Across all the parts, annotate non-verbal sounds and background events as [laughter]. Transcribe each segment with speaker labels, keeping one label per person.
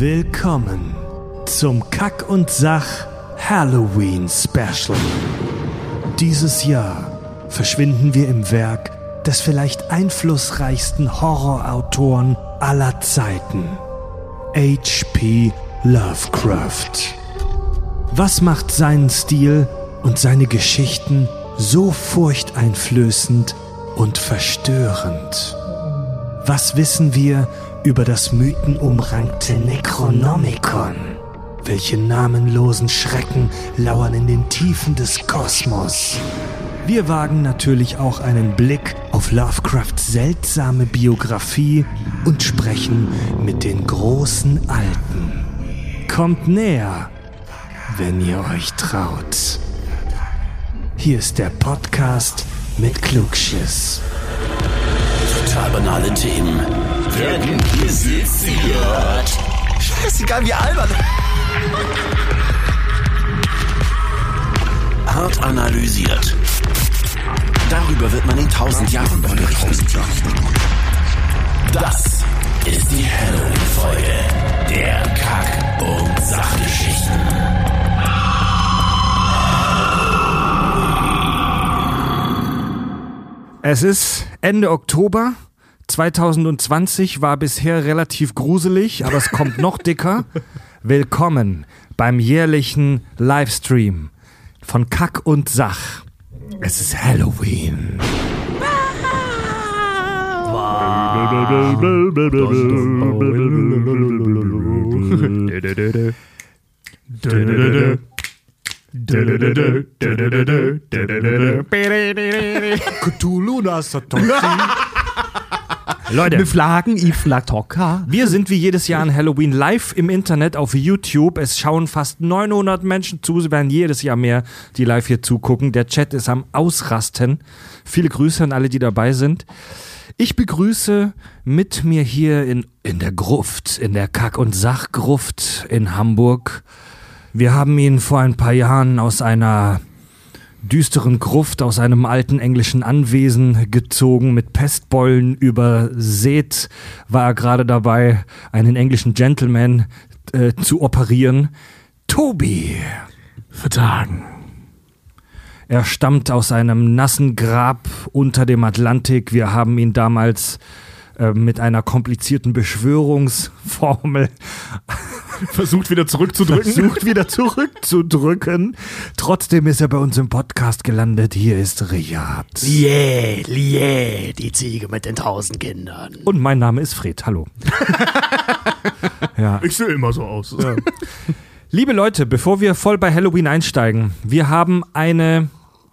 Speaker 1: Willkommen zum Kack und Sach Halloween Special. Dieses Jahr verschwinden wir im Werk des vielleicht einflussreichsten Horrorautoren aller Zeiten, H.P. Lovecraft. Was macht seinen Stil und seine Geschichten so furchteinflößend und verstörend? Was wissen wir über das mythenumrankte Necronomicon? Welche namenlosen Schrecken lauern in den Tiefen des Kosmos? Wir wagen natürlich auch einen Blick auf Lovecrafts seltsame Biografie und sprechen mit den großen Alten. Kommt näher, wenn ihr euch traut. Hier ist der Podcast mit Klugschiss.
Speaker 2: Total banale Themen werden hier seziert.
Speaker 3: Scheißegal, wie albern.
Speaker 2: Hart analysiert. Darüber wird man in tausend Jahren berichten. Das ist die Halloween-Folge der Kack- und Sachgeschichten.
Speaker 4: Es ist Ende Oktober. 2020 war bisher relativ gruselig, aber es kommt noch dicker. Willkommen beim jährlichen Livestream von Kack und Sach. Es ist Halloween.
Speaker 5: Cthulhu Nasatoshi. [laughs]
Speaker 4: Leute,
Speaker 5: Flaggen Iflatoka.
Speaker 4: wir sind wie jedes Jahr an Halloween live im Internet auf YouTube. Es schauen fast 900 Menschen zu. Sie werden jedes Jahr mehr, die live hier zugucken. Der Chat ist am Ausrasten. Viele Grüße an alle, die dabei sind. Ich begrüße mit mir hier in, in der Gruft, in der Kack- und Sachgruft in Hamburg. Wir haben ihn vor ein paar Jahren aus einer düsteren Gruft aus einem alten englischen Anwesen gezogen, mit Pestbeulen übersät, war er gerade dabei, einen englischen Gentleman äh, zu operieren. Tobi.
Speaker 5: Vertagen.
Speaker 4: Er stammt aus einem nassen Grab unter dem Atlantik. Wir haben ihn damals äh, mit einer komplizierten Beschwörungsformel [laughs]
Speaker 5: Versucht wieder zurückzudrücken.
Speaker 4: versucht wieder zurückzudrücken. Trotzdem ist er bei uns im Podcast gelandet. Hier ist Richard.
Speaker 3: Yeah, yeah, die Ziege mit den tausend Kindern.
Speaker 4: Und mein Name ist Fred. Hallo. [laughs] ja.
Speaker 5: Ich sehe immer so aus.
Speaker 4: Liebe Leute, bevor wir voll bei Halloween einsteigen, wir haben eine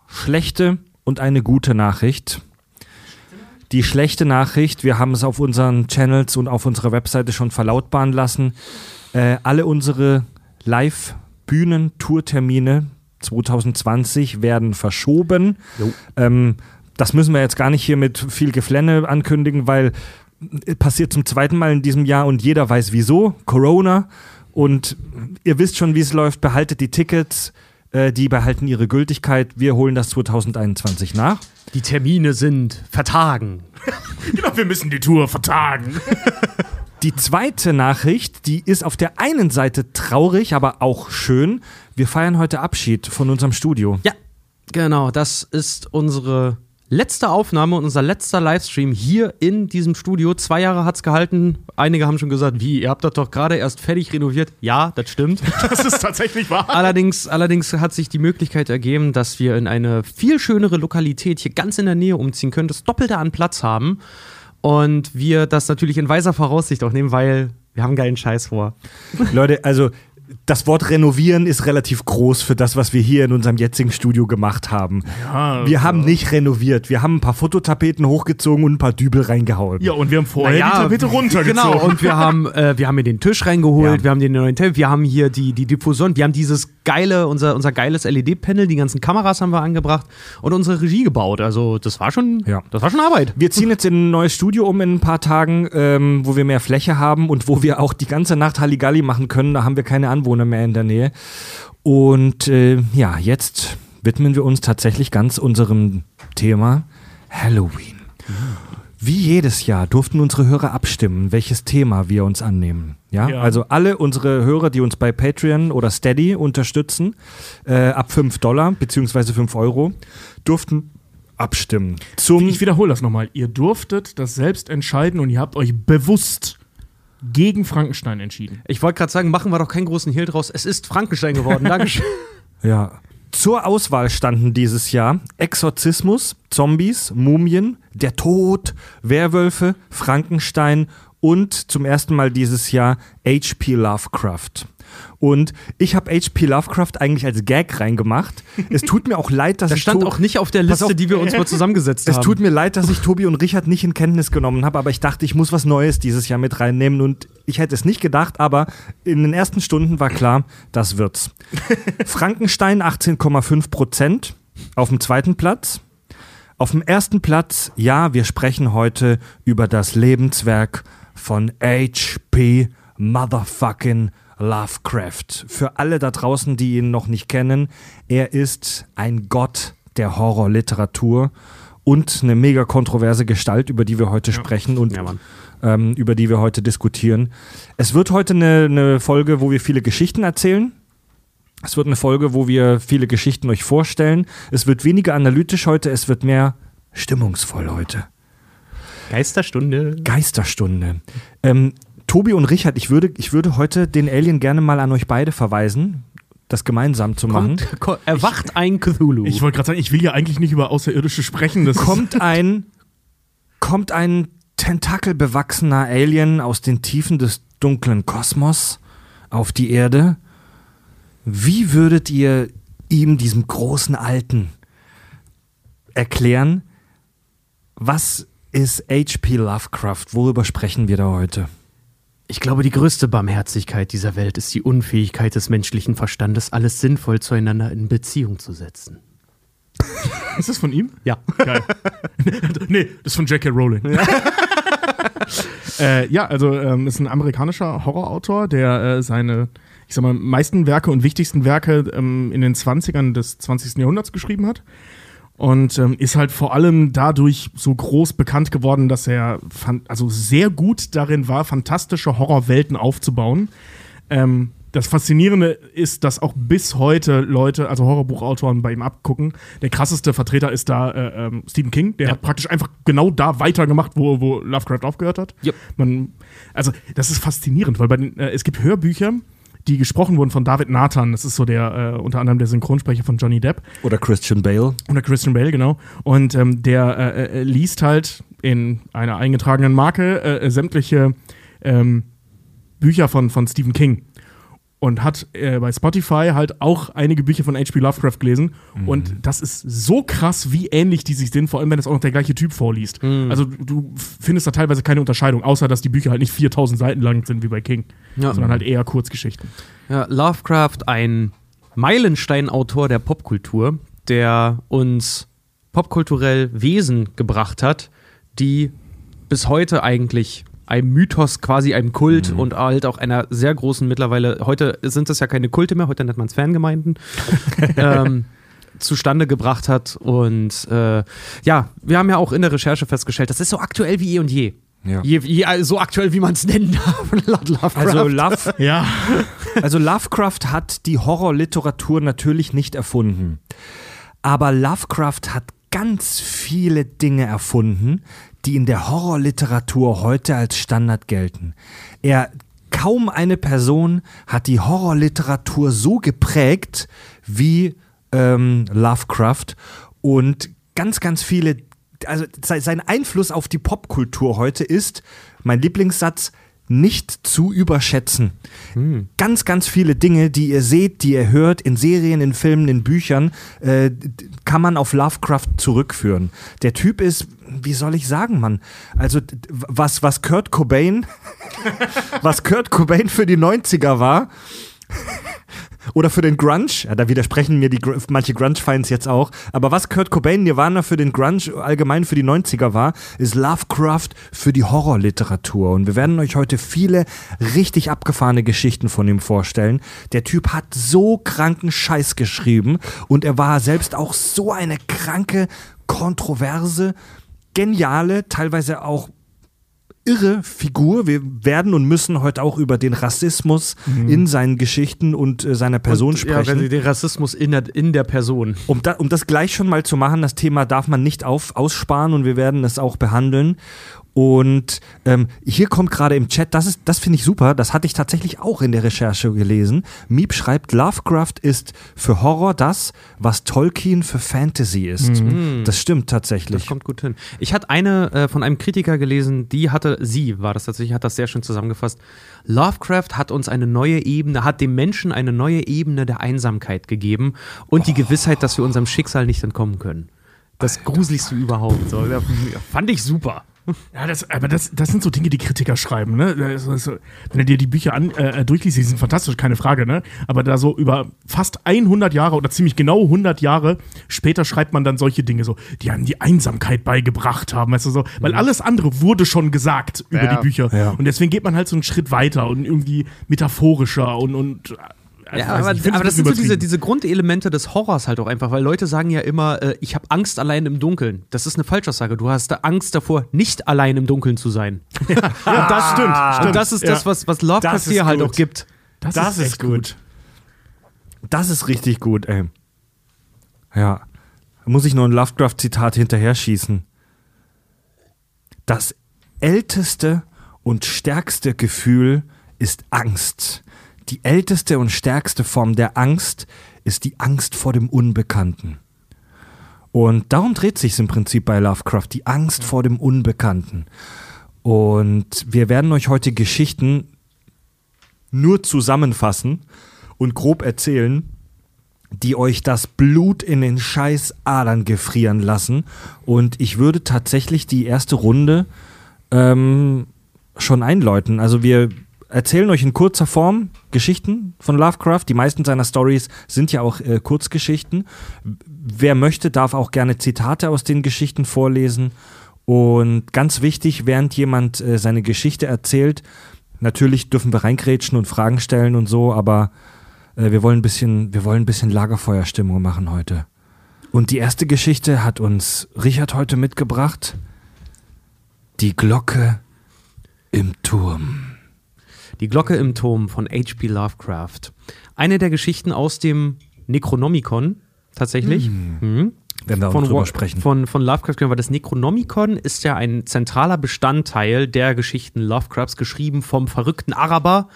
Speaker 4: schlechte und eine gute Nachricht. Die schlechte Nachricht, wir haben es auf unseren Channels und auf unserer Webseite schon verlautbaren lassen. Äh, alle unsere Live-Bühnen-Tourtermine 2020 werden verschoben. Ähm, das müssen wir jetzt gar nicht hier mit viel Geflenne ankündigen, weil äh, passiert zum zweiten Mal in diesem Jahr und jeder weiß wieso. Corona. Und ihr wisst schon, wie es läuft. Behaltet die Tickets. Äh, die behalten ihre Gültigkeit. Wir holen das 2021 nach.
Speaker 5: Die Termine sind vertagen. [laughs] genau, wir müssen die Tour vertagen. [laughs]
Speaker 4: Die zweite Nachricht, die ist auf der einen Seite traurig, aber auch schön. Wir feiern heute Abschied von unserem Studio.
Speaker 5: Ja, genau. Das ist unsere letzte Aufnahme und unser letzter Livestream hier in diesem Studio. Zwei Jahre hat's gehalten. Einige haben schon gesagt, wie, ihr habt das doch gerade erst fertig renoviert. Ja, das stimmt. [laughs]
Speaker 6: Das ist tatsächlich wahr.
Speaker 5: Allerdings, allerdings hat sich die Möglichkeit ergeben, dass wir in eine viel schönere Lokalität hier ganz in der Nähe umziehen können, das Doppelte an Platz haben. Und wir das natürlich in weiser Voraussicht auch nehmen, weil wir haben geilen Scheiß vor.
Speaker 4: Leute, also das Wort renovieren ist relativ groß für das, was wir hier in unserem jetzigen Studio gemacht haben. wir haben nicht renoviert. Wir haben ein paar Fototapeten hochgezogen und ein paar Dübel reingehauen.
Speaker 6: Ja, und wir haben vorher
Speaker 5: Naja,
Speaker 6: die Tapete runtergezogen.
Speaker 5: Genau, und wir haben, [laughs] äh, wir haben hier den Tisch reingeholt,
Speaker 4: Ja.
Speaker 5: wir haben den neuen Tape, wir haben hier die, die Diffusion, wir haben dieses geile, unser, unser geiles LED-Panel, die ganzen Kameras haben wir angebracht und unsere Regie gebaut. Also das war schon,
Speaker 4: Ja.
Speaker 5: das war schon Arbeit.
Speaker 4: Wir ziehen jetzt in ein neues Studio um in ein paar Tagen, ähm, wo wir mehr Fläche haben und wo wir auch die ganze Nacht Halligalli machen können. Da haben wir keine Anwohner mehr in der Nähe. Und äh, ja, jetzt widmen wir uns tatsächlich ganz unserem Thema Halloween. Wie jedes Jahr durften unsere Hörer abstimmen, welches Thema wir uns annehmen. Ja,
Speaker 6: Ja.
Speaker 4: also alle unsere Hörer, die uns bei Patreon oder Steady unterstützen, äh, ab 5 Dollar beziehungsweise 5 Euro, durften abstimmen. Zum
Speaker 6: Ich wiederhole das nochmal. Ihr durftet das selbst entscheiden und ihr habt euch bewusst gegen Frankenstein entschieden.
Speaker 5: Ich wollte gerade sagen, machen wir doch keinen großen Hehl draus. Es ist Frankenstein geworden. Dankeschön. [laughs]
Speaker 4: Ja. Zur Auswahl standen dieses Jahr Exorzismus, Zombies, Mumien, der Tod, Werwölfe, Frankenstein und zum ersten Mal dieses Jahr H.P. Lovecraft. Und ich habe H.P. Lovecraft eigentlich als Gag reingemacht. Es tut mir auch leid, dass
Speaker 5: Das
Speaker 4: ich
Speaker 5: stand
Speaker 4: To-
Speaker 5: auch nicht auf der Liste,
Speaker 4: auf.
Speaker 5: die wir uns mal zusammengesetzt
Speaker 4: Es
Speaker 5: haben.
Speaker 4: tut mir leid, dass ich Tobi und Richard nicht in Kenntnis genommen habe, aber ich dachte, ich muss was Neues dieses Jahr mit reinnehmen und ich hätte es nicht gedacht, aber in den ersten Stunden war klar, das wird's. [laughs] Frankenstein 18,5 Prozent auf dem zweiten Platz. Auf dem ersten Platz, ja, wir sprechen heute über das Lebenswerk von H.P. Motherfucking Lovecraft. Für alle da draußen, die ihn noch nicht kennen, er ist ein Gott der Horrorliteratur und eine mega kontroverse Gestalt, über die wir heute sprechen und
Speaker 5: Ja,
Speaker 4: ähm, über die wir heute diskutieren. Es wird heute eine, eine Folge, wo wir viele Geschichten erzählen. Es wird eine Folge, wo wir viele Geschichten euch vorstellen. Es wird weniger analytisch heute, es wird mehr stimmungsvoll heute.
Speaker 5: Geisterstunde.
Speaker 4: Geisterstunde. Ähm, Tobi und Richard, ich würde, ich würde heute den Alien gerne mal an euch beide verweisen, das gemeinsam zu machen.
Speaker 5: Kommt, ko- erwacht ein Cthulhu.
Speaker 6: Ich wollte gerade sagen, ich will ja eigentlich nicht über Außerirdische sprechen. Das
Speaker 4: kommt [laughs] ein, kommt ein tentakelbewachsener Alien aus den Tiefen des dunklen Kosmos auf die Erde. Wie würdet ihr ihm, diesem großen Alten, erklären, was ist H.P. Lovecraft? Worüber sprechen wir da heute?
Speaker 5: Ich glaube, die größte Barmherzigkeit dieser Welt ist die Unfähigkeit des menschlichen Verstandes, alles sinnvoll zueinander in Beziehung zu setzen. [laughs]
Speaker 6: ist das von ihm?
Speaker 5: Ja.
Speaker 6: Geil. [laughs] nee, das ist von J.K. Rowling. [laughs] äh, ja, also ähm, ist ein amerikanischer Horrorautor, der äh, seine, ich sag mal, meisten Werke und wichtigsten Werke ähm, in den 20ern des 20. Jahrhunderts geschrieben hat. Und ähm, ist halt vor allem dadurch so groß bekannt geworden, dass er also sehr gut darin war, fantastische Horrorwelten aufzubauen. Ähm, das Faszinierende ist, dass auch bis heute Leute, also Horrorbuchautoren bei ihm abgucken. Der krasseste Vertreter ist da äh, ähm, Stephen King. Der hat praktisch einfach genau da weitergemacht, wo, wo Lovecraft aufgehört hat.
Speaker 5: Yep.
Speaker 6: Man, also das ist faszinierend, weil bei den, äh, es gibt Hörbücher, die gesprochen wurden von David Nathan. Das ist so der äh, unter anderem der Synchronsprecher von Johnny Depp.
Speaker 4: Oder Christian Bale?
Speaker 6: Oder Christian Bale, genau. Und ähm, der äh, äh, liest halt in einer eingetragenen Marke äh, sämtliche ähm, Bücher von, von Stephen King. Und hat äh, bei Spotify halt auch einige Bücher von H.P. Lovecraft gelesen. Und das ist so krass, wie ähnlich die sich sind, vor allem wenn es auch noch der gleiche Typ vorliest. Also du du findest da teilweise keine Unterscheidung, außer dass die Bücher halt nicht 4000 Seiten lang sind wie bei King,
Speaker 5: Ja.
Speaker 6: sondern halt eher Kurzgeschichten.
Speaker 5: Ja, Lovecraft, ein Meilenstein-Autor der Popkultur, der uns popkulturell Wesen gebracht hat, die bis heute eigentlich einem Mythos, quasi einem Kult und halt auch einer sehr großen mittlerweile, heute sind es ja keine Kulte mehr, heute nennt man es Fangemeinden, [laughs] ähm, zustande gebracht hat. Und äh, ja, wir haben ja auch in der Recherche festgestellt, das ist so aktuell wie eh und je.
Speaker 4: Ja.
Speaker 5: Je, je so aktuell, wie man es nennen darf, [laughs] Lovecraft.
Speaker 4: Also, Love, [laughs]
Speaker 6: Ja.
Speaker 4: Also Lovecraft hat die Horrorliteratur natürlich nicht erfunden. Aber Lovecraft hat ganz viele Dinge erfunden, die in der Horrorliteratur heute als Standard gelten. Er kaum eine Person hat die Horrorliteratur so geprägt wie ähm, Lovecraft und ganz, ganz viele, also se- sein Einfluss auf die Popkultur heute ist, mein Lieblingssatz, nicht zu überschätzen. Ganz, ganz viele Dinge, die ihr seht, die ihr hört, in Serien, in Filmen, in Büchern, äh, kann man auf Lovecraft zurückführen. Der Typ ist, wie soll ich sagen, Mann? Also, was, was Kurt Cobain, [laughs] was Kurt Cobain für die 90er war, [laughs] oder für den Grunge, ja, da widersprechen mir die manche Grunge-Fans jetzt auch, aber was Kurt Cobain Nirvana für den Grunge allgemein für die 90er war, ist Lovecraft für die Horrorliteratur. Und wir werden euch heute viele richtig abgefahrene Geschichten von ihm vorstellen. Der Typ hat so kranken Scheiß geschrieben und er war selbst auch so eine kranke, kontroverse, geniale, teilweise auch irre Figur. Wir werden und müssen heute auch über den Rassismus in seinen Geschichten und äh, seiner Person
Speaker 5: Und, Ja,
Speaker 4: sprechen.
Speaker 5: wenn den Rassismus in der, in der Person.
Speaker 4: Um, da, um das gleich schon mal zu machen, das Thema darf man nicht auf, aussparen und wir werden es auch behandeln. Und ähm, hier kommt gerade im Chat, das ist, das finde ich super, das hatte ich tatsächlich auch in der Recherche gelesen. Miep schreibt, Lovecraft ist für Horror das, was Tolkien für Fantasy ist. Das stimmt tatsächlich.
Speaker 5: Das kommt gut hin. Ich hatte eine äh, von einem Kritiker gelesen, die hatte, sie war das tatsächlich, hat das sehr schön zusammengefasst. Lovecraft hat uns eine neue Ebene, hat dem Menschen eine neue Ebene der Einsamkeit gegeben und die Gewissheit, dass wir unserem Schicksal nicht entkommen können. Das gruseligste überhaupt. So, fand ich super.
Speaker 6: Ja, das, aber das, das sind so Dinge, die Kritiker schreiben, ne? Das so- wenn du dir die Bücher an, äh, durchliest, die sind fantastisch, keine Frage, ne? Aber da so über fast 100 Jahre oder ziemlich genau 100 Jahre später schreibt man dann solche Dinge so, die einem die Einsamkeit beigebracht haben, weißt du so, weil alles andere wurde schon gesagt über
Speaker 5: Ja.
Speaker 6: die Bücher.
Speaker 4: Ja.
Speaker 6: Und deswegen geht man halt so einen Schritt weiter und irgendwie metaphorischer und, und also
Speaker 5: Ja, aber, aber das sind so diese, diese Grundelemente des Horrors halt auch einfach, weil Leute sagen ja immer, äh, ich habe Angst allein im Dunkeln. Das ist eine Falschaussage. Du hast da Angst davor, nicht allein im Dunkeln zu sein. [laughs]
Speaker 6: ja, das stimmt, stimmt.
Speaker 5: Und das ist
Speaker 6: ja.
Speaker 5: das, was, was Lovecraft
Speaker 4: Das ist
Speaker 5: hier halt
Speaker 4: gut.
Speaker 5: auch gibt.
Speaker 4: Das ist gut. Das ist richtig gut, ey. Ja. Da muss ich noch ein Lovecraft-Zitat hinterher schießen. Das älteste und stärkste Gefühl ist Angst. Die älteste und stärkste Form der Angst ist die Angst vor dem Unbekannten. Und darum dreht sich im Prinzip bei Lovecraft, die Angst vor dem Unbekannten. Und wir werden euch heute Geschichten nur zusammenfassen und grob erzählen, die euch das Blut in den Scheißadern gefrieren lassen. Und ich würde tatsächlich die erste Runde ähm, schon einläuten. Also wir erzählen euch in kurzer Form Geschichten von Lovecraft. Die meisten seiner Stories sind ja auch äh, Kurzgeschichten. Wer möchte, darf auch gerne Zitate aus den Geschichten vorlesen. Und ganz wichtig, während jemand äh, seine Geschichte erzählt, natürlich dürfen wir reingrätschen und Fragen stellen und so, aber äh, wir wollen ein bisschen, wir wollen ein bisschen Lagerfeuerstimmung machen heute. Und die erste Geschichte hat uns Richard heute mitgebracht. Die Glocke im Turm.
Speaker 5: Die Glocke im Turm von H.P. Lovecraft. Eine der Geschichten aus dem Necronomicon, tatsächlich. Mhm.
Speaker 4: Wenn wir auch
Speaker 5: Von,
Speaker 4: drüber sprechen.
Speaker 5: Von, von Lovecraft, weil das Necronomicon ist ja ein zentraler Bestandteil der Geschichten Lovecrafts, geschrieben vom verrückten Araber.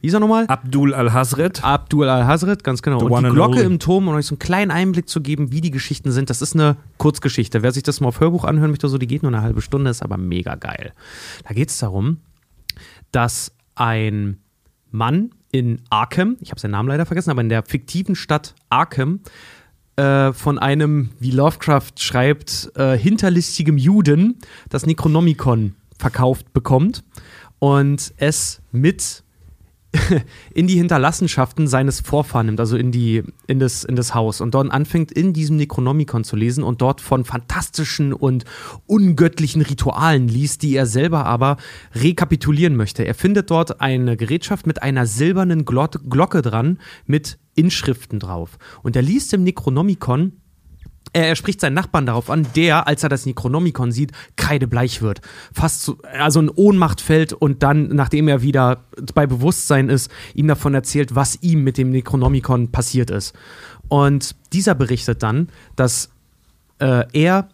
Speaker 5: Wie ist er nochmal?
Speaker 4: Abdul al-Hazred.
Speaker 5: Abdul al-Hazred, ganz genau.
Speaker 4: The
Speaker 5: und die Glocke im Turm, um euch so einen kleinen Einblick zu geben, wie die Geschichten sind. Das ist eine Kurzgeschichte. Wer sich das mal auf Hörbuch anhören möchte, so, die geht nur eine halbe Stunde, ist aber mega geil. Da geht es darum, dass ein Mann in Arkham, ich habe seinen Namen leider vergessen, aber in der fiktiven Stadt Arkham, äh, von einem, wie Lovecraft schreibt, äh, hinterlistigem Juden das Necronomicon verkauft bekommt und es mit [laughs] in die Hinterlassenschaften seines Vorfahren nimmt, also in, die, in, das, in das Haus und dort anfängt, in diesem Necronomicon zu lesen und dort von fantastischen und ungöttlichen Ritualen liest, die er selber aber rekapitulieren möchte. Er findet dort eine Gerätschaft mit einer silbernen Glocke dran mit Inschriften drauf. Und er liest im Necronomicon er, spricht seinen Nachbarn darauf an, der, als er das Necronomicon sieht, kreidebleich wird. Fast so, also in Ohnmacht fällt und dann, nachdem er wieder bei Bewusstsein ist, ihm davon erzählt, was ihm mit dem Necronomicon passiert ist. Und dieser berichtet dann, dass äh, er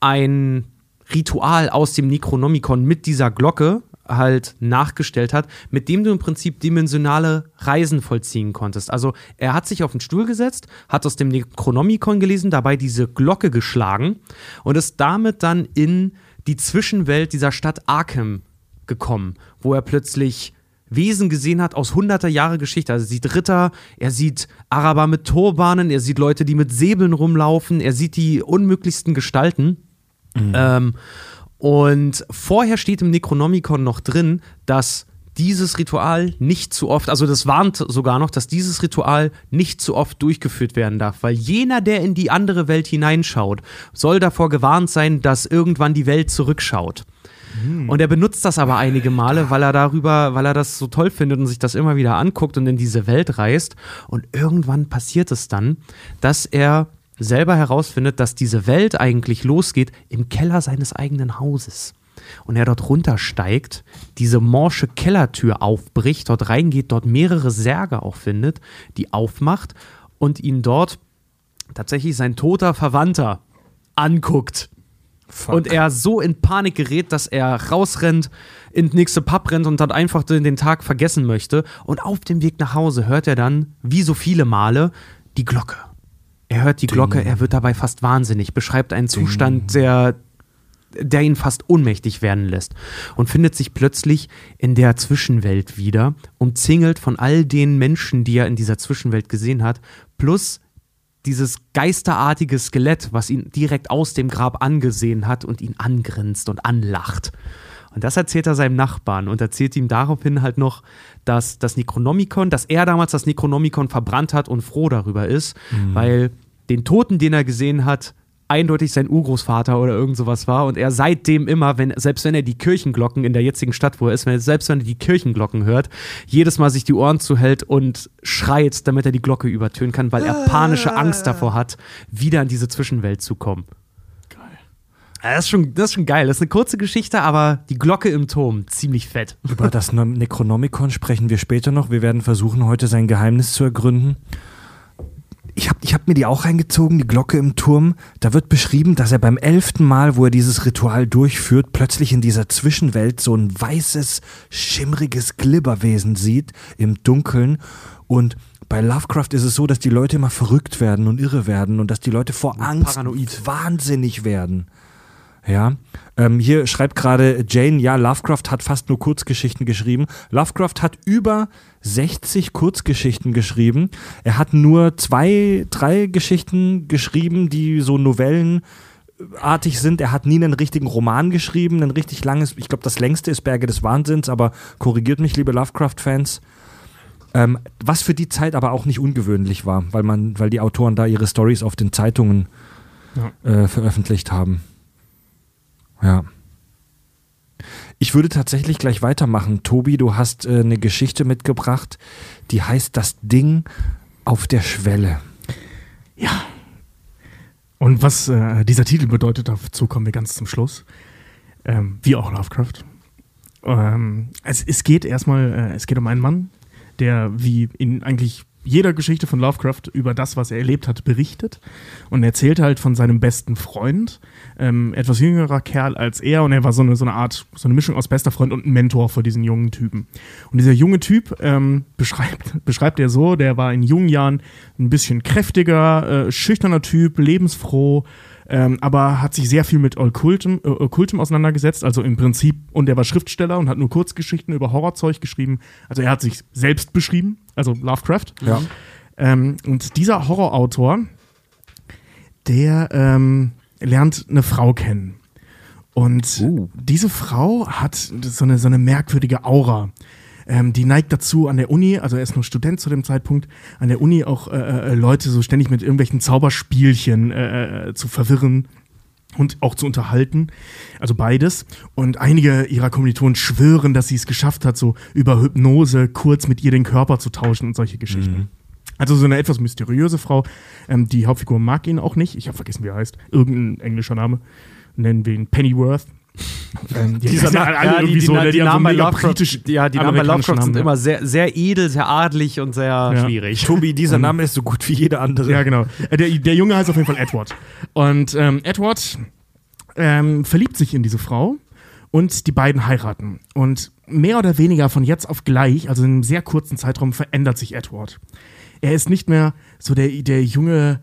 Speaker 5: ein Ritual aus dem Necronomicon mit dieser Glocke halt nachgestellt hat, mit dem du im Prinzip dimensionale Reisen vollziehen konntest. Also er hat sich auf den Stuhl gesetzt, hat aus dem Necronomicon gelesen, dabei diese Glocke geschlagen und ist damit dann in die Zwischenwelt dieser Stadt Arkham gekommen, wo er plötzlich Wesen gesehen hat aus hunderter Jahre Geschichte. Also er sieht Ritter, er sieht Araber mit Turbanen, er sieht Leute, die mit Säbeln rumlaufen, er sieht die unmöglichsten Gestalten. Ähm, und vorher steht im Necronomicon noch drin, dass dieses Ritual nicht zu oft, also das warnt sogar noch, dass dieses Ritual nicht zu oft durchgeführt werden darf, weil jener, der in die andere Welt hineinschaut, soll davor gewarnt sein, dass irgendwann die Welt zurückschaut. Und er benutzt das aber einige Male, weil er darüber, weil er das so toll findet und sich das immer wieder anguckt und in diese Welt reist. Und irgendwann passiert es dann, dass er selber herausfindet, dass diese Welt eigentlich losgeht im Keller seines eigenen Hauses. Und er dort runtersteigt, diese morsche Kellertür aufbricht, dort reingeht, dort mehrere Särge auch findet, die aufmacht und ihn dort tatsächlich sein toter Verwandter anguckt. Und er so in Panik gerät, dass er rausrennt, in den nächste Pub rennt und dann einfach den Tag vergessen möchte. Und auf dem Weg nach Hause hört er dann, wie so viele Male, die Glocke. Er hört die Glocke, er wird dabei fast wahnsinnig, beschreibt einen Zustand, der, der ihn fast ohnmächtig werden lässt und findet sich plötzlich in der Zwischenwelt wieder, umzingelt von all den Menschen, die er in dieser Zwischenwelt gesehen hat, plus dieses geisterartige Skelett, was ihn direkt aus dem Grab angesehen hat und ihn angrinst und anlacht. Und das erzählt er seinem Nachbarn und erzählt ihm daraufhin halt noch, dass das Necronomicon, dass er damals das Necronomicon verbrannt hat und froh darüber ist, weil den Toten, den er gesehen hat, eindeutig sein Urgroßvater oder irgend sowas war und er seitdem immer, wenn, selbst wenn er die Kirchenglocken in der jetzigen Stadt, wo er ist, wenn er, selbst wenn er die Kirchenglocken hört, jedes Mal sich die Ohren zuhält und schreit, damit er die Glocke übertönen kann, weil er panische Angst davor hat, wieder in diese Zwischenwelt zu kommen. Geil. Das ist, schon, das ist schon geil. Das ist eine kurze Geschichte, aber die Glocke im Turm, ziemlich fett.
Speaker 4: Über das Ne- Necronomicon sprechen wir später noch. Wir werden versuchen, heute sein Geheimnis zu ergründen. Ich habe ich hab mir die auch reingezogen, die Glocke im Turm. Da wird beschrieben, dass er beim elften Mal, wo er dieses Ritual durchführt, plötzlich in dieser Zwischenwelt so ein weißes, schimmriges Glibberwesen sieht im Dunkeln. Und bei Lovecraft ist es so, dass die Leute immer verrückt werden und irre werden und dass die Leute vor Angst
Speaker 5: paranoid.
Speaker 4: wahnsinnig werden. Ja, ähm, hier schreibt gerade Jane, ja, Lovecraft hat fast nur Kurzgeschichten geschrieben. Lovecraft hat über 60 Kurzgeschichten geschrieben. Er hat nur zwei, drei Geschichten geschrieben, die so Novellenartig sind. Er hat nie einen richtigen Roman geschrieben, ein richtig langes, ich glaube, das längste ist Berge des Wahnsinns, aber korrigiert mich, liebe Lovecraft-Fans. Ähm, was für die Zeit aber auch nicht ungewöhnlich war, weil man, weil die Autoren da ihre Stories auf den Zeitungen äh, veröffentlicht haben. Ja. Ich würde tatsächlich gleich weitermachen. Tobi, du hast äh, eine Geschichte mitgebracht, die heißt Das Ding auf der Schwelle.
Speaker 6: Und was äh, dieser Titel bedeutet, dazu kommen wir ganz zum Schluss. Ähm, wie auch Lovecraft. Ähm, es, es geht erstmal, äh, es geht um einen Mann, der wie in eigentlich jeder Geschichte von Lovecraft über das, was er erlebt hat, berichtet und erzählt halt von seinem besten Freund, ähm, etwas jüngerer Kerl als er und er war so eine, so eine Art, so eine Mischung aus bester Freund und Mentor für diesen jungen Typen. Und dieser junge Typ ähm, beschreibt, [laughs] beschreibt er so, der war in jungen Jahren ein bisschen kräftiger, äh, schüchterner Typ, lebensfroh, ähm, aber hat sich sehr viel mit Okkultem, äh, Okkultem auseinandergesetzt, also im Prinzip, und er war Schriftsteller und hat nur Kurzgeschichten über Horrorzeug geschrieben. Also er hat sich selbst beschrieben, also Lovecraft.
Speaker 4: Ja.
Speaker 6: Ähm, und dieser Horrorautor, der ähm, lernt eine Frau kennen. Und diese Frau hat so eine, so eine merkwürdige Aura. Ähm, die neigt dazu, an der Uni, also er ist nur Student zu dem Zeitpunkt, an der Uni auch äh, äh, Leute so ständig mit irgendwelchen Zauberspielchen äh, äh, zu verwirren und auch zu unterhalten. Also beides. Und einige ihrer Kommilitonen schwören, dass sie es geschafft hat, so über Hypnose kurz mit ihr den Körper zu tauschen und solche Geschichten. Also so eine etwas mysteriöse Frau. Ähm, die Hauptfigur mag ihn auch nicht. Ich habe vergessen, wie er heißt. Irgendein englischer Name. Nennen wir ihn Pennyworth. Ähm, die alle
Speaker 5: ja, die,
Speaker 6: irgendwie
Speaker 5: die,
Speaker 6: so, ne?
Speaker 5: die,
Speaker 6: so
Speaker 5: Namen bei Lovecraft, ja, die Namen bei Lovecraft sind
Speaker 6: ja.
Speaker 5: immer sehr, sehr edel, sehr adlig und sehr schwierig.
Speaker 4: Tobi, dieser Name ist so gut wie jeder andere.
Speaker 6: Ja, genau. Äh, Der, der Junge heißt auf jeden Fall Edward. Und ähm, Edward ähm, verliebt sich in diese Frau und die beiden heiraten. Und mehr oder weniger von jetzt auf gleich, also in einem sehr kurzen Zeitraum, verändert sich Edward. Er ist nicht mehr so der, der junge,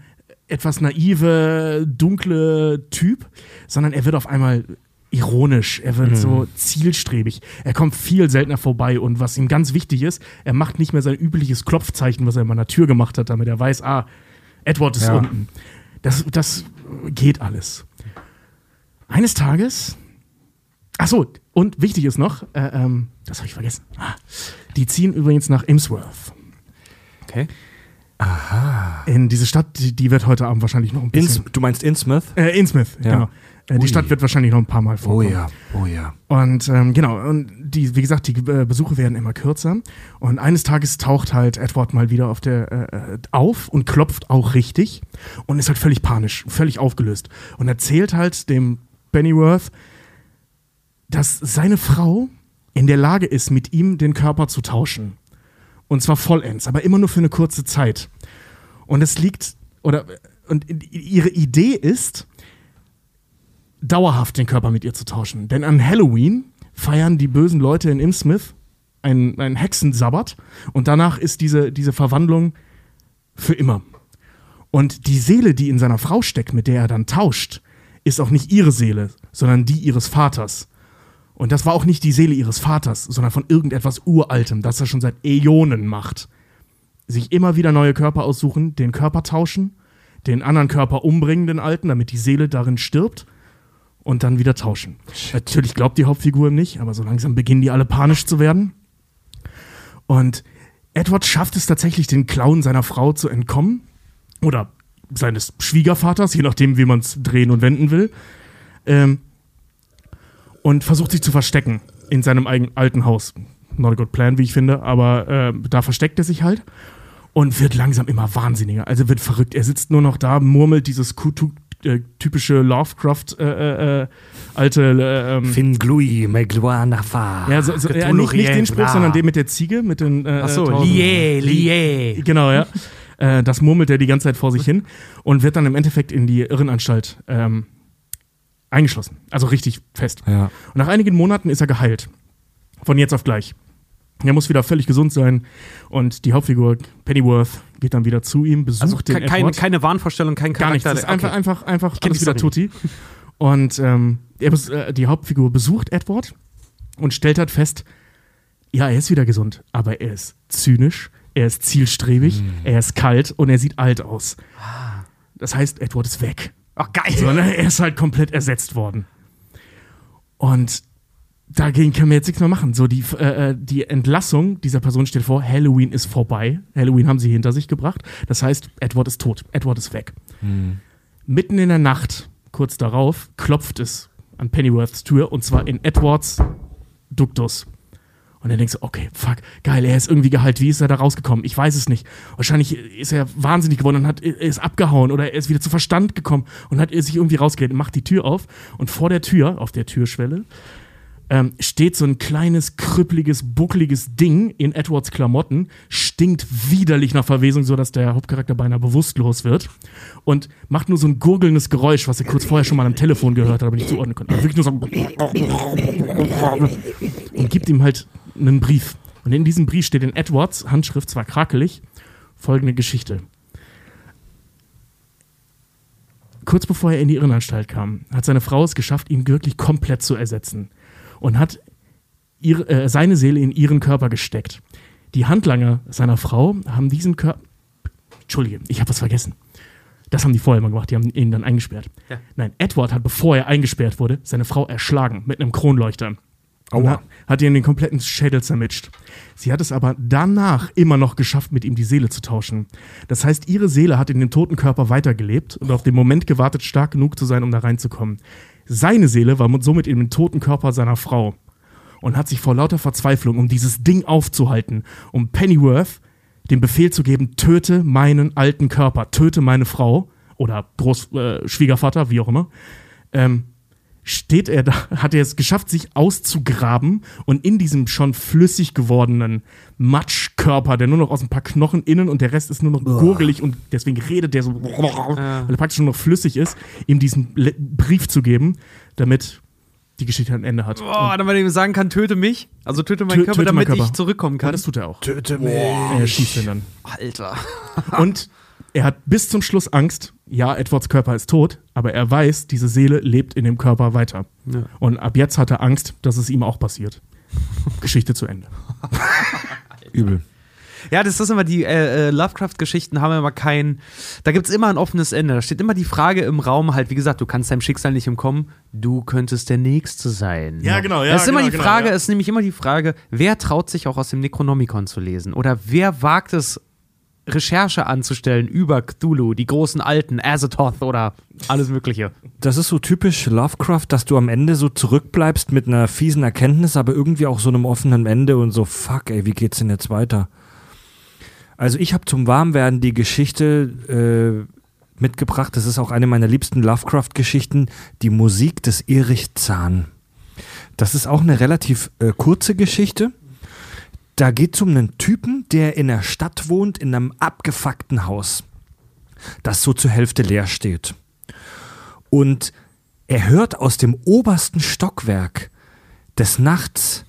Speaker 6: etwas naive, dunkle Typ, sondern er wird auf einmal ironisch, er wird so zielstrebig. Er kommt viel seltener vorbei und was ihm ganz wichtig ist, er macht nicht mehr sein übliches Klopfzeichen, was er immer an der Tür gemacht hat, damit er weiß, ah, Edward ist
Speaker 4: Ja.
Speaker 6: unten. Das, das geht alles. Eines Tages, ach so, und wichtig ist noch, äh, ähm, das habe ich vergessen, ah, die ziehen übrigens nach Imsworth.
Speaker 5: Okay.
Speaker 6: Aha. In diese Stadt, die, die wird heute Abend wahrscheinlich noch ein bisschen.
Speaker 4: Ins, du meinst Innsmouth?
Speaker 6: Äh, Innsmouth,
Speaker 4: Ja.
Speaker 6: genau. Äh, die. Stadt wird wahrscheinlich noch ein paar Mal
Speaker 4: Oh
Speaker 6: vorkommen.
Speaker 4: ja, oh ja.
Speaker 6: Und ähm, genau, und die, wie gesagt, die äh, Besuche werden immer kürzer. Und eines Tages taucht halt Edward mal wieder auf der äh, äh, auf und klopft auch richtig und ist halt völlig panisch, völlig aufgelöst. Und erzählt halt dem Pennyworth, dass seine Frau in der Lage ist, mit ihm den Körper zu tauschen. Und zwar vollends, aber immer nur für eine kurze Zeit. Und es liegt, oder, und ihre Idee ist, dauerhaft den Körper mit ihr zu tauschen. Denn an Halloween feiern die bösen Leute in Innsmouth einen, einen Hexensabbat und danach ist diese, diese Verwandlung für immer. Und die Seele, die in seiner Frau steckt, mit der er dann tauscht, ist auch nicht ihre Seele, sondern die ihres Vaters. Und das war auch nicht die Seele ihres Vaters, sondern von irgendetwas Uraltem, das er schon seit Äonen macht. Sich immer wieder neue Körper aussuchen, den Körper tauschen, den anderen Körper umbringen, den alten, damit die Seele darin stirbt und dann wieder tauschen. Natürlich glaubt die Hauptfigur nicht, aber so langsam beginnen die alle panisch zu werden. Und Edward schafft es tatsächlich, den Klauen seiner Frau zu entkommen. Oder seines Schwiegervaters, je nachdem, wie man es drehen und wenden will. Ähm, und versucht sich zu verstecken in seinem eigenen alten Haus. Not a good plan, wie ich finde, aber äh, da versteckt er sich halt und wird langsam immer wahnsinniger. Also wird verrückt. Er sitzt nur noch da, murmelt dieses Kutu äh, typische Lovecraft äh, äh, äh, alte äh, ähm,
Speaker 4: Fin glui, me gloire nafa.
Speaker 6: ja, so, so, ja, nicht, nicht den Spruch, sondern den mit der Ziege, mit den äh,
Speaker 5: Achso,
Speaker 6: äh,
Speaker 5: lié, lié.
Speaker 6: Genau, ja. [laughs] äh, das murmelt er die ganze Zeit vor sich hin und wird dann im Endeffekt in die Irrenanstalt ähm, eingeschlossen. Also richtig fest.
Speaker 4: Ja.
Speaker 6: Und nach einigen Monaten ist er geheilt. Von jetzt auf gleich. Er muss wieder völlig gesund sein und die Hauptfigur Pennyworth geht dann wieder zu ihm, besucht
Speaker 5: Also
Speaker 6: den
Speaker 5: ke- keine,
Speaker 6: Edward.
Speaker 5: keine Wahnvorstellung, kein
Speaker 6: Gar nichts.
Speaker 5: Charakter.
Speaker 6: Das ist einfach,
Speaker 5: okay.
Speaker 6: einfach, einfach
Speaker 5: kenn
Speaker 6: alles wieder Tutti. Und ähm, er, äh, die Hauptfigur besucht Edward und stellt halt fest, ja, er ist wieder gesund, aber er ist zynisch, er ist zielstrebig,
Speaker 5: Hm.
Speaker 6: er ist kalt und er sieht alt aus. Das heißt, Edward ist weg.
Speaker 5: Ach, geil.
Speaker 6: So, ne? Er ist halt komplett ersetzt worden. Und dagegen können wir jetzt nichts mehr machen. So, die, äh, äh, die Entlassung dieser Person steht vor, Halloween ist vorbei. Halloween haben sie hinter sich gebracht. Das heißt, Edward ist tot. Edward ist weg. Mitten in der Nacht, kurz darauf, klopft es an Pennyworths Tür und zwar in Edwards Duktus. Und er denkt so, okay, fuck, geil, er ist irgendwie geheilt. Wie ist er da rausgekommen? Ich weiß es nicht. Wahrscheinlich ist er wahnsinnig geworden und hat, er ist abgehauen oder er ist wieder zu Verstand gekommen und hat sich irgendwie rausgeredet, macht die Tür auf und vor der Tür, auf der Türschwelle, ähm, steht so ein kleines, krüppeliges, buckliges Ding in Edwards Klamotten, stinkt widerlich nach Verwesung, sodass der Hauptcharakter beinahe bewusstlos wird und macht nur so ein gurgelndes Geräusch, was er kurz vorher schon mal am Telefon gehört hat, aber nicht zuordnen konnte. Also wirklich nur so [laughs] und gibt ihm halt einen Brief. Und in diesem Brief steht in Edwards Handschrift, zwar krakelig, folgende Geschichte. Kurz bevor er in die Irrenanstalt kam, hat seine Frau es geschafft, ihn wirklich komplett zu ersetzen und hat ihre, äh, seine Seele in ihren Körper gesteckt. Die Handlanger seiner Frau haben diesen Körper. Entschuldige, ich habe was vergessen. Das haben die vorher mal gemacht, die haben ihn dann eingesperrt.
Speaker 5: Ja.
Speaker 6: Nein, Edward hat, bevor er eingesperrt wurde, seine Frau erschlagen mit einem Kronleuchter.
Speaker 4: Aua.
Speaker 6: hat, hat ihr den kompletten Schädel zermitscht. Sie hat es aber danach immer noch geschafft, mit ihm die Seele zu tauschen. Das heißt, ihre Seele hat in dem toten Körper weitergelebt und auf den Moment gewartet, stark genug zu sein, um da reinzukommen. Seine Seele war somit in dem toten Körper seiner Frau und hat sich vor lauter Verzweiflung, um dieses Ding aufzuhalten, um Pennyworth den Befehl zu geben, töte meinen alten Körper, töte meine Frau oder Großschwiegervater, äh, Schwiegervater, wie auch immer, ähm, steht er da, [laughs] hat er es geschafft, sich auszugraben und in diesem schon flüssig gewordenen Matschkörper, der nur noch aus ein paar Knochen innen und der Rest ist nur noch gurgelig und deswegen redet der so, weil er praktisch nur noch flüssig ist, ihm diesen Brief zu geben, damit die Geschichte ein Ende hat.
Speaker 5: Oh, damit man ihm sagen kann, töte mich. Also töte meinen
Speaker 6: Tö-
Speaker 5: Körper,
Speaker 6: töte
Speaker 5: damit
Speaker 6: Körper.
Speaker 5: ich zurückkommen kann.
Speaker 6: das tut er auch.
Speaker 4: Töte mich.
Speaker 6: Er schießt ihn dann.
Speaker 5: Alter.
Speaker 6: Und er hat bis zum Schluss Angst. Ja, Edwards Körper ist tot, aber er weiß, diese Seele lebt in dem Körper weiter.
Speaker 5: Ja.
Speaker 6: Und ab jetzt hat er Angst, dass es ihm auch passiert. [laughs] Geschichte zu Ende. [laughs]
Speaker 4: Übel.
Speaker 5: Ja, das ist immer die äh, äh, Lovecraft-Geschichten haben immer kein. Da gibt es immer ein offenes Ende. Da steht immer die Frage im Raum, halt, wie gesagt, du kannst deinem Schicksal nicht entkommen, du könntest der Nächste sein.
Speaker 6: Ja, genau, ja,
Speaker 5: Das ist immer
Speaker 6: genau,
Speaker 5: die
Speaker 6: genau,
Speaker 5: Frage,
Speaker 6: ja.
Speaker 5: ist nämlich immer die Frage, wer traut sich auch aus dem Necronomicon zu lesen? Oder wer wagt es, Recherche anzustellen über Cthulhu, die großen Alten, Azathoth oder alles Mögliche.
Speaker 4: Das ist so typisch Lovecraft, dass du am Ende so zurückbleibst mit einer fiesen Erkenntnis, aber irgendwie auch so einem offenen Ende und so, fuck, ey, wie geht's denn jetzt weiter? Also ich habe zum Warmwerden die Geschichte äh, mitgebracht. Das ist auch eine meiner liebsten Lovecraft-Geschichten, die Musik des Erich Zahn. Das ist auch eine relativ äh, kurze Geschichte. Da geht es um einen Typen, der in der Stadt wohnt, in einem abgefuckten Haus, das so zur Hälfte leer steht. Und er hört aus dem obersten Stockwerk des Nachts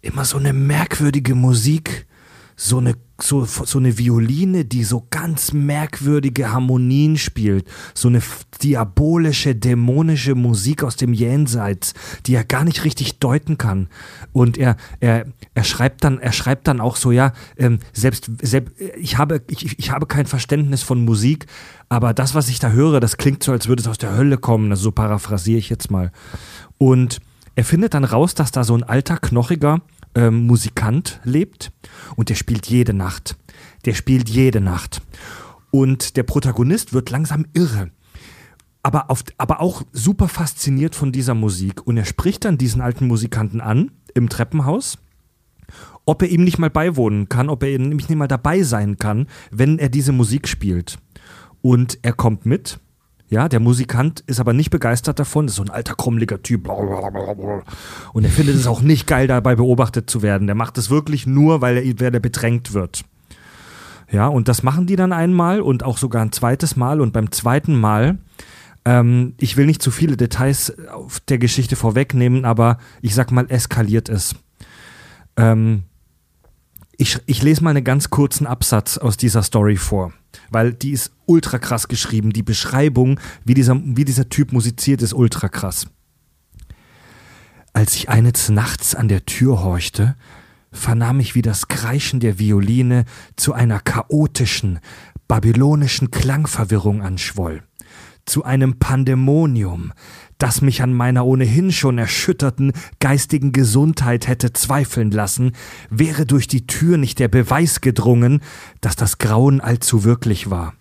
Speaker 4: immer so eine merkwürdige Musik, so eine so, so eine Violine, die so ganz merkwürdige Harmonien spielt, so eine diabolische, dämonische Musik aus dem Jenseits, die er gar nicht richtig deuten kann. Und er, er, er schreibt dann, er schreibt dann auch so, ja, ähm, selbst, selbst ich habe, ich, ich habe kein Verständnis von Musik, aber das, was ich da höre, das klingt so, als würde es aus der Hölle kommen. Also so paraphrasiere ich jetzt mal. Und er findet dann raus, dass da so ein alter, knochiger ähm, Musikant lebt und der spielt jede Nacht. Der spielt jede Nacht. Und der Protagonist wird langsam irre. Aber, auf, aber auch super fasziniert von dieser Musik. Und er spricht dann diesen alten Musikanten an im Treppenhaus, ob er ihm nicht mal beiwohnen kann, ob er nämlich nicht mal dabei sein kann, wenn er diese Musik spielt. Und er kommt mit ja, der Musikant ist aber nicht begeistert davon, das ist so ein alter, krummeliger Typ. Und er findet es auch nicht geil, dabei beobachtet zu werden. Der macht es wirklich nur, weil er, weil er bedrängt wird. Ja, und das machen die dann einmal und auch sogar ein zweites Mal. Und beim zweiten Mal, ähm, ich will nicht zu viele Details auf der Geschichte vorwegnehmen, aber ich sag mal, eskaliert es. Ähm, ich, ich lese mal einen ganz kurzen Absatz aus dieser Story vor weil die ist ultra krass geschrieben. Die Beschreibung, wie dieser, wie dieser Typ musiziert, ist ultra krass. Als ich eines Nachts an der Tür horchte, vernahm ich, wie das Kreischen der Violine zu einer chaotischen, babylonischen Klangverwirrung anschwoll, zu einem Pandemonium, das mich an meiner ohnehin schon erschütterten geistigen Gesundheit hätte zweifeln lassen, wäre durch die Tür nicht der Beweis gedrungen, dass das Grauen allzu wirklich war.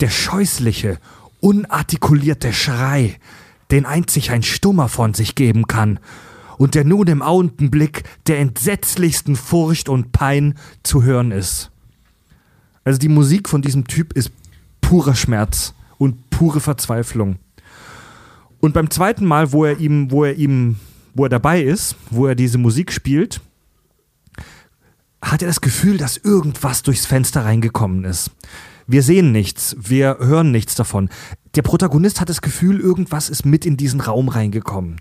Speaker 4: Der scheußliche, unartikulierte Schrei, den einzig ein Stummer von sich geben kann, und der nun im Augenblick der entsetzlichsten Furcht und Pein zu hören ist. Also die Musik von diesem Typ ist purer Schmerz und pure Verzweiflung. Und beim zweiten Mal, wo er ihm, wo er ihm, wo er dabei ist, wo er diese Musik spielt, hat er das Gefühl, dass irgendwas durchs Fenster reingekommen ist. Wir sehen nichts, wir hören nichts davon. Der Protagonist hat das Gefühl, irgendwas ist mit in diesen Raum reingekommen.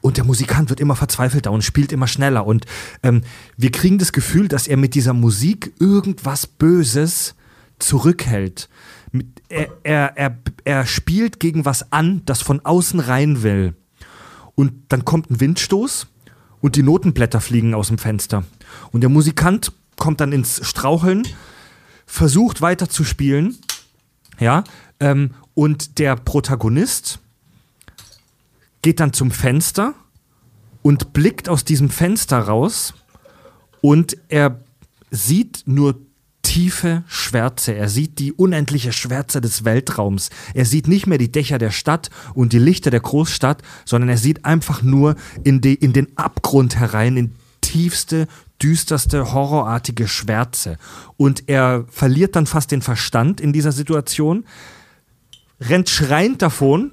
Speaker 4: Und der Musikant wird immer verzweifelter und spielt immer schneller. Und ähm, wir kriegen das Gefühl, dass er mit dieser Musik irgendwas Böses zurückhält er, er, er, er spielt gegen was an, das von außen rein will. Und dann kommt ein Windstoß und die Notenblätter fliegen aus dem Fenster. Und der Musikant kommt dann ins Straucheln, versucht weiter zu spielen, ja, ähm, und der Protagonist geht dann zum Fenster und blickt aus diesem Fenster raus und er sieht nur tiefe Schwärze. Er sieht die unendliche Schwärze des Weltraums. Er sieht nicht mehr die Dächer der Stadt und die Lichter der Großstadt, sondern er sieht einfach nur in, die, in den Abgrund herein, in tiefste, düsterste, horrorartige Schwärze. Und er verliert dann fast den Verstand in dieser Situation, rennt schreiend davon,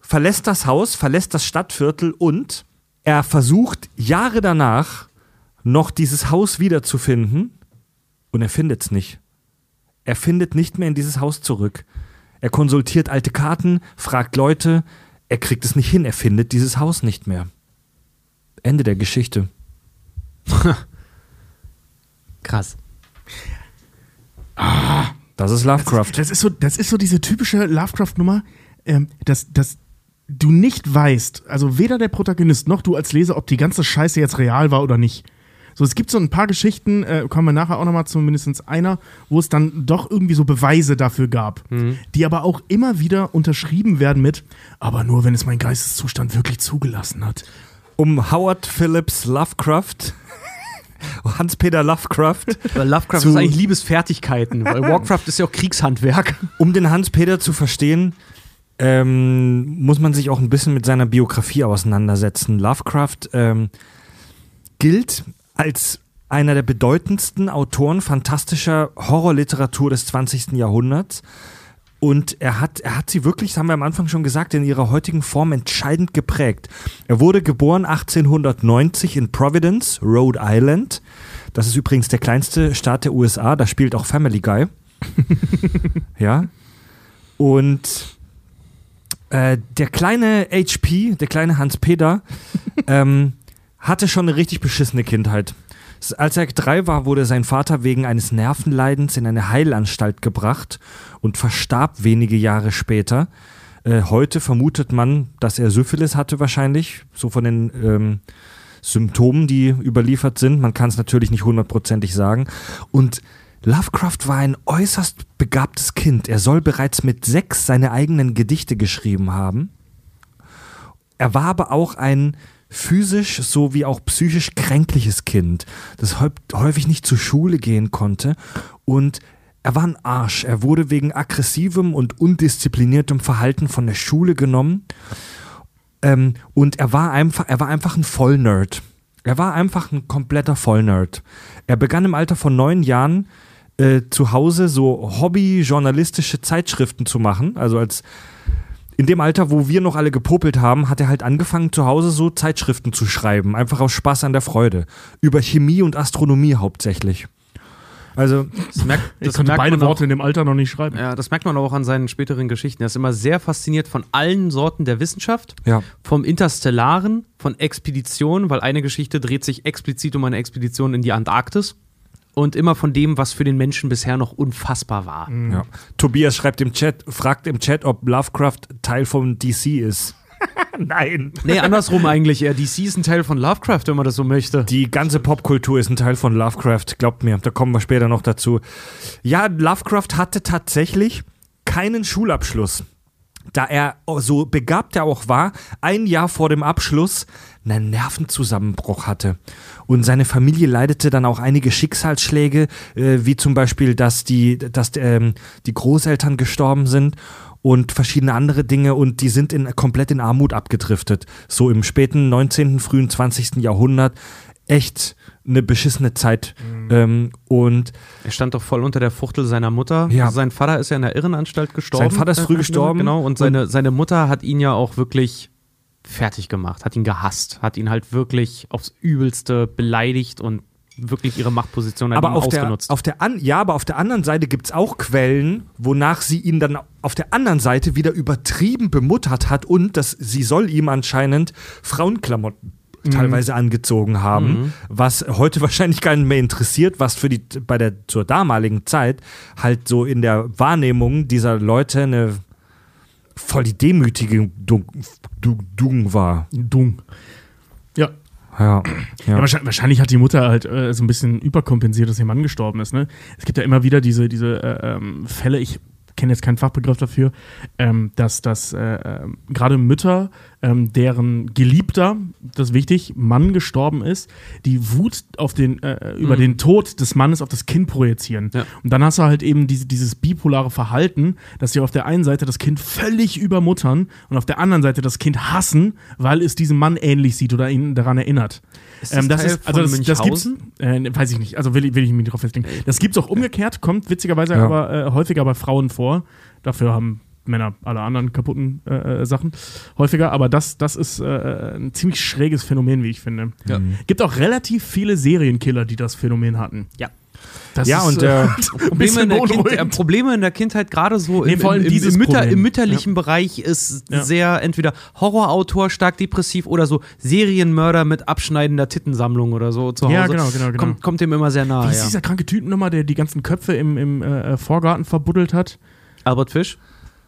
Speaker 4: verlässt das Haus, verlässt das Stadtviertel und er versucht Jahre danach noch dieses Haus wiederzufinden und er findet es nicht. Er findet nicht mehr in dieses Haus zurück. Er konsultiert alte Karten, fragt Leute, er kriegt es nicht hin, er findet dieses Haus nicht mehr. Ende der Geschichte. [laughs]
Speaker 5: Krass.
Speaker 6: Ah,
Speaker 4: das ist Lovecraft.
Speaker 6: Das, das, ist, so, das ist so diese typische Lovecraft-Nummer, ähm, dass, dass du nicht weißt, also weder der Protagonist noch du als Leser, ob die ganze Scheiße jetzt real war oder nicht. So, es gibt so ein paar Geschichten, äh, kommen wir nachher auch nochmal zu mindestens einer, wo es dann doch irgendwie so Beweise dafür gab, mhm. die aber auch immer wieder unterschrieben werden mit, aber nur wenn es mein Geisteszustand wirklich zugelassen hat.
Speaker 4: Um Howard Phillips Lovecraft [laughs] Hans-Peter Lovecraft.
Speaker 5: Weil Lovecraft
Speaker 4: Zu-
Speaker 5: ist eigentlich Liebesfertigkeiten, weil [laughs] Warcraft ist ja auch Kriegshandwerk.
Speaker 4: Um den Hans-Peter zu verstehen, ähm, muss man sich auch ein bisschen mit seiner Biografie auseinandersetzen. Lovecraft ähm, gilt als einer der bedeutendsten Autoren fantastischer Horrorliteratur des 20. Jahrhunderts. Und er hat, er hat sie wirklich, das haben wir am Anfang schon gesagt, in ihrer heutigen Form entscheidend geprägt. Er wurde geboren 1890 in Providence, Rhode Island. Das ist übrigens der kleinste Staat der USA, da spielt auch Family Guy. [laughs] ja. Und äh, der kleine HP, der kleine Hans-Peter, [laughs] ähm, hatte schon eine richtig beschissene Kindheit. Als er drei war, wurde sein Vater wegen eines Nervenleidens in eine Heilanstalt gebracht und verstarb wenige Jahre später. Äh, heute vermutet man, dass er Syphilis hatte wahrscheinlich, so von den ähm, Symptomen, die überliefert sind. Man kann es natürlich nicht hundertprozentig sagen. Und Lovecraft war ein äußerst begabtes Kind. Er soll bereits mit sechs seine eigenen Gedichte geschrieben haben. Er war aber auch ein physisch sowie auch psychisch kränkliches Kind, das häu- häufig nicht zur Schule gehen konnte und er war ein Arsch. Er wurde wegen aggressivem und undiszipliniertem Verhalten von der Schule genommen ähm, und er war einfach, er war einfach ein Vollnerd. Er war einfach ein kompletter Vollnerd. Er begann im Alter von neun Jahren äh, zu Hause so hobbyjournalistische Zeitschriften zu machen. Also als in dem Alter, wo wir noch alle gepopelt haben, hat er halt angefangen, zu Hause so Zeitschriften zu schreiben. Einfach aus Spaß an der Freude. Über Chemie und Astronomie hauptsächlich. Also,
Speaker 5: Das merkt,
Speaker 6: Ich
Speaker 5: das
Speaker 6: konnte
Speaker 5: merkt
Speaker 6: beide
Speaker 5: man auch-
Speaker 6: Worte in dem Alter noch nicht schreiben.
Speaker 5: Ja, das merkt man auch an seinen späteren Geschichten. Er ist immer sehr fasziniert von allen Sorten der Wissenschaft,
Speaker 4: ja.
Speaker 5: vom Interstellaren, von Expeditionen, weil eine Geschichte dreht sich explizit um eine Expedition in die Antarktis und immer von dem, was für den Menschen bisher noch unfassbar war.
Speaker 4: ja. Tobias schreibt im Chat, fragt im Chat, ob Lovecraft Teil von DC ist. [laughs] Nein.
Speaker 5: Nee, andersrum eigentlich eher. DC ist ein Teil von Lovecraft, wenn man das so möchte.
Speaker 4: Die ganze Popkultur ist ein Teil von Lovecraft, glaubt mir. Da kommen wir später noch dazu. Ja, Lovecraft hatte tatsächlich keinen Schulabschluss. Da er so begabt er auch war, ein Jahr vor dem Abschluss einen Nervenzusammenbruch hatte. Und seine Familie leidete dann auch einige Schicksalsschläge, äh, wie zum Beispiel, dass die, dass ähm, die Großeltern gestorben sind und verschiedene andere Dinge und die sind in, komplett in Armut abgedriftet. So im späten 19., frühen 20. Jahrhundert. Echt eine beschissene Zeit. Ähm, und
Speaker 5: Er stand doch voll unter der Fuchtel seiner Mutter.
Speaker 4: Ja.
Speaker 5: Sein Vater ist ja in der Irrenanstalt gestorben.
Speaker 4: Sein Vater ist früh gestorben.
Speaker 5: Genau, und seine, seine Mutter hat ihn ja auch wirklich fertig gemacht, hat ihn gehasst, hat ihn halt wirklich aufs Übelste beleidigt und wirklich ihre Machtposition halt
Speaker 4: aber auf der,
Speaker 5: ausgenutzt.
Speaker 4: auf der an, ja, aber auf der anderen Seite gibt es auch Quellen, wonach sie ihn dann auf der anderen Seite wieder übertrieben bemuttert hat und dass sie soll ihm anscheinend Frauenklamotten teilweise angezogen haben, was heute [laughs] wahrscheinlich keinen mehr interessiert, was für die bei der zur damaligen Zeit halt so in der Wahrnehmung dieser Leute eine voll die Demütigung Dung, Dung, Dung war.
Speaker 6: Dung. Ja.
Speaker 4: Ja,
Speaker 6: Ja.
Speaker 4: ja.
Speaker 6: wahrscheinlich, wahrscheinlich hat die Mutter halt äh, so ein bisschen überkompensiert, dass ihr Mann gestorben ist. Ne? Es gibt ja immer wieder diese, diese äh, ähm, Fälle, ich kenne jetzt keinen Fachbegriff dafür, ähm, dass, dass äh, ähm, gerade Mütter, ähm, deren Geliebter, das ist wichtig, Mann gestorben ist, die Wut auf den, äh, über den Tod des Mannes auf das Kind projizieren.
Speaker 5: Ja.
Speaker 6: Und dann hast du halt eben diese, dieses bipolare Verhalten, dass sie auf der einen Seite das Kind völlig übermuttern und auf der anderen Seite das Kind hassen, weil es diesem Mann ähnlich sieht oder ihn daran erinnert.
Speaker 5: Ist das Teil
Speaker 6: also das, das gibt's, äh, weiß ich nicht, also will, ich- will ich mich nicht drauf festlegen. Das gibt's auch umgekehrt, kommt witzigerweise
Speaker 4: Ja.
Speaker 6: aber äh, häufiger bei Frauen vor. Dafür haben Männer alle anderen kaputten äh, äh, Sachen häufiger, aber das, das ist äh, ein ziemlich schräges Phänomen, wie ich finde.
Speaker 5: Ja.
Speaker 6: Gibt auch relativ viele Serienkiller, die das Phänomen hatten.
Speaker 5: Ja.
Speaker 6: Das
Speaker 4: Ja,
Speaker 6: ist,
Speaker 4: und, äh, [laughs] [laughs]
Speaker 6: ein
Speaker 5: Probleme in, der kind, äh. Probleme in der Kindheit, gerade so
Speaker 6: Nee,
Speaker 5: im,
Speaker 6: vor allem
Speaker 5: im, im,
Speaker 6: dieses
Speaker 5: im, Mütter, im mütterlichen Bereich, ist
Speaker 6: Ja.
Speaker 5: sehr entweder Horrorautor, stark depressiv oder so Serienmörder mit abschneidender Tittensammlung oder so zu Hause.
Speaker 6: Ja, genau, genau, genau.
Speaker 5: Kommt, kommt dem immer sehr
Speaker 6: Wie
Speaker 5: nahe.
Speaker 6: ist
Speaker 5: Ja.
Speaker 6: dieser kranke Typ nochmal, der die ganzen Köpfe im, im äh, Vorgarten verbuddelt hat?
Speaker 5: Albert Fisch?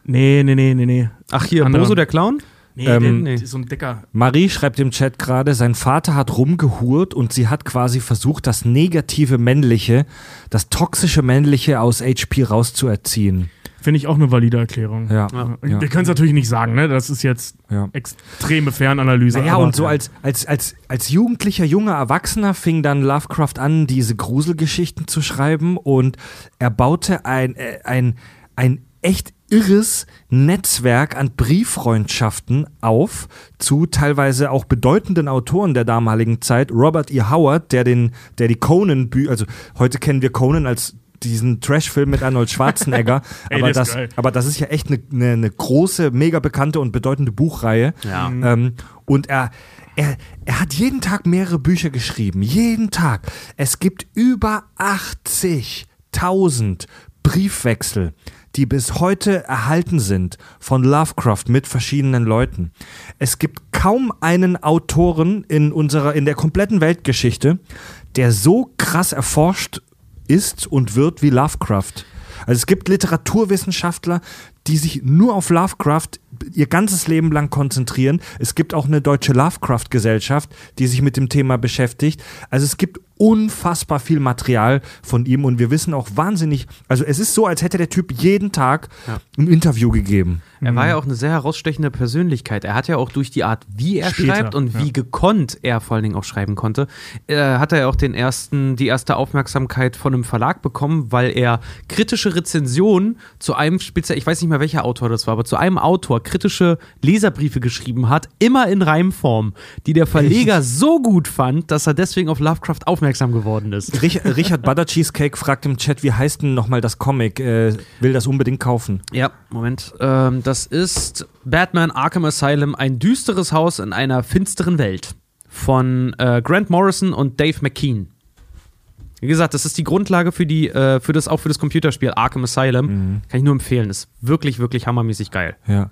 Speaker 6: Nee, nee, nee, nee, nee.
Speaker 5: Ach, hier,
Speaker 6: Anderer.
Speaker 5: Boso der Clown?
Speaker 6: Nee,
Speaker 4: Ähm,
Speaker 6: der, so ein Decker.
Speaker 4: Marie schreibt im Chat gerade, sein Vater hat rumgehurt und sie hat quasi versucht, das negative Männliche, das toxische Männliche aus HP rauszuerziehen.
Speaker 6: Finde ich auch eine valide Erklärung.
Speaker 4: Ja.
Speaker 5: Ja.
Speaker 4: Ja.
Speaker 6: Wir können es natürlich nicht sagen, ne? Das ist jetzt
Speaker 4: Ja.
Speaker 6: extreme Fernanalyse.
Speaker 4: Naja,
Speaker 6: aber-
Speaker 4: und so als, als, als, als jugendlicher, junger Erwachsener fing dann Lovecraft an, diese Gruselgeschichten zu schreiben und er baute ein, äh, ein, ein echt irres Netzwerk an Brieffreundschaften auf zu teilweise auch bedeutenden Autoren der damaligen Zeit. Robert E. Howard, der den, der die Conan, also heute kennen wir Conan als diesen Trash-Film mit Arnold Schwarzenegger, [laughs]
Speaker 6: Ey,
Speaker 4: aber, das,
Speaker 6: geil.
Speaker 4: aber das ist ja echt eine ne, ne große, mega bekannte und bedeutende Buchreihe.
Speaker 5: Ja.
Speaker 4: Ähm, und er, er, er hat jeden Tag mehrere Bücher geschrieben. Jeden Tag. Es gibt über 80.000 Briefwechsel, die bis heute erhalten sind von Lovecraft mit verschiedenen Leuten. Es gibt kaum einen Autoren in unserer, in der kompletten Weltgeschichte, der so krass erforscht ist und wird wie Lovecraft. Also es gibt Literaturwissenschaftler, die sich nur auf Lovecraft ihr ganzes Leben lang konzentrieren. Es gibt auch eine deutsche Lovecraft-Gesellschaft, die sich mit dem Thema beschäftigt. Also es gibt unfassbar viel Material von ihm und wir wissen auch wahnsinnig, also es ist so, als hätte der Typ jeden Tag ein Interview gegeben.
Speaker 5: Er war ja auch eine sehr herausstechende Persönlichkeit. Er hat ja auch durch die Art, wie er
Speaker 6: Später,
Speaker 5: schreibt und wie gekonnt er vor allen Dingen auch schreiben konnte, äh, hat er ja auch den ersten, die erste Aufmerksamkeit von einem Verlag bekommen, weil er kritische Rezensionen zu einem speziell, ich weiß nicht mehr welcher Autor das war, aber zu einem Autor kritische Leserbriefe geschrieben hat, immer in Reimform, die der Verleger [laughs] so gut fand, dass er deswegen auf Lovecraft aufmerksam geworden ist.
Speaker 4: Rich, Richard Butter Cheesecake fragt im Chat, wie heißt denn nochmal das Comic? Äh, will das unbedingt kaufen.
Speaker 5: Ja, Moment. Ähm, das ist Batman Arkham Asylum, ein düsteres Haus in einer finsteren Welt. Von äh, Grant Morrison und Dave McKean. Wie gesagt, das ist die Grundlage für die, äh, für das, auch für das Computerspiel Arkham Asylum. Kann ich nur empfehlen. Ist wirklich, wirklich hammermäßig geil.
Speaker 4: Ja.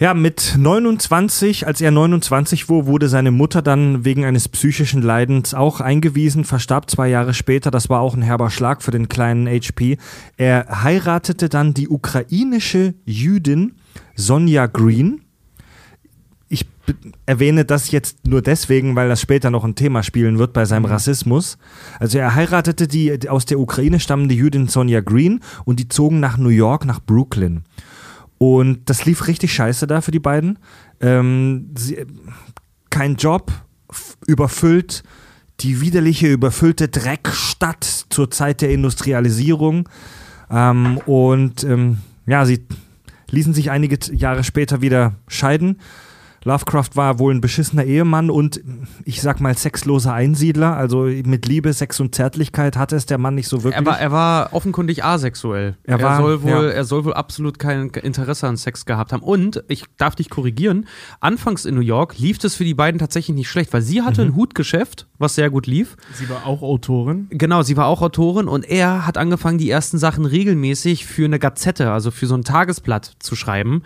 Speaker 4: Ja, mit 29, als er 29 wurde, wurde seine Mutter dann wegen eines psychischen Leidens auch eingewiesen, verstarb zwei Jahre später. Das war auch ein herber Schlag für den kleinen HP. Er heiratete dann die ukrainische Jüdin Sonja Green. Ich erwähne das jetzt nur deswegen, weil das später noch ein Thema spielen wird bei seinem Rassismus. Also er heiratete die aus der Ukraine stammende Jüdin Sonja Green und die zogen nach New York, nach Brooklyn. Und das lief richtig scheiße da für die beiden. Ähm, sie, kein Job, überfüllt, die widerliche, überfüllte Dreckstadt zur Zeit der Industrialisierung. Ähm, und ähm, ja, sie ließen sich einige Jahre später wieder scheiden. Lovecraft war wohl ein beschissener Ehemann und ich sag mal sexloser Einsiedler. Also mit Liebe, Sex und Zärtlichkeit hatte es der Mann nicht so wirklich.
Speaker 5: Er war, er war offenkundig asexuell.
Speaker 4: Er war-
Speaker 5: soll wohl,
Speaker 4: ja.
Speaker 5: er soll wohl absolut kein Interesse an Sex gehabt haben. Und ich darf dich korrigieren. Anfangs in New York lief es für die beiden tatsächlich nicht schlecht, weil sie
Speaker 4: Mhm.
Speaker 5: hatte ein Hutgeschäft, was sehr gut lief.
Speaker 6: Sie war auch Autorin.
Speaker 5: Genau, sie war auch Autorin und er hat angefangen, die ersten Sachen regelmäßig für eine Gazette, also für so ein Tagesblatt zu schreiben.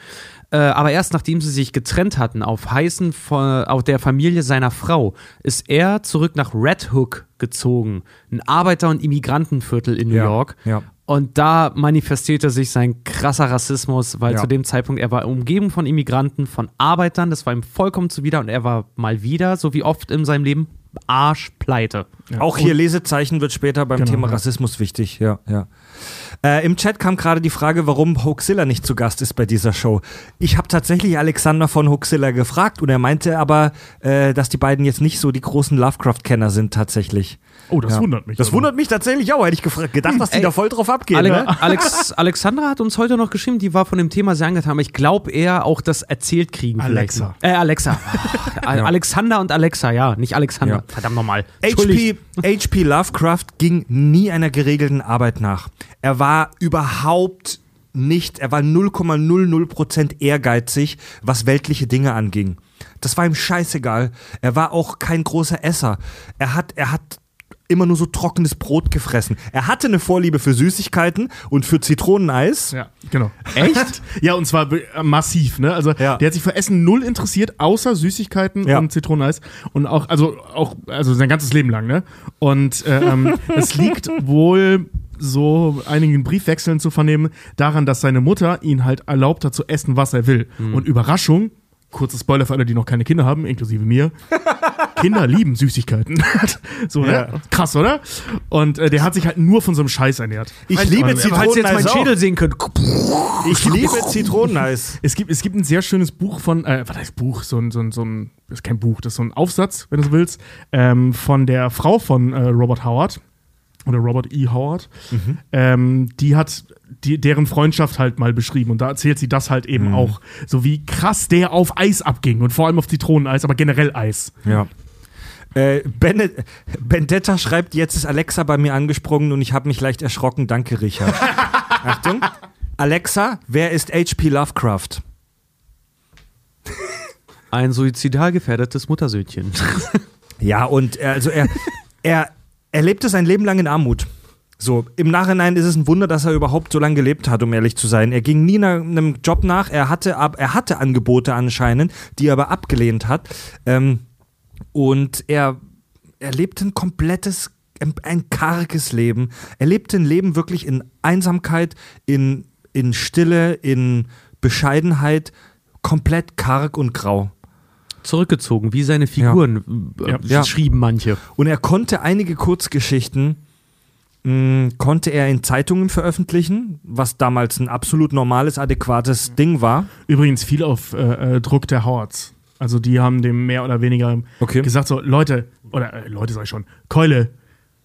Speaker 5: Äh, aber erst nachdem sie sich getrennt hatten, auf heißen von auf der Familie seiner Frau, ist er zurück nach Red Hook gezogen, ein Arbeiter- und Immigrantenviertel in New
Speaker 4: Ja,
Speaker 5: York.
Speaker 4: ja.
Speaker 5: Und da manifestierte sich sein krasser Rassismus, weil
Speaker 4: Ja.
Speaker 5: zu dem Zeitpunkt er war umgeben von Immigranten, von Arbeitern, das war ihm vollkommen zuwider und er war mal wieder, so wie oft in seinem Leben, arschpleite.
Speaker 4: Auch hier Lesezeichen wird später beim
Speaker 6: Genau,
Speaker 4: Thema
Speaker 6: ja.
Speaker 4: Rassismus wichtig, ja, ja. Äh, Im Chat kam gerade die Frage, warum Hoaxilla nicht zu Gast ist bei dieser Show. Ich habe tatsächlich Alexander von Hoaxilla gefragt und er meinte aber, äh, dass die beiden jetzt nicht so die großen Lovecraft-Kenner sind tatsächlich.
Speaker 6: Oh, das
Speaker 4: Ja.
Speaker 6: wundert mich.
Speaker 4: Das
Speaker 6: aber.
Speaker 4: wundert mich tatsächlich auch. Hätte ich gedacht, dass die
Speaker 5: Ey,
Speaker 4: da voll drauf abgehen.
Speaker 5: Ale
Speaker 4: ne? [laughs] [laughs]
Speaker 5: Alex Alexandra hat uns heute noch geschrieben, die war von dem Thema sehr angetan, aber ich glaube eher auch das erzählt kriegen.
Speaker 6: Alexa.
Speaker 5: Vielleicht. Äh, Alexa. [laughs] Alexander und Alexa, ja, nicht Alexander.
Speaker 4: Ja.
Speaker 5: Verdammt nochmal.
Speaker 4: HP, HP Lovecraft ging nie einer geregelten Arbeit nach. Er war überhaupt nicht, er war 0,00% ehrgeizig, was weltliche Dinge anging. Das war ihm scheißegal. Er war auch kein großer Esser. Er hat, er hat immer nur so trockenes Brot gefressen. Er hatte eine Vorliebe für Süßigkeiten und für Zitroneneis.
Speaker 6: Ja, genau. Echt? ja, und zwar äh, massiv, ne? Also
Speaker 4: Ja.
Speaker 6: der hat sich für Essen null interessiert, außer Süßigkeiten
Speaker 4: Ja.
Speaker 6: und Zitroneneis. Und auch, also auch, also sein ganzes Leben lang, ne? Und äh, ähm, [laughs] es liegt wohl so einigen Briefwechseln zu vernehmen, daran, dass seine Mutter ihn halt erlaubt hat zu essen, was er will. Und Überraschung, kurze Spoiler für alle, die noch keine Kinder haben, inklusive mir. [laughs] Kinder lieben Süßigkeiten. [laughs] so, ne? Krass, oder? Und äh, der hat sich halt nur von so einem Scheiß ernährt.
Speaker 4: Ich liebe
Speaker 6: Und-
Speaker 5: Falls ihr jetzt meinen
Speaker 4: Zitroneneis
Speaker 5: Schädel
Speaker 4: auch.
Speaker 5: sehen könnt.
Speaker 4: Ich liebe Zitroneneis. [laughs]
Speaker 6: Es gibt, es gibt ein sehr schönes Buch von, äh, was heißt Buch? So ein, so ein, so ein, das ist kein Buch, das ist so ein Aufsatz, wenn du so willst, ähm, von der Frau von äh, Robert Howard oder Robert E. Howard. Ähm, die hat die, deren Freundschaft halt mal beschrieben und da erzählt sie das halt eben auch, so wie krass der auf Eis abging und vor allem auf Zitroneneis, aber generell Eis.
Speaker 4: Ja. Äh, Bene- Bendetta schreibt, jetzt ist Alexa bei mir angesprungen und ich habe mich leicht erschrocken. Danke, Richard. [laughs] Achtung. Alexa, wer ist H.P. Lovecraft?
Speaker 5: Ein suizidal gefährdetes Muttersöhnchen.
Speaker 4: Ja, und er, also er, [laughs] er, er lebte sein Leben lang in Armut. So, im Nachhinein ist es ein Wunder, dass er überhaupt so lange gelebt hat, um ehrlich zu sein. Er ging nie nach einem Job nach, er hatte, ab, er hatte Angebote anscheinend, die er aber abgelehnt hat. Ähm, und er, er lebte ein komplettes, ein, karges Leben. Er lebte ein Leben wirklich in Einsamkeit, in, in Stille, in Bescheidenheit, komplett karg und grau.
Speaker 5: Zurückgezogen, wie seine Figuren äh,
Speaker 6: Ja.
Speaker 4: Ja.
Speaker 5: schrieben manche.
Speaker 4: Und er konnte einige Kurzgeschichten, mh, konnte er in Zeitungen veröffentlichen, was damals ein absolut normales, adäquates Ding war.
Speaker 6: Übrigens viel auf äh, äh, Druck der Howards. Also die haben dem mehr oder weniger
Speaker 4: Okay.
Speaker 6: gesagt so, Leute, oder äh, Leute sag ich schon, Keule,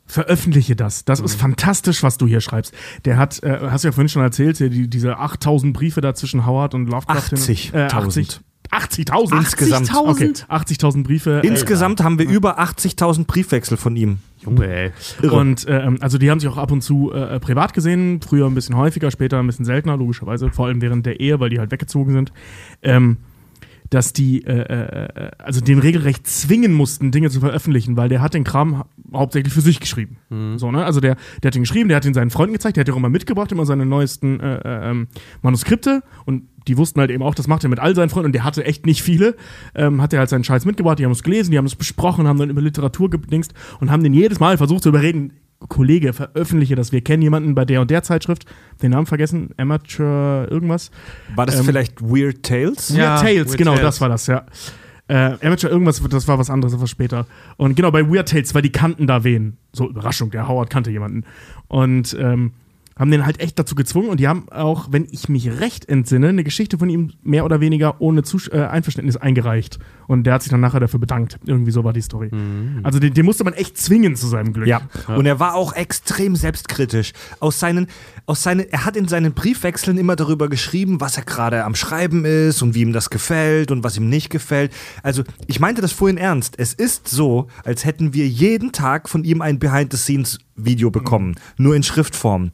Speaker 6: veröffentliche das. Das
Speaker 4: Mhm.
Speaker 6: ist fantastisch, was du hier schreibst. Der hat, äh, hast du ja vorhin schon erzählt, hier die, diese 8000 Briefe da zwischen Howard und Lovecraft.
Speaker 4: 80.000.
Speaker 6: Äh, 80 80.000
Speaker 4: Insgesamt.
Speaker 6: Okay, 80.000 Briefe. äh,
Speaker 4: Insgesamt haben wir über 80.000 Briefwechsel von ihm.
Speaker 5: Junge, ey.
Speaker 6: Und ähm, also die haben sich auch ab und zu äh, privat gesehen, früher ein bisschen häufiger, später ein bisschen seltener, logischerweise, vor allem während der Ehe, weil die halt weggezogen sind. Ähm, dass die äh, äh, also den regelrecht zwingen mussten, Dinge zu veröffentlichen, weil der hat den Kram hau- hauptsächlich für sich geschrieben. So, ne? Also der, der hat ihn geschrieben, der hat ihn seinen Freunden gezeigt, der hat ihn auch immer mitgebracht, immer seine neuesten äh, äh, ähm, Manuskripte und die wussten halt eben auch, das macht er mit all seinen Freunden und der hatte echt nicht viele. Ähm, hat er halt seinen Scheiß mitgebracht, die haben es gelesen, die haben es besprochen, haben dann über Literatur gedingst und haben den jedes Mal versucht zu überreden, Kollege, veröffentliche das. Wir kennen jemanden bei der und der Zeitschrift, den Namen vergessen, Amateur irgendwas.
Speaker 4: War das
Speaker 6: Ähm,
Speaker 4: vielleicht Weird Tales?
Speaker 5: Ja,
Speaker 6: Weird Tales,
Speaker 5: Weird
Speaker 6: genau,
Speaker 5: Tales.
Speaker 6: das war das, ja. Äh, Amateur irgendwas, das war was anderes, das war später. Und genau, bei Weird Tales, weil die kannten da wen. So, Überraschung, der Howard kannte jemanden. Und ähm, haben den halt echt dazu gezwungen und die haben auch, wenn ich mich recht entsinne, eine Geschichte von ihm mehr oder weniger ohne Zus äh, Einverständnis eingereicht. Und der hat sich dann nachher dafür bedankt. Irgendwie so war die Story. Also den, den musste man echt zwingen zu seinem Glück.
Speaker 4: Ja. Und er war auch extrem selbstkritisch. Aus seinen, aus seinen, er hat in seinen Briefwechseln immer darüber geschrieben, was er gerade am Schreiben ist und wie ihm das gefällt und was ihm nicht gefällt. Also, ich meinte das vorhin ernst. Es ist so, als hätten wir jeden Tag von ihm ein Behind-the-Scenes-Video bekommen. Nur in Schriftform.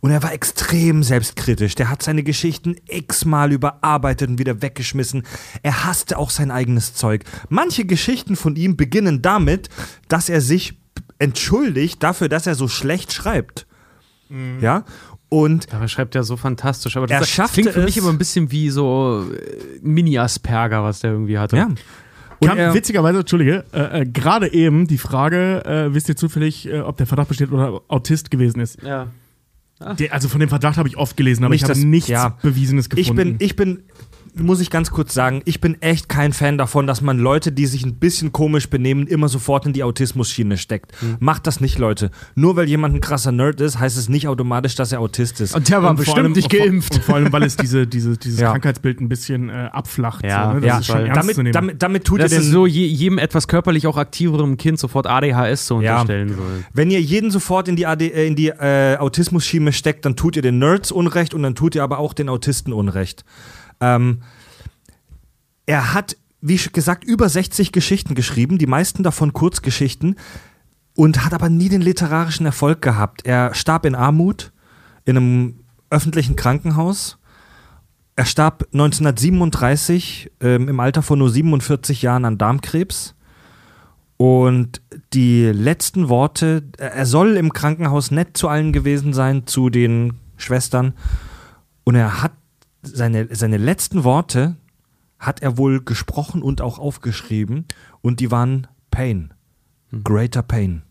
Speaker 4: Und er war extrem selbstkritisch. Der hat seine Geschichten x-mal überarbeitet und wieder weggeschmissen. Er hasste auch sein eigenes Zeug. Manche Geschichten von ihm beginnen damit, dass er sich entschuldigt dafür, dass er so schlecht schreibt. Ja? Und
Speaker 5: Aber er schreibt ja so fantastisch. Aber
Speaker 4: Er
Speaker 5: das,
Speaker 4: schaffte
Speaker 5: klingt für mich immer ein bisschen wie so äh, Mini-Asperger, was der irgendwie hatte.
Speaker 4: ja. Und
Speaker 6: Kam,
Speaker 4: er,
Speaker 6: witzigerweise, Entschuldige, äh, äh, gerade eben die Frage, äh, wisst ihr zufällig, äh, ob der Verdacht besteht oder Autist gewesen ist?
Speaker 5: Ja.
Speaker 6: Der, also von dem Verdacht habe ich oft gelesen, aber
Speaker 4: Nicht
Speaker 6: ich habe nichts
Speaker 4: ja.
Speaker 6: Bewiesenes
Speaker 4: ich
Speaker 6: gefunden.
Speaker 4: bin, ich bin, muss ich ganz kurz sagen, ich bin echt kein Fan davon, dass man Leute, die sich ein bisschen komisch benehmen, immer sofort in die Autismus-Schiene steckt. Macht das nicht, Leute. Nur weil jemand ein krasser Nerd ist, heißt es nicht automatisch, dass er Autist ist.
Speaker 5: Und der war
Speaker 6: Und vor
Speaker 5: bestimmt
Speaker 6: allem-
Speaker 5: nicht
Speaker 6: vor-
Speaker 5: geimpft.
Speaker 6: Und vor allem, weil es diese, [laughs] diese, dieses
Speaker 4: Ja.
Speaker 6: Krankheitsbild ein bisschen äh, abflacht.
Speaker 5: Ja,
Speaker 6: so, ne? Das
Speaker 5: ja,
Speaker 4: damit, damit, damit tut
Speaker 5: Das
Speaker 4: ihr
Speaker 5: ist
Speaker 4: den,
Speaker 5: so je, jedem etwas körperlich auch aktiverem Kind sofort ADHS zu
Speaker 4: Ja.
Speaker 5: unterstellen soll.
Speaker 4: Wenn ihr jeden sofort in die, AD, äh, in die äh, Autismus-Schiene steckt, dann tut ihr den Nerds Unrecht und dann tut ihr aber auch den Autisten Unrecht. Ähm, er hat, wie gesagt, über 60 Geschichten geschrieben, die meisten davon Kurzgeschichten, und hat aber nie den literarischen Erfolg gehabt. Er starb in Armut in einem öffentlichen Krankenhaus. Er starb 1937 ähm, im Alter von nur 47 Jahren an Darmkrebs. Und die letzten Worte, er soll im Krankenhaus nett zu allen gewesen sein, zu den Schwestern. Und er hat seine, seine letzten Worte hat er wohl gesprochen und auch aufgeschrieben. Und die waren Pain. Greater Pain.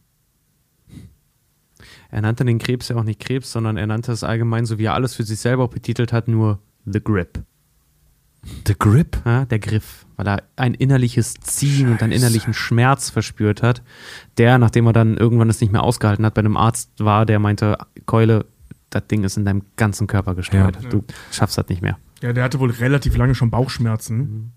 Speaker 5: Er nannte den Krebs ja auch nicht Krebs, sondern er nannte es allgemein, so wie er alles für sich selber auch betitelt hat, nur The Grip.
Speaker 4: The Grip?
Speaker 5: Ja, der Griff, weil er ein innerliches Ziehen und einen innerlichen Schmerz verspürt hat. Der, nachdem er dann irgendwann es nicht mehr ausgehalten hat, bei einem Arzt war, der meinte, Keule, das Ding ist in deinem ganzen Körper gestreut.
Speaker 4: Ja.
Speaker 5: Du schaffst das nicht mehr.
Speaker 6: Ja, der hatte wohl relativ lange schon Bauchschmerzen.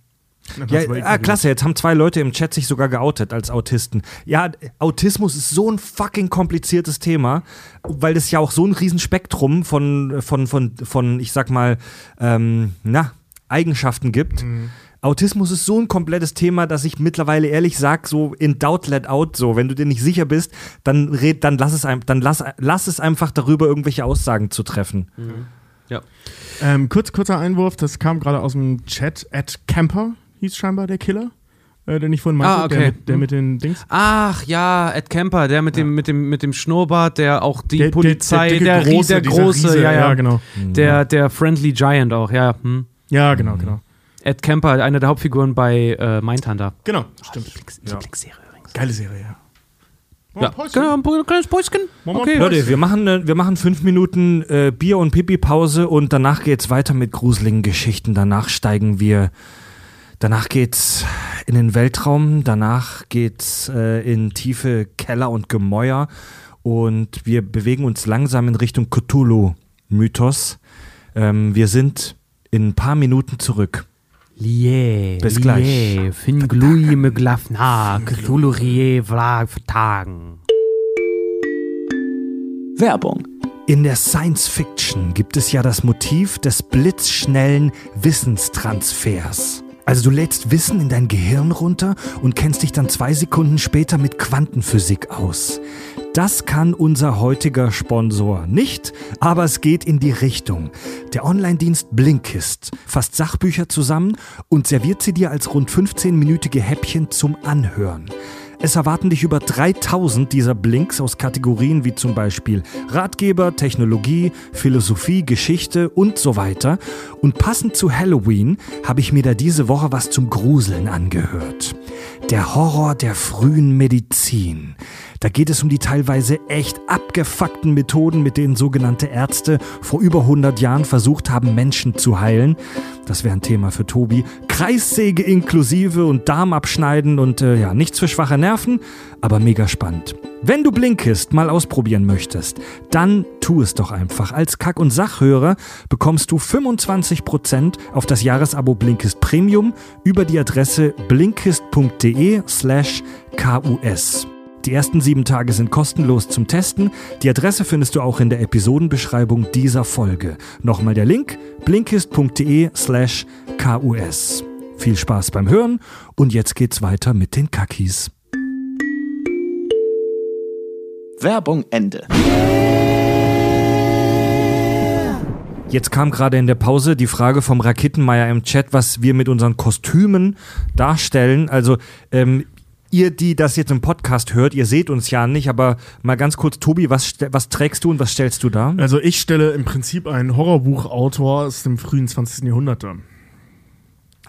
Speaker 6: Dann
Speaker 4: Ja, ah, klasse, jetzt haben zwei Leute im Chat sich sogar geoutet als Autisten. Ja, Autismus ist so ein fucking kompliziertes Thema, weil das ja auch so ein Riesenspektrum von, von, von, von ich sag mal, ähm, na, Eigenschaften gibt. Autismus ist so ein komplettes Thema, dass ich mittlerweile ehrlich sag, so in doubt let out, so, wenn du dir nicht sicher bist, dann red, dann lass es dann lass, lass es einfach darüber, irgendwelche Aussagen zu treffen.
Speaker 5: Ja.
Speaker 6: Ähm, kurz, kurzer Einwurf, das kam gerade aus dem Chat. Ed Camper hieß scheinbar der Killer, äh, den ich vorhin meinte,
Speaker 5: Ah, okay.
Speaker 6: der, mit, der
Speaker 5: Hm.
Speaker 6: mit den Dings.
Speaker 5: Ach ja, Ed Kemper, der mit dem mit dem mit dem Schnurrbart, der auch die
Speaker 6: Der-
Speaker 5: Polizei,
Speaker 6: der
Speaker 5: der,
Speaker 6: Große,
Speaker 5: der große,
Speaker 6: Riese,
Speaker 5: ja, ja,
Speaker 6: ja, genau.
Speaker 5: Der der Friendly Giant auch, ja. Hm.
Speaker 6: Ja, genau, genau.
Speaker 5: Ed Kemper, einer der Hauptfiguren bei äh, Mindhunter.
Speaker 6: Genau, stimmt.
Speaker 5: Lieblingsserie übrigens.
Speaker 6: Geile Serie, ja.
Speaker 5: Ja, genau, ein kleines Päuschen. Okay.
Speaker 4: Leute, wir machen, wir machen fünf Minuten äh, Bier- und Pipi-Pause und danach geht's weiter mit gruseligen Geschichten. Danach steigen wir, danach geht's in den Weltraum, danach geht's äh, in tiefe Keller und Gemäuer und wir bewegen uns langsam in Richtung Cthulhu-Mythos. Ähm, wir sind in ein paar Minuten zurück.
Speaker 5: Lie,
Speaker 4: Bis gleich.
Speaker 5: Fin glui me glafna, Cthulhu rie vlag vertagen.
Speaker 2: Werbung.
Speaker 1: In der Science Fiction gibt es ja das Motiv des blitzschnellen Wissenstransfers. Also du lädst Wissen in dein Gehirn runter und kennst dich dann zwei Sekunden später mit Quantenphysik aus. Das kann unser heutiger Sponsor nicht, aber es geht in die Richtung. Der Online-Dienst Blinkist fasst Sachbücher zusammen und serviert sie dir als rund 15-minütige Häppchen zum Anhören. Es erwarten dich über 3000 dieser Blinks aus Kategorien wie zum Beispiel Ratgeber, Technologie, Philosophie, Geschichte und so weiter. Und passend zu Halloween habe ich mir da diese Woche was zum Gruseln angehört. Der Horror der frühen Medizin. Da geht es um die teilweise echt abgefuckten Methoden, mit denen sogenannte Ärzte vor über 100 Jahren versucht haben, Menschen zu heilen. Das wäre ein Thema für Tobi. Kreissäge inklusive und Darm abschneiden und äh, ja, nichts für schwache Nerven, aber mega spannend. Wenn du Blinkist mal ausprobieren möchtest, dann tu es doch einfach. Als Kack- und Sachhörer bekommst du 25% auf das Jahresabo Blinkist Premium über die Adresse blinkist.de slash kus. Die ersten sieben Tage sind kostenlos zum Testen. Die Adresse findest du auch in der Episodenbeschreibung dieser Folge. Nochmal der Link blinkist.de slash kus. Viel Spaß beim Hören und jetzt geht's weiter mit den Kakis.
Speaker 2: Werbung Ende.
Speaker 4: Jetzt kam gerade in der Pause die Frage vom Raketenmeier im Chat, was wir mit unseren Kostümen darstellen. Also ähm, ihr, die das jetzt im Podcast hört, ihr seht uns ja nicht, aber mal ganz kurz, Tobi, was, was trägst du und was stellst du da?
Speaker 6: Also ich stelle im Prinzip einen Horrorbuchautor aus dem frühen 20. Jahrhundert dar.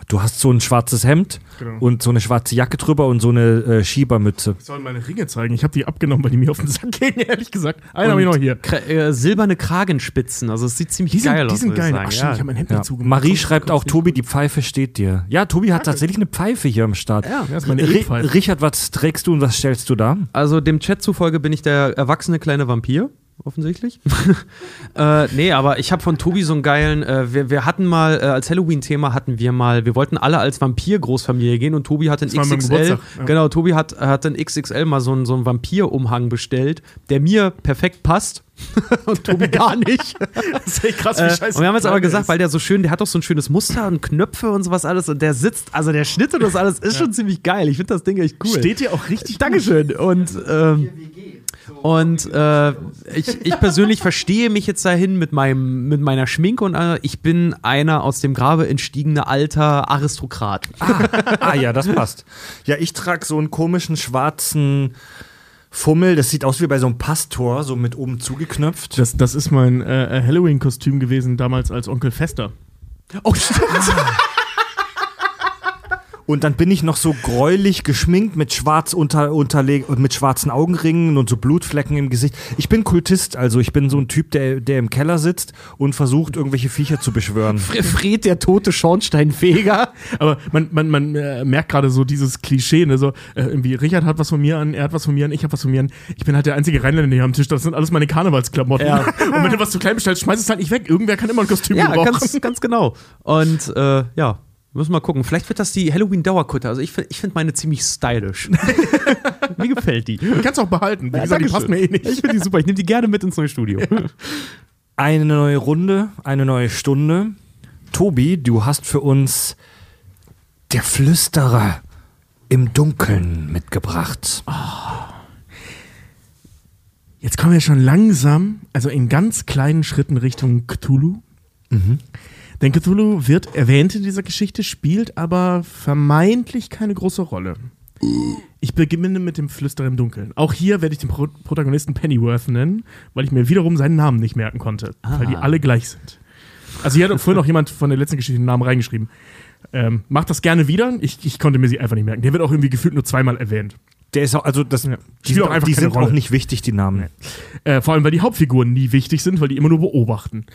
Speaker 4: Du hast so ein schwarzes Hemd
Speaker 6: Genau.
Speaker 4: und so eine schwarze Jacke drüber und so eine äh, Schiebermütze.
Speaker 6: Ich soll meine Ringe zeigen. Ich habe die abgenommen, weil die mir auf den Sack gingen, [laughs] ehrlich gesagt. Einen habe ich noch hier.
Speaker 5: Kra äh, silberne Kragenspitzen, also es sieht ziemlich
Speaker 6: Die sind,
Speaker 5: geil aus.
Speaker 6: die sind geil. Ach stimmt,
Speaker 5: ja.
Speaker 6: ich habe mein Hemd
Speaker 4: Ja.
Speaker 6: dazu gemacht.
Speaker 4: Marie
Speaker 6: Komm,
Speaker 4: schreibt
Speaker 6: komm,
Speaker 4: auch, Tobi, die Pfeife steht dir. Ja, Tobi hat tatsächlich eine Pfeife hier am Start.
Speaker 5: Ja.
Speaker 6: Ja, ist meine E-Pfeife.
Speaker 4: Richard, was trägst du und was stellst du da?
Speaker 5: Also dem Chat zufolge bin ich der erwachsene kleine Vampir, offensichtlich. [laughs] äh, nee, aber ich habe von Tobi so einen geilen, äh, wir, wir hatten mal, äh, als Halloween-Thema hatten wir mal, wir wollten alle als Vampir-Großfamilie gehen und Tobi hat
Speaker 6: mein
Speaker 5: XXL,
Speaker 6: ja.
Speaker 5: genau, Tobi hat, hat ein XXL mal so einen, so einen Vampir-Umhang bestellt, der mir perfekt passt. [laughs] und Tobi gar nicht. [laughs]
Speaker 6: Das ist echt krass, wie
Speaker 5: Äh,
Speaker 6: scheiße.
Speaker 5: und wir haben jetzt aber gesagt,
Speaker 6: ist.
Speaker 5: weil der so schön, der hat doch so ein schönes Muster und Knöpfe und sowas alles und der sitzt, also der Schnitt und das alles ist schon ziemlich geil. Ich finde das Ding echt cool.
Speaker 6: Steht dir auch richtig
Speaker 5: Dankeschön. Und, ähm, und äh, ich, ich persönlich verstehe mich jetzt dahin mit, meinem, mit meiner Schminke und äh, ich bin einer aus dem Grabe entstiegene alter Aristokrat.
Speaker 4: Ah ja, das passt. Ja, ich trage so einen komischen schwarzen Fummel. Das sieht aus wie bei so einem Pastor, so mit oben zugeknöpft.
Speaker 6: Das, das ist mein äh, Halloween-Kostüm gewesen damals als Onkel Fester.
Speaker 5: Oh, stimmt.
Speaker 4: Und dann bin ich noch so gräulich geschminkt mit schwarz unter, unterleg mit schwarzen Augenringen und so Blutflecken im Gesicht. Ich bin Kultist, also ich bin so ein Typ, der, der im Keller sitzt und versucht, irgendwelche Viecher zu beschwören.
Speaker 5: Fred, der tote Schornsteinfeger.
Speaker 6: Aber man, man, man äh, merkt gerade so dieses Klischee, ne? so äh, irgendwie Richard hat was von mir an, er hat was von mir an, ich habe was von mir an. Ich bin halt der einzige Rheinländer hier am Tisch, das sind alles meine Karnevalsklamotten.
Speaker 5: Ja. [laughs]
Speaker 6: Und wenn du was zu klein bestellst, schmeiß es halt nicht weg. Irgendwer kann immer ein Kostüm
Speaker 5: Ja,
Speaker 6: gebrauchen.
Speaker 5: ganz, ganz genau. Und äh, ja, müssen wir mal gucken. Vielleicht wird das die Halloween-Dauerkutte. Also ich, ich finde meine ziemlich stylisch. [laughs] Mir gefällt die.
Speaker 6: Du kannst auch behalten. Wie gesagt, die passt mir eh nicht.
Speaker 5: Ich finde die super. Ich nehme die gerne mit ins neue Studio.
Speaker 4: Eine neue Runde, eine neue Stunde. Tobi, du hast für uns der Flüsterer im Dunkeln mitgebracht.
Speaker 6: Jetzt kommen wir schon langsam, also in ganz kleinen Schritten Richtung Cthulhu. Denn Cthulhu wird erwähnt in dieser Geschichte, spielt aber vermeintlich keine große Rolle. Ich beginne mit dem Flüsterer im Dunkeln. Auch hier werde ich den Pro Protagonisten Pennyworth nennen, weil ich mir wiederum seinen Namen nicht merken konnte, weil die alle gleich sind. Also hier hat vorhin noch jemand von der letzten Geschichte den Namen reingeschrieben. Ähm, macht das gerne wieder. Ich, ich konnte mir sie einfach nicht merken. Der wird auch irgendwie gefühlt nur zweimal erwähnt.
Speaker 4: Der ist auch, also das, die
Speaker 6: Spielt
Speaker 4: sind,
Speaker 6: auch einfach
Speaker 4: die sind auch nicht wichtig, die Namen.
Speaker 6: Äh, vor allem, weil die Hauptfiguren nie wichtig sind, weil die immer nur beobachten.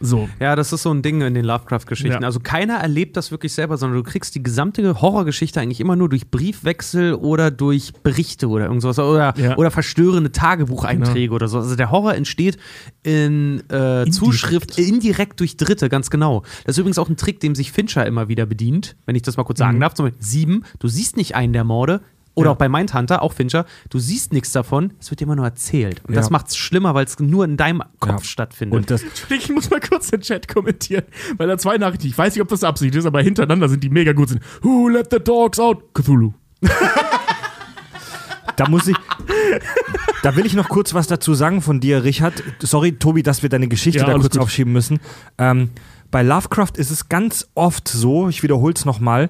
Speaker 6: So.
Speaker 5: Ja, das ist so ein Ding in den Lovecraft-Geschichten.
Speaker 6: Ja.
Speaker 5: Also keiner erlebt das wirklich selber, sondern du kriegst die gesamte Horrorgeschichte eigentlich immer nur durch Briefwechsel oder durch Berichte oder irgendwas oder,
Speaker 6: Ja.
Speaker 5: oder verstörende Tagebucheinträge oder so. Also der Horror entsteht in äh, Zuschrift indirekt durch Dritte, ganz genau. Das ist übrigens auch ein Trick, dem sich Fincher immer wieder bedient, wenn ich das mal kurz sagen darf. Zum Beispiel sieben, du siehst nicht einen der Morde. Oder
Speaker 6: Ja.
Speaker 5: auch bei Mindhunter, auch Fincher, du siehst nichts davon, es wird dir immer nur erzählt. Und das
Speaker 4: Ja.
Speaker 5: macht es schlimmer, weil es nur in deinem Kopf
Speaker 4: Ja.
Speaker 5: stattfindet.
Speaker 4: Und das,
Speaker 6: Ich muss mal kurz den Chat kommentieren, weil da zwei Nachrichten, ich weiß nicht, ob das Absicht ist, aber hintereinander sind die mega gut sind. Who let the dogs out? Cthulhu.
Speaker 4: da muss ich, da will ich noch kurz was dazu sagen von dir, Richard. Sorry, Tobi, dass wir deine Geschichte
Speaker 6: Ja,
Speaker 4: da kurz
Speaker 6: gut.
Speaker 4: aufschieben müssen. Ähm, bei Lovecraft ist es ganz oft so, ich wiederhole es nochmal,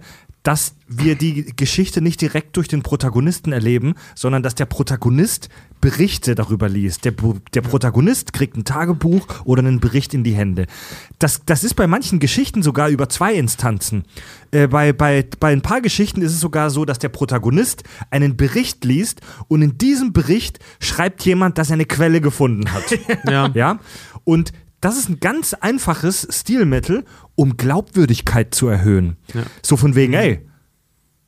Speaker 4: dass wir die Geschichte nicht direkt durch den Protagonisten erleben, sondern dass der Protagonist Berichte darüber liest. Der, der Protagonist kriegt ein Tagebuch oder einen Bericht in die Hände. Das, das ist bei manchen Geschichten sogar über zwei Instanzen. Äh, bei, bei, bei ein paar Geschichten ist es sogar so, dass der Protagonist einen Bericht liest und in diesem Bericht schreibt jemand, dass er eine Quelle gefunden hat. [laughs]
Speaker 5: ja.
Speaker 4: Ja? Und das ist ein ganz einfaches Stilmittel, um Glaubwürdigkeit zu erhöhen.
Speaker 5: Ja.
Speaker 4: So von wegen, ey,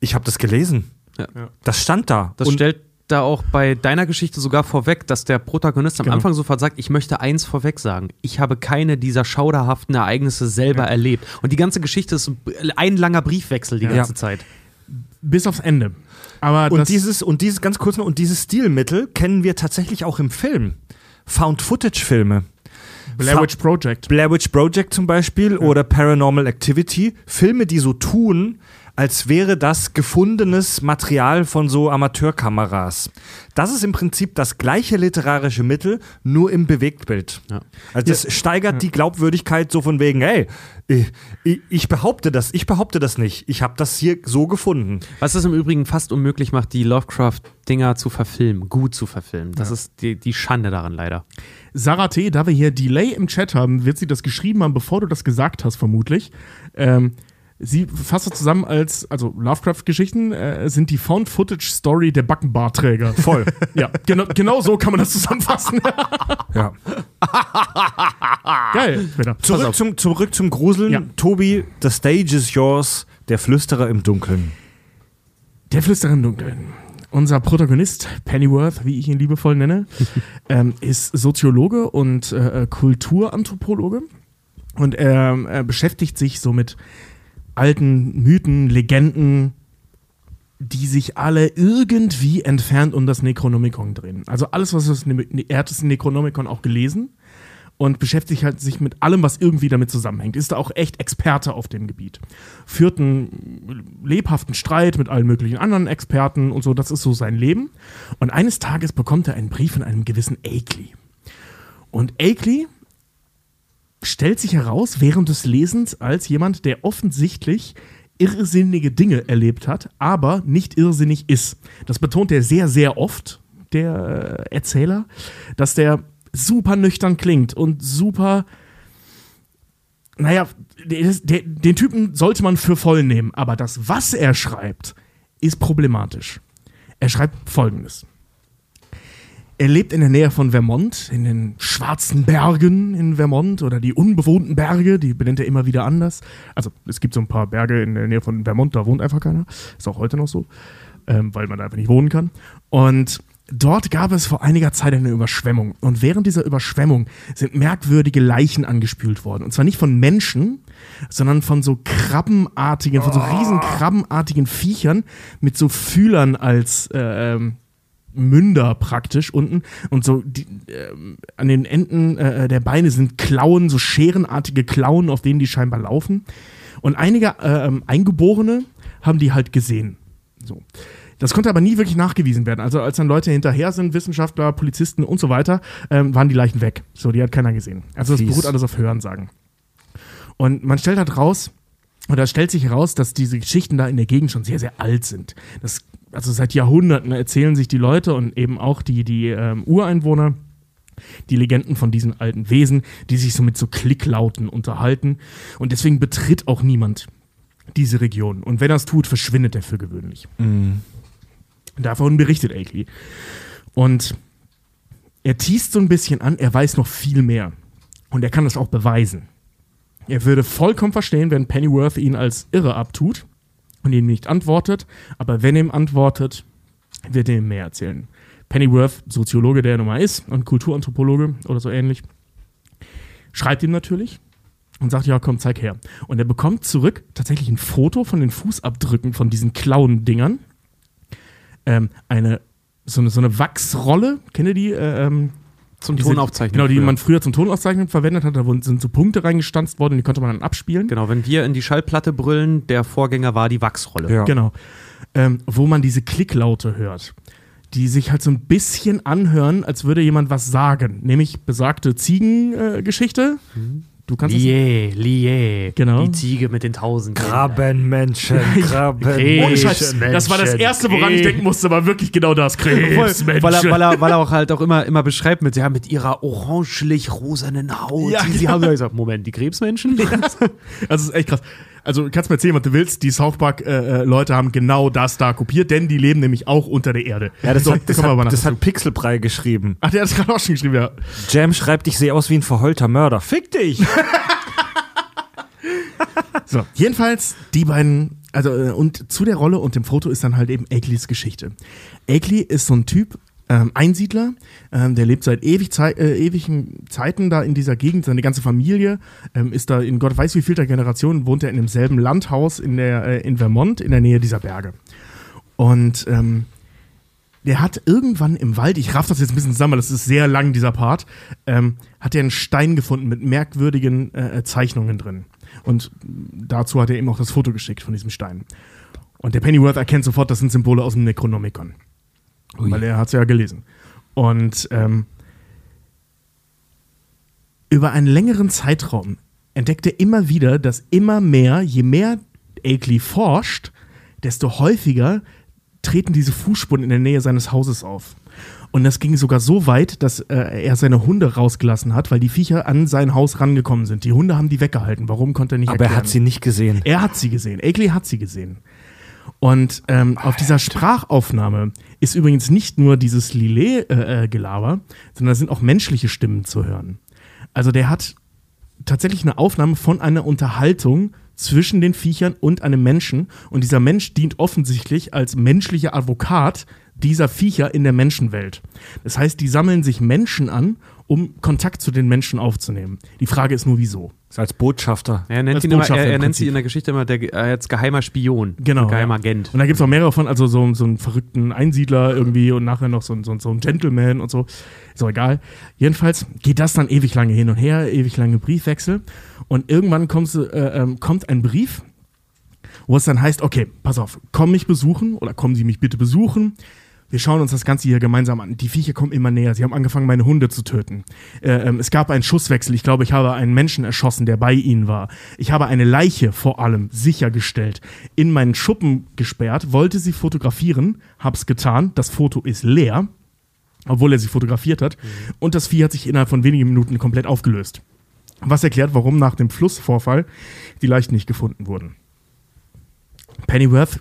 Speaker 4: ich habe das gelesen.
Speaker 5: Ja.
Speaker 4: Das stand da.
Speaker 5: Das
Speaker 4: Und
Speaker 5: stellt da auch bei deiner Geschichte sogar vorweg, dass der Protagonist am
Speaker 6: Genau.
Speaker 5: Anfang sofort sagt, ich möchte eins vorweg sagen. Ich habe keine dieser schauderhaften Ereignisse selber erlebt. Und die ganze Geschichte ist ein langer Briefwechsel die
Speaker 4: Ja.
Speaker 5: ganze Zeit.
Speaker 6: Bis aufs Ende. Aber
Speaker 4: und dieses, und dieses, ganz kurz noch, und dieses Stilmittel kennen wir tatsächlich auch im Film. Found-Footage-Filme.
Speaker 6: Blair Witch Project.
Speaker 4: Blair Witch Project zum Beispiel oder Paranormal Activity. Filme, die so tun, als wäre das gefundenes Material von so Amateurkameras. Das ist im Prinzip das gleiche literarische Mittel, nur im Bewegtbild.
Speaker 5: Ja.
Speaker 4: Also das steigert die Glaubwürdigkeit so von wegen, hey, ich, ich behaupte das, ich behaupte das nicht. Ich habe das hier so gefunden.
Speaker 5: Was es im Übrigen fast unmöglich macht, die Lovecraft-Dinger zu verfilmen, gut zu verfilmen. Das ist die, die Schande daran leider.
Speaker 6: Sarah T., da wir hier Delay im Chat haben, wird sie das geschrieben haben, bevor du das gesagt hast, vermutlich. Ähm, sie fasst es zusammen als, also Lovecraft-Geschichten äh, sind die Found-Footage-Story der Backenbarträger.
Speaker 4: Voll. [laughs]
Speaker 6: ja, genau, genau so kann man das zusammenfassen. [laughs]
Speaker 4: ja. [laughs]
Speaker 6: Geil.
Speaker 4: Zurück zum, zurück zum Gruseln.
Speaker 6: Ja.
Speaker 4: Tobi, the stage is yours. Der Flüsterer im Dunkeln.
Speaker 6: Der Flüsterer im Dunkeln. Unser Protagonist, Pennyworth, wie ich ihn liebevoll nenne, ähm, ist Soziologe und äh, Kulturanthropologe. Und er, er beschäftigt sich so mit alten Mythen, Legenden, die sich alle irgendwie entfernt um das Necronomicon drehen. Also alles, was das, er hat das Necronomicon auch gelesen und beschäftigt halt sich mit allem, was irgendwie damit zusammenhängt. Ist da auch echt Experte auf dem Gebiet. Führt einen lebhaften Streit mit allen möglichen anderen Experten und so. Das ist so sein Leben. Und eines Tages bekommt er einen Brief von einem gewissen Akeley. Und Akeley stellt sich heraus während des Lesens als jemand, der offensichtlich irrsinnige Dinge erlebt hat, aber nicht irrsinnig ist. Das betont er sehr, sehr oft, der äh, Erzähler, dass der super nüchtern klingt und super naja, den Typen sollte man für voll nehmen, aber das, was er schreibt, ist problematisch. Er schreibt folgendes. Er lebt in der Nähe von Vermont, in den schwarzen Bergen in Vermont oder die unbewohnten Berge, die benennt er immer wieder anders. Also es gibt so ein paar Berge in der Nähe von Vermont, da wohnt einfach keiner. Ist auch heute noch so, ähm, weil man da einfach nicht wohnen kann. Und dort gab es vor einiger Zeit eine Überschwemmung. Und während dieser Überschwemmung sind merkwürdige Leichen angespült worden. Und zwar nicht von Menschen, sondern von so krabbenartigen, von so riesen krabbenartigen Viechern mit so Fühlern als äh, ähm, Münder praktisch unten und so die, äh, an den Enden äh, der Beine sind Klauen, so scherenartige Klauen, auf denen die scheinbar laufen. Und einige äh, Eingeborene haben die halt gesehen. So. Das konnte aber nie wirklich nachgewiesen werden. Also als dann Leute hinterher sind, Wissenschaftler, Polizisten und so weiter, ähm, waren die Leichen weg. So, die hat keiner gesehen. Also das
Speaker 4: Fies.
Speaker 6: beruht alles auf Hörensagen. Und man stellt halt raus, oder es stellt sich heraus, dass diese Geschichten da in der Gegend schon sehr, sehr alt sind. Das, also seit Jahrhunderten erzählen sich die Leute und eben auch die, die ähm, Ureinwohner die Legenden von diesen alten Wesen, die sich so mit so Klicklauten unterhalten. Und deswegen betritt auch niemand diese Region. Und wenn er es tut, verschwindet er für gewöhnlich. Davon berichtet Akeley. Und er teast so ein bisschen an, er weiß noch viel mehr. Und er kann das auch beweisen. Er würde vollkommen verstehen, wenn Pennyworth ihn als irre abtut und ihm nicht antwortet. Aber wenn ihm antwortet, wird er ihm mehr erzählen. Pennyworth, Soziologe, der er nun mal ist und Kulturanthropologe oder so ähnlich, schreibt ihm natürlich und sagt, ja, komm, zeig her. Und er bekommt zurück tatsächlich ein Foto von den Fußabdrücken von diesen Klauendingern. Ähm, eine, so eine, so eine Wachsrolle, kennt ihr die? Äh, ähm,
Speaker 5: Zum
Speaker 6: diese-
Speaker 5: Tonaufzeichnen.
Speaker 6: Genau, die
Speaker 5: früher.
Speaker 6: man früher zum Tonaufzeichnen verwendet hat. Da wurden- sind so Punkte reingestanzt worden, die konnte man dann abspielen.
Speaker 5: Genau, wenn wir in die Schallplatte brüllen, der Vorgänger war die Wachsrolle.
Speaker 4: Ja.
Speaker 6: Genau. Ähm, wo man diese Klicklaute hört, die sich halt so ein bisschen anhören, als würde jemand was sagen. Nämlich besagte Ziegengeschichte. Äh, Geschichte. Du kannst es.
Speaker 3: Lié, Lié.
Speaker 6: Genau.
Speaker 3: Die Ziege mit den tausend Kindern. [laughs]
Speaker 4: Krabbenmenschen,
Speaker 6: Ohne. Scheiß. Das war das erste, woran ich denken musste, war wirklich genau das. Krebsmenschen.
Speaker 5: weil, er, weil, er, weil er auch halt auch immer, immer beschreibt mit, ja, mit ihrer orangelich-rosanen Haut.
Speaker 6: Ja,
Speaker 5: die sie
Speaker 6: ja.
Speaker 5: haben ja gesagt, Moment, die Krebsmenschen? [laughs]
Speaker 6: Also, das ist echt krass. Also, du kannst mir erzählen, was du willst. Die South Park-Leute haben genau das da kopiert, denn die leben nämlich auch unter der Erde.
Speaker 4: Ja, das,
Speaker 6: So,
Speaker 4: hat, das, hat, das hat Pixelbrei geschrieben.
Speaker 6: Ach, der hat es gerade auch schon geschrieben, ja.
Speaker 4: Jam schreibt, ich sehe aus wie ein verheulter Mörder. Fick dich! [laughs]
Speaker 6: So, jedenfalls, die beiden, also, äh, und zu der Rolle und dem Foto ist dann halt eben Akelys Geschichte. Akeley ist so ein Typ, ähm, Einsiedler, ähm, der lebt seit ewig Zei äh, ewigen Zeiten da in dieser Gegend. Seine ganze Familie ähm, ist da in Gott weiß wie vielter Generation, wohnt er in demselben Landhaus in, der, äh, in Vermont, in der Nähe dieser Berge. Und ähm, der hat irgendwann im Wald, ich raff das jetzt ein bisschen zusammen, das ist sehr lang, dieser Part, ähm, hat er einen Stein gefunden mit merkwürdigen äh, Zeichnungen drin. Und dazu hat er ihm auch das Foto geschickt von diesem Stein. Und der Pennyworth erkennt sofort, das sind Symbole aus dem Necronomicon. Weil er hat es ja gelesen. Und ähm, über einen längeren Zeitraum entdeckt er immer wieder, dass immer mehr, je mehr Akeley forscht, desto häufiger treten diese Fußspuren in der Nähe seines Hauses auf. Und das ging sogar so weit, dass äh, er seine Hunde rausgelassen hat, weil die Viecher an sein Haus rangekommen sind. Die Hunde haben die weggehalten. Warum konnte er nicht
Speaker 4: Aber er
Speaker 6: erklären.
Speaker 4: hat sie nicht gesehen.
Speaker 6: Er hat sie gesehen. Akeley hat sie gesehen. Und ähm, auf dieser Sprachaufnahme ist übrigens nicht nur dieses Lillet-Gelaber, sondern da sind auch menschliche Stimmen zu hören. Also der hat tatsächlich eine Aufnahme von einer Unterhaltung zwischen den Viechern und einem Menschen. Und dieser Mensch dient offensichtlich als menschlicher Advokat dieser Viecher in der Menschenwelt. Das heißt, die sammeln sich Menschen an, um Kontakt zu den Menschen aufzunehmen. Die Frage ist nur, wieso.
Speaker 4: Ist als Botschafter.
Speaker 5: Er nennt,
Speaker 6: Als
Speaker 5: ihn immer,
Speaker 6: Botschafter
Speaker 5: er, er
Speaker 6: im
Speaker 5: nennt sie in der Geschichte immer der, äh, als geheimer Spion.
Speaker 6: Genau.
Speaker 5: Geheimer. Agent.
Speaker 6: Und da gibt es auch mehrere von, also so, so einen verrückten Einsiedler irgendwie und nachher noch so, ein- so, so ein Gentleman und so. Ist auch egal. Jedenfalls geht das dann ewig lange hin und her, ewig lange Briefwechsel. Und irgendwann kommst, äh, ähm, kommt ein Brief, wo es dann heißt, okay, pass auf, komm mich besuchen oder kommen Sie mich bitte besuchen. Wir schauen uns das Ganze hier gemeinsam an. Die Viecher kommen immer näher. Sie haben angefangen, meine Hunde zu töten. Äh, ähm, es gab einen Schusswechsel. Ich glaube, ich habe einen Menschen erschossen, der bei ihnen war. Ich habe eine Leiche vor allem sichergestellt, in meinen Schuppen gesperrt, wollte sie fotografieren, hab's getan. Das Foto ist leer, obwohl er sie fotografiert hat. Und das Vieh hat sich innerhalb von wenigen Minuten komplett aufgelöst. Was erklärt, warum nach dem Flussvorfall die Leichen nicht gefunden wurden. Pennyworth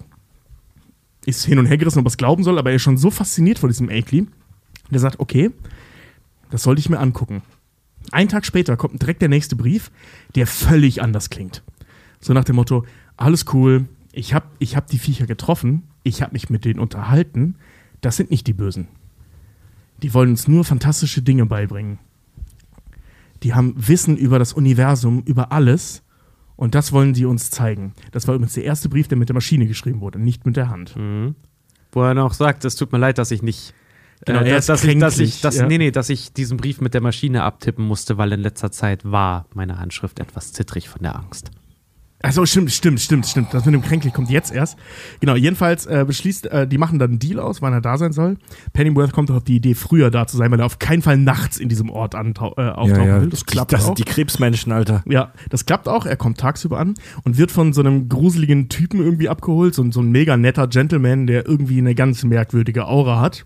Speaker 6: ist hin und her gerissen, ob er es glauben soll, aber er ist schon so fasziniert von diesem Akeley, der sagt, okay, das sollte ich mir angucken. Einen Tag später kommt direkt der nächste Brief, der völlig anders klingt. So nach dem Motto, alles cool, ich habe ich hab die Viecher getroffen, ich habe mich mit denen unterhalten, das sind nicht die Bösen. Die wollen uns nur fantastische Dinge beibringen. Die haben Wissen über das Universum, über alles und das wollen sie uns zeigen. Das war übrigens der erste Brief, der mit der Maschine geschrieben wurde, nicht mit der Hand.
Speaker 5: Wo er noch sagt, es tut mir leid, dass ich nicht.
Speaker 6: Genau,
Speaker 5: äh, dass, dass, ich, dass, ich, dass,
Speaker 6: ja.
Speaker 5: nee, nee, dass ich diesen Brief mit der Maschine abtippen musste, weil in letzter Zeit war meine Handschrift etwas zittrig von der Angst.
Speaker 6: Achso, stimmt, stimmt, stimmt, stimmt. Das mit dem Kränklich kommt jetzt erst. Genau, jedenfalls äh, beschließt, äh, die machen dann einen Deal aus, wann er da sein soll. Pennyworth kommt auf die Idee, früher da zu sein, weil er auf keinen Fall nachts in diesem Ort antau- äh, auftauchen will. Das klappt
Speaker 4: das
Speaker 6: auch.
Speaker 4: sind die Krebsmenschen, Alter.
Speaker 6: Ja, das klappt auch. Er kommt tagsüber an und wird von so einem gruseligen Typen irgendwie abgeholt. So, so ein mega netter Gentleman, der irgendwie eine ganz merkwürdige Aura hat.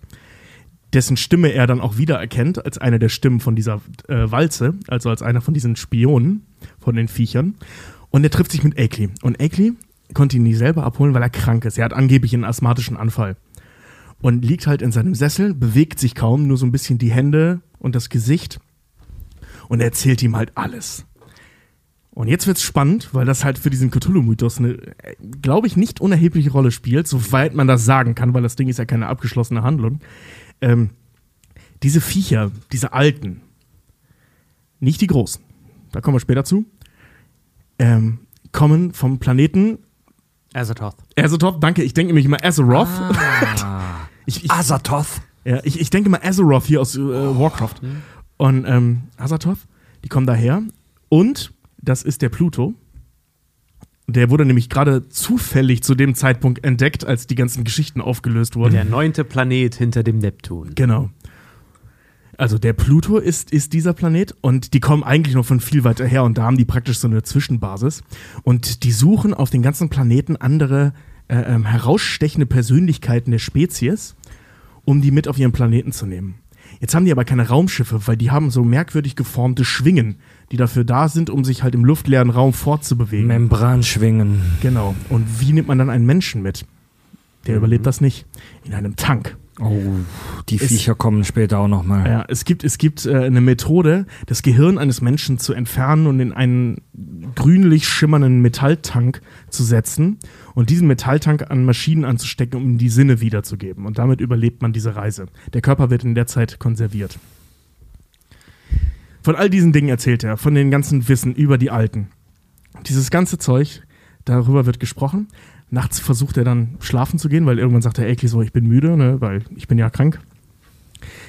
Speaker 6: Dessen Stimme er dann auch wiedererkennt als eine der Stimmen von dieser äh, Walze, also als einer von diesen Spionen von den Viechern. Und er trifft sich mit Akeley. Und Akeley konnte ihn nie selber abholen, weil er krank ist. Er hat angeblich einen asthmatischen Anfall. Und liegt halt in seinem Sessel, bewegt sich kaum, nur so ein bisschen die Hände und das Gesicht. Und er erzählt ihm halt alles. Und jetzt wird's spannend, weil das halt für diesen Cthulhu-Mythos eine, glaube ich, nicht unerhebliche Rolle spielt, soweit man das sagen kann, weil das Ding ist ja keine abgeschlossene Handlung. Ähm, diese Viecher, diese alten, nicht die großen, da kommen wir später zu, ähm, kommen vom Planeten
Speaker 5: Azathoth.
Speaker 6: Azeroth. Danke, ich denke nämlich immer Azeroth. [laughs] ich, ich,
Speaker 4: Azathoth.
Speaker 6: ja, ich, ich denke mal Azeroth hier aus äh, Warcraft. Und ähm, Azathoth, die kommen daher. Und das ist der Pluto. Der wurde nämlich gerade zufällig zu dem Zeitpunkt entdeckt, als die ganzen Geschichten aufgelöst wurden.
Speaker 5: Der neunte Planet hinter dem Neptun.
Speaker 6: Genau. Also der Pluto ist, ist dieser Planet und die kommen eigentlich noch von viel weiter her und da haben die praktisch so eine Zwischenbasis. Und die suchen auf den ganzen Planeten andere äh, ähm, herausstechende Persönlichkeiten der Spezies, um die mit auf ihren Planeten zu nehmen. Jetzt haben die aber keine Raumschiffe, weil die haben so merkwürdig geformte Schwingen, die dafür da sind, um sich halt im luftleeren Raum fortzubewegen.
Speaker 4: Membranschwingen.
Speaker 6: Genau. Und wie nimmt man dann einen Menschen mit? Der überlebt das nicht. In einem Tank.
Speaker 4: Oh, die
Speaker 6: Ist-
Speaker 4: Viecher kommen später auch nochmal.
Speaker 6: Ja, es gibt, es gibt äh, eine Methode, das Gehirn eines Menschen zu entfernen und in einen grünlich schimmernden Metalltank zu setzen und diesen Metalltank an Maschinen anzustecken, um ihm die Sinne wiederzugeben. Und damit überlebt man diese Reise. Der Körper wird in der Zeit konserviert. Von all diesen Dingen erzählt er, von den ganzen Wissen über die Alten. Dieses ganze Zeug, darüber wird gesprochen. Nachts versucht er dann schlafen zu gehen, weil irgendwann sagt der Akeley so, ich bin müde, ne, weil ich bin ja krank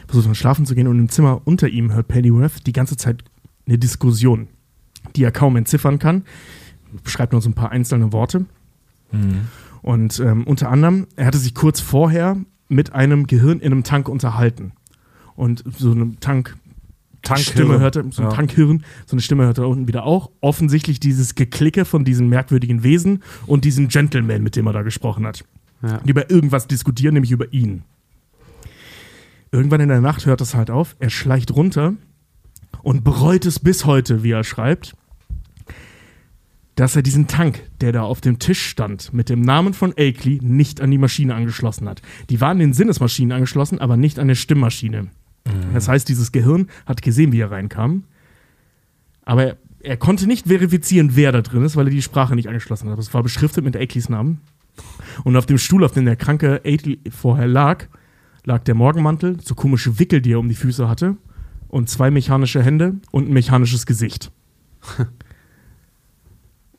Speaker 6: versucht dann schlafen zu gehen und im Zimmer unter ihm hört Pennyworth die ganze Zeit eine Diskussion, die er kaum entziffern kann. Beschreibt nur so ein paar einzelne Worte. Und ähm, unter anderem, er hatte sich kurz vorher mit einem Gehirn in einem Tank unterhalten. Und so eine Tank Stimme hörte, so ein
Speaker 4: Ja.
Speaker 6: Tankhirn, so eine Stimme hörte er unten wieder auch. Offensichtlich dieses Geklicke von diesen merkwürdigen Wesen und diesem Gentleman, mit dem er da gesprochen hat.
Speaker 5: Ja.
Speaker 6: Die über irgendwas diskutieren, nämlich über ihn. Irgendwann in der Nacht hört es halt auf. Er schleicht runter und bereut es bis heute, wie er schreibt, dass er diesen Tank, der da auf dem Tisch stand, mit dem Namen von Akeley nicht an die Maschine angeschlossen hat. Die waren den Sinnesmaschinen angeschlossen, aber nicht an der Stimmmaschine. Das heißt, dieses Gehirn hat gesehen, wie er reinkam, aber er, er konnte nicht verifizieren, wer da drin ist, weil er die Sprache nicht angeschlossen hat. Es war beschriftet mit Akeleys Namen. Und auf dem Stuhl, auf dem der kranke Akeley vorher lag, lag der Morgenmantel, so komische Wickel, die er um die Füße hatte, und zwei mechanische Hände und ein mechanisches Gesicht. [laughs]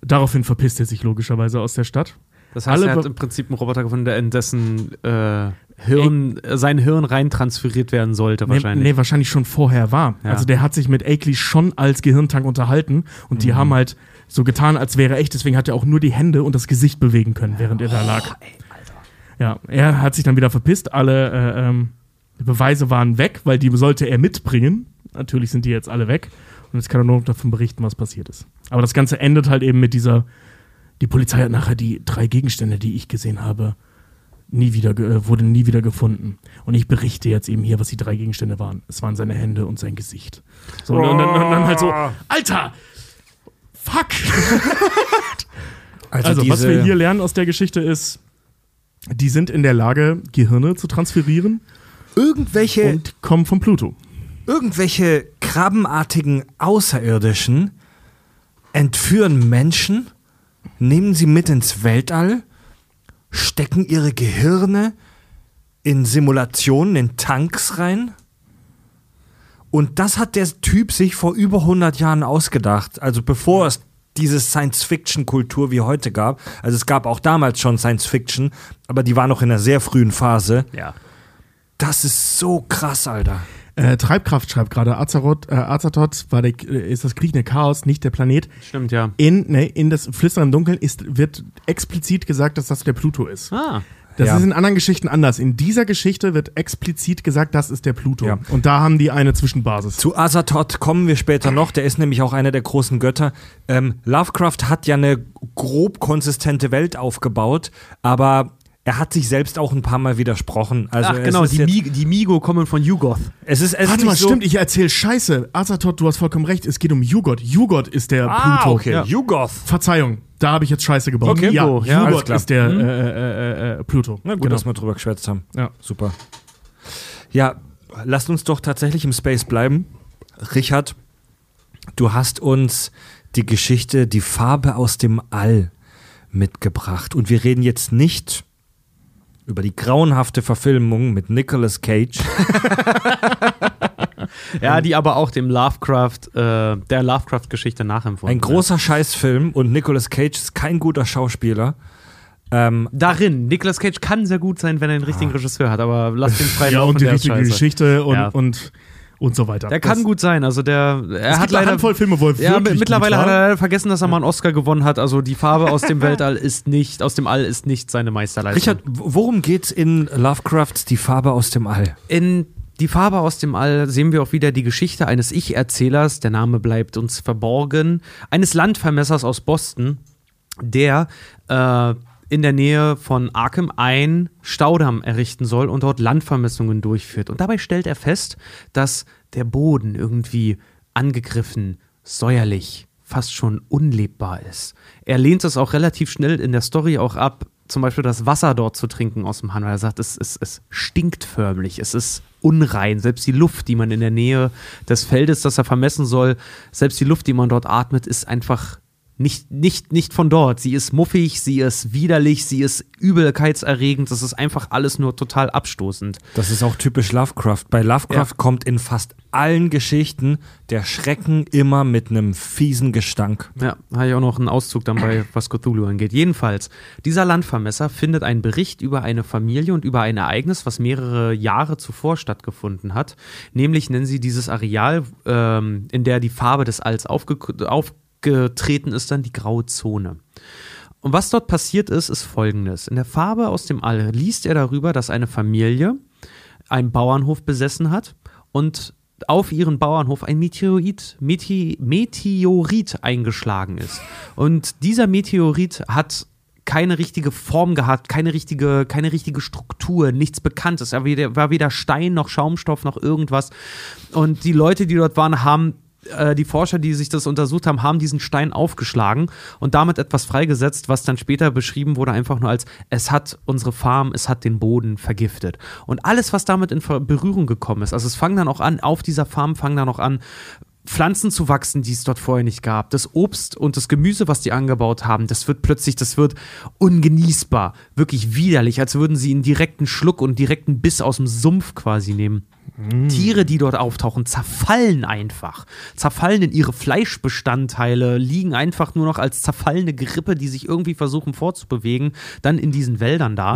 Speaker 6: Daraufhin verpisst er sich logischerweise aus der Stadt.
Speaker 5: Das heißt,
Speaker 6: Alle
Speaker 5: er hat im Prinzip einen Roboter gefunden, der in dessen äh, Hirn, äh, sein Hirn rein transferiert werden sollte, wahrscheinlich.
Speaker 6: Nee, nee, wahrscheinlich schon vorher war.
Speaker 5: Ja.
Speaker 6: Also der hat sich mit Akeley schon als Gehirntank unterhalten und
Speaker 5: Mhm.
Speaker 6: die haben halt so getan, als wäre er echt. Deswegen hat er auch nur die Hände und das Gesicht bewegen können, während er da
Speaker 5: Oh,
Speaker 6: lag. Ja, er hat sich dann wieder verpisst. Alle äh, ähm, Beweise waren weg, weil die sollte er mitbringen. Natürlich sind die jetzt alle weg. Und jetzt kann er nur noch davon berichten, was passiert ist. Aber das Ganze endet halt eben mit dieser. Die Polizei hat nachher die drei Gegenstände, die ich gesehen habe, nie wieder, äh, wurde nie wieder gefunden. Und ich berichte jetzt eben hier, was die drei Gegenstände waren. Es waren seine Hände und sein Gesicht. So, und, dann, und dann halt so, Alter! Fuck! [laughs] Also, was wir hier lernen aus der Geschichte ist, die sind in der Lage, Gehirne zu transferieren
Speaker 4: irgendwelche,
Speaker 6: und kommen von Pluto.
Speaker 4: irgendwelche krabbenartigen Außerirdischen entführen Menschen, nehmen sie mit ins Weltall, stecken ihre Gehirne in Simulationen, in Tanks rein. Und das hat der Typ sich vor über 100 Jahren ausgedacht. Also bevor es diese Science-Fiction-Kultur wie heute gab. Also es gab auch damals schon Science-Fiction, aber die war noch in einer sehr frühen Phase.
Speaker 5: Ja.
Speaker 4: Das ist so krass, Alter.
Speaker 6: Äh, Treibkraft schreibt gerade, Azeroth, äh, Azathoth war der, äh, ist das kriechende Chaos, nicht der Planet.
Speaker 5: Stimmt, ja.
Speaker 6: In, ne, in das Flüstern im Dunkeln ist, wird explizit gesagt, dass das der Pluto ist.
Speaker 5: Ah.
Speaker 6: Das
Speaker 4: Ja.
Speaker 6: ist in anderen Geschichten anders. In dieser Geschichte wird explizit gesagt, das ist der Pluto.
Speaker 4: Ja.
Speaker 6: Und da haben die eine Zwischenbasis.
Speaker 4: Zu Azathoth kommen wir später noch. Der ist nämlich auch einer der großen Götter. Ähm, Lovecraft hat ja eine grob konsistente Welt aufgebaut, aber er hat sich selbst auch ein paar Mal widersprochen. Also
Speaker 5: Ach genau, die, Mi die Migo kommen von Yugoth.
Speaker 4: es ist, es
Speaker 6: Warte
Speaker 4: ist
Speaker 6: mal,
Speaker 4: so,
Speaker 6: stimmt, ich erzähle Scheiße. Azathoth, du hast vollkommen recht, es geht um Jugot. Jugot ist der
Speaker 4: Ah,
Speaker 6: Pluto.
Speaker 4: okay.
Speaker 5: Ja.
Speaker 4: Yugoth.
Speaker 6: Verzeihung, da habe ich jetzt Scheiße gebaut.
Speaker 5: Okay,
Speaker 6: ja,
Speaker 5: Jugo, ja,
Speaker 6: Jugot
Speaker 4: alles klar.
Speaker 6: ist der äh, äh, äh, äh, Pluto.
Speaker 4: Na gut,
Speaker 6: Genau.
Speaker 4: dass wir drüber geschwätzt haben.
Speaker 6: Ja.
Speaker 4: Super. Ja, lasst uns doch tatsächlich im Space bleiben. Richard, du hast uns die Geschichte Die Farbe aus dem All mitgebracht. Und wir reden jetzt nicht über die grauenhafte Verfilmung mit Nicolas Cage. [laughs]
Speaker 5: Ja, die aber auch dem Lovecraft, äh, der Lovecraft-Geschichte nachempfunden
Speaker 4: Ein großer Scheißfilm und Nicolas Cage ist kein guter Schauspieler. Ähm.
Speaker 5: Darin, Nicolas Cage kann sehr gut sein, wenn er einen richtigen Regisseur hat, aber lass den frei [laughs]
Speaker 6: Ja, und die richtige
Speaker 5: scheiße.
Speaker 6: Geschichte und,
Speaker 5: Ja.
Speaker 6: und, und so weiter.
Speaker 5: Der kann
Speaker 6: Das-
Speaker 5: gut sein, also der, er
Speaker 6: Es
Speaker 5: hat
Speaker 6: gibt eine
Speaker 5: leider...
Speaker 6: Handvoll Filme, wo er
Speaker 5: Ja,
Speaker 6: wirklich
Speaker 5: mittlerweile
Speaker 6: gut
Speaker 5: hat er leider vergessen, dass er mal einen Oscar gewonnen hat. Also die Farbe aus dem [laughs] Weltall ist nicht, aus dem All ist nicht seine Meisterleistung.
Speaker 4: Richard, worum geht's in Lovecrafts Die Farbe aus dem All?
Speaker 5: In Die Farbe aus dem All sehen wir auch wieder die Geschichte eines Ich-Erzählers, der Name bleibt uns verborgen, eines Landvermessers aus Boston, der äh, in der Nähe von Arkham ein Staudamm errichten soll und dort Landvermessungen durchführt. Und dabei stellt er fest, dass der Boden irgendwie angegriffen, säuerlich, fast schon unlebbar ist. Er lehnt es auch relativ schnell in der Story auch ab, zum Beispiel das Wasser dort zu trinken aus dem Hahn, weil er sagt, es, es, es stinkt förmlich, es ist unrein. Selbst die Luft, die man in der Nähe des Feldes, das er vermessen soll, selbst die Luft, die man dort atmet, ist einfach nicht, nicht, nicht von dort. Sie ist muffig, sie ist widerlich, sie ist übelkeitserregend. Das ist einfach alles nur total abstoßend.
Speaker 4: Das ist auch typisch Lovecraft. Bei Lovecraft
Speaker 5: Ja.
Speaker 4: kommt in fast allen Geschichten der Schrecken immer mit einem fiesen Gestank.
Speaker 5: Ja, habe ich auch noch einen Auszug dann bei, [clears throat] was Cthulhu angeht. Jedenfalls, dieser Landvermesser findet einen Bericht über eine Familie und über ein Ereignis, was mehrere Jahre zuvor stattgefunden hat. Nämlich nennen sie dieses Areal, ähm, in der die Farbe des Alls aufge aufgetreten ist, dann die graue Zone. Und was dort passiert ist, ist folgendes. In der Farbe aus dem All liest er darüber, dass eine Familie einen Bauernhof besessen hat und auf ihren Bauernhof ein Meteorit, Mete, Meteorit eingeschlagen ist. Und dieser Meteorit hat keine richtige Form gehabt, keine richtige, keine richtige Struktur, nichts Bekanntes. Er war weder Stein noch Schaumstoff noch irgendwas. Und die Leute, die dort waren, haben äh, die Forscher, die sich das untersucht haben, haben diesen Stein aufgeschlagen und damit etwas freigesetzt, was dann später beschrieben wurde, einfach nur als, es hat unsere Farm, es hat den Boden vergiftet. Und alles, was damit in Berührung gekommen ist, also es fangen dann auch an, auf dieser Farm fangen dann auch an, Pflanzen zu wachsen, die es dort vorher nicht gab. Das Obst und das Gemüse, was die angebaut haben, das wird plötzlich, das wird ungenießbar, wirklich widerlich, als würden sie einen direkten Schluck und direkten Biss aus dem Sumpf quasi nehmen. Tiere, die dort auftauchen, zerfallen einfach. Zerfallen in ihre Fleischbestandteile, liegen einfach nur noch als zerfallene Gerippe, die sich irgendwie versuchen vorzubewegen, dann in diesen Wäldern da.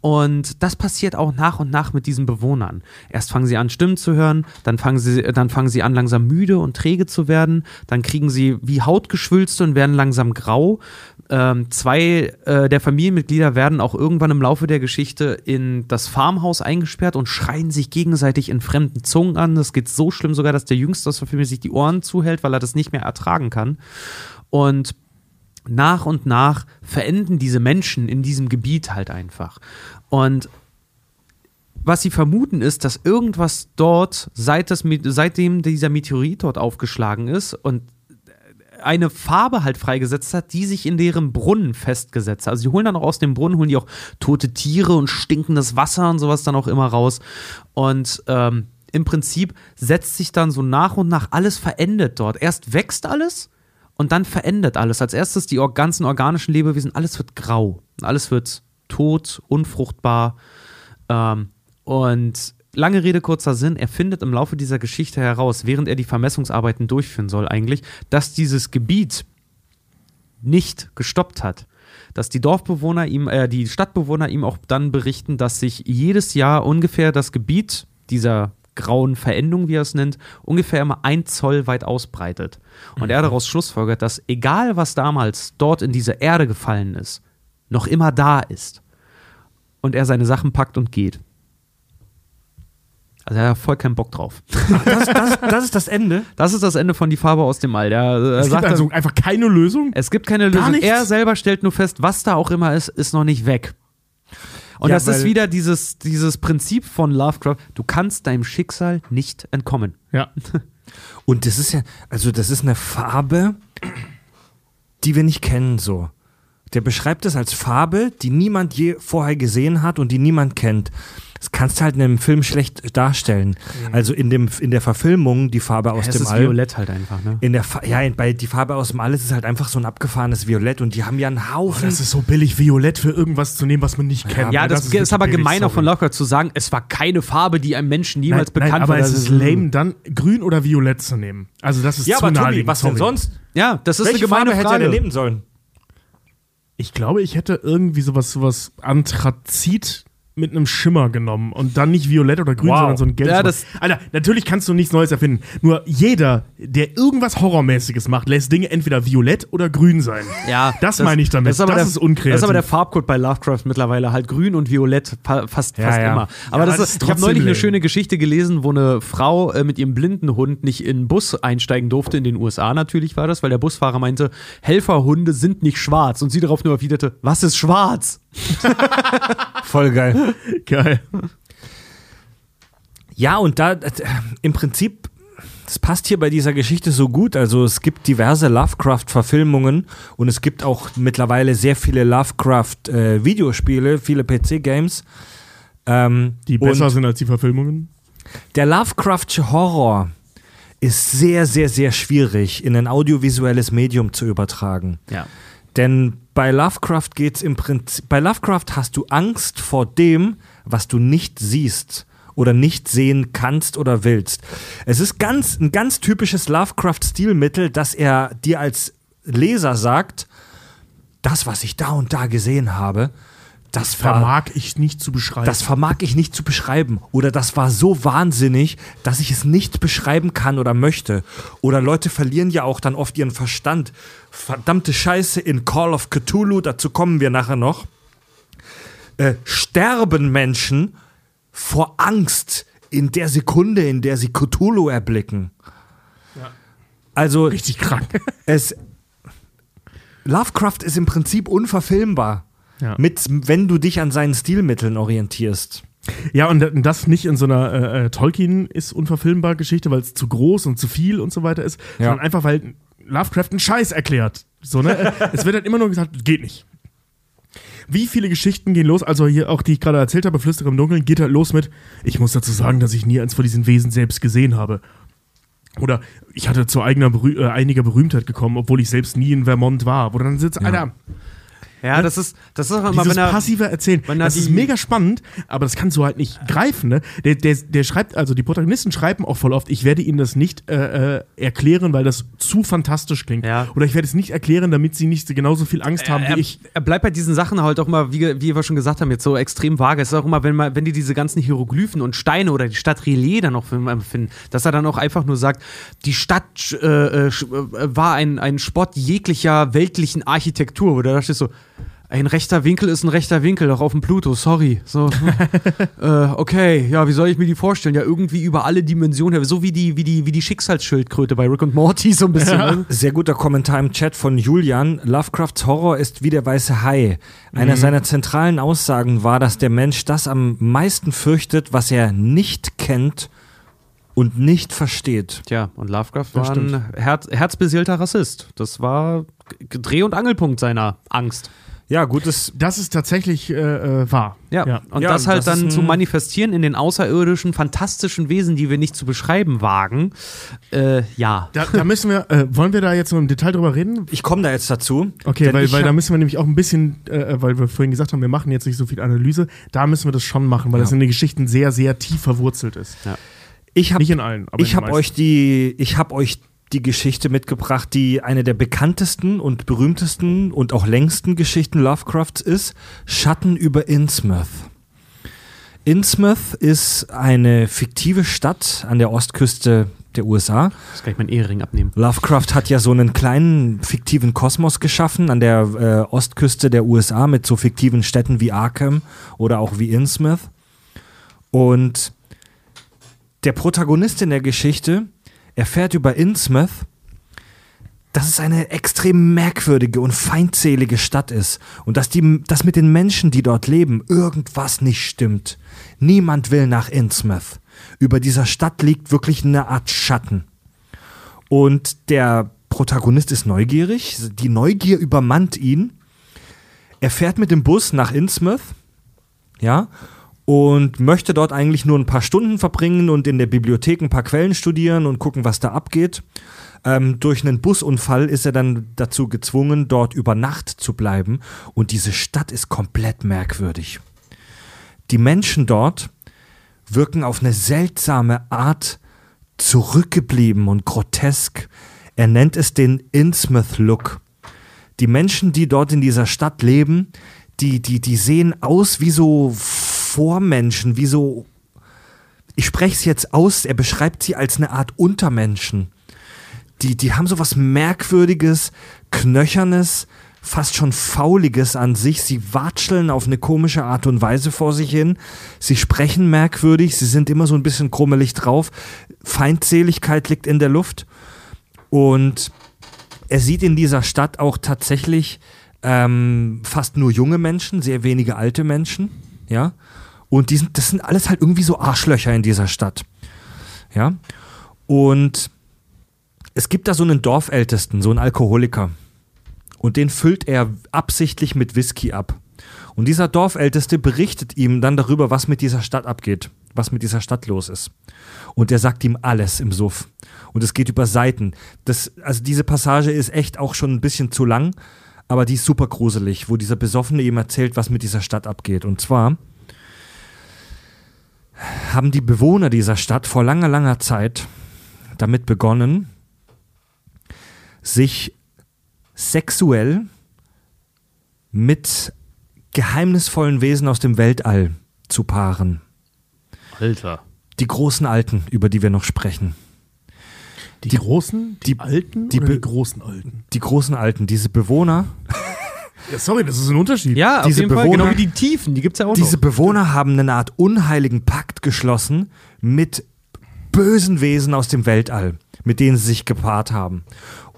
Speaker 5: Und das passiert auch nach und nach mit diesen Bewohnern. Erst fangen sie an, Stimmen zu hören, dann fangen sie, dann fangen sie an, langsam müde und träge zu werden, dann kriegen sie wie Hautgeschwülste und werden langsam grau. Ähm, zwei äh, der Familienmitglieder werden auch irgendwann im Laufe der Geschichte in das Farmhaus eingesperrt und schreien sich gegenseitig in fremden Zungen an. Das geht so schlimm sogar, dass der Jüngste aus der Familie sich die Ohren zuhält, weil er das nicht mehr ertragen kann. Und nach und nach verenden diese Menschen in diesem Gebiet halt einfach. Und was sie vermuten ist, dass irgendwas dort, seit das, seitdem dieser Meteorit dort aufgeschlagen ist und eine Farbe halt freigesetzt hat, die sich in deren Brunnen festgesetzt hat. Also die holen dann auch aus dem Brunnen, holen die auch tote Tiere und stinkendes Wasser und sowas dann auch immer raus. Und ähm, im Prinzip setzt sich dann so nach und nach alles verendet dort. Erst wächst alles und dann verendet alles. Als erstes die ganzen organischen Lebewesen, alles wird grau. Alles wird tot, unfruchtbar. Ähm, und lange Rede, kurzer Sinn, er findet im Laufe dieser Geschichte heraus, während er die Vermessungsarbeiten durchführen soll, eigentlich, dass dieses Gebiet nicht gestoppt hat. Dass die Dorfbewohner ihm, äh, die Stadtbewohner ihm auch dann berichten, dass sich jedes Jahr ungefähr das Gebiet dieser grauen Verendung, wie er es nennt, ungefähr immer ein Zoll weit ausbreitet. Und er daraus schlussfolgert, dass egal was damals dort in diese Erde gefallen ist, noch immer da ist. Und er seine Sachen packt und geht. Also er hat voll keinen Bock drauf.
Speaker 4: Das, das, das ist das Ende. [laughs]
Speaker 5: Das ist das Ende von Die Farbe aus dem All. Der, äh,
Speaker 6: Es gibt
Speaker 5: sagt
Speaker 6: also
Speaker 5: dann-
Speaker 6: einfach keine Lösung.
Speaker 5: es gibt keine
Speaker 6: Gar
Speaker 5: Lösung. Er selber stellt nur fest, was da auch immer ist, ist noch nicht weg. Und
Speaker 4: Ja,
Speaker 5: das ist wieder dieses, dieses Prinzip von Lovecraft, du kannst deinem Schicksal nicht entkommen.
Speaker 6: Ja. [laughs]
Speaker 4: Und das ist ja, also das ist eine Farbe, die wir nicht kennen so. Der beschreibt es als Farbe, die niemand je vorher gesehen hat und die niemand kennt. Das kannst du halt in einem Film schlecht darstellen. Also in, dem, in der Verfilmung, die Farbe aus
Speaker 5: es
Speaker 4: dem
Speaker 5: ist
Speaker 4: All.
Speaker 5: violett halt einfach, ne?
Speaker 4: In der Fa ja, bei die Farbe aus dem All ist es halt einfach so ein abgefahrenes Violett und die haben ja einen
Speaker 6: Oh,
Speaker 4: Haufen.
Speaker 6: das ist so billig, Violett für irgendwas zu nehmen, was man nicht kennt.
Speaker 5: Ja,
Speaker 6: Ne?
Speaker 5: das, ist,
Speaker 6: wirklich
Speaker 5: aber
Speaker 6: billig,
Speaker 5: gemeiner
Speaker 6: sorry.
Speaker 5: von Lovecraft zu sagen, es war keine Farbe, die einem Menschen niemals
Speaker 6: nein,
Speaker 5: bekannt
Speaker 6: nein, aber
Speaker 5: war.
Speaker 6: es
Speaker 5: Das
Speaker 6: ist lame, dann grün oder violett zu nehmen. Also das ist
Speaker 4: ja,
Speaker 6: zu
Speaker 4: aber Tobi,
Speaker 6: naheliegend,
Speaker 4: was denn sonst?
Speaker 5: Ja, das ist
Speaker 4: Welche
Speaker 5: eine gemeine
Speaker 4: Farbe hätte er
Speaker 5: Frage.
Speaker 4: denn nehmen sollen?
Speaker 6: Ich glaube, ich hätte irgendwie sowas, sowas Anthrazit mit einem Schimmer genommen und dann nicht violett oder grün,
Speaker 4: Wow.
Speaker 6: sondern so ein gelbes.
Speaker 5: Ja, das-
Speaker 6: Alter, natürlich kannst du nichts Neues erfinden. Nur jeder, der irgendwas Horrormäßiges macht, lässt Dinge entweder violett oder grün sein.
Speaker 5: Ja,
Speaker 6: Das meine ich damit.
Speaker 5: Das ist, aber
Speaker 6: Das
Speaker 5: der,
Speaker 6: ist unkreativ.
Speaker 5: Das ist aber der Farbcode bei Lovecraft mittlerweile halt grün und violett fa- fast,
Speaker 4: Ja,
Speaker 5: fast
Speaker 4: ja.
Speaker 5: immer. Aber
Speaker 6: aber
Speaker 5: das
Speaker 6: das
Speaker 5: ist, ich habe neulich eine schöne Geschichte gelesen, wo eine Frau äh, mit ihrem blinden Hund nicht in einen Bus einsteigen durfte. In den USA natürlich war das, weil der Busfahrer meinte, Helferhunde sind nicht schwarz. Und sie darauf nur erwiderte, was ist schwarz? [laughs]
Speaker 4: Voll geil.
Speaker 6: Geil.
Speaker 4: Ja, und da äh, im Prinzip, das passt hier bei dieser Geschichte so gut. Also es gibt diverse Lovecraft-Verfilmungen und es gibt auch mittlerweile sehr viele Lovecraft-Videospiele, viele PC-Games. Ähm,
Speaker 6: Die besser sind als die Verfilmungen.
Speaker 4: der Lovecraftsche Horror ist sehr, sehr, sehr schwierig in ein audiovisuelles Medium zu übertragen.
Speaker 5: Ja.
Speaker 4: Denn bei Lovecraft geht's im Prinzip, bei Lovecraft hast du Angst vor dem, was du nicht siehst oder nicht sehen kannst oder willst. Es ist ganz, ein ganz typisches Lovecraft-Stilmittel, dass er dir als Leser sagt, das, was ich da und da gesehen habe, das war,
Speaker 6: Vermag ich nicht zu beschreiben.
Speaker 4: das vermag ich nicht zu beschreiben. Oder das war so wahnsinnig, dass ich es nicht beschreiben kann oder möchte. Oder Leute verlieren ja auch dann oft ihren Verstand. Verdammte Scheiße in Call of Cthulhu, dazu kommen wir nachher noch. Äh, sterben Menschen vor Angst in der Sekunde, in der sie Cthulhu erblicken. Also
Speaker 6: richtig krank. [laughs]
Speaker 4: es Lovecraft ist im Prinzip unverfilmbar.
Speaker 6: Ja.
Speaker 4: Mit, wenn du dich an seinen Stilmitteln orientierst.
Speaker 6: Ja, und das nicht in so einer äh, äh, Tolkien ist unverfilmbar Geschichte, weil es zu groß und zu viel und so weiter ist,
Speaker 4: Ja.
Speaker 6: sondern einfach, weil Lovecraft einen Scheiß erklärt. So, ne? [laughs] es wird halt immer nur gesagt, geht nicht. Wie viele Geschichten gehen los? Also hier auch, die ich gerade erzählt habe, Flüster im Dunkeln, geht halt los mit, ich muss dazu sagen, dass ich nie eins von diesen Wesen selbst gesehen habe. Oder ich hatte zu eigener Berüh äh, einiger Berühmtheit gekommen, obwohl ich selbst nie in Vermont war. Wo du dann sitzt, Alter,
Speaker 5: Ja, das ist, das ist auch immer,
Speaker 6: dieses
Speaker 5: wenn er.
Speaker 6: passive Erzählen,
Speaker 5: wenn er
Speaker 6: das ist
Speaker 5: die-
Speaker 6: mega spannend, aber das kannst du halt nicht greifen. Ne? Der, der, der schreibt, also die Protagonisten schreiben auch voll oft, ich werde ihnen das nicht äh, äh, erklären, weil das zu fantastisch klingt.
Speaker 5: Ja.
Speaker 6: Oder ich werde es nicht erklären, damit sie nicht genauso viel Angst haben
Speaker 5: er,
Speaker 6: wie ich.
Speaker 5: er bleibt bei diesen Sachen halt auch immer, wie, wie wir schon gesagt haben, jetzt so extrem vage. Es ist auch immer, wenn, man, wenn die diese ganzen Hieroglyphen und Steine oder die Stadt Relais dann noch finden, dass er dann auch einfach nur sagt, die Stadt äh, äh, sch- äh, war ein, ein Spott jeglicher weltlichen Architektur. Oder da steht so, ein rechter Winkel ist ein rechter Winkel, auch auf dem Pluto, sorry. So, [laughs] äh, okay, ja, wie soll ich mir die vorstellen? Ja, irgendwie über alle Dimensionen, so wie die, wie die, wie die Schicksalsschildkröte bei Rick und Morty, so ein bisschen. ne?
Speaker 4: Sehr guter Kommentar im Chat von Julian. Lovecrafts Horror ist wie der weiße Hai. Einer seiner zentralen Aussagen war, dass der Mensch das am meisten fürchtet, was er nicht kennt und nicht versteht.
Speaker 5: Tja, und Lovecraft war ein Herz, herzbeseelter Rassist. Das war Dreh- und Angelpunkt seiner Angst.
Speaker 4: Ja, gutes.
Speaker 6: Das ist tatsächlich äh, äh, wahr.
Speaker 5: Ja, und
Speaker 4: Ja,
Speaker 5: das halt
Speaker 4: das
Speaker 5: dann zu manifestieren in den außerirdischen, fantastischen Wesen, die wir nicht zu beschreiben wagen. Äh, ja.
Speaker 6: Da, da müssen wir, äh, wollen wir da jetzt noch im Detail drüber reden?
Speaker 4: Ich komme da jetzt dazu.
Speaker 6: Okay, weil, weil da
Speaker 4: hab-
Speaker 6: müssen wir nämlich auch ein bisschen, äh, weil wir vorhin gesagt haben, wir machen jetzt nicht so viel Analyse, da müssen wir das schon machen, weil das in den Geschichten sehr, sehr tief verwurzelt ist.
Speaker 4: ich habe
Speaker 6: Nicht in allen, aber in
Speaker 4: ich habe euch die, ich habe euch die Geschichte mitgebracht, die eine der bekanntesten und berühmtesten und auch längsten Geschichten Lovecrafts ist: Schatten über Innsmouth. Innsmouth ist eine fiktive Stadt an der Ostküste der USA.
Speaker 5: Jetzt kann ich meinen Ehering abnehmen.
Speaker 4: Lovecraft hat ja so einen kleinen fiktiven Kosmos geschaffen an der äh, Ostküste der USA mit so fiktiven Städten wie Arkham oder auch wie Innsmouth. Und der Protagonist in der Geschichte erfährt über Innsmouth, dass es eine extrem merkwürdige und feindselige Stadt ist und dass, die, dass mit den Menschen, die dort leben, irgendwas nicht stimmt. Niemand will nach Innsmouth. Über dieser Stadt liegt wirklich eine Art Schatten. Und der Protagonist ist neugierig, die Neugier übermannt ihn. Er fährt mit dem Bus nach Innsmouth, ja, und möchte dort eigentlich nur ein paar Stunden verbringen und in der Bibliothek ein paar Quellen studieren und gucken, was da abgeht. Ähm, durch einen Busunfall ist er dann dazu gezwungen, dort über Nacht zu bleiben. Und diese Stadt ist komplett merkwürdig. Die Menschen dort wirken auf eine seltsame Art zurückgeblieben und grotesk. Er nennt es den Innsmouth-Look. Die Menschen, die dort in dieser Stadt leben, die, die, die sehen aus wie so Vormenschen, wie so. Ich spreche es jetzt aus, er beschreibt sie als eine Art Untermenschen. Die, die haben so was Merkwürdiges, Knöchernes, fast schon Fauliges an sich. Sie watscheln auf eine komische Art und Weise vor sich hin. Sie sprechen merkwürdig, sie sind immer so ein bisschen krummelig drauf. Feindseligkeit liegt in der Luft. Und er sieht in dieser Stadt auch tatsächlich ähm, fast nur junge Menschen, sehr wenige alte Menschen, ja. Und die sind, das sind alles halt irgendwie so Arschlöcher in dieser Stadt, ja. Und es gibt da so einen Dorfältesten, so einen Alkoholiker. Und den füllt er absichtlich mit Whisky ab. Und dieser Dorfälteste berichtet ihm dann darüber, was mit dieser Stadt abgeht, was mit dieser Stadt los ist. Und er sagt ihm alles im Suff. Und es geht über Seiten. Das, also diese Passage ist echt auch schon ein bisschen zu lang, aber die ist super gruselig, wo dieser Besoffene ihm erzählt, was mit dieser Stadt abgeht. Und zwar haben die Bewohner dieser Stadt vor langer, langer Zeit damit begonnen, sich sexuell mit geheimnisvollen Wesen aus dem Weltall zu paaren.
Speaker 5: Alter.
Speaker 4: Die großen Alten, über die wir noch sprechen.
Speaker 6: Die, großen, die,
Speaker 4: die-
Speaker 6: alten
Speaker 4: die
Speaker 6: die großen alten?
Speaker 4: Die großen Alten, diese Bewohner, [laughs]
Speaker 6: Ja, sorry, das ist ein Unterschied.
Speaker 5: Ja, auf
Speaker 4: Diese
Speaker 5: jeden Fall.
Speaker 4: Bewohner-
Speaker 5: Genau wie die Tiefen, die gibt's ja auch
Speaker 4: diese
Speaker 5: noch.
Speaker 4: Bewohner haben eine Art unheiligen Pakt geschlossen mit bösen Wesen aus dem Weltall, mit denen sie sich gepaart haben.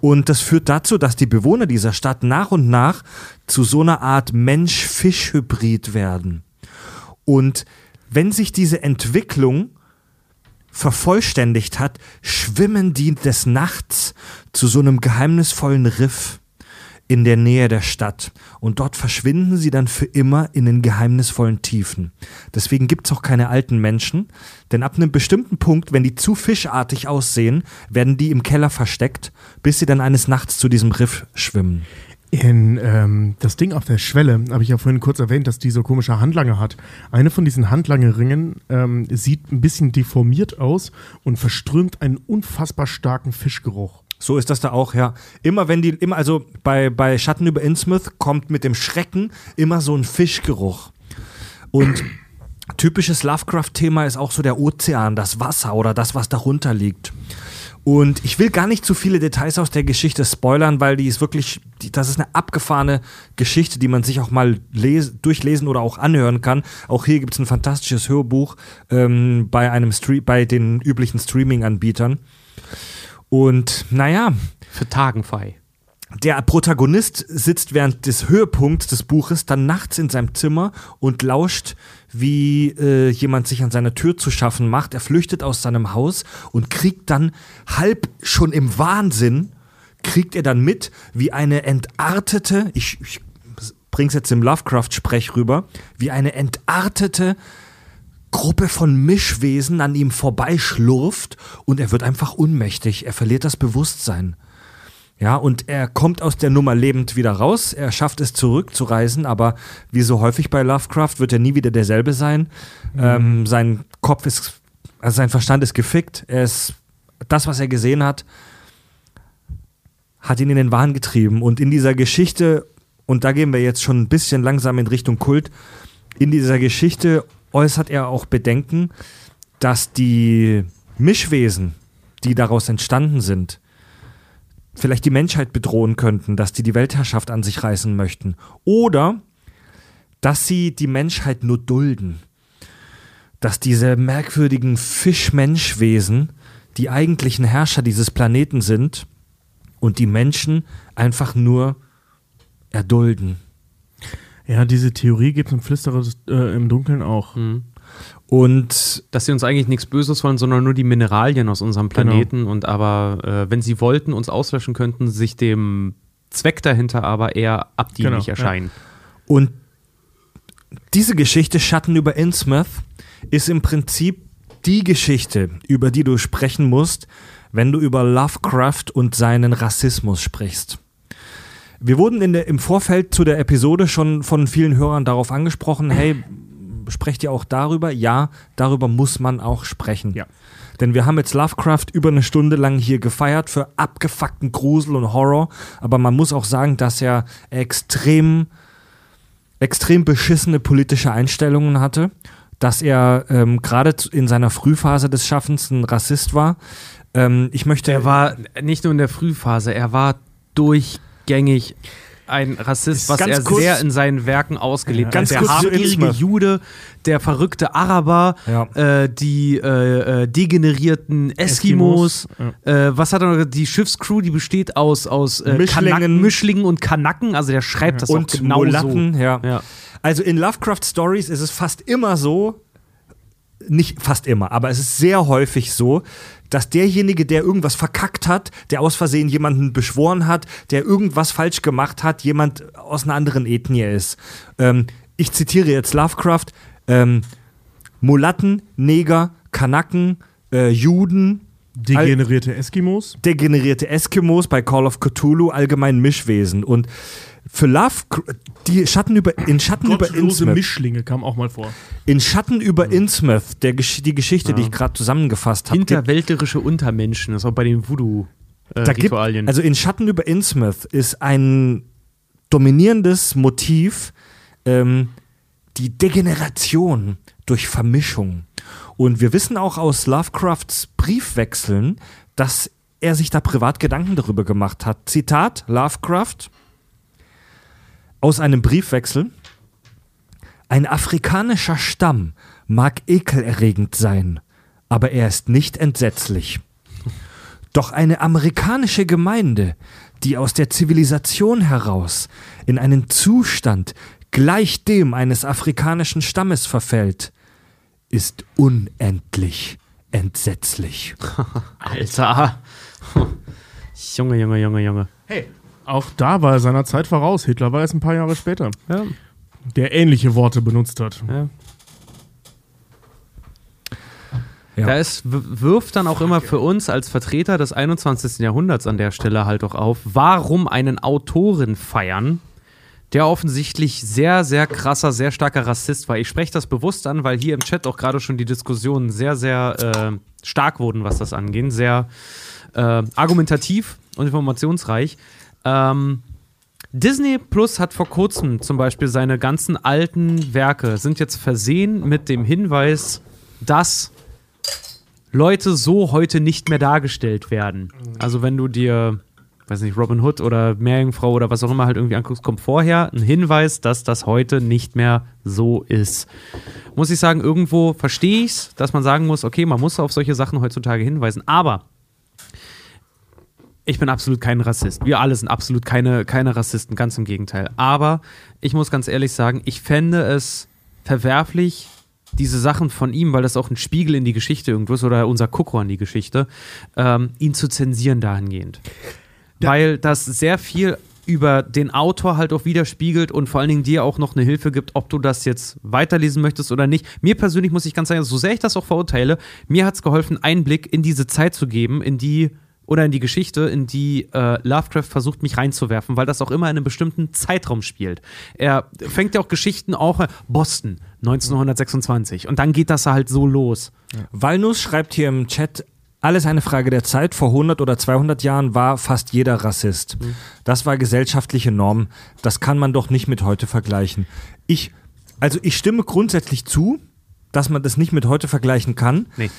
Speaker 4: Und das führt dazu, dass die Bewohner dieser Stadt nach und nach zu so einer Art Mensch-Fisch-Hybrid werden. Und wenn sich diese Entwicklung vervollständigt hat, schwimmen die des Nachts zu so einem geheimnisvollen Riff in der Nähe der Stadt. Und dort verschwinden sie dann für immer in den geheimnisvollen Tiefen. Deswegen gibt's auch keine alten Menschen, denn ab einem bestimmten Punkt, wenn die zu fischartig aussehen, werden die im Keller versteckt, bis sie dann eines Nachts zu diesem Riff schwimmen.
Speaker 6: In ähm, das Ding auf der Schwelle, habe ich ja vorhin kurz erwähnt, dass die so komische Handlanger hat. Eine von diesen Handlangeringen ähm, sieht ein bisschen deformiert aus und verströmt einen unfassbar starken Fischgeruch.
Speaker 4: So ist das da auch, ja. Immer wenn die, immer, also bei, bei Schatten über Innsmouth kommt mit dem Schrecken immer so ein Fischgeruch. Und typisches Lovecraft-Thema ist auch so der Ozean, das Wasser oder das, was darunter liegt. Und ich will gar nicht zu viele Details aus der Geschichte spoilern, weil die ist wirklich, die, das ist eine abgefahrene Geschichte, die man sich auch mal les, durchlesen oder auch anhören kann. Auch hier gibt es ein fantastisches Hörbuch ähm, bei einem bei den üblichen Streaming-Anbietern. Und naja,
Speaker 5: Für Tagenfei.
Speaker 4: der Protagonist sitzt während des Höhepunkts des Buches dann nachts in seinem Zimmer und lauscht, wie äh, jemand sich an seiner Tür zu schaffen macht. Er flüchtet aus seinem Haus und kriegt dann halb schon im Wahnsinn, kriegt er dann mit, wie eine entartete, ich, ich bring's jetzt im Lovecraft-Sprech rüber, wie eine entartete Gruppe von Mischwesen an ihm vorbeischlurft und er wird einfach unmächtig. Er verliert das Bewusstsein. Ja, und er kommt aus der Nummer lebend wieder raus. Er schafft es zurückzureisen, aber wie so häufig bei Lovecraft wird er nie wieder derselbe sein. Ähm, sein Kopf ist, also sein Verstand ist gefickt. Er ist, das, was er gesehen hat, hat ihn in den Wahn getrieben. Und in dieser Geschichte, und da gehen wir jetzt schon ein bisschen langsam in Richtung Kult, in dieser Geschichte äußert er auch Bedenken, dass die Mischwesen, die daraus entstanden sind, vielleicht die Menschheit bedrohen könnten, dass die die Weltherrschaft an sich reißen möchten. Oder dass sie die Menschheit nur dulden. Dass diese merkwürdigen Fisch-Mensch-Wesen die eigentlichen Herrscher dieses Planeten sind und die Menschen einfach nur erdulden.
Speaker 6: Ja, diese Theorie gibt es im Flüsterer äh, im Dunkeln auch.
Speaker 4: Und
Speaker 5: Dass sie uns eigentlich nichts Böses wollen, sondern nur die Mineralien aus unserem Planeten. Und aber, äh, wenn sie wollten, uns auslöschen könnten, sich dem Zweck dahinter aber eher abdienlich
Speaker 6: Genau, ja.
Speaker 5: erscheinen.
Speaker 4: Und diese Geschichte Schatten über Innsmouth ist im Prinzip die Geschichte, über die du sprechen musst, wenn du über Lovecraft und seinen Rassismus sprichst. Wir wurden in der, im Vorfeld zu der Episode schon von vielen Hörern darauf angesprochen, hey, sprecht ihr auch darüber? Ja, darüber muss man auch sprechen.
Speaker 6: Ja.
Speaker 4: Denn wir haben jetzt Lovecraft über eine Stunde lang hier gefeiert für abgefuckten Grusel und Horror, aber man muss auch sagen, dass er extrem extrem beschissene politische Einstellungen hatte, dass er ähm, gerade in seiner Frühphase des Schaffens ein Rassist war. Ähm, ich möchte.
Speaker 5: Er war nicht nur in der Frühphase, er war durchgängig ein Rassist, was
Speaker 4: Ganz
Speaker 5: er
Speaker 4: kurz-
Speaker 5: sehr in seinen Werken ausgelebt
Speaker 4: Ganz
Speaker 5: hat. Der habgierige. Jude, der verrückte Araber,
Speaker 4: Ja.
Speaker 5: äh, die äh, äh, degenerierten Eskimos.
Speaker 6: Eskimos,
Speaker 5: Äh, was hat er noch? Die Schiffscrew, die besteht aus, aus äh,
Speaker 4: Mischlingen.
Speaker 5: Mischlingen und Kanaken. Also der schreibt das
Speaker 4: und
Speaker 5: auch genau
Speaker 4: Mulatten,
Speaker 5: so.
Speaker 4: ja.
Speaker 5: Ja.
Speaker 4: Also in Lovecraft Stories ist es fast immer so, nicht fast immer, aber es ist sehr häufig so, dass derjenige, der irgendwas verkackt hat, der aus Versehen jemanden beschworen hat, der irgendwas falsch gemacht hat, jemand aus einer anderen Ethnie ist. Ähm, ich zitiere jetzt Lovecraft: ähm, Mulatten, Neger, Kanaken, äh, Juden,
Speaker 6: Degenerierte Eskimos.
Speaker 4: degenerierte Eskimos bei Call of Cthulhu, allgemein Mischwesen. Und für Love, die Schatten über, in Schatten über Innsmouth,
Speaker 6: Mischlinge kam auch mal vor.
Speaker 4: in Schatten über Innsmouth, der, die Geschichte, die ich gerade zusammengefasst habe, gibt,
Speaker 5: Hinterweltlerische Untermenschen, das ist auch bei den
Speaker 4: da gibt,
Speaker 5: Voodoo-Ritualien.
Speaker 4: also in Schatten über Innsmouth ist ein dominierendes Motiv ähm, die Degeneration durch Vermischung. Und wir wissen auch aus Lovecrafts Briefwechseln, dass er sich da privat Gedanken darüber gemacht hat. Zitat Lovecraft aus einem Briefwechsel. Ein afrikanischer Stamm mag ekelerregend sein, aber er ist nicht entsetzlich. Doch eine amerikanische Gemeinde, die aus der Zivilisation heraus in einen Zustand gleich dem eines afrikanischen Stammes verfällt, ist unendlich entsetzlich. [laughs]
Speaker 5: Alter. [laughs] Junge, Junge, Junge, Junge.
Speaker 6: Auch da war er seiner Zeit voraus. Hitler war es ein paar Jahre später,
Speaker 5: Ja,
Speaker 6: der ähnliche Worte benutzt hat.
Speaker 5: ja.
Speaker 4: Ja.
Speaker 5: Da ist, wirft dann auch immer für uns als Vertreter des 21. Jahrhunderts an der Stelle halt auch auf, warum einen Autoren feiern, der offensichtlich sehr, sehr krasser, sehr starker Rassist war. Ich spreche das bewusst an, weil hier im Chat auch gerade schon die Diskussionen sehr, sehr äh, stark wurden, was das angeht. Sehr äh, argumentativ und informationsreich. Ähm, Disney Plus hat vor kurzem zum Beispiel seine ganzen alten Werke sind jetzt versehen mit dem Hinweis, dass Leute so heute nicht mehr dargestellt werden. Also wenn du dir, weiß nicht, Robin Hood oder Meerjungfrau oder was auch immer halt irgendwie anguckst, kommt vorher ein Hinweis, dass das heute nicht mehr so ist. Muss ich sagen, irgendwo verstehe ich es, dass man sagen muss, okay, man muss auf solche Sachen heutzutage hinweisen. Aber ich bin absolut kein Rassist. Wir alle sind absolut keine, keine Rassisten, ganz im Gegenteil. Aber ich muss ganz ehrlich sagen, ich fände es verwerflich, diese Sachen von ihm, weil das auch ein Spiegel in die Geschichte irgendwo ist oder unser Kuckuck an die Geschichte, ähm, ihn zu zensieren dahingehend. Weil das sehr viel über den Autor halt auch widerspiegelt und vor allen Dingen dir auch noch eine Hilfe gibt, ob du das jetzt weiterlesen möchtest oder nicht. Mir persönlich muss ich ganz sagen, so sehr ich das auch verurteile, mir hat es geholfen, Einblick in diese Zeit zu geben, in die oder in die Geschichte, in die äh, Lovecraft versucht, mich reinzuwerfen, weil das auch immer in einem bestimmten Zeitraum spielt. Er fängt ja auch Geschichten auch äh, Boston 1926 und dann geht das halt so los.
Speaker 4: Walnus schreibt hier im Chat, alles eine Frage der Zeit. Vor 100 oder 200 Jahren war fast jeder Rassist. Das war gesellschaftliche Norm. Das kann man doch nicht mit heute vergleichen. Ich, also ich stimme grundsätzlich zu, dass man das nicht mit heute vergleichen kann.
Speaker 5: Nee.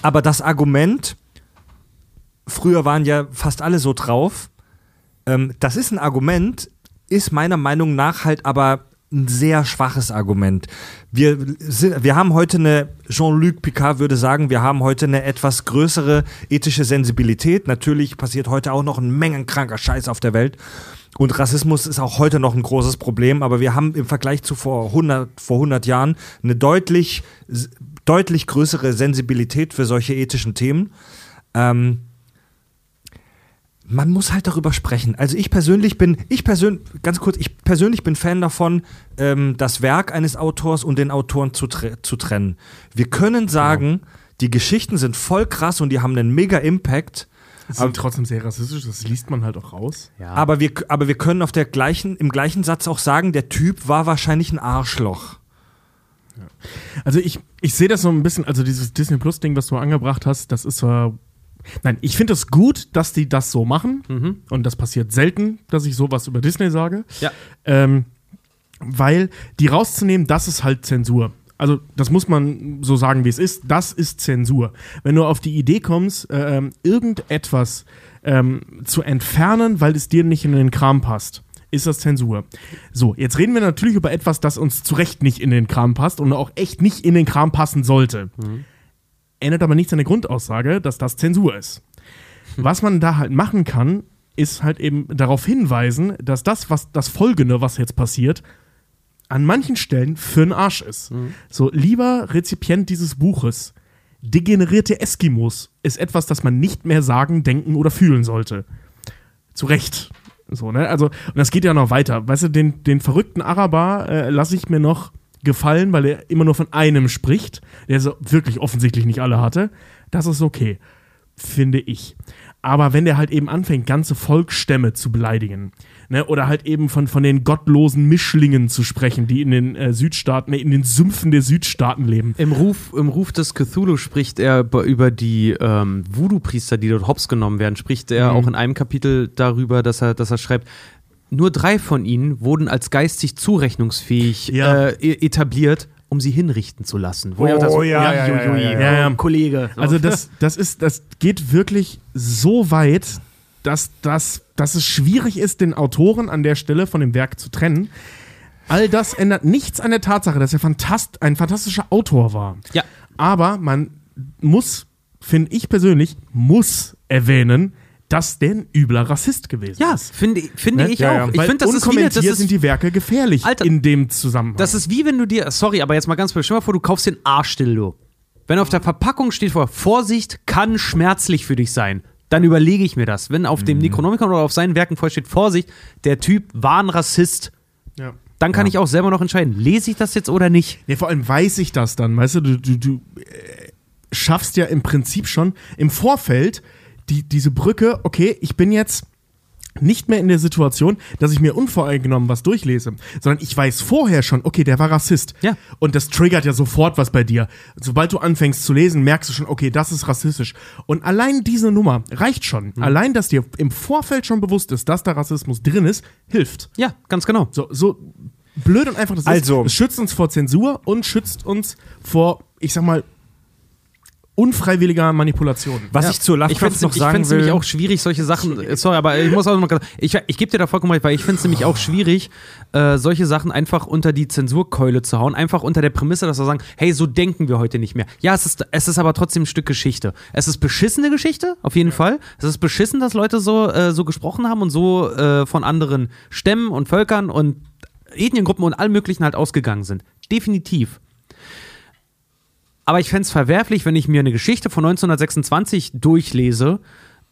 Speaker 4: Aber das Argument, früher waren ja fast alle so drauf, ähm, das ist ein Argument, ist meiner Meinung nach halt aber ein sehr schwaches Argument. Wir, sind, wir haben heute eine, Jean-Luc Picard würde sagen, wir haben heute eine etwas größere ethische Sensibilität. Natürlich passiert heute auch noch ein mengenkranker Scheiß auf der Welt. Und Rassismus ist auch heute noch ein großes Problem, aber wir haben im Vergleich zu vor 100, vor 100 Jahren eine deutlich, deutlich größere Sensibilität für solche ethischen Themen. Ähm, man muss halt darüber sprechen. Also ich persönlich bin, ich persönlich, ganz kurz, ich persönlich bin Fan davon, ähm, das Werk eines Autors und den Autoren zu, tre zu trennen. Wir können sagen, die Geschichten sind voll krass und die haben einen mega Impact.
Speaker 6: Das sind trotzdem sehr rassistisch, das liest man halt auch raus.
Speaker 5: Ja.
Speaker 4: Aber wir, aber wir können auf der gleichen, im gleichen Satz auch sagen, der Typ war wahrscheinlich ein Arschloch.
Speaker 6: Also ich, ich sehe das so ein bisschen, also dieses Disney Plus Ding, was du angebracht hast, das ist zwar. Nein, ich finde es gut, dass die das so machen. Und das passiert selten, dass ich sowas über Disney sage.
Speaker 5: Ja.
Speaker 6: Ähm, weil die rauszunehmen, das ist halt Zensur. Also, das muss man so sagen, wie es ist. Das ist Zensur. Wenn du auf die Idee kommst, ähm, irgendetwas ähm, zu entfernen, weil es dir nicht in den Kram passt, ist das Zensur. So, jetzt reden wir natürlich über etwas, das uns zu Recht nicht in den Kram passt und auch echt nicht in den Kram passen sollte. Ändert aber nichts an der Grundaussage, dass das Zensur ist. Was man da halt machen kann, ist halt eben darauf hinweisen, dass das, was das Folgende, was jetzt passiert, an manchen Stellen für den Arsch ist. So, lieber Rezipient dieses Buches, degenerierte Eskimos ist etwas, das man nicht mehr sagen, denken oder fühlen sollte. Zu Recht. So, ne? Also, und das geht ja noch weiter. Weißt du, den, den verrückten Araber äh, lasse ich mir noch gefallen, weil er immer nur von einem spricht, der so wirklich offensichtlich nicht alle hatte. Das ist okay, finde ich. Aber wenn der halt eben anfängt, ganze Volksstämme zu beleidigen, ne, oder halt eben von, von den gottlosen Mischlingen zu sprechen, die in den äh, Südstaaten, in den Sümpfen der Südstaaten leben.
Speaker 5: Im Ruf, Im Ruf des Cthulhu spricht er über- die ähm, Voodoo-Priester, die dort hops genommen werden, spricht er auch in einem Kapitel darüber, dass er, dass er schreibt, nur drei von ihnen wurden als geistig zurechnungsfähig
Speaker 6: Ja.
Speaker 5: äh, e- etabliert, um sie hinrichten zu lassen. Wo
Speaker 4: Oh,
Speaker 5: das so,
Speaker 4: ja, ja, ja, ja,
Speaker 6: ja, ja.
Speaker 5: Kollege. So.
Speaker 6: Also das, das ist, das geht wirklich so weit, dass, das, dass es schwierig ist, den Autoren an der Stelle von dem Werk zu trennen. All das ändert nichts an der Tatsache, dass er fantast, ein fantastischer Autor war.
Speaker 5: Ja.
Speaker 6: Aber man muss, finde ich persönlich, muss erwähnen, dass der ein übler Rassist gewesen
Speaker 5: ja,
Speaker 6: ist.
Speaker 5: finde finde
Speaker 6: Ne?
Speaker 5: ich
Speaker 4: Ja, ja.
Speaker 5: auch. Ich
Speaker 6: Weil
Speaker 5: finde, das ist wie, das ist,
Speaker 6: sind die Werke gefährlich
Speaker 5: Alter,
Speaker 6: in dem Zusammenhang.
Speaker 5: Das ist wie wenn du dir, sorry, aber jetzt mal ganz blöd, stell mal vor, du kaufst den Arschdildo. Wenn auf der Verpackung steht vor, Vorsicht, kann schmerzlich für dich sein, dann überlege ich mir das. Wenn auf dem Necronomicon oder auf seinen Werken vorsteht, Vorsicht, der Typ war ein Rassist,
Speaker 6: ja.
Speaker 5: dann kann ich auch selber noch entscheiden, lese ich das jetzt oder nicht.
Speaker 6: Ja, vor allem weiß ich das dann, weißt du, du, du, du äh, schaffst ja im Prinzip schon im Vorfeld die, diese Brücke, okay, ich bin jetzt nicht mehr in der Situation, dass ich mir unvoreingenommen was durchlese, sondern ich weiß vorher schon, okay, der war Rassist.
Speaker 5: Ja.
Speaker 6: Und das triggert ja sofort was bei dir. Sobald du anfängst zu lesen, merkst du schon, okay, das ist rassistisch. Und allein diese Nummer reicht schon. Allein, dass dir im Vorfeld schon bewusst ist, dass da Rassismus drin ist, hilft.
Speaker 5: Ja, ganz genau.
Speaker 6: So, so blöd und einfach das
Speaker 4: Also-
Speaker 6: ist. Es schützt uns vor Zensur und schützt uns vor, ich sag mal, unfreiwilliger Manipulation.
Speaker 4: Was ich zu
Speaker 5: ich
Speaker 4: Lovecraft
Speaker 5: find's-
Speaker 4: noch
Speaker 5: ich
Speaker 4: sagen
Speaker 5: find's
Speaker 4: will.
Speaker 5: nämlich auch schwierig, solche Sachen. äh, Sorry, aber ich muss auch noch mal. Ich, ich gebe dir da vollkommen recht, weil ich finde es nämlich auch schwierig, äh, solche Sachen einfach unter die Zensurkeule zu hauen. Einfach unter der Prämisse, dass wir sagen, hey, so denken wir heute nicht mehr. Ja, es ist, es ist aber trotzdem ein Stück Geschichte. Es ist beschissene Geschichte, auf jeden Fall. Es ist beschissen, dass Leute so, äh, so gesprochen haben und so äh, von anderen Stämmen und Völkern und Ethniengruppen und allem Möglichen halt ausgegangen sind. Definitiv. Aber ich fände es verwerflich, wenn ich mir eine Geschichte von 1926 durchlese,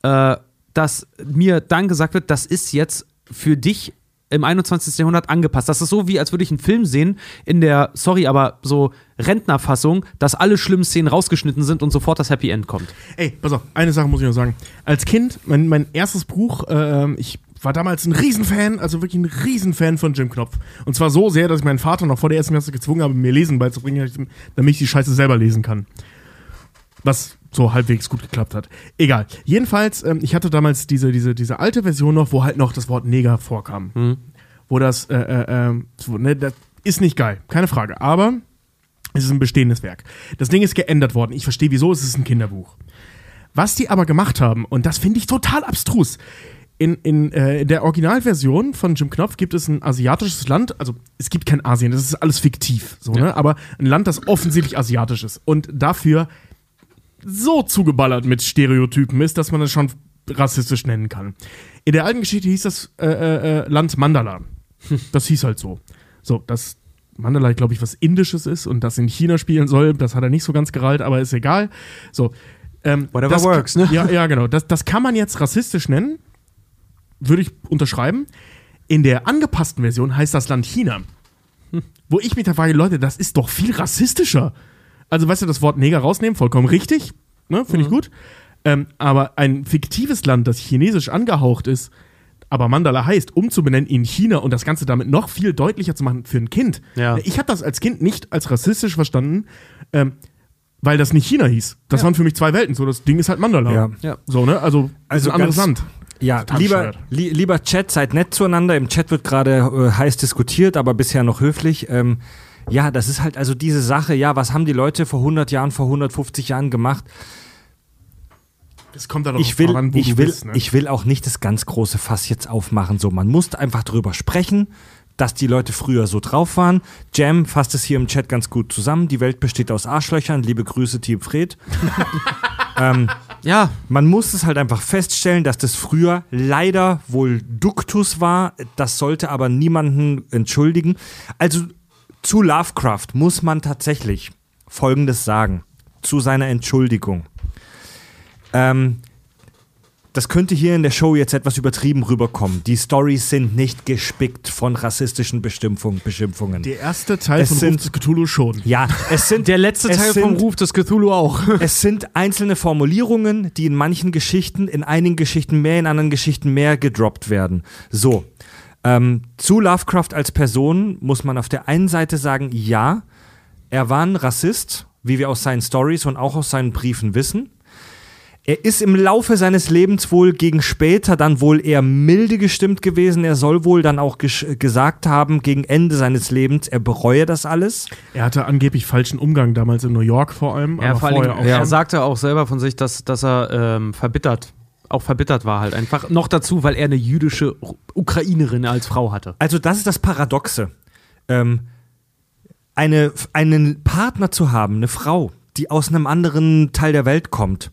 Speaker 5: äh, dass mir dann gesagt wird, das ist jetzt für dich im 21. Jahrhundert angepasst. Das ist so, wie als würde ich einen Film sehen, in der, sorry, aber so Rentnerfassung, dass alle schlimmen Szenen rausgeschnitten sind und sofort das Happy End kommt.
Speaker 6: Ey, pass auf, eine Sache muss ich noch sagen. Als Kind, mein, mein erstes Buch, ähm, ich war damals ein Riesenfan, also wirklich ein Riesenfan von Jim Knopf. Und zwar so sehr, dass ich meinen Vater noch vor der ersten Klasse gezwungen habe, mir Lesen beizubringen, damit ich die Scheiße selber lesen kann. Was so halbwegs gut geklappt hat. Egal. Jedenfalls, ähm, ich hatte damals diese, diese, diese alte Version noch, wo halt noch das Wort Neger vorkam. Wo das, äh, äh, äh, so, ne, das ist nicht geil, keine Frage. Aber es ist ein bestehendes Werk. Das Ding ist geändert worden. Ich verstehe, wieso, es ist ein Kinderbuch. Was die aber gemacht haben, und das finde ich total abstrus, in, in äh, der Originalversion von Jim Knopf gibt es ein asiatisches Land, also es gibt kein Asien, das ist alles fiktiv, so, ne? aber ein Land, das offensichtlich asiatisch ist und dafür so zugeballert mit Stereotypen ist, dass man es schon rassistisch nennen kann. In der alten Geschichte hieß das äh, äh, äh, Land Mandala. [laughs] Das hieß halt so. So, das Mandala, glaube ich, was Indisches ist und das in China spielen soll, das hat er nicht so ganz gerallt, aber ist egal. So. Ähm,
Speaker 5: Whatever
Speaker 6: das,
Speaker 5: works, ne?
Speaker 6: Ja, ja, genau. Das, das kann man jetzt rassistisch nennen. Würde ich unterschreiben. In der angepassten Version heißt das Land China. Wo ich mich da frage, Leute, das ist doch viel rassistischer. Also, weißt du, das Wort Neger rausnehmen, vollkommen richtig. Ne, Finde ich gut. Ähm, aber ein fiktives Land, das chinesisch angehaucht ist, aber Mandala heißt, umzubenennen in China und das Ganze damit noch viel deutlicher zu machen für ein Kind.
Speaker 5: Ja.
Speaker 6: Ich habe das als Kind nicht als rassistisch verstanden, ähm, weil das nicht China hieß. Das waren für mich zwei Welten. So, das Ding ist halt Mandala.
Speaker 4: Ja.
Speaker 5: Ja.
Speaker 6: So, ne? Also,
Speaker 4: Also
Speaker 6: ein anderes
Speaker 4: ganz-
Speaker 6: Land.
Speaker 4: Ja, lieber, li lieber Chat, seid nett zueinander. Im Chat wird gerade äh, heiß diskutiert, aber bisher noch höflich. Ähm, ja, das ist halt also diese Sache, ja, was haben die Leute vor 100 Jahren, vor 150 Jahren gemacht?
Speaker 6: Das kommt da doch
Speaker 4: Ich will,
Speaker 6: an, wo
Speaker 4: ich, will,
Speaker 6: bist, ne?
Speaker 4: ich will auch nicht das ganz große Fass jetzt aufmachen. So, man muss einfach drüber sprechen, dass die Leute früher so drauf waren. Jam fasst es hier im Chat ganz gut zusammen. Die Welt besteht aus Arschlöchern. Liebe Grüße, Team Fred. [laughs]
Speaker 5: Ja,
Speaker 4: Man muss es halt einfach feststellen, dass das früher leider wohl Duktus war. Das sollte aber niemanden entschuldigen. Also zu Lovecraft muss man tatsächlich Folgendes sagen. Zu seiner Entschuldigung. Ähm, das könnte hier in der Show jetzt etwas übertrieben rüberkommen. Die Stories sind nicht gespickt von rassistischen Beschimpfung, Beschimpfungen.
Speaker 6: Der erste Teil
Speaker 4: Es
Speaker 6: von
Speaker 4: sind-
Speaker 6: Ruf des Cthulhu schon.
Speaker 4: ja, es sind [laughs]
Speaker 5: der letzte Teil
Speaker 4: sind,
Speaker 5: vom Ruf des Cthulhu auch. [laughs]
Speaker 4: es sind einzelne Formulierungen, die in manchen Geschichten, in einigen Geschichten mehr, in anderen Geschichten mehr gedroppt werden. So. Ähm, zu Lovecraft als Person muss man auf der einen Seite sagen, ja, er war ein Rassist, wie wir aus seinen Stories und auch aus seinen Briefen wissen. Er ist im Laufe seines Lebens wohl gegen später dann wohl eher milde gestimmt gewesen. Er soll wohl dann auch gesagt haben, gegen Ende seines Lebens, er bereue das alles.
Speaker 6: Er hatte angeblich falschen Umgang damals in New York vor allem.
Speaker 5: Ja, vor allem, er
Speaker 6: schon.
Speaker 5: sagte auch selber von sich, dass, dass er ähm, verbittert, auch verbittert war halt einfach. Noch dazu, weil er eine jüdische Ukrainerin als Frau hatte.
Speaker 4: Also das ist das Paradoxe. Ähm, eine, einen Partner zu haben, eine Frau, die aus einem anderen Teil der Welt kommt,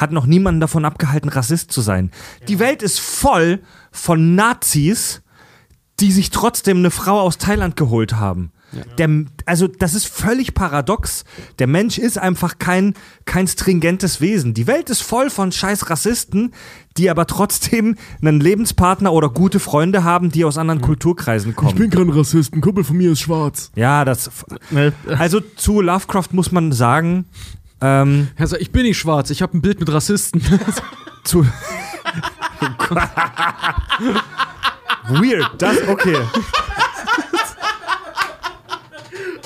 Speaker 4: hat noch niemanden davon abgehalten, Rassist zu sein. Die Welt ist voll von Nazis, die sich trotzdem eine Frau aus Thailand geholt haben. Der, also das ist völlig paradox. Der Mensch ist einfach kein, kein stringentes Wesen. Die Welt ist voll von scheiß Rassisten, die aber trotzdem einen Lebenspartner oder gute Freunde haben, die aus anderen Kulturkreisen
Speaker 6: Ich
Speaker 4: kommen.
Speaker 6: bin kein Rassist, ein Kumpel von mir ist schwarz.
Speaker 4: Ja, das. Also zu Lovecraft muss man sagen, ähm,
Speaker 5: Also ich bin nicht schwarz, ich habe ein Bild mit Rassisten. [laughs]
Speaker 4: zu. [laughs] Weird, das okay.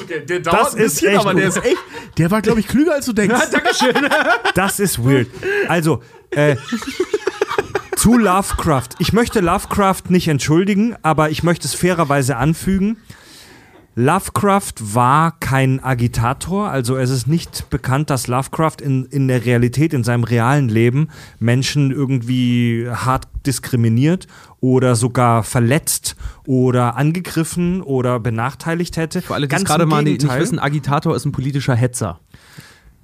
Speaker 6: Okay, der
Speaker 4: Das ist echt
Speaker 6: aber der ist echt. Der war, glaube ich, klüger als du denkst. [laughs]
Speaker 4: Das ist weird. Also, äh, zu Lovecraft. Ich möchte Lovecraft nicht entschuldigen, aber ich möchte es fairerweise anfügen. Lovecraft war kein Agitator, also es ist nicht bekannt, dass Lovecraft in, in der Realität, in seinem realen Leben Menschen irgendwie hart diskriminiert oder sogar verletzt oder angegriffen oder benachteiligt hätte.
Speaker 5: Für alle, die es gerade mal nicht wissen, Agitator ist ein politischer Hetzer.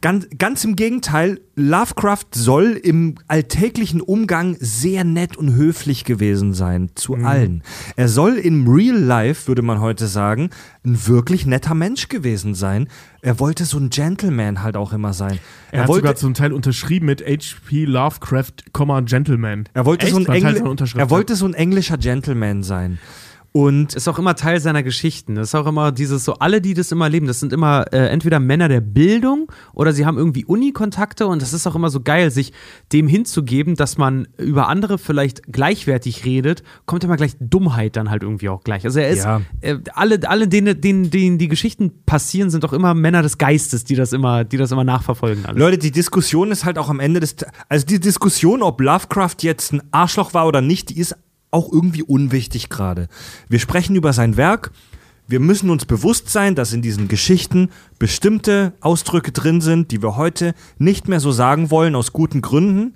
Speaker 4: Ganz, ganz im Gegenteil, Lovecraft soll im alltäglichen Umgang sehr nett und höflich gewesen sein zu
Speaker 5: Mhm.
Speaker 4: allen. Er soll im Real Life, würde man heute sagen, ein wirklich netter Mensch gewesen sein. Er wollte so ein Gentleman halt auch immer sein.
Speaker 6: Er, hat
Speaker 4: wollte,
Speaker 6: sogar zum Teil unterschrieben mit H.P. Lovecraft, Gentleman.
Speaker 4: er, wollte
Speaker 6: Echt?
Speaker 4: so ein Engl er wollte so ein englischer Gentleman sein. Und
Speaker 5: ist auch immer Teil seiner Geschichten. Das ist auch immer dieses so, alle, die das immer leben, das sind immer äh, entweder Männer der Bildung oder sie haben irgendwie Uni-Kontakte und das ist auch immer so geil, sich dem hinzugeben, dass man über andere vielleicht gleichwertig redet, kommt immer gleich Dummheit dann halt irgendwie auch gleich. Also er ist,
Speaker 4: Ja.
Speaker 5: äh, alle, alle denen, denen, denen die Geschichten passieren, sind auch immer Männer des Geistes, die das immer, die das immer nachverfolgen. Alles.
Speaker 4: Leute, die Diskussion ist halt auch am Ende des. Also die Diskussion, ob Lovecraft jetzt ein Arschloch war oder nicht, die ist auch irgendwie unwichtig gerade. Wir sprechen über sein Werk. Wir müssen uns bewusst sein, dass in diesen Geschichten bestimmte Ausdrücke drin sind, die wir heute nicht mehr so sagen wollen, aus guten Gründen.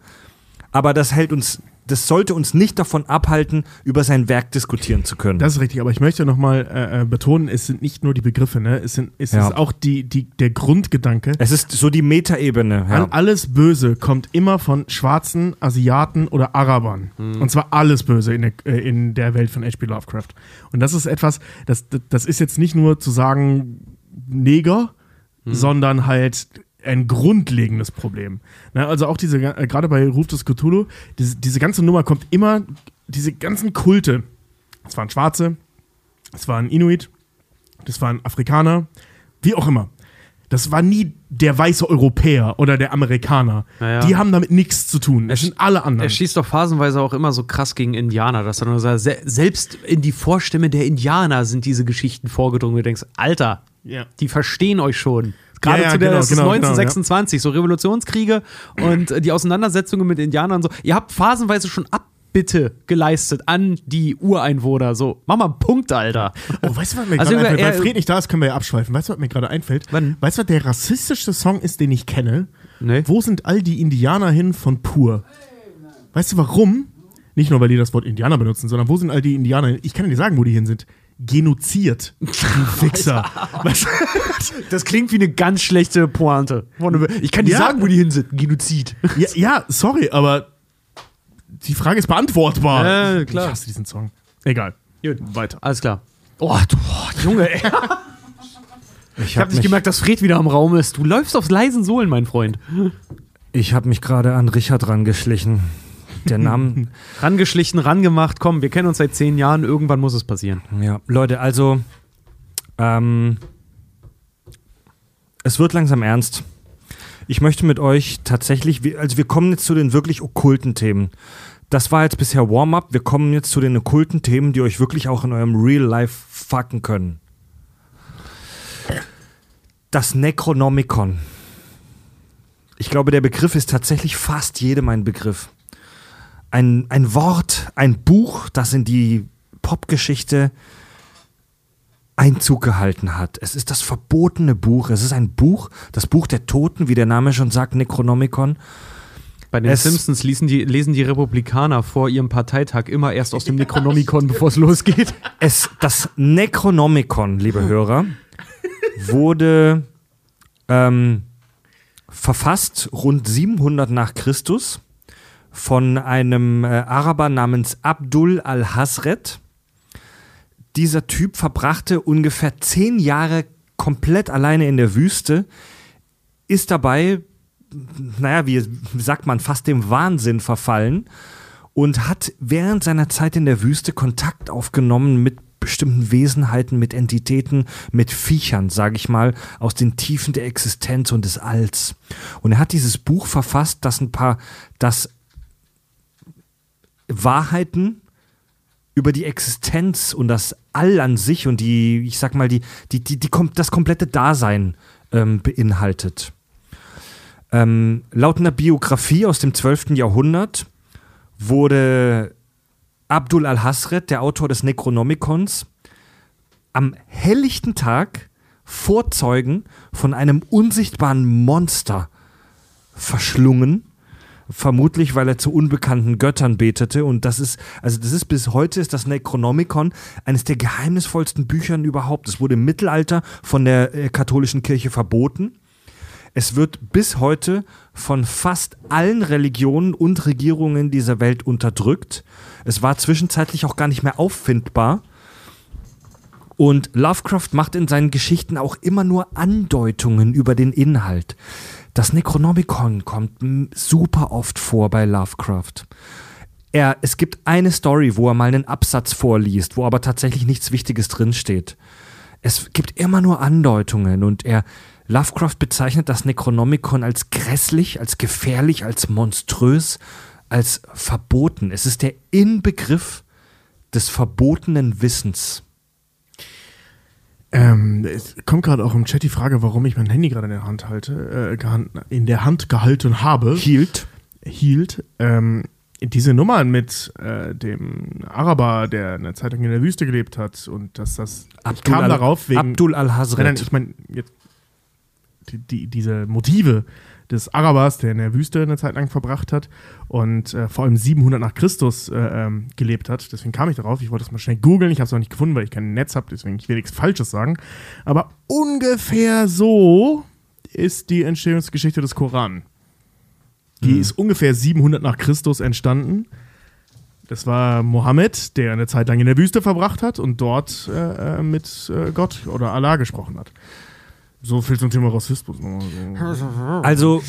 Speaker 4: Aber das hält uns, das sollte uns nicht davon abhalten, über sein Werk diskutieren zu können.
Speaker 6: Das ist richtig, aber ich möchte nochmal äh, äh, betonen, es sind nicht nur die Begriffe, ne? es, sind, es
Speaker 4: Ja.
Speaker 6: ist auch die, die, der Grundgedanke.
Speaker 4: es ist so die Metaebene. Ja.
Speaker 6: An alles Böse kommt immer von Schwarzen, Asiaten oder Arabern. Und zwar alles Böse in der, äh, in der Welt von H.P. Lovecraft. Und das ist etwas, das, das ist jetzt nicht nur zu sagen Neger, sondern halt ein grundlegendes Problem. Na, also auch diese, äh, gerade bei Ruf des Cthulhu, diese, diese ganze Nummer kommt immer, diese ganzen Kulte, es waren Schwarze, es waren Inuit, das waren Afrikaner, wie auch immer. Das war nie der weiße Europäer oder der Amerikaner.
Speaker 5: Ja, ja.
Speaker 6: Die haben damit nichts zu tun. Es sind alle anderen.
Speaker 5: Er schießt doch phasenweise auch immer so krass gegen Indianer, dass er nur sagt, se selbst in die Vorstimme der Indianer sind diese Geschichten vorgedrungen. Du denkst, Alter,
Speaker 6: Ja.
Speaker 5: die verstehen euch schon. Gerade
Speaker 6: Ja, ja,
Speaker 5: zu der
Speaker 6: genau,
Speaker 5: das ist
Speaker 6: genau, genau,
Speaker 5: 1926, so Revolutionskriege und äh, die Auseinandersetzungen mit Indianern und so. Ihr habt phasenweise schon Abbitte geleistet an die Ureinwohner. So, mach mal einen Punkt, Alter.
Speaker 6: Oh, weißt du, was mir
Speaker 5: Also
Speaker 6: gerade einfällt? Weil Fred nicht da ist, können wir ja abschweifen. Weißt du, was mir gerade einfällt?
Speaker 5: Wann?
Speaker 6: Weißt du, was der rassistischste Song ist, den ich kenne?
Speaker 5: Nee.
Speaker 6: Wo sind all die Indianer hin von Pur? Weißt du warum? Nicht nur, weil die das Wort Indianer benutzen, sondern wo sind all die Indianer hin? Ich kann dir nicht sagen, wo die hin sind. Genozid. Du [laughs] Fixer. [laughs]
Speaker 5: Das klingt wie eine ganz schlechte Pointe. Ich kann dir
Speaker 6: Ja.
Speaker 5: sagen, wo die hin sind. Genozid.
Speaker 6: ja, ja, sorry, aber die Frage ist beantwortbar.
Speaker 5: Ja, klar.
Speaker 6: Ich hasse diesen Song. Egal.
Speaker 5: Gut.
Speaker 6: Weiter.
Speaker 5: Alles klar. Oh, du, oh, Junge, ey. [laughs]
Speaker 4: ich
Speaker 5: Ich hab nicht gemerkt, dass Fred wieder im Raum ist. Du läufst auf leisen Sohlen, mein Freund.
Speaker 4: Ich habe mich gerade an Richard rangeschlichen. Der Name, [laughs]
Speaker 5: Rangeschlichen, rangemacht. Komm, wir kennen uns seit zehn Jahren. Irgendwann muss es passieren.
Speaker 4: Ja, Leute, also ähm, es wird langsam ernst. Ich möchte mit euch tatsächlich, also wir kommen jetzt zu den wirklich okkulten Themen. Das war jetzt bisher Warm-up. Wir kommen jetzt zu den okkulten Themen, die euch wirklich auch in eurem Real Life fucken können. Das Necronomicon. Ich glaube, der Begriff ist tatsächlich fast jedem ein Begriff. Ein, ein Wort, ein Buch, das in die Popgeschichte Einzug gehalten hat. Es ist das verbotene Buch. Es ist ein Buch, das Buch der Toten, wie der Name schon sagt, Necronomicon.
Speaker 5: Bei den
Speaker 4: Es-
Speaker 5: Simpsons lesen die, lesen die Republikaner vor ihrem Parteitag immer erst aus dem Necronomicon, bevor es losgeht.
Speaker 4: Es, das Necronomicon, liebe Hörer, wurde ähm, verfasst rund 700 nach Christus von einem äh, Araber namens Abdul al-Hasret. Dieser Typ verbrachte ungefähr zehn Jahre komplett alleine in der Wüste, ist dabei, naja, wie sagt man, fast dem Wahnsinn verfallen und hat während seiner Zeit in der Wüste Kontakt aufgenommen mit bestimmten Wesenheiten, mit Entitäten, mit Viechern, sage ich mal, aus den Tiefen der Existenz und des Alls. Und er hat dieses Buch verfasst, das ein paar, das Wahrheiten über die Existenz und das All an sich und die, ich sag mal, die, die, die, die das komplette Dasein ähm, beinhaltet. Ähm, laut einer Biografie aus dem 12. Jahrhundert wurde Abdul al-Hasret, der Autor des Necronomicons, am helllichten Tag vor Zeugen von einem unsichtbaren Monster verschlungen. Vermutlich, weil er zu unbekannten Göttern betete. Und das ist, also das ist bis heute ist das Necronomicon eines der geheimnisvollsten Büchern überhaupt. Es wurde im Mittelalter von der äh, katholischen Kirche verboten. Es wird bis heute von fast allen Religionen und Regierungen dieser Welt unterdrückt. Es war zwischenzeitlich auch gar nicht mehr auffindbar. Und Lovecraft macht in seinen Geschichten auch immer nur Andeutungen über den Inhalt. Das Necronomicon kommt super oft vor bei Lovecraft. Er, es gibt eine Story, wo er mal einen Absatz vorliest, wo aber tatsächlich nichts Wichtiges drinsteht. Es gibt immer nur Andeutungen und er, Lovecraft bezeichnet das Necronomicon als grässlich, als gefährlich, als monströs, als verboten. Es ist der Inbegriff des verbotenen Wissens.
Speaker 6: Ähm, es kommt gerade auch im Chat die Frage, warum ich mein Handy gerade in der Hand halte, äh, in der Hand gehalten habe.
Speaker 4: Hielt.
Speaker 6: hielt. Ähm, diese Nummern mit äh, dem Araber, der eine Zeit lang in der Wüste gelebt hat und dass das ich kam
Speaker 4: al-
Speaker 6: darauf wegen
Speaker 4: Abdul
Speaker 6: Nein, nein,
Speaker 4: al-Hazret.
Speaker 6: ich meine jetzt die, die, diese Motive des Arabers, der in der Wüste eine Zeit lang verbracht hat und äh, vor allem 700 nach Christus äh, ähm, gelebt hat. Deswegen kam ich darauf. Ich wollte das mal schnell googeln. Ich habe es auch nicht gefunden, weil ich kein Netz habe. Deswegen ich will nichts Falsches sagen. Aber ungefähr so ist die Entstehungsgeschichte des Koran. Die ist ungefähr 700 nach Christus entstanden. Das war Mohammed, der eine Zeit lang in der Wüste verbracht hat und dort äh, äh, mit äh, Gott oder Allah gesprochen hat. So viel zum Thema Rassismus. nochmal so.
Speaker 4: Also,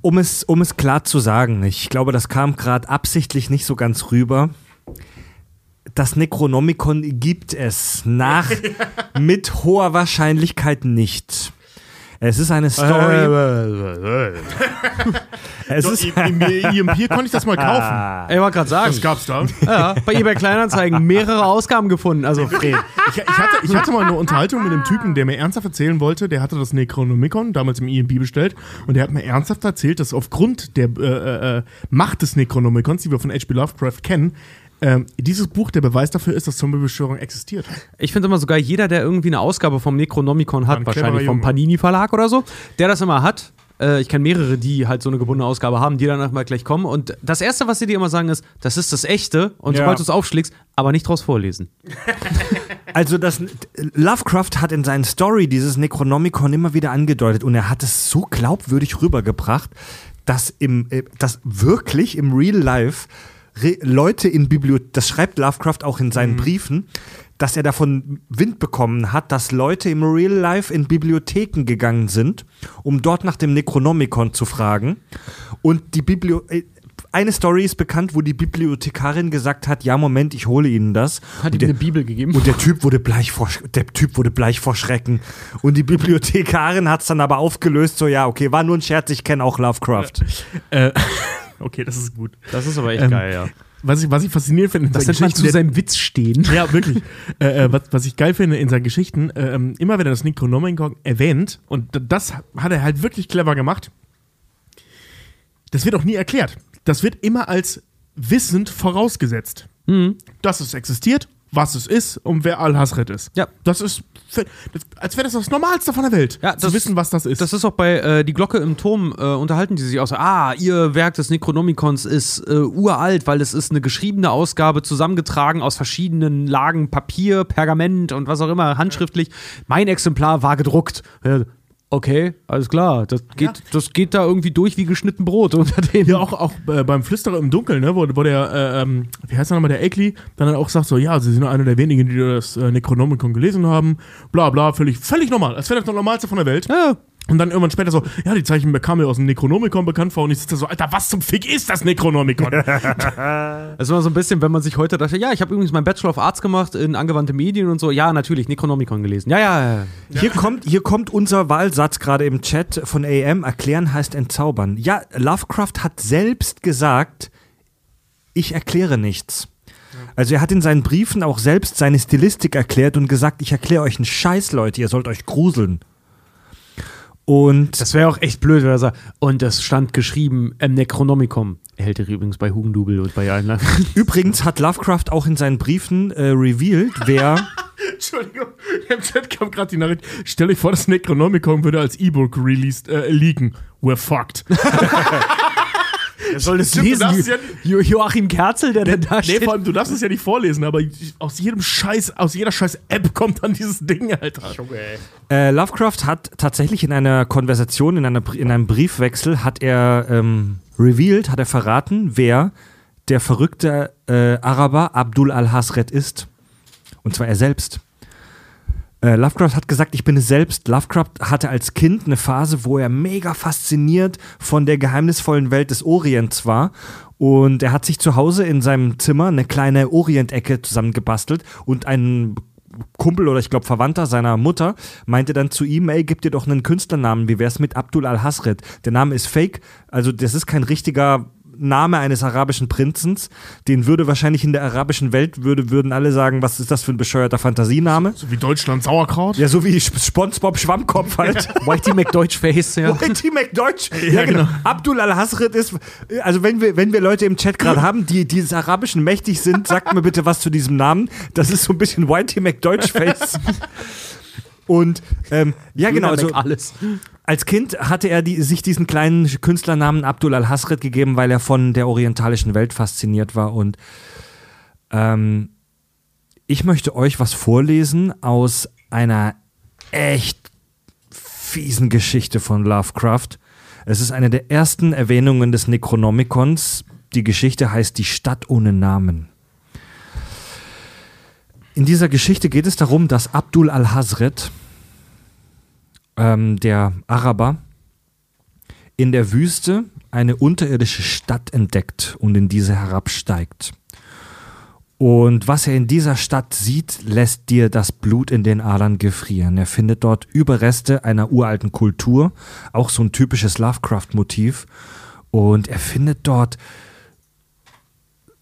Speaker 4: um es, um es klar zu sagen, ich glaube, das kam gerade absichtlich nicht so ganz rüber. Das Necronomicon gibt es nach [laughs] mit hoher Wahrscheinlichkeit nicht. Es ist eine Story. [laughs] es
Speaker 6: So,
Speaker 4: ist
Speaker 6: im, im EMP konnte ich das mal kaufen.
Speaker 5: Ich wollte gerade sagen,
Speaker 6: Was gab's da?
Speaker 5: ja, bei eBay Kleinanzeigen mehrere Ausgaben gefunden. Also, Fred.
Speaker 6: Ich, ich, hatte, ich hatte mal eine Unterhaltung mit einem Typen, der mir ernsthaft erzählen wollte, der hatte das Necronomicon damals im EMP bestellt und der hat mir ernsthaft erzählt, dass aufgrund der äh, äh, Macht des Necronomicons, die wir von H.P. Lovecraft kennen, ähm, dieses Buch der Beweis dafür ist, dass Zombie-Beschwörung existiert.
Speaker 5: Ich finde immer sogar jeder, der irgendwie eine Ausgabe vom Necronomicon hat,
Speaker 6: Ein
Speaker 5: wahrscheinlich vom
Speaker 6: Junge.
Speaker 5: Panini Verlag oder so, der das immer hat. Äh, ich kenne mehrere, die halt so eine gebundene Ausgabe haben, die danach mal gleich kommen. Und das Erste, was sie dir immer sagen, ist, das ist das Echte. Und
Speaker 6: Ja.
Speaker 5: sobald du es aufschlägst, aber nicht draus vorlesen. [laughs]
Speaker 4: Also das Lovecraft hat in seinen Story dieses Necronomicon immer wieder angedeutet und er hat es so glaubwürdig rübergebracht, dass im äh, dass wirklich im Real Life Re Leute in Bibliotheken, das schreibt Lovecraft auch in seinen Briefen, dass er davon Wind bekommen hat, dass Leute im Real Life in Bibliotheken gegangen sind, um dort nach dem Necronomicon zu fragen und die Biblio äh, eine Story ist bekannt, wo die Bibliothekarin gesagt hat, ja Moment, ich hole Ihnen das.
Speaker 5: Hat ihm eine Bibel gegeben.
Speaker 4: und der Typ wurde bleich vor, der Typ wurde bleich vor Schrecken. Und die Bibliothekarin hat es dann aber aufgelöst, so ja, okay, war nur ein Scherz, ich kenne auch Lovecraft.
Speaker 6: Äh, [laughs] okay, das ist gut.
Speaker 5: Das ist aber echt
Speaker 6: Ähm,
Speaker 5: geil, ja.
Speaker 6: Was ich, was ich faszinierend finde, in
Speaker 5: Das
Speaker 6: seinen
Speaker 5: nennt man
Speaker 6: Geschichten,
Speaker 5: zu
Speaker 6: der-
Speaker 5: seinem Witz stehen.
Speaker 6: Ja, wirklich. [laughs] äh, äh, was, was ich geil finde in seinen Geschichten, äh, ähm, immer wenn er das Necronomicon erwähnt, und das hat er halt wirklich clever gemacht, das wird auch nie erklärt. Das wird immer als wissend vorausgesetzt.
Speaker 5: Mhm.
Speaker 6: Dass es existiert, was es ist und wer Al-Hasred ist.
Speaker 5: Ja.
Speaker 6: Das ist, das, als wäre das das Normalste von der Welt,
Speaker 5: Ja,
Speaker 6: zu wissen, was das ist.
Speaker 5: Das ist auch bei äh, Die Glocke im Turm, äh, unterhalten die sich auch so, ah, ihr Werk des Necronomicons ist äh, uralt, weil es ist eine geschriebene Ausgabe, zusammengetragen aus verschiedenen Lagen Papier, Pergament und was auch immer, handschriftlich. Mein Exemplar war gedruckt. Ja, Okay, alles klar. Das geht, das geht da irgendwie durch wie geschnitten Brot [laughs] unter den.
Speaker 6: Ja, auch, auch äh, beim Flüsterer im Dunkeln, ne, wo, wo der, äh, ähm, wie heißt der nochmal, der Ekli, dann auch sagt so, ja, sie sind einer der wenigen, die das äh, Necronomicon gelesen haben, bla bla, völlig, völlig normal, als wäre das das Normalste von der Welt.
Speaker 5: Ja,
Speaker 6: Und dann irgendwann später so, ja, die Zeichen kamen mir aus dem Necronomicon bekannt vor und ich sitze da so, Alter, was zum Fick ist das Necronomicon? [laughs]
Speaker 5: Das ist immer so ein bisschen, wenn man sich heute dachte, ja, ich habe übrigens meinen Bachelor of Arts gemacht in angewandte Medien und so. Ja, natürlich, Necronomicon gelesen. Ja, ja, ja.
Speaker 4: Hier, kommt, hier kommt unser Wahlsatz gerade im Chat von AM, erklären heißt entzaubern. Ja, Lovecraft hat selbst gesagt, ich erkläre nichts. Also er hat in seinen Briefen auch selbst seine Stilistik erklärt und gesagt, ich erkläre euch einen Scheiß, Leute, ihr sollt euch gruseln. Und
Speaker 5: Das wäre auch echt blöd, wenn er sagt, und das stand geschrieben im Necronomicon. Hält er übrigens bei Hugendubel und bei allen. [laughs]
Speaker 4: übrigens hat Lovecraft auch in seinen Briefen äh, revealed, wer [laughs]
Speaker 6: Entschuldigung, Im Chat kam gerade die Nachricht, stell euch vor, das Necronomicon würde als E-Book released, äh, liegen. We're fucked. [laughs]
Speaker 5: Er soll das
Speaker 6: Stimmt, du darfst es ja
Speaker 5: Jo Joachim Kerzel, der denn da
Speaker 6: Nee,
Speaker 5: steht.
Speaker 6: vor allem, du darfst es ja nicht vorlesen, aber aus jedem Scheiß, aus jeder scheiß App kommt dann dieses Ding, Alter.
Speaker 4: Äh, Lovecraft hat tatsächlich in einer Konversation, in, einer, Br- in einem Briefwechsel, hat er ähm, revealed, hat er verraten, wer der verrückte äh, Araber Abdul al-Hasred ist. Und zwar er selbst. Äh, Lovecraft hat gesagt, ich bin es selbst. Lovecraft hatte als Kind eine Phase, wo er mega fasziniert von der geheimnisvollen Welt des Orients war. Und er hat sich zu Hause in seinem Zimmer eine kleine Orientecke zusammengebastelt und ein Kumpel oder ich glaube Verwandter seiner Mutter meinte dann zu ihm, ey, gib dir doch einen Künstlernamen, wie wär's mit Abdul al-Hasred? Der Name ist fake, also das ist kein richtiger Name eines arabischen Prinzens, den würde wahrscheinlich in der arabischen Welt, würde, würden alle sagen, was ist das für ein bescheuerter Fantasiename?
Speaker 6: So wie Deutschland Sauerkraut.
Speaker 4: Ja, so wie Sp- SpongeBob Schwammkopf halt. [laughs]
Speaker 5: Whitey McDeutschface, ja.
Speaker 4: Whitey McDeutsch. Ja, genau. Abdul al-Hasred ist, also wenn wir, wenn wir Leute im Chat gerade haben, die dieses Arabischen mächtig sind, sagt mir bitte was zu diesem Namen. Das ist so ein bisschen Whitey McDeutschface. [laughs] Und ähm, ja, genau, also
Speaker 5: alles.
Speaker 4: Als Kind hatte er die, sich diesen kleinen Künstlernamen Abdul al-Hasred gegeben, weil er von der orientalischen Welt fasziniert war. Und ähm, ich möchte euch was vorlesen aus einer echt fiesen Geschichte von Lovecraft. Es ist eine der ersten Erwähnungen des Necronomicons. Die Geschichte heißt Die Stadt ohne Namen. In dieser Geschichte geht es darum, dass Abdul al-Hasred, ähm, der Araber, in der Wüste eine unterirdische Stadt entdeckt und in diese herabsteigt. Und was er in dieser Stadt sieht, lässt dir das Blut in den Adern gefrieren. Er findet dort Überreste einer uralten Kultur, auch so ein typisches Lovecraft-Motiv. Und er findet dort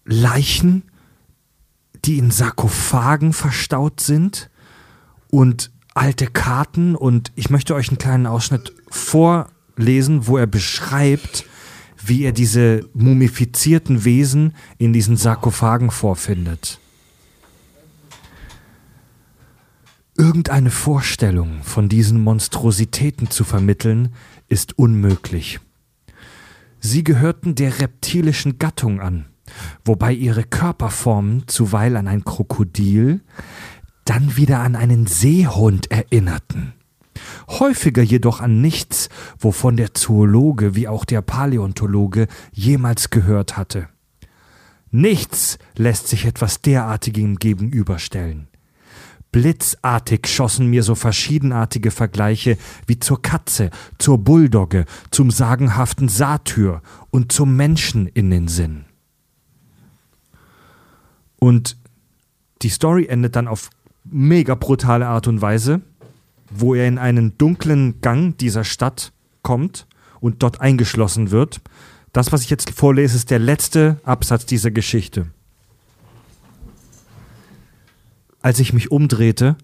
Speaker 4: Leichen, die in Sarkophagen verstaut sind und alte Karten. Und ich möchte euch einen kleinen Ausschnitt vorlesen, wo er beschreibt, wie er diese mumifizierten Wesen in diesen Sarkophagen vorfindet. Irgendeine Vorstellung von diesen Monstrositäten zu vermitteln, ist unmöglich. Sie gehörten der reptilischen Gattung an, wobei ihre Körperformen zuweilen an ein Krokodil, dann wieder an einen Seehund erinnerten. Häufiger jedoch an nichts, wovon der Zoologe wie auch der Paläontologe jemals gehört hatte. Nichts lässt sich etwas derartigem gegenüberstellen. Blitzartig schossen mir so verschiedenartige Vergleiche wie zur Katze, zur Bulldogge, zum sagenhaften Satyr und zum Menschen in den Sinn. Und die Story endet dann auf mega brutale Art und Weise, wo er in einen dunklen Gang dieser Stadt kommt und dort eingeschlossen wird. Das, was ich jetzt vorlese, ist der letzte Absatz dieser Geschichte. Als ich mich umdrehte,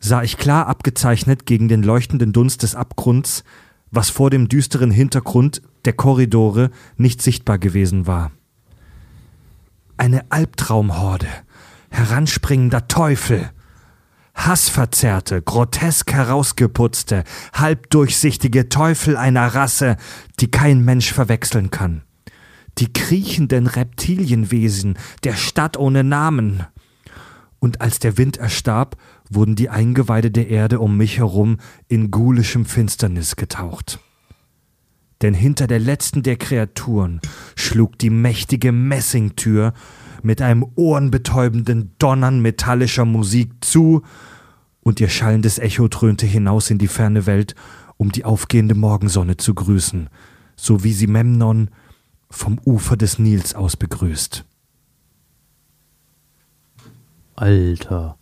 Speaker 4: sah ich klar abgezeichnet gegen den leuchtenden Dunst des Abgrunds, was vor dem düsteren Hintergrund der Korridore nicht sichtbar gewesen war. Eine Albtraumhorde, heranspringender Teufel, Hassverzerrte, grotesk herausgeputzte, halbdurchsichtige Teufel einer Rasse, die kein Mensch verwechseln kann. Die kriechenden Reptilienwesen der Stadt ohne Namen. Und als der Wind erstarb, wurden die Eingeweide der Erde um mich herum in ghoulischem Finsternis getaucht. Denn hinter der letzten der Kreaturen schlug die mächtige Messingtür mit einem ohrenbetäubenden Donnern metallischer Musik zu, und ihr schallendes Echo dröhnte hinaus in die ferne Welt, um die aufgehende Morgensonne zu grüßen, so wie sie Memnon vom Ufer des Nils aus begrüßt.
Speaker 5: Alter.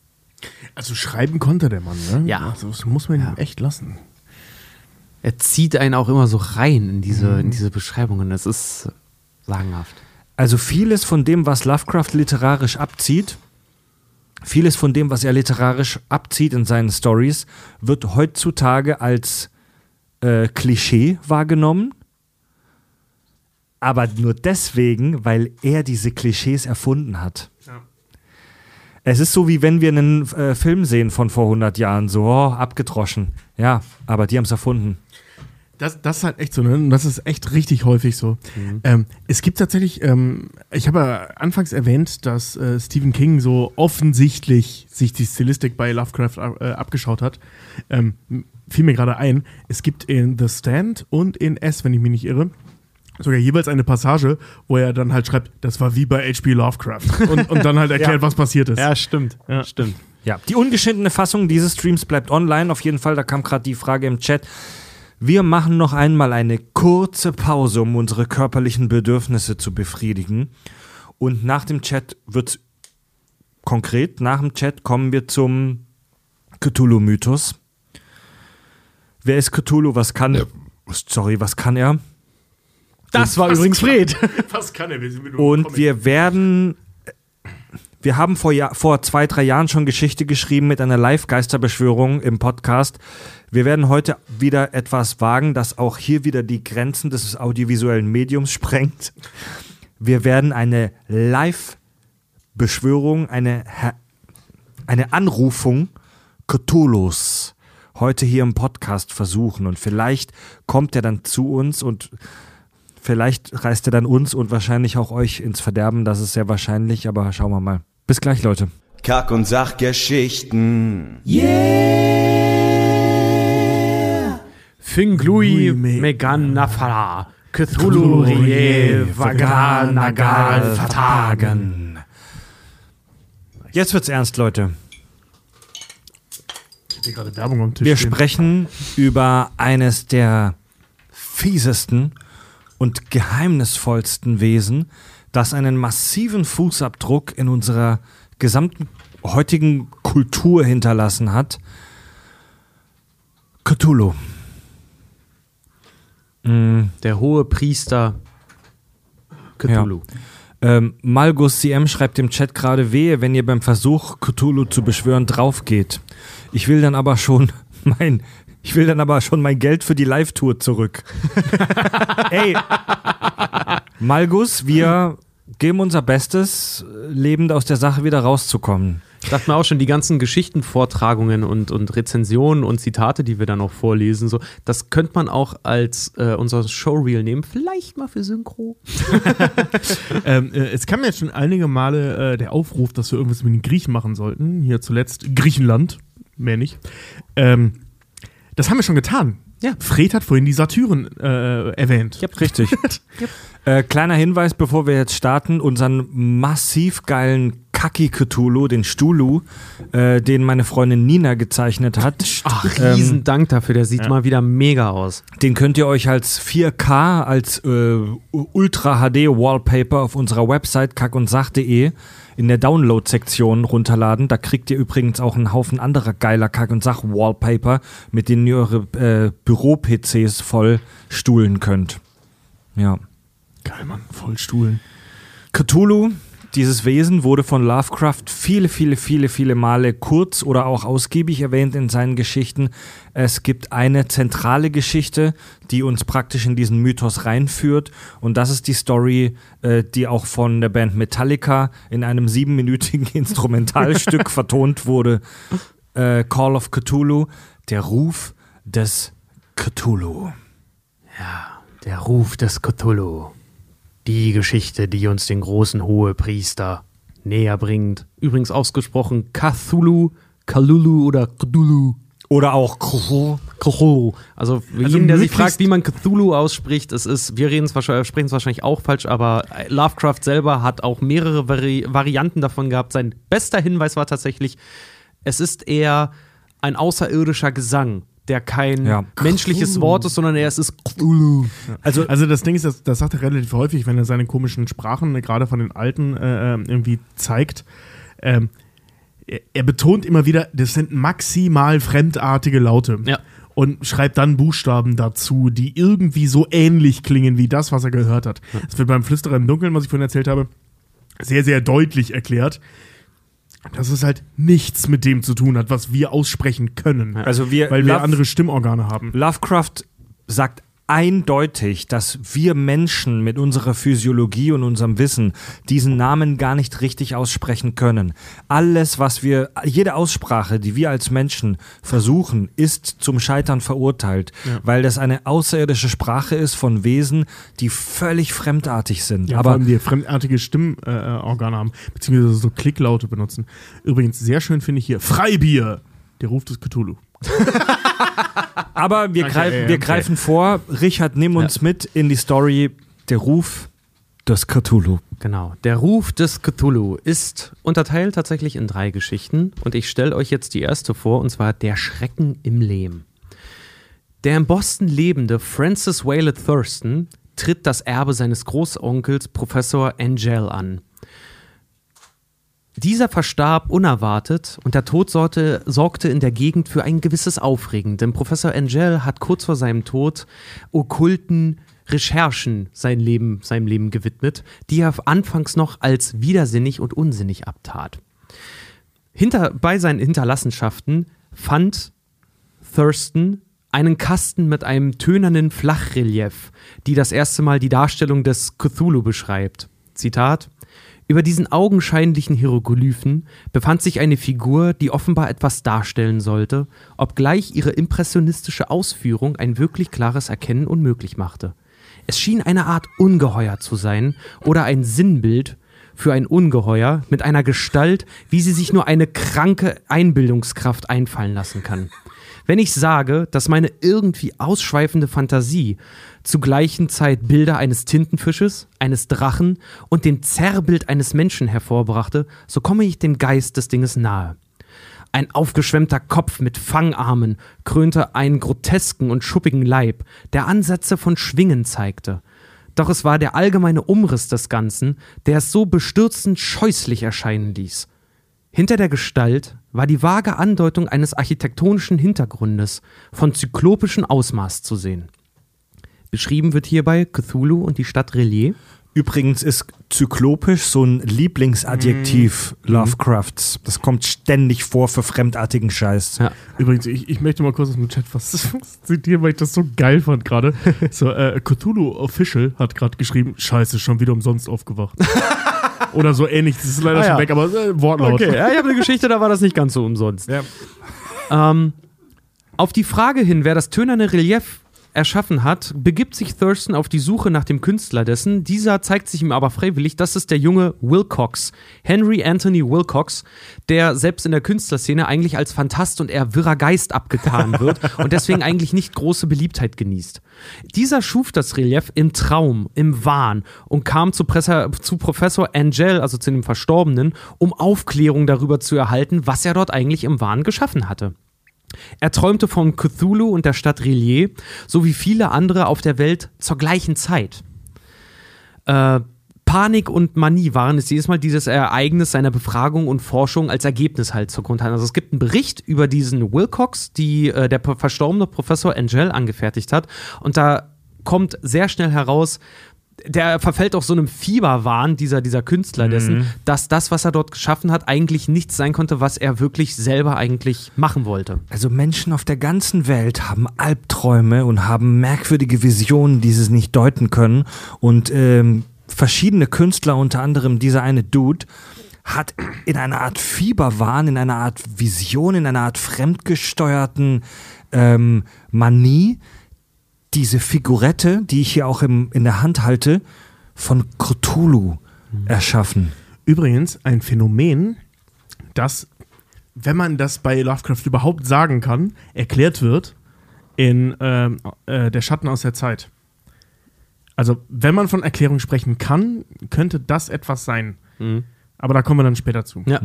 Speaker 6: Also schreiben konnte der Mann, ne?
Speaker 5: Ja.
Speaker 6: Also, das muss man ihm echt lassen.
Speaker 5: Er zieht einen auch immer so rein in diese, in diese Beschreibungen. Das ist sagenhaft.
Speaker 4: Also vieles von dem, was Lovecraft literarisch abzieht, vieles von dem, was er literarisch abzieht in seinen Stories, wird heutzutage als äh, Klischee wahrgenommen. Aber nur deswegen, weil er diese Klischees erfunden hat. Es ist so, wie wenn wir einen äh, Film sehen von vor 100 Jahren, so oh, abgedroschen. Ja, aber die haben es erfunden.
Speaker 6: Das, das ist halt echt so, ne? Und Das ist echt richtig häufig so. Ähm, es gibt tatsächlich, ähm, ich habe ja anfangs erwähnt, dass äh, Stephen King so offensichtlich sich die Stilistik bei Lovecraft äh, abgeschaut hat. Ähm, fiel mir gerade ein, es gibt in The Stand und in S, wenn ich mich nicht irre, sogar jeweils eine Passage, wo er dann halt schreibt, das war wie bei H.P. Lovecraft. Und, und dann halt [laughs] erklärt, was passiert ist.
Speaker 5: Ja, stimmt.
Speaker 6: Ja.
Speaker 5: Stimmt.
Speaker 4: Ja, die ungeschnittene Fassung dieses Streams bleibt online. Auf jeden Fall, da kam gerade die Frage im Chat. Wir machen noch einmal eine kurze Pause, um unsere körperlichen Bedürfnisse zu befriedigen. Und nach dem Chat wird's konkret. Nach dem Chat kommen wir zum Cthulhu-Mythos. Wer ist Cthulhu? Was kann Sorry, was kann er?
Speaker 5: Das war übrigens Fred. [laughs]
Speaker 6: Was kann er? Wir sind mit
Speaker 4: Und wir werden. Wir haben vor, Jahr, vor zwei, drei Jahren schon Geschichte geschrieben mit einer Live-Geisterbeschwörung im Podcast. Wir werden heute wieder etwas wagen, das auch hier wieder die Grenzen des audiovisuellen Mediums [laughs] sprengt. Wir werden eine Live-Beschwörung, eine, eine Anrufung Cthulhus heute hier im Podcast versuchen. Und vielleicht kommt er dann zu uns und Vielleicht reißt er dann uns und wahrscheinlich auch euch ins Verderben. Das ist sehr wahrscheinlich, aber schauen wir mal. Bis gleich, Leute.
Speaker 7: Kack- und Sachgeschichten.
Speaker 5: Finglui Megan Nafara. Cthulhu Rie Vagal Nagal Vertagen.
Speaker 4: Jetzt wird's ernst, Leute.
Speaker 6: hier gerade Werbung am Tisch
Speaker 4: Wir
Speaker 6: stehen.
Speaker 4: sprechen über eines der fiesesten und geheimnisvollsten Wesen, das einen massiven Fußabdruck in unserer gesamten heutigen Kultur hinterlassen hat. Cthulhu.
Speaker 5: Der hohe Priester Cthulhu.
Speaker 4: Ähm, Malgus CM schreibt im Chat gerade wehe, wenn ihr beim Versuch, Cthulhu zu beschwören, draufgeht. Ich will dann aber schon [laughs] mein, ich will dann aber schon mein Geld für die Live-Tour zurück. [laughs] Ey, Malgus, wir geben unser Bestes, lebend aus der Sache wieder rauszukommen.
Speaker 5: Ich dachte mir auch schon, die ganzen Geschichtenvortragungen und, und Rezensionen und Zitate, die wir dann auch vorlesen, so, das könnte man auch als äh, unser Showreel nehmen. Vielleicht mal für Synchro. [laughs]
Speaker 6: Ähm, äh, es kam jetzt schon einige Male äh, der Aufruf, dass wir irgendwas mit den Griechen machen sollten. Hier zuletzt Griechenland, mehr nicht. Ähm, das haben wir schon getan.
Speaker 5: Ja.
Speaker 6: Fred hat vorhin die Satyren äh, erwähnt.
Speaker 4: Ja, richtig. [laughs] äh, kleiner Hinweis, bevor wir jetzt starten, unseren massiv geilen Kaki Cthulhu, den Stulu, äh, den meine Freundin Nina gezeichnet hat.
Speaker 5: Ach,
Speaker 4: Ähm,
Speaker 5: riesen Dank dafür. Der sieht mal wieder mega aus.
Speaker 4: Den könnt ihr euch als 4K, als äh, Ultra HD Wallpaper auf unserer Website kackundsach.de in der Download-Sektion runterladen. Da kriegt ihr übrigens auch einen Haufen anderer geiler Kack- und Sach-Wallpaper, mit denen ihr eure äh, Büro-PCs voll stuhlen könnt. Ja.
Speaker 6: Geil, Mann, voll Stuhlen.
Speaker 4: Cthulhu, dieses Wesen, wurde von Lovecraft viele, viele, viele, viele Male kurz oder auch ausgiebig erwähnt in seinen Geschichten. Es gibt eine zentrale Geschichte, die uns praktisch in diesen Mythos reinführt. Und das ist die Story, äh, die auch von der Band Metallica in einem siebenminütigen [laughs] Instrumentalstück [laughs] vertont wurde. Äh, Call of Cthulhu, der Ruf des Cthulhu.
Speaker 5: Der Ruf des Cthulhu. Die Geschichte, die uns den großen Hohepriester näher bringt. Übrigens ausgesprochen Cthulhu, Kalulu oder Cthulhu.
Speaker 4: Oder auch Cthulhu.
Speaker 5: Cthulhu. Also, jeden, der sich fragt, wie man Cthulhu ausspricht, es ist, wir reden es wahrscheinlich, sprechen es wahrscheinlich auch falsch, aber Lovecraft selber hat auch mehrere Vari Varianten davon gehabt. Sein bester Hinweis war tatsächlich, es ist eher ein außerirdischer Gesang, der kein
Speaker 4: Ja.
Speaker 5: menschliches Wort ist, sondern er es ist Cthulhu.
Speaker 6: Also, also das Ding ist, das, das sagt er relativ häufig, wenn er seine komischen Sprachen, äh, gerade von den Alten, äh, ähm, irgendwie zeigt. Ähm, er, er betont immer wieder, das sind maximal fremdartige Laute.
Speaker 5: Ja.
Speaker 6: Und schreibt dann Buchstaben dazu, die irgendwie so ähnlich klingen wie das, was er gehört hat. Das wird beim Flüsterer im Dunkeln, was ich vorhin erzählt habe, sehr, sehr deutlich erklärt, dass es halt nichts mit dem zu tun hat, was wir aussprechen können.
Speaker 4: Also wir
Speaker 6: weil wir
Speaker 4: Love-
Speaker 6: andere Stimmorgane haben.
Speaker 4: Lovecraft sagt eindeutig, dass wir Menschen mit unserer Physiologie und unserem Wissen diesen Namen gar nicht richtig aussprechen können. Alles, was wir, jede Aussprache, die wir als Menschen versuchen, ist zum Scheitern verurteilt, weil das eine außerirdische Sprache ist von Wesen, die völlig fremdartig sind.
Speaker 6: Ja, vor
Speaker 4: Aber
Speaker 6: allem die fremdartige Stimmorgane äh, haben, beziehungsweise so Klicklaute benutzen. Übrigens, sehr schön finde ich hier Freibier, der Ruf des Cthulhu. [laughs]
Speaker 4: Aber wir,
Speaker 6: Okay,
Speaker 4: greif,
Speaker 6: okay.
Speaker 4: wir greifen vor. Richard, nimm uns mit in die Story Der Ruf des Cthulhu.
Speaker 5: Genau. Der Ruf des Cthulhu ist unterteilt tatsächlich in drei Geschichten und ich stelle euch jetzt die erste vor und zwar Der Schrecken im Lehm. Der in Boston lebende Francis Waylett Thurston tritt das Erbe seines Großonkels Professor Angel an. Dieser verstarb unerwartet und der Tod sorte, sorgte in der Gegend für ein gewisses Aufregen, denn Professor Angel hat kurz vor seinem Tod okkulten Recherchen sein Leben, seinem Leben gewidmet, die er anfangs noch als widersinnig und unsinnig abtat. Hinter, bei seinen Hinterlassenschaften fand Thurston einen Kasten mit einem tönernen Flachrelief, die das erste Mal die Darstellung des Cthulhu beschreibt. Zitat: Über diesen augenscheinlichen Hieroglyphen befand sich eine Figur, die offenbar etwas darstellen sollte, obgleich ihre impressionistische Ausführung ein wirklich klares Erkennen unmöglich machte. Es schien eine Art Ungeheuer zu sein oder ein Sinnbild für ein Ungeheuer mit einer Gestalt, wie sie sich nur eine kranke Einbildungskraft einfallen lassen kann. Wenn ich sage, dass meine irgendwie ausschweifende Fantasie zu gleichen Zeit Bilder eines Tintenfisches, eines Drachen und dem Zerrbild eines Menschen hervorbrachte, so komme ich dem Geist des Dinges nahe. Ein aufgeschwemmter Kopf mit Fangarmen krönte einen grotesken und schuppigen Leib, der Ansätze von Schwingen zeigte. Doch es war der allgemeine Umriss des Ganzen, der es so bestürzend scheußlich erscheinen ließ. Hinter der Gestalt war die vage Andeutung eines architektonischen Hintergrundes von zyklopischem Ausmaß zu sehen. Beschrieben wird hierbei Cthulhu und die Stadt Relier.
Speaker 4: Übrigens ist zyklopisch so ein Lieblingsadjektiv Lovecrafts. Das kommt ständig vor für fremdartigen Scheiß.
Speaker 5: Ja.
Speaker 6: Übrigens, ich, ich möchte mal kurz aus dem Chat was [laughs] zitieren, weil ich das so geil fand gerade. [laughs] So, äh, Cthulhu Official hat gerade geschrieben, scheiße, schon wieder umsonst aufgewacht. [laughs] Oder so ähnlich, das ist leider
Speaker 5: Ah,
Speaker 6: schon
Speaker 5: ja.
Speaker 6: weg, aber äh, Wortlaut.
Speaker 5: Okay, ja, ich habe eine Geschichte, da war das nicht ganz so umsonst. Ähm, auf die Frage hin, wer das tönerne Relief erschaffen hat, begibt sich Thurston auf die Suche nach dem Künstler dessen. Dieser zeigt sich ihm aber freiwillig. Das ist der junge Wilcox, Henry Anthony Wilcox, der selbst in der Künstlerszene eigentlich als Fantast und eher wirrer Geist abgetan wird [laughs] und deswegen eigentlich nicht große Beliebtheit genießt. Dieser schuf das Relief im Traum, im Wahn und kam zu, Presse, zu Professor Angel, also zu dem Verstorbenen, um Aufklärung darüber zu erhalten, was er dort eigentlich im Wahn geschaffen hatte. Er träumte von Cthulhu und der Stadt Relier, so wie viele andere auf der Welt zur gleichen Zeit. Äh, Panik und Manie waren es jedes Mal dieses Ereignis seiner Befragung und Forschung als Ergebnis halt zur Grundlage. Also es gibt einen Bericht über diesen Wilcox, die äh, der verstorbene Professor Angel angefertigt hat. Und da kommt sehr schnell heraus, der verfällt auch so einem Fieberwahn, dieser, dieser Künstler dessen, dass das, was er dort geschaffen hat, eigentlich nichts sein konnte, was er wirklich selber eigentlich machen wollte.
Speaker 4: Also Menschen auf der ganzen Welt haben Albträume und haben merkwürdige Visionen, die sie nicht deuten können. Und ähm, verschiedene Künstler, unter anderem dieser eine Dude, hat in einer Art Fieberwahn, in einer Art Vision, in einer Art fremdgesteuerten ähm, Manie diese Figurette, die ich hier auch im, in der Hand halte, von Cthulhu erschaffen.
Speaker 6: Übrigens ein Phänomen, das, wenn man das bei Lovecraft überhaupt sagen kann, erklärt wird in ähm, äh, Der Schatten aus der Zeit. Also, wenn man von Erklärung sprechen kann, könnte das etwas sein. Aber da kommen wir dann später zu.
Speaker 5: Ja.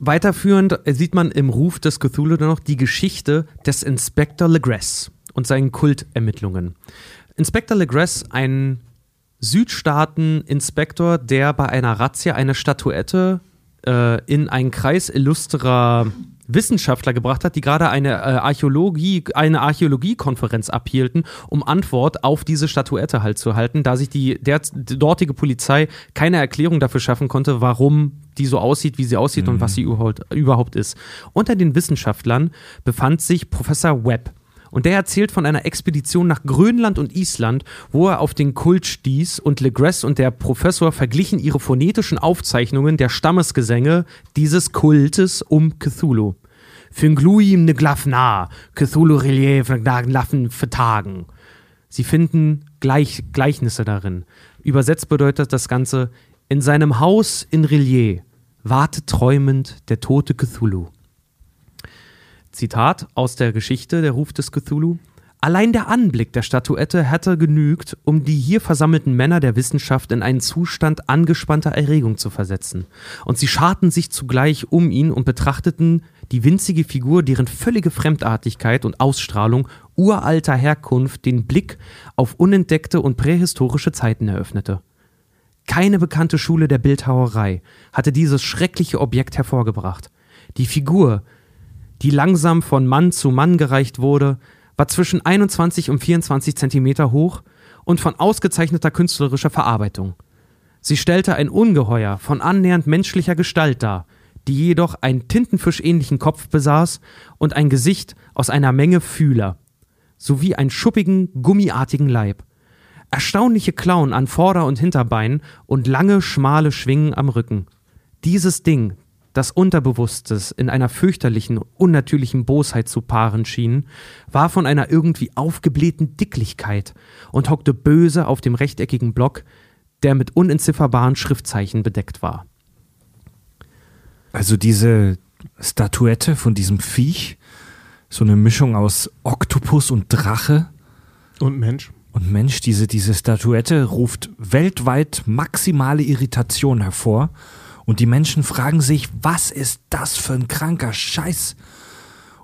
Speaker 5: Weiterführend sieht man im Ruf des Cthulhu dann noch die Geschichte des Inspector Legress und seinen Kultermittlungen. Inspector Legress, ein Südstaaten-Inspektor, der bei einer Razzia eine Statuette äh, in einen Kreis illustrer Wissenschaftler gebracht hat, die gerade eine äh, Archäologie, eine Archäologiekonferenz abhielten, um Antwort auf diese Statuette halt zu halten, da sich die, der, die dortige Polizei keine Erklärung dafür schaffen konnte, warum die so aussieht, wie sie aussieht und was sie überhaupt, überhaupt ist. Unter den Wissenschaftlern befand sich Professor Webb. Und der erzählt von einer Expedition nach Grönland und Island, wo er auf den Kult stieß und Legress und der Professor verglichen ihre phonetischen Aufzeichnungen der Stammesgesänge dieses Kultes um Cthulhu. Fingluim ne Glafna, Cthulhu Relief Glaffen vertagen. Sie finden Gleich Gleichnisse darin. Übersetzt bedeutet das Ganze, in seinem Haus in Relier wartet träumend der tote Cthulhu. Zitat aus der Geschichte Der Ruf des Cthulhu. Allein der Anblick der Statuette hätte genügt, um die hier versammelten Männer der Wissenschaft in einen Zustand angespannter Erregung zu versetzen. Und sie scharten sich zugleich um ihn und betrachteten die winzige Figur, deren völlige Fremdartigkeit und Ausstrahlung uralter Herkunft den Blick auf unentdeckte und prähistorische Zeiten eröffnete. Keine bekannte Schule der Bildhauerei hatte dieses schreckliche Objekt hervorgebracht. Die Figur, die langsam von Mann zu Mann gereicht wurde, war zwischen 21 und 24 Zentimeter hoch und von ausgezeichneter künstlerischer Verarbeitung. Sie stellte ein Ungeheuer von annähernd menschlicher Gestalt dar, die jedoch einen tintenfischähnlichen Kopf besaß und ein Gesicht aus einer Menge Fühler, sowie einen schuppigen, gummiartigen Leib. Erstaunliche Klauen an Vorder- und Hinterbeinen und lange, schmale Schwingen am Rücken. Dieses Ding, das Unterbewusstes in einer fürchterlichen, unnatürlichen Bosheit zu paaren schien, war von einer irgendwie aufgeblähten Dicklichkeit und hockte böse auf dem rechteckigen Block, der mit unentzifferbaren Schriftzeichen bedeckt war.
Speaker 4: Also diese Statuette von diesem Viech, so eine Mischung aus Oktopus und Drache
Speaker 6: Und Mensch.
Speaker 4: und Mensch, diese, diese Statuette ruft weltweit maximale Irritation hervor. Und die Menschen fragen sich, was ist das für ein kranker Scheiß?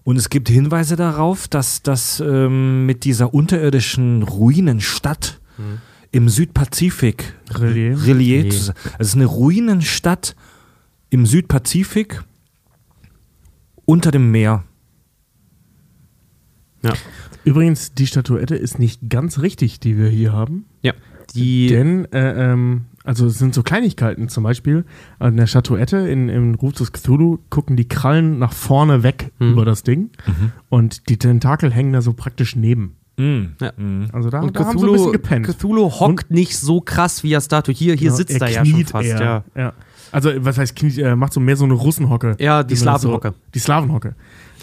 Speaker 4: Und es gibt Hinweise darauf, dass das ähm, mit dieser unterirdischen Ruinenstadt im Südpazifik
Speaker 6: Relief.
Speaker 4: Relief. zu- Also es ist eine Ruinenstadt im Südpazifik unter dem Meer.
Speaker 5: Ja.
Speaker 6: Übrigens, die Statuette ist nicht ganz richtig, die wir hier haben.
Speaker 5: Ja. Die,
Speaker 6: Denn, äh, ähm, also es sind so Kleinigkeiten, zum Beispiel an der Statuette in, im Ruf des Cthulhu gucken die Krallen nach vorne weg
Speaker 5: Mhm.
Speaker 6: über das Ding und die Tentakel hängen da so praktisch neben.
Speaker 5: Ja.
Speaker 6: Also da,
Speaker 5: und
Speaker 6: da haben sie ein
Speaker 5: Cthulhu,
Speaker 6: bisschen gepennt.
Speaker 5: Cthulhu hockt nicht so krass wie er Statue. Hier, hier
Speaker 6: Ja,
Speaker 5: sitzt
Speaker 6: er
Speaker 5: er ja schon
Speaker 6: kniet
Speaker 5: fast. Ja.
Speaker 6: ja. Also, was heißt kniet? Er macht so mehr so eine Russenhocke.
Speaker 5: Ja, die
Speaker 6: das
Speaker 5: Slawenhocke.
Speaker 6: So, die Slavenhocke.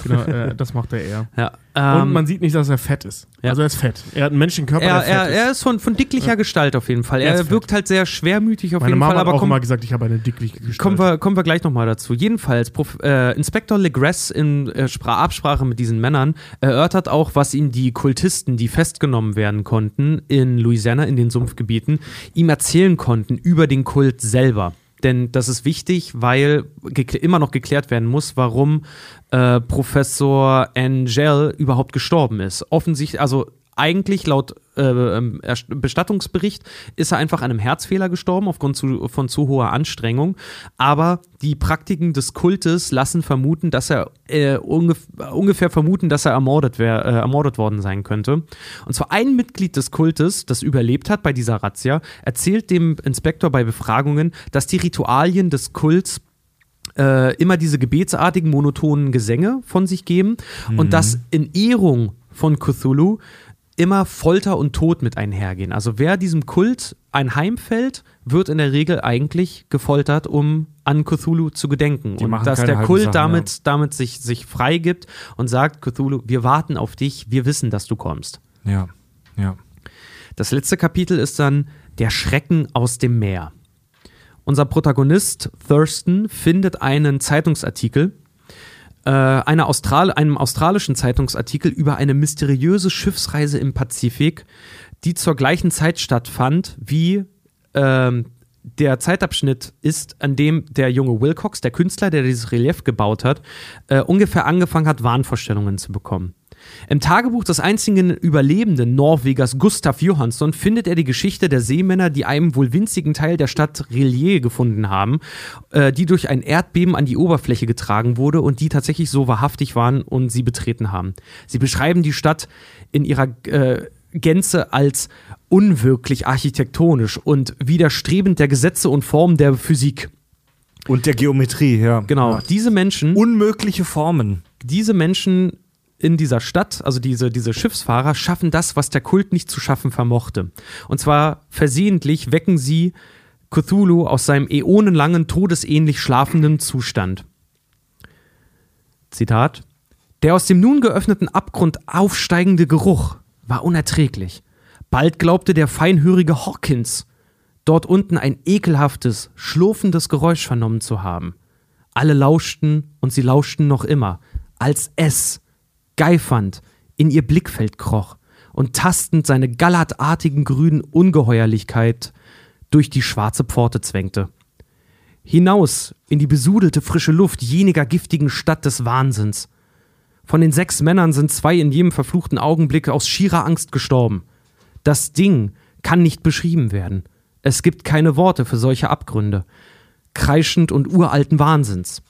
Speaker 6: Genau, äh, das macht er eher.
Speaker 5: Ja.
Speaker 6: Und
Speaker 5: Ähm,
Speaker 6: man sieht nicht, dass er fett ist.
Speaker 5: Ja.
Speaker 6: Also er ist fett. Er hat einen Menschenkörper,
Speaker 5: er,
Speaker 6: der fett
Speaker 5: er,
Speaker 6: ist.
Speaker 5: er ist von, von dicklicher Gestalt auf jeden Fall.
Speaker 6: Er
Speaker 5: Er wirkt halt sehr schwermütig auf
Speaker 6: Meine
Speaker 5: jeden
Speaker 6: Mama
Speaker 5: Fall,
Speaker 6: hat
Speaker 5: aber
Speaker 6: auch
Speaker 5: komm,
Speaker 6: immer gesagt, ich habe eine dickliche Gestalt.
Speaker 5: kommen, wir, kommen wir gleich nochmal dazu. Jedenfalls, Prof, äh, Inspektor Legress in äh, Spra Absprache mit diesen Männern erörtert auch, was ihm die Kultisten, die festgenommen werden konnten in Louisiana, in den Sumpfgebieten, ihm erzählen konnten über den Kult selber. Denn das ist wichtig, weil immer noch geklärt werden muss, warum äh, Professor Angel überhaupt gestorben ist. Offensichtlich, also eigentlich laut äh, ähm, Bestattungsbericht ist er einfach an einem Herzfehler gestorben aufgrund zu, von zu hoher Anstrengung. Aber die Praktiken des Kultes lassen vermuten, dass er äh, ungef ungefähr vermuten, dass er ermordet, wär, äh, ermordet worden sein könnte. Und zwar ein Mitglied des Kultes, das überlebt hat bei dieser Razzia, erzählt dem Inspektor bei Befragungen, dass die Ritualien des Kults äh, immer diese gebetsartigen, monotonen Gesänge von sich geben und dass in Ehrung von Cthulhu immer Folter und Tod mit einhergehen. Also wer diesem Kult einheimfällt, wird in der Regel eigentlich gefoltert, um an Cthulhu zu gedenken.
Speaker 4: Die
Speaker 5: und dass der Kult
Speaker 4: Sachen,
Speaker 5: damit, damit sich, sich freigibt und sagt, Cthulhu, wir warten auf dich, wir wissen, dass du kommst.
Speaker 4: Ja, ja.
Speaker 5: Das letzte Kapitel ist dann Der Schrecken aus dem Meer. Unser Protagonist Thurston findet einen Zeitungsartikel, äh, eine Austral einem australischen Zeitungsartikel über eine mysteriöse Schiffsreise im Pazifik, die zur gleichen Zeit stattfand wie ähm, der Zeitabschnitt ist, an dem der junge Wilcox, der Künstler, der dieses Relief gebaut hat, äh, ungefähr angefangen hat, Wahnvorstellungen zu bekommen. Im Tagebuch des einzigen überlebenden Norwegers Gustav Johansson findet er die Geschichte der Seemänner, die einen wohl winzigen Teil der Stadt Relier gefunden haben, äh, die durch ein Erdbeben an die Oberfläche getragen wurde und die tatsächlich so wahrhaftig waren und sie betreten haben. Sie beschreiben die Stadt in ihrer äh, Gänze als unwirklich architektonisch und widerstrebend der Gesetze und Formen der Physik.
Speaker 4: Und der Geometrie, ja.
Speaker 5: Genau, diese Menschen
Speaker 4: Unmögliche Formen.
Speaker 5: diese Menschen in dieser Stadt, also diese, diese Schiffsfahrer, schaffen das, was der Kult nicht zu schaffen vermochte. Und zwar versehentlich wecken sie Cthulhu aus seinem äonenlangen, todesähnlich schlafenden Zustand. Zitat. Der aus dem nun geöffneten Abgrund aufsteigende Geruch war unerträglich. Bald glaubte der feinhörige Hawkins, dort unten ein ekelhaftes, schlurfendes Geräusch vernommen zu haben. Alle lauschten und sie lauschten noch immer, als es, geifernd, in ihr Blickfeld kroch und tastend seine gallertartigen grünen Ungeheuerlichkeit durch die schwarze Pforte zwängte. Hinaus in die besudelte frische Luft jeniger giftigen Stadt des Wahnsinns. Von den sechs Männern sind zwei in jedem verfluchten Augenblick aus schierer Angst gestorben. Das Ding kann nicht beschrieben werden. Es gibt keine Worte für solche Abgründe, kreischend und uralten Wahnsinns.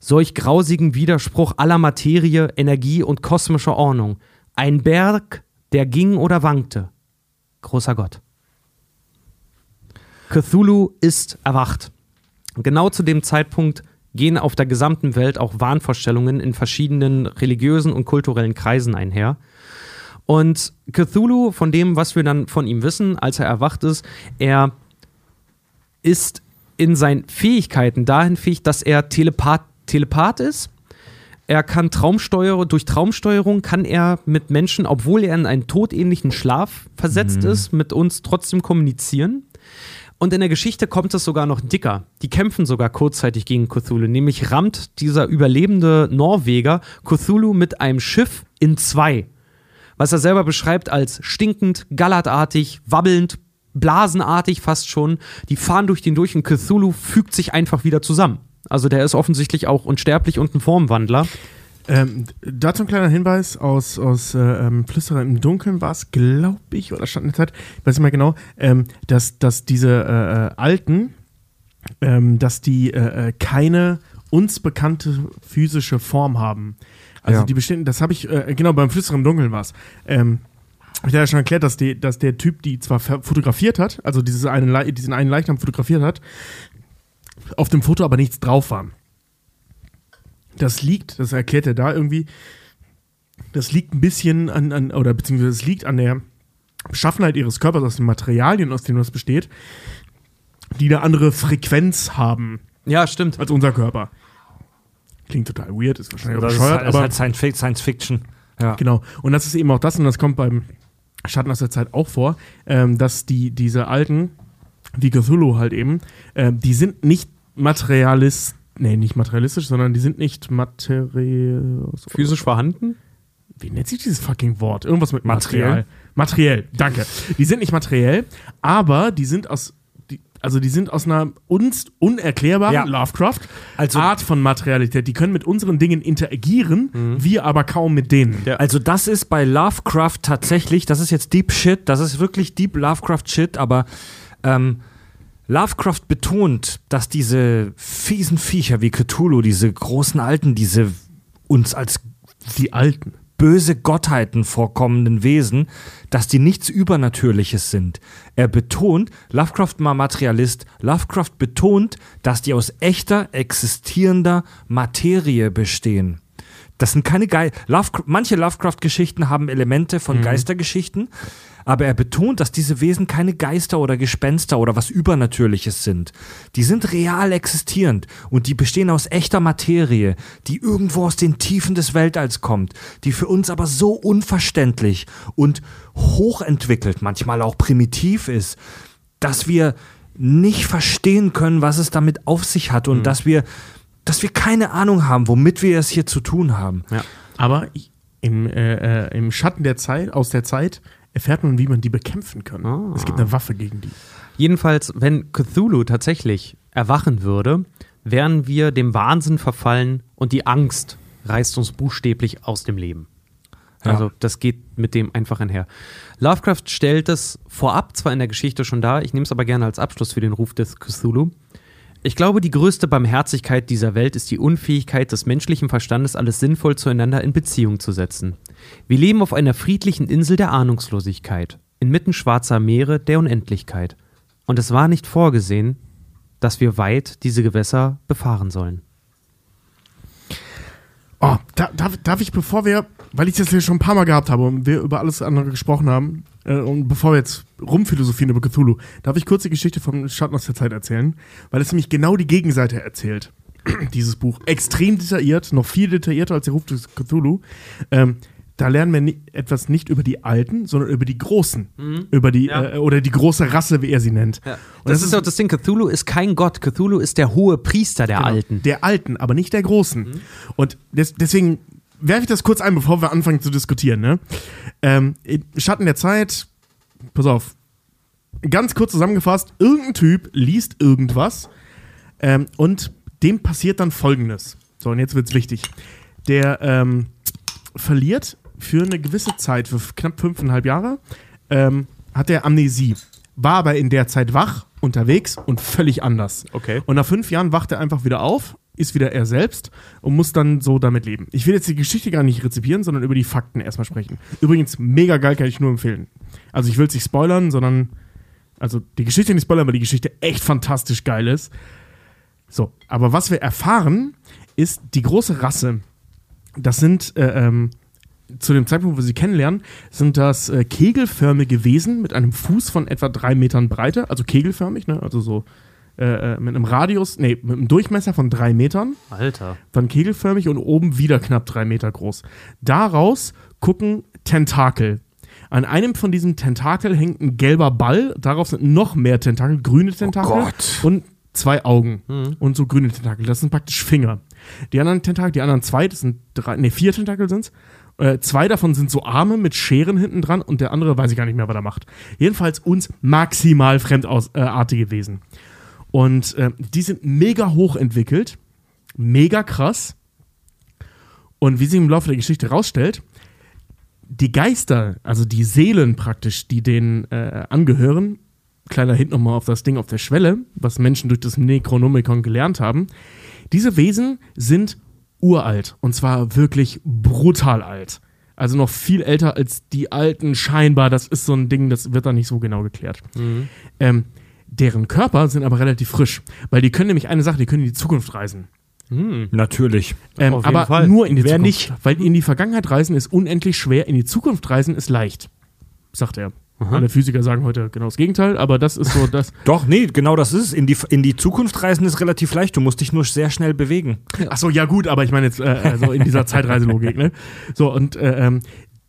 Speaker 5: Solch grausigen Widerspruch aller Materie, Energie und kosmischer Ordnung. Ein Berg, der ging oder wankte. Großer Gott. Cthulhu ist erwacht. Genau zu dem Zeitpunkt gehen auf der gesamten Welt auch Wahnvorstellungen in verschiedenen religiösen und kulturellen Kreisen einher. Und Cthulhu, von dem, was wir dann von ihm wissen, als er erwacht ist, er ist in seinen Fähigkeiten dahin fähig, dass er Telepath, Telepath ist. Er kann Traumsteuerung, durch Traumsteuerung kann er mit Menschen, obwohl er in einen todähnlichen Schlaf versetzt ist, mit uns trotzdem kommunizieren. Und in der Geschichte kommt es sogar noch dicker. Die kämpfen sogar kurzzeitig gegen Cthulhu. Nämlich rammt dieser überlebende Norweger Cthulhu mit einem Schiff in zwei. Was er selber beschreibt als stinkend, gallertartig, wabbelnd, blasenartig fast schon. Die fahren durch den durch und Cthulhu fügt sich einfach wieder zusammen. Also der ist offensichtlich auch unsterblich und ein Formwandler.
Speaker 6: Ähm, dazu ein kleiner Hinweis aus, aus äh, ähm, Flüsterer im Dunkeln war es, glaube ich, oder stand in der Zeit, ich weiß nicht mehr genau, ähm, dass, dass diese äh, äh, Alten, ähm, dass die äh, äh, keine uns bekannte physische Form haben. Also
Speaker 4: Ja.
Speaker 6: die bestehen, das habe ich, äh, genau, beim Flüsterer im Dunkeln war es. Ähm, ich ja schon erklärt, dass, die, dass der Typ die zwar fotografiert hat, also dieses eine, diesen einen Leichnam fotografiert hat, auf dem Foto aber nichts drauf war. Das liegt, das erklärt er da irgendwie, das liegt ein bisschen an, an oder beziehungsweise es liegt an der Beschaffenheit ihres Körpers, aus den Materialien, aus denen das besteht, die eine andere Frequenz haben
Speaker 5: Ja, stimmt.
Speaker 6: als unser Körper. Klingt total weird, ist wahrscheinlich
Speaker 4: Das ist
Speaker 6: bescheuert,
Speaker 4: halt, ist
Speaker 6: aber
Speaker 4: halt Science, Fic- Science Fiction. Ja.
Speaker 6: Genau. Und das ist eben auch das, und das kommt beim Schatten aus der Zeit auch vor, ähm, dass die, diese alten, wie Cthulhu halt eben, ähm, die sind nicht materialist, nee, nicht materialistisch, sondern die sind nicht materiell.
Speaker 5: Physisch vorhanden?
Speaker 6: Wie nennt sich dieses fucking Wort? Irgendwas mit
Speaker 4: Materiell.
Speaker 6: Material. Materiell, danke. Die sind nicht materiell, aber die sind aus. Also die sind aus einer uns unerklärbaren
Speaker 4: Ja.
Speaker 6: Lovecraft
Speaker 4: Also-
Speaker 6: Art von Materialität. Die können mit unseren Dingen interagieren, wir aber kaum mit denen.
Speaker 4: Also das ist bei Lovecraft tatsächlich, das ist jetzt Deep Shit, das ist wirklich Deep Lovecraft Shit, aber ähm, Lovecraft betont, dass diese fiesen Viecher wie Cthulhu, diese großen Alten, diese uns als
Speaker 6: Die Alten.
Speaker 4: böse Gottheiten vorkommenden Wesen, dass die nichts Übernatürliches sind. Er betont, Lovecraft mal Materialist, Lovecraft betont, dass die aus echter, existierender Materie bestehen. Das sind keine Ge Love manche Lovecraft-Geschichten haben Elemente von Geistergeschichten, aber er betont, dass diese Wesen keine Geister oder Gespenster oder was Übernatürliches sind. Die sind real existierend und die bestehen aus echter Materie, die irgendwo aus den Tiefen des Weltalls kommt, die für uns aber so unverständlich und hochentwickelt, manchmal auch primitiv ist, dass wir nicht verstehen können, was es damit auf sich hat und dass wir dass wir keine Ahnung haben, womit wir es hier zu tun haben.
Speaker 6: Aber ich- im, äh, äh, im Schatten der Zeit, aus der Zeit, erfährt man, wie man die bekämpfen kann.
Speaker 5: Ah.
Speaker 6: Es gibt eine Waffe gegen die.
Speaker 5: Jedenfalls, wenn Cthulhu tatsächlich erwachen würde, wären wir dem Wahnsinn verfallen und die Angst reißt uns buchstäblich aus dem Leben.
Speaker 4: Ja.
Speaker 5: Also das geht mit dem einfach einher. Lovecraft stellt es vorab zwar in der Geschichte schon dar, ich nehme es aber gerne als Abschluss für den Ruf des Cthulhu. Ich glaube, die größte Barmherzigkeit dieser Welt ist die Unfähigkeit des menschlichen Verstandes, alles sinnvoll zueinander in Beziehung zu setzen. Wir leben auf einer friedlichen Insel der Ahnungslosigkeit, inmitten schwarzer Meere der Unendlichkeit. Und es war nicht vorgesehen, dass wir weit diese Gewässer befahren sollen.
Speaker 6: Oh, da, darf, darf ich, bevor wir weil ich das ja schon ein paar Mal gehabt habe und wir über alles andere gesprochen haben, äh, und bevor wir jetzt rumphilosophieren über Cthulhu, darf ich kurz die Geschichte vom Schatten aus der Zeit erzählen, weil es nämlich genau die Gegenseite erzählt. [clears throat] Dieses Buch. Extrem detailliert, noch viel detaillierter als der Ruf des Cthulhu. Ähm, da lernen wir ni etwas nicht über die Alten, sondern über die Großen. Über die,
Speaker 5: Ja.
Speaker 6: äh, oder die große Rasse, wie er sie nennt.
Speaker 5: Ja.
Speaker 6: Und
Speaker 5: Das, ist auch das Ding, Cthulhu ist kein Gott. Cthulhu ist der hohe Priester der
Speaker 6: Genau.
Speaker 5: Alten.
Speaker 6: Der Alten, aber nicht der Großen. Und des, deswegen werfe ich das kurz ein, bevor wir anfangen zu diskutieren. Ne? Ähm, in Schatten der Zeit, pass auf, ganz kurz zusammengefasst, irgendein Typ liest irgendwas ähm, und dem passiert dann Folgendes. So, und jetzt wird's wichtig. Der ähm, verliert für eine gewisse Zeit, für knapp fünfeinhalb Jahre, ähm, hat er Amnesie. War aber in der Zeit wach, unterwegs und völlig anders.
Speaker 5: Okay.
Speaker 6: Und nach fünf Jahren wacht er einfach wieder auf, ist wieder er selbst und muss dann so damit leben. Ich will jetzt die Geschichte gar nicht rezipieren, sondern über die Fakten erstmal sprechen. Übrigens, mega geil, kann ich nur empfehlen. Also ich will es nicht spoilern, sondern also die Geschichte nicht spoilern, weil die Geschichte echt fantastisch geil ist. So, aber was wir erfahren, ist die große Rasse. Das sind äh, ähm, zu dem Zeitpunkt, wo wir sie kennenlernen, sind das äh, kegelförmige Wesen mit einem Fuß von etwa drei Metern Breite, also kegelförmig, ne? also so äh, äh, mit einem Radius, nee, mit einem Durchmesser von drei Metern,
Speaker 5: Alter.
Speaker 6: dann kegelförmig und oben wieder knapp drei Meter groß. Daraus gucken Tentakel. An einem von diesen Tentakel hängt ein gelber Ball, darauf sind noch mehr Tentakel, grüne Tentakel
Speaker 4: Gott.
Speaker 6: und zwei Augen und so grüne Tentakel. Das sind praktisch Finger. Die anderen Tentakel, die anderen zwei, das sind drei, nee, vier Tentakel sind's. Äh, zwei davon sind so Arme mit Scheren hinten dran und der andere weiß ich gar nicht mehr, was er macht. Jedenfalls uns maximal fremdartige Wesen. Und äh, die sind mega hoch entwickelt, mega krass. Und wie sich im Laufe der Geschichte rausstellt, die Geister, also die Seelen praktisch, die denen äh, angehören, kleiner Hint nochmal auf das Ding auf der Schwelle, was Menschen durch das Necronomicon gelernt haben, diese Wesen sind uralt und zwar wirklich brutal alt. Also noch viel älter als die alten scheinbar. Das ist so ein Ding, das wird da nicht so genau geklärt. Ähm, deren Körper sind aber relativ frisch, weil die können nämlich eine Sache, die können in die Zukunft reisen.
Speaker 4: Natürlich.
Speaker 6: Ähm,
Speaker 5: Auf jeden
Speaker 6: aber
Speaker 5: Fall.
Speaker 6: nur in die
Speaker 5: Wer
Speaker 6: Zukunft.
Speaker 5: nicht?
Speaker 6: Weil in die Vergangenheit reisen ist unendlich schwer, in die Zukunft reisen ist leicht, sagt er. Alle Physiker sagen heute genau das Gegenteil, aber das ist so [laughs] das.
Speaker 4: Doch, nee, genau das ist es. In die, in die Zukunft reisen ist relativ leicht. Du musst dich nur sehr schnell bewegen.
Speaker 6: Achso, ja gut, aber ich meine jetzt äh, also in dieser Zeitreiselogik, ne? So, und äh, ähm,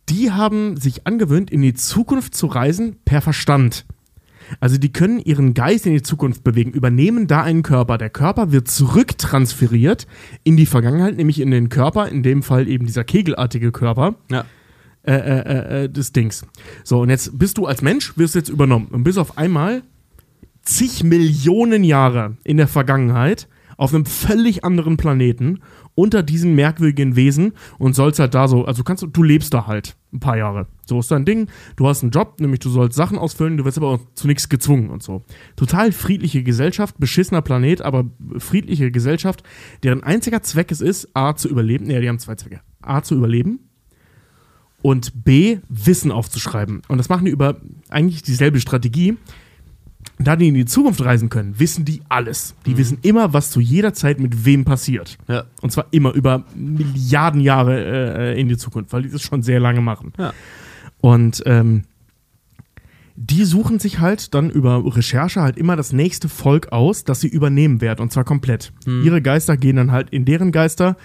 Speaker 6: die haben sich angewöhnt, in die Zukunft zu reisen per Verstand. Also die können ihren Geist in die Zukunft bewegen, übernehmen da einen Körper. Der Körper wird zurücktransferiert in die Vergangenheit, nämlich in den Körper, in dem Fall eben dieser kegelartige Körper.
Speaker 5: Ja.
Speaker 6: Äh, äh, äh, des Dings. So, und jetzt bist du als Mensch, wirst jetzt übernommen und bist auf einmal zig Millionen Jahre in der Vergangenheit auf einem völlig anderen Planeten unter diesen merkwürdigen Wesen und sollst halt da so, also kannst du, du lebst da halt ein paar Jahre. So ist dein Ding. Du hast einen Job, nämlich du sollst Sachen ausfüllen, du wirst aber auch zu nichts gezwungen und so. Total friedliche Gesellschaft, beschissener Planet, aber friedliche Gesellschaft, deren einziger Zweck es ist, A, zu überleben. Nee, die haben zwei Zwecke. A, zu überleben und B, Wissen aufzuschreiben. Und das machen die über eigentlich dieselbe Strategie. Da die in die Zukunft reisen können, wissen die alles. Die wissen immer, was zu jeder Zeit mit wem passiert.
Speaker 5: Ja.
Speaker 6: Und zwar immer über Milliarden Jahre äh, in die Zukunft, weil die das schon sehr lange machen.
Speaker 5: Ja.
Speaker 6: Und ähm, die suchen sich halt dann über Recherche halt immer das nächste Volk aus, das sie übernehmen werden. Und zwar komplett. Ihre Geister gehen dann halt in deren Geister.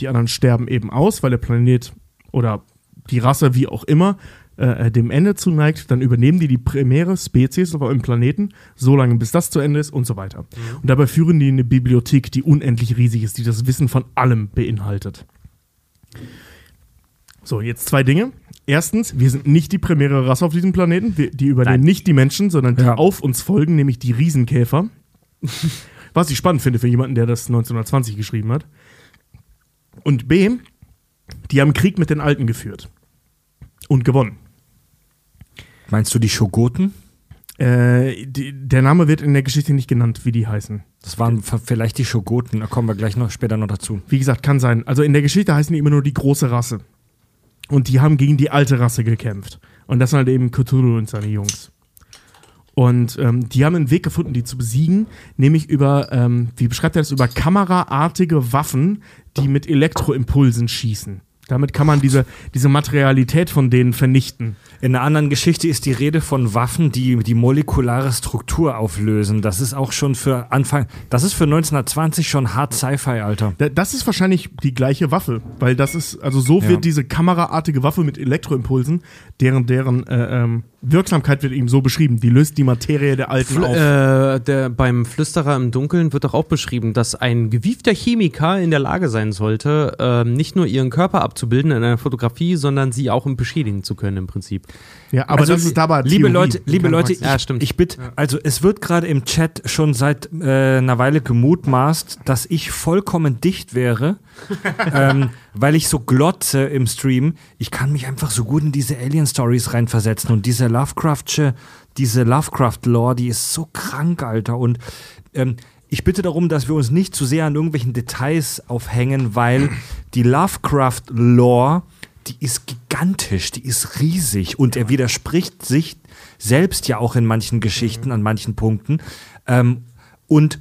Speaker 6: Die anderen sterben eben aus, weil der Planet oder die Rasse, wie auch immer, äh, dem Ende zuneigt. Dann übernehmen die die primäre Spezies auf einem Planeten, so lange bis das zu Ende ist und so weiter. Und dabei führen die eine Bibliothek, die unendlich riesig ist, die das Wissen von allem beinhaltet. So, jetzt zwei Dinge. Erstens, wir sind nicht die primäre Rasse auf diesem Planeten. Wir, die übernehmen
Speaker 5: Nein.
Speaker 6: nicht die Menschen, sondern die
Speaker 4: Ja.
Speaker 6: auf uns folgen, nämlich die Riesenkäfer. [laughs] Was ich spannend finde für jemanden, der das 1920 geschrieben hat. Und B, die haben Krieg mit den Alten geführt. Und gewonnen.
Speaker 4: Meinst du die Schogoten?
Speaker 6: Äh, die, der Name wird in der Geschichte nicht genannt, wie die heißen.
Speaker 4: Das waren vielleicht die Schogoten. Da kommen wir gleich noch später noch dazu.
Speaker 6: Wie gesagt, kann sein. Also in der Geschichte heißen die immer nur die große Rasse. Und die haben gegen die alte Rasse gekämpft. Und das sind halt eben Cthulhu und seine Jungs. Und ähm, die haben einen Weg gefunden, die zu besiegen, nämlich über, ähm, wie beschreibt er das, über kameraartige Waffen, die mit Elektroimpulsen schießen. Damit kann man diese, diese Materialität von denen vernichten.
Speaker 4: In einer anderen Geschichte ist die Rede von Waffen, die die molekulare Struktur auflösen. Das ist auch schon für Anfang, das ist für 1920 schon hart Sci-Fi, Alter.
Speaker 6: Da- Das ist wahrscheinlich die gleiche Waffe, weil das ist, also so
Speaker 4: Ja.
Speaker 6: wird diese kameraartige Waffe mit Elektroimpulsen, deren, deren äh, ähm, Wirksamkeit wird eben so beschrieben. Die löst die Materie der Alten
Speaker 5: Fl
Speaker 6: auf.
Speaker 5: äh, der, beim Flüsterer im Dunkeln wird doch auch beschrieben, dass ein gewiefter Chemiker in der Lage sein sollte, ähm, nicht nur ihren Körper abzubilden in einer Fotografie, sondern sie auch beschädigen zu können im Prinzip.
Speaker 6: Ja, aber
Speaker 4: Also,
Speaker 6: das ist dabei
Speaker 4: liebe
Speaker 6: Theorie,
Speaker 4: Leute, liebe Leute, ich,
Speaker 5: Ja, stimmt.
Speaker 4: ich bitte, also es wird gerade im Chat schon seit äh, einer Weile gemutmaßt, dass ich vollkommen dicht wäre, [laughs] ähm, weil ich so glotze im Stream. Ich kann mich einfach so gut in diese Alien-Stories reinversetzen und diese Lovecraftsche, diese Lovecraft-Lore, die ist so krank, Alter. Und ähm, ich bitte darum, dass wir uns nicht zu sehr an irgendwelchen Details aufhängen, weil die Lovecraft-Lore, die ist gigantisch, die ist riesig und er widerspricht sich selbst ja auch in manchen Geschichten, an manchen Punkten. Ähm, und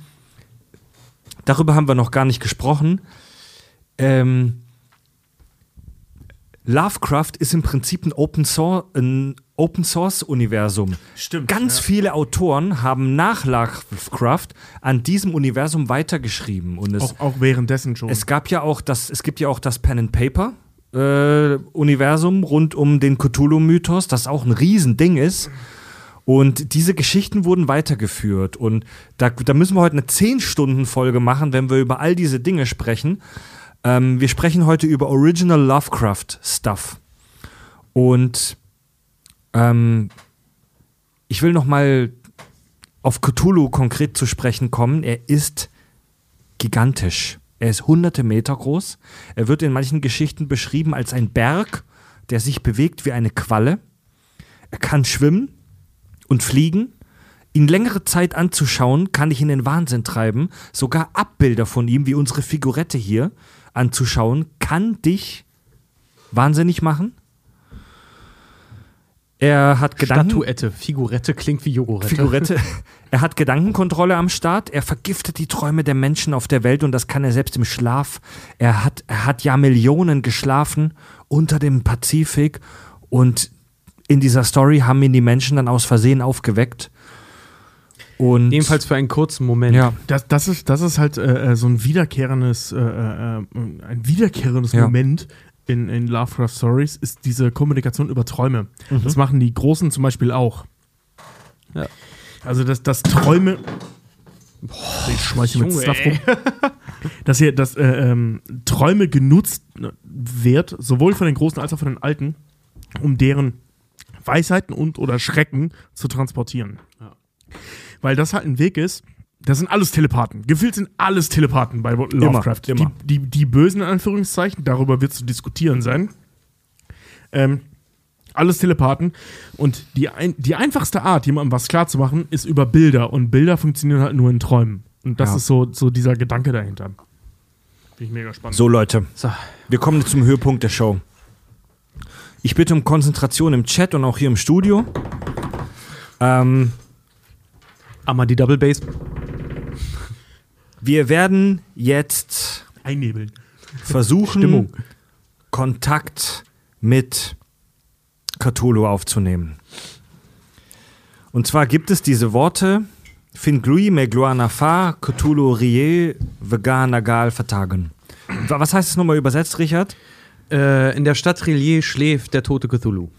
Speaker 4: darüber haben wir noch gar nicht gesprochen. Ähm, Lovecraft ist im Prinzip ein Open Source, ein Open Source Universum.
Speaker 6: Stimmt,
Speaker 4: Ganz
Speaker 6: ja.
Speaker 4: viele Autoren haben nach Lovecraft an diesem Universum weitergeschrieben und es,
Speaker 6: Auch, auch währenddessen schon.
Speaker 4: es gab ja auch das, es gibt ja auch das Pen and Paper äh, Universum rund um den Cthulhu-Mythos, das auch ein Riesending ist. Und diese Geschichten wurden weitergeführt. Und da, da müssen wir heute eine 10-Stunden-Folge machen, wenn wir über all diese Dinge sprechen. Ähm, wir sprechen heute über Original Lovecraft-Stuff. Und ähm, ich will noch mal auf Cthulhu konkret zu sprechen kommen. Er ist gigantisch. Er ist hunderte Meter groß. Er wird in manchen Geschichten beschrieben als ein Berg, der sich bewegt wie eine Qualle. Er kann schwimmen und fliegen. Ihn längere Zeit anzuschauen, kann ich in den Wahnsinn treiben. Sogar Abbilder von ihm, wie unsere Figurette hier, anzuschauen, kann dich wahnsinnig machen. Er hat Gedanken.
Speaker 5: Statuette, Figurette klingt wie Jogurette.
Speaker 4: Figurette. [laughs] Er hat Gedankenkontrolle am Start. Er vergiftet die Träume der Menschen auf der Welt und das kann er selbst im Schlaf. Er hat, er hat ja Millionen geschlafen unter dem Pazifik und in dieser Story haben ihn die Menschen dann aus Versehen aufgeweckt. Und
Speaker 5: Ebenfalls für einen kurzen Moment.
Speaker 4: ja,
Speaker 6: Das, das, ist, das ist halt äh, äh, so ein wiederkehrendes, äh, äh, äh, ein wiederkehrendes
Speaker 4: Ja.
Speaker 6: Moment in, in Lovecraft Stories, ist diese Kommunikation über Träume. Das machen die Großen zum Beispiel auch.
Speaker 5: Ja.
Speaker 6: Also, dass, dass Träume. ich schmeiß hier mit Stuff rum. Dass hier, dass äh, ähm, Träume genutzt wird, sowohl von den Großen als auch von den Alten, um deren Weisheiten und oder Schrecken zu transportieren. Weil das halt ein Weg ist, das sind alles Telepathen. Gefühlt sind alles Telepathen bei Lovecraft.
Speaker 4: immer.
Speaker 6: Die, die, die Bösen in Anführungszeichen, darüber wird zu diskutieren sein. Ähm, alles Telepathen. Und die, ein, die einfachste Art, jemandem was klarzumachen, ist über Bilder. Und Bilder funktionieren halt nur in Träumen. Und das
Speaker 4: Ja.
Speaker 6: ist so, so dieser Gedanke dahinter. Finde ich mega spannend.
Speaker 4: so Leute,
Speaker 5: So.
Speaker 4: wir kommen zum Höhepunkt der Show. Ich bitte um Konzentration im Chat und auch hier im Studio. Ähm,
Speaker 5: Einmal die Double Bass.
Speaker 4: Wir werden jetzt
Speaker 6: Einnebeln.
Speaker 4: versuchen,
Speaker 6: Stimmung.
Speaker 4: Kontakt mit Cthulhu aufzunehmen. Und zwar gibt es diese Worte Finglui Megluanafa Cthulhu Rie Veganagal Vertagen. Was heißt es nochmal übersetzt, Richard?
Speaker 5: Äh, in der Stadt Relier schläft der tote Cthulhu.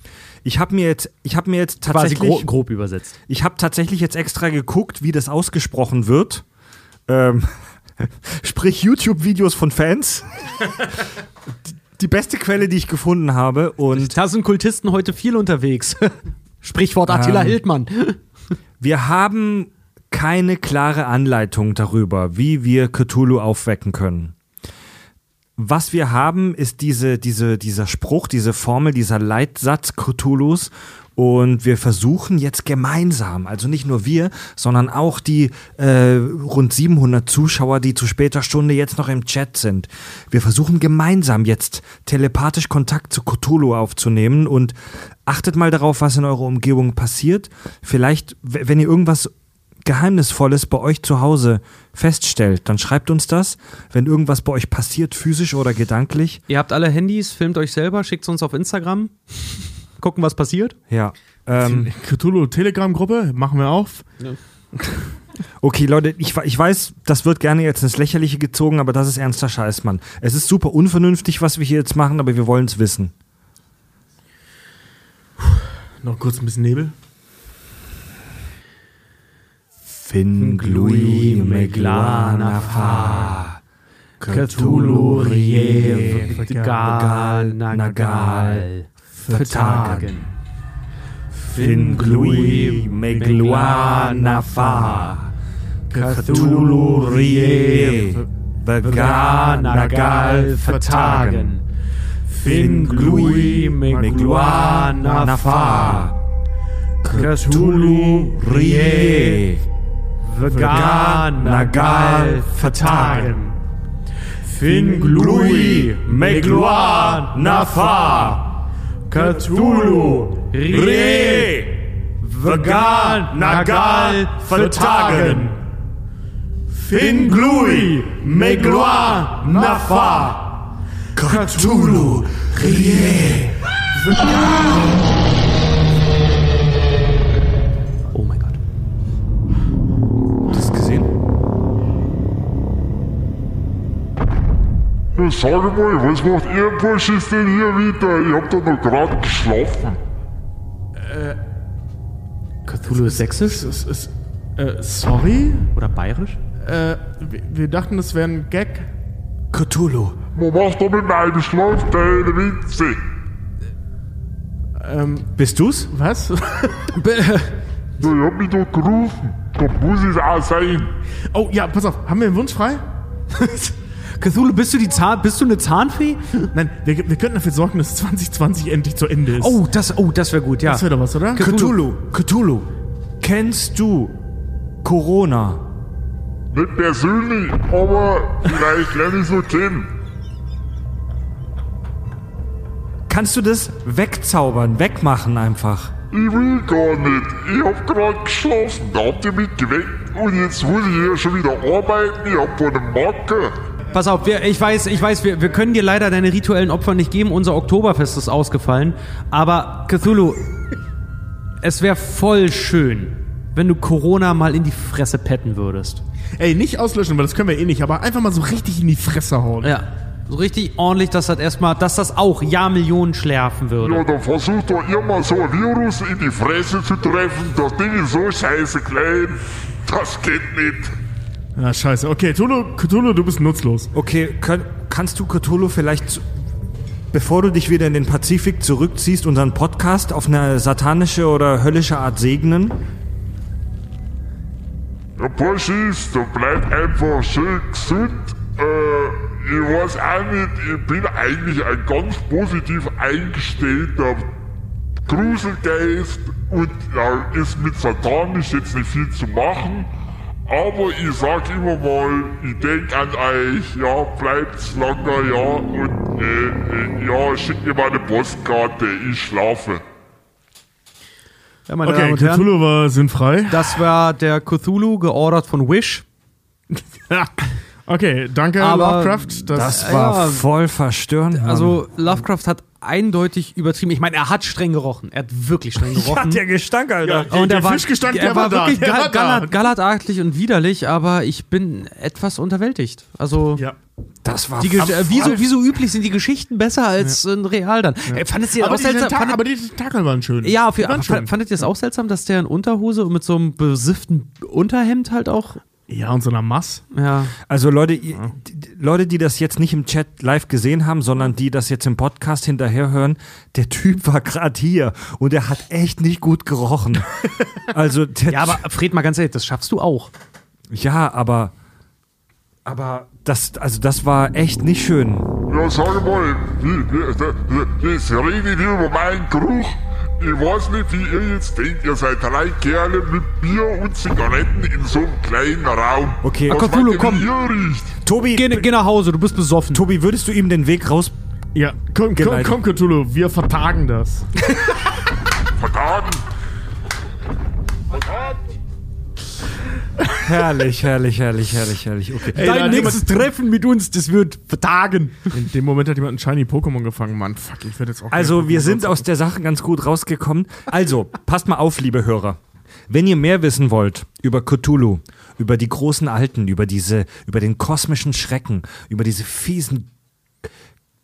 Speaker 4: Ich habe mir jetzt, ich habe mir jetzt
Speaker 5: Quasi
Speaker 4: tatsächlich,
Speaker 5: gro grob übersetzt.
Speaker 4: ich habe tatsächlich jetzt extra geguckt, wie das ausgesprochen wird. Ähm, [laughs] sprich YouTube-Videos von Fans. Die- beste Quelle, die ich gefunden habe. Und
Speaker 5: Da sind Kultisten heute viel unterwegs. [laughs] Sprichwort Attila
Speaker 4: Ähm.
Speaker 5: Hildmann. [laughs]
Speaker 4: Wir haben keine klare Anleitung darüber, wie wir Cthulhu aufwecken können. Was wir haben, ist diese, diese, dieser Spruch, diese Formel, dieser Leitsatz Cthulhus. Und wir versuchen jetzt gemeinsam, also nicht nur wir, sondern auch die äh, rund 700 Zuschauer, die zu später Stunde jetzt noch im Chat sind. Wir versuchen gemeinsam jetzt telepathisch Kontakt zu Cthulhu aufzunehmen und achtet mal darauf, was in eurer Umgebung passiert. Vielleicht, wenn ihr irgendwas Geheimnisvolles bei euch zu Hause feststellt, dann schreibt uns das. Wenn irgendwas bei euch passiert, physisch oder gedanklich.
Speaker 5: Ihr habt alle Handys, filmt euch selber, schickt es uns auf Instagram. [laughs] Gucken, was passiert.
Speaker 4: Ja. Ähm,
Speaker 6: Cthulhu Telegram-Gruppe, machen wir auf. [laughs]
Speaker 4: okay, Leute, ich, ich weiß, das wird gerne jetzt ins Lächerliche gezogen, aber das ist ernster Scheiß, Mann. Es ist super unvernünftig, was wir hier jetzt machen, aber wir wollen es wissen.
Speaker 6: Noch kurz ein bisschen Nebel.
Speaker 4: Fin glui meglana fa Cthulhu rie gal nagal vertagen. Fin glui megluana fa Cthulhu rie nagal vertagen. Fin glui megluana fa Cthulhu rie vegan nagal vertagen. Fin glui megloa nafa. Cthulhu re vegan nagal vertagen. Fin glui megloa nafa. Cthulhu re
Speaker 5: Oh
Speaker 8: sag mal, was macht ihr Burschis denn hier wieder? Ich hab da noch gerade geschlafen.
Speaker 5: Cthulhu ist sächsisch
Speaker 6: Es ist, äh, sorry?
Speaker 5: oder bayerisch?
Speaker 6: Äh, wir, wir dachten, das wäre ein Gag.
Speaker 4: Cthulhu.
Speaker 8: Man macht doch mit meinem Schlaf deine Witze.
Speaker 6: Ähm,
Speaker 4: Bist du's?
Speaker 6: was? [laughs]
Speaker 8: Ja, ich hab mich doch gerufen. Da muss es auch sein.
Speaker 6: oh, ja, pass auf. Haben wir einen Wunsch frei? [laughs]
Speaker 5: Cthulhu, bist du, die Zahn, bist du eine Zahnfee? [laughs]
Speaker 6: Nein, wir, wir könnten dafür sorgen, dass 2020 endlich zu Ende ist.
Speaker 5: Oh, das, oh, das wäre gut, ja.
Speaker 6: Das wäre doch was, oder?
Speaker 4: Cthulhu. Cthulhu. Kennst du Corona?
Speaker 8: Nicht persönlich, aber vielleicht lerne ich so kennen.
Speaker 4: Kannst du das wegzaubern, wegmachen einfach?
Speaker 8: Ich will gar nicht. Ich hab grad geschlafen. Da habt ihr mich geweckt. Und jetzt muss ich hier schon wieder arbeiten. Ich hab eine Macke.
Speaker 5: Pass auf, wir, ich weiß, ich weiß, wir, wir können dir leider deine rituellen Opfer nicht geben. Unser Oktoberfest ist ausgefallen. Aber Cthulhu, es wäre voll schön, wenn du Corona mal in die Fresse petten würdest.
Speaker 6: Ey, nicht auslöschen, weil das können wir eh nicht, aber einfach mal so richtig in die Fresse hauen.
Speaker 5: Ja. So richtig ordentlich, dass das erstmal, dass das auch Jahrmillionen schärfen
Speaker 8: Ja,
Speaker 5: würde.
Speaker 8: dann versucht doch ihr mal so ein Virus in die Fresse zu treffen. Das Ding ist so scheiße klein. Das geht nicht.
Speaker 6: Na, scheiße. Okay, Cthulhu, Cthulhu, du bist nutzlos.
Speaker 4: Okay, könnt, kannst du Cthulhu vielleicht, bevor du dich wieder in den Pazifik zurückziehst, unseren Podcast auf eine satanische oder höllische Art segnen?
Speaker 8: Ja, Burschis, da bleibt einfach schön gesund. Äh, ich weiß auch nicht, ich bin eigentlich ein ganz positiv eingestellter Gruselgeist und ja, ist mit Satanisch jetzt nicht viel zu machen. Aber ich sag immer mal, ich denk an euch, ja, bleibt's locker, ja, und äh, äh, ja, schickt mir mal eine Postkarte, ich schlafe.
Speaker 5: Ja, meine
Speaker 6: Okay,
Speaker 5: Damen und Herren,
Speaker 6: Cthulhu war sinnfrei.
Speaker 5: das war der Cthulhu, geordert von Wish. [laughs]
Speaker 6: Okay, danke,
Speaker 5: Aber
Speaker 6: Lovecraft. Das,
Speaker 4: Das war
Speaker 5: Ja.
Speaker 4: voll verstörend. Mann.
Speaker 5: Also, Lovecraft hat eindeutig übertrieben. Ich meine, er hat streng gerochen. Er hat wirklich streng [laughs] gerochen.
Speaker 4: hat der Gestank, Alter.
Speaker 6: Ja, der Fischgestank,
Speaker 5: er
Speaker 6: der
Speaker 5: war
Speaker 6: war
Speaker 5: wirklich
Speaker 6: der
Speaker 5: gal gallert, gallertartig und widerlich, aber ich bin etwas unterwältigt. Also,
Speaker 6: ja.
Speaker 4: Das war
Speaker 5: die Gesch- äh, wie, so, wie so üblich sind die Geschichten besser als in real dann. Äh, fandet ihr
Speaker 6: Aber,
Speaker 5: auch
Speaker 6: die
Speaker 5: seltsam? Fandet,
Speaker 6: aber die Tentakel waren schön.
Speaker 5: ja, auf,
Speaker 6: waren
Speaker 5: fandet ihr es auch seltsam, dass der in Unterhose und mit so einem besifften Unterhemd halt auch.
Speaker 6: Ja, und so einer Mass.
Speaker 5: Ja.
Speaker 4: Also Leute, ihr- die- die Leute, die das jetzt nicht im Chat live gesehen haben, sondern die das jetzt im Podcast hinterher hören, der Typ [laughs] war gerade hier und er hat echt nicht gut gerochen. [laughs] Also der
Speaker 5: Ja, aber Fred, mal ganz ehrlich, das schaffst du auch.
Speaker 4: ja, aber aber das also das war echt nicht schön.
Speaker 8: Ja, sag mal, wie, wie, wie, jetzt redet ihr über meinen Geruch. Ich weiß nicht, wie ihr jetzt denkt, ihr seid drei Kerle mit Bier und Zigaretten in so einem kleinen Raum.
Speaker 4: Okay.
Speaker 8: Was ihr,
Speaker 5: komm.
Speaker 8: wie ihr riecht?
Speaker 4: Tobi,
Speaker 5: Geh, geh nach Hause, du bist besoffen.
Speaker 4: Tobi, würdest du ihm den Weg raus
Speaker 6: Ja, komm, komm, komm, Cthulhu, wir vertagen das.
Speaker 8: Vertagen. Vertagen.
Speaker 4: Herrlich, herrlich, herrlich, herrlich, herrlich. Okay.
Speaker 6: Ey,
Speaker 5: Dein nächstes Treffen mit uns, das wird vertagen.
Speaker 6: In dem Moment hat jemand ein Shiny Pokémon gefangen. Mann, fuck, ich werde jetzt auch.
Speaker 4: Also, wir sind aus der Sache ganz gut rausgekommen. Also, passt mal auf, liebe Hörer. Wenn ihr mehr wissen wollt über Cthulhu, über die großen Alten, über diese, über den kosmischen Schrecken, über diese fiesen,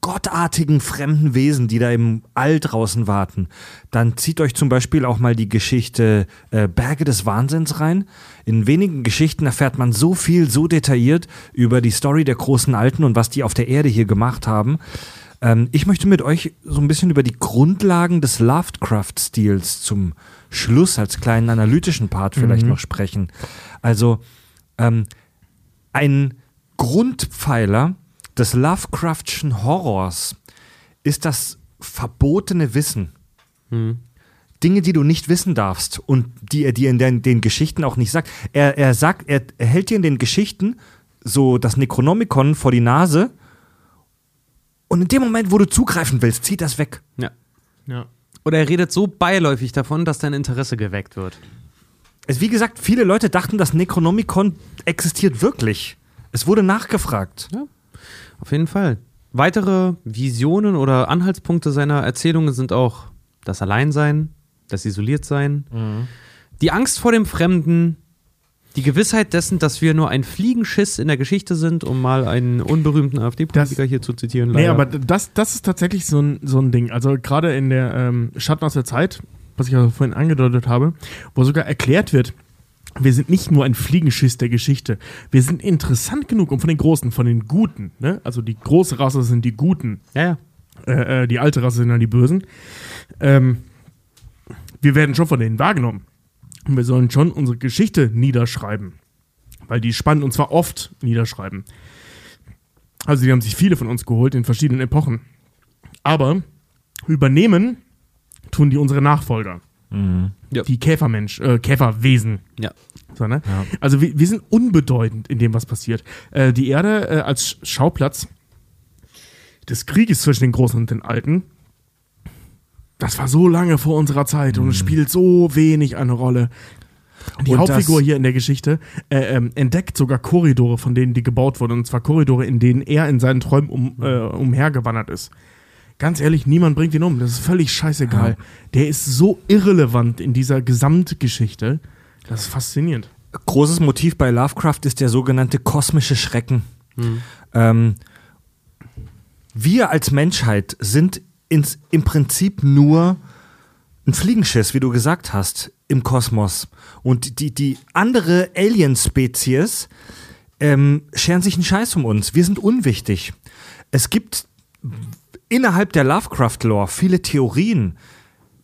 Speaker 4: gottartigen fremden Wesen, die da im All draußen warten, dann zieht euch zum Beispiel auch mal die Geschichte äh, Berge des Wahnsinns rein. In wenigen Geschichten erfährt man so viel, so detailliert über die Story der großen Alten und was die auf der Erde hier gemacht haben. Ähm, ich möchte mit euch so ein bisschen über die Grundlagen des Lovecraft-Stils zum Schluss als kleinen analytischen Part vielleicht noch sprechen. Also ähm, ein Grundpfeiler des Lovecraftschen Horrors ist das verbotene Wissen. Dinge, die du nicht wissen darfst und die er dir in den, den Geschichten auch nicht sagt. Er, er sagt, er, er hält dir in den Geschichten so das Necronomicon vor die Nase und in dem Moment, wo du zugreifen willst, zieht das weg.
Speaker 5: Ja.
Speaker 6: Ja.
Speaker 5: Oder er redet so beiläufig davon, dass dein Interesse geweckt wird.
Speaker 4: Es, wie gesagt, viele Leute dachten, das Necronomicon existiert wirklich. Es wurde nachgefragt.
Speaker 5: Auf jeden Fall. Weitere Visionen oder Anhaltspunkte seiner Erzählungen sind auch das Alleinsein, das Isoliertsein, die Angst vor dem Fremden, die Gewissheit dessen, dass wir nur ein Fliegenschiss in der Geschichte sind, um mal einen unberühmten AfD-Politiker hier zu zitieren.
Speaker 6: Nee,
Speaker 5: leider.
Speaker 6: aber das, das ist tatsächlich so ein, so ein Ding. Also gerade in der ähm, Schatten aus der Zeit, was ich ja vorhin angedeutet habe, wo sogar erklärt wird, wir sind nicht nur ein Fliegenschiss der Geschichte. Wir sind interessant genug, um von den Großen, von den Guten, ne? also die große Rasse sind die Guten,
Speaker 5: ja, ja.
Speaker 6: äh, äh, die alte Rasse sind dann die Bösen. Ähm, wir werden schon von denen wahrgenommen. Und wir sollen schon unsere Geschichte niederschreiben. Weil die spannend und zwar oft niederschreiben. Also die haben sich viele von uns geholt in verschiedenen Epochen. Aber übernehmen tun die unsere Nachfolger.
Speaker 5: Ja.
Speaker 6: Die Käfermensch, äh, Käferwesen.
Speaker 5: ja.
Speaker 6: So, ne? Also wir, wir sind unbedeutend in dem, was passiert. Äh, die Erde äh, als Schauplatz des Krieges zwischen den Großen und den Alten, das war so lange vor unserer Zeit und es spielt so wenig eine Rolle. Die
Speaker 4: Und
Speaker 6: Hauptfigur hier in der Geschichte äh, ähm, entdeckt sogar Korridore, von denen die gebaut wurden. Und zwar Korridore, in denen er in seinen Träumen um, äh, umhergewandert ist. Ganz ehrlich, niemand bringt ihn um. Das ist völlig scheißegal. Der ist so irrelevant in dieser Gesamtgeschichte. Das ist faszinierend.
Speaker 4: Großes Motiv bei Lovecraft ist der sogenannte kosmische Schrecken. Ähm, wir als Menschheit sind ins, im Prinzip nur ein Fliegenschiss, wie du gesagt hast, im Kosmos. Und die, die andere Alien-Spezies ähm, scheren sich einen Scheiß um uns. Wir sind unwichtig. Es gibt innerhalb der Lovecraft-Lore viele Theorien,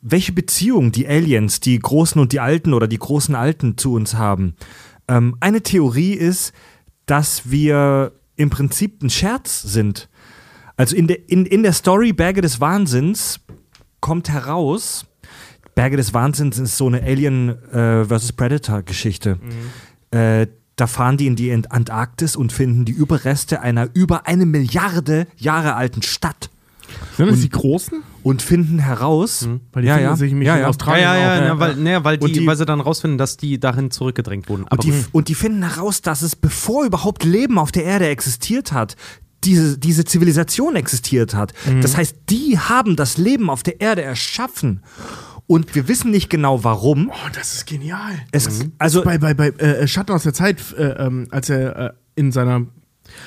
Speaker 4: welche Beziehung die Aliens, die Großen und die Alten oder die großen Alten zu uns haben. Ähm, eine Theorie ist, dass wir im Prinzip ein Scherz sind. Also in der, in, in der Story Berge des Wahnsinns kommt heraus, Berge des Wahnsinns ist so eine Alien äh, vs. Predator Geschichte. Äh, da fahren die in die Ant- Antarktis und finden die Überreste einer über eine Milliarde Jahre alten Stadt
Speaker 6: Sind das die Großen?
Speaker 4: und finden heraus,
Speaker 6: Weil die
Speaker 4: ja,
Speaker 6: finden
Speaker 4: ja,
Speaker 6: sich nämlich
Speaker 4: ja,
Speaker 6: in
Speaker 4: ja.
Speaker 5: Ja,
Speaker 6: Australien
Speaker 5: ja, ja,
Speaker 6: auch.
Speaker 5: ja, weil, naja, weil,
Speaker 4: Und
Speaker 5: die,
Speaker 4: die-
Speaker 5: weil sie dann rausfinden, dass die darin zurückgedrängt wurden.
Speaker 4: Und die, und die finden heraus, dass es, bevor überhaupt Leben auf der Erde existiert hat, diese, diese Zivilisation existiert hat. Das heißt, die haben das Leben auf der Erde erschaffen. Und wir wissen nicht genau warum.
Speaker 6: Oh, das ist genial.
Speaker 4: Es, Also,
Speaker 6: bei bei, bei äh, Schatten aus der Zeit, äh, ähm, als er äh, in seiner,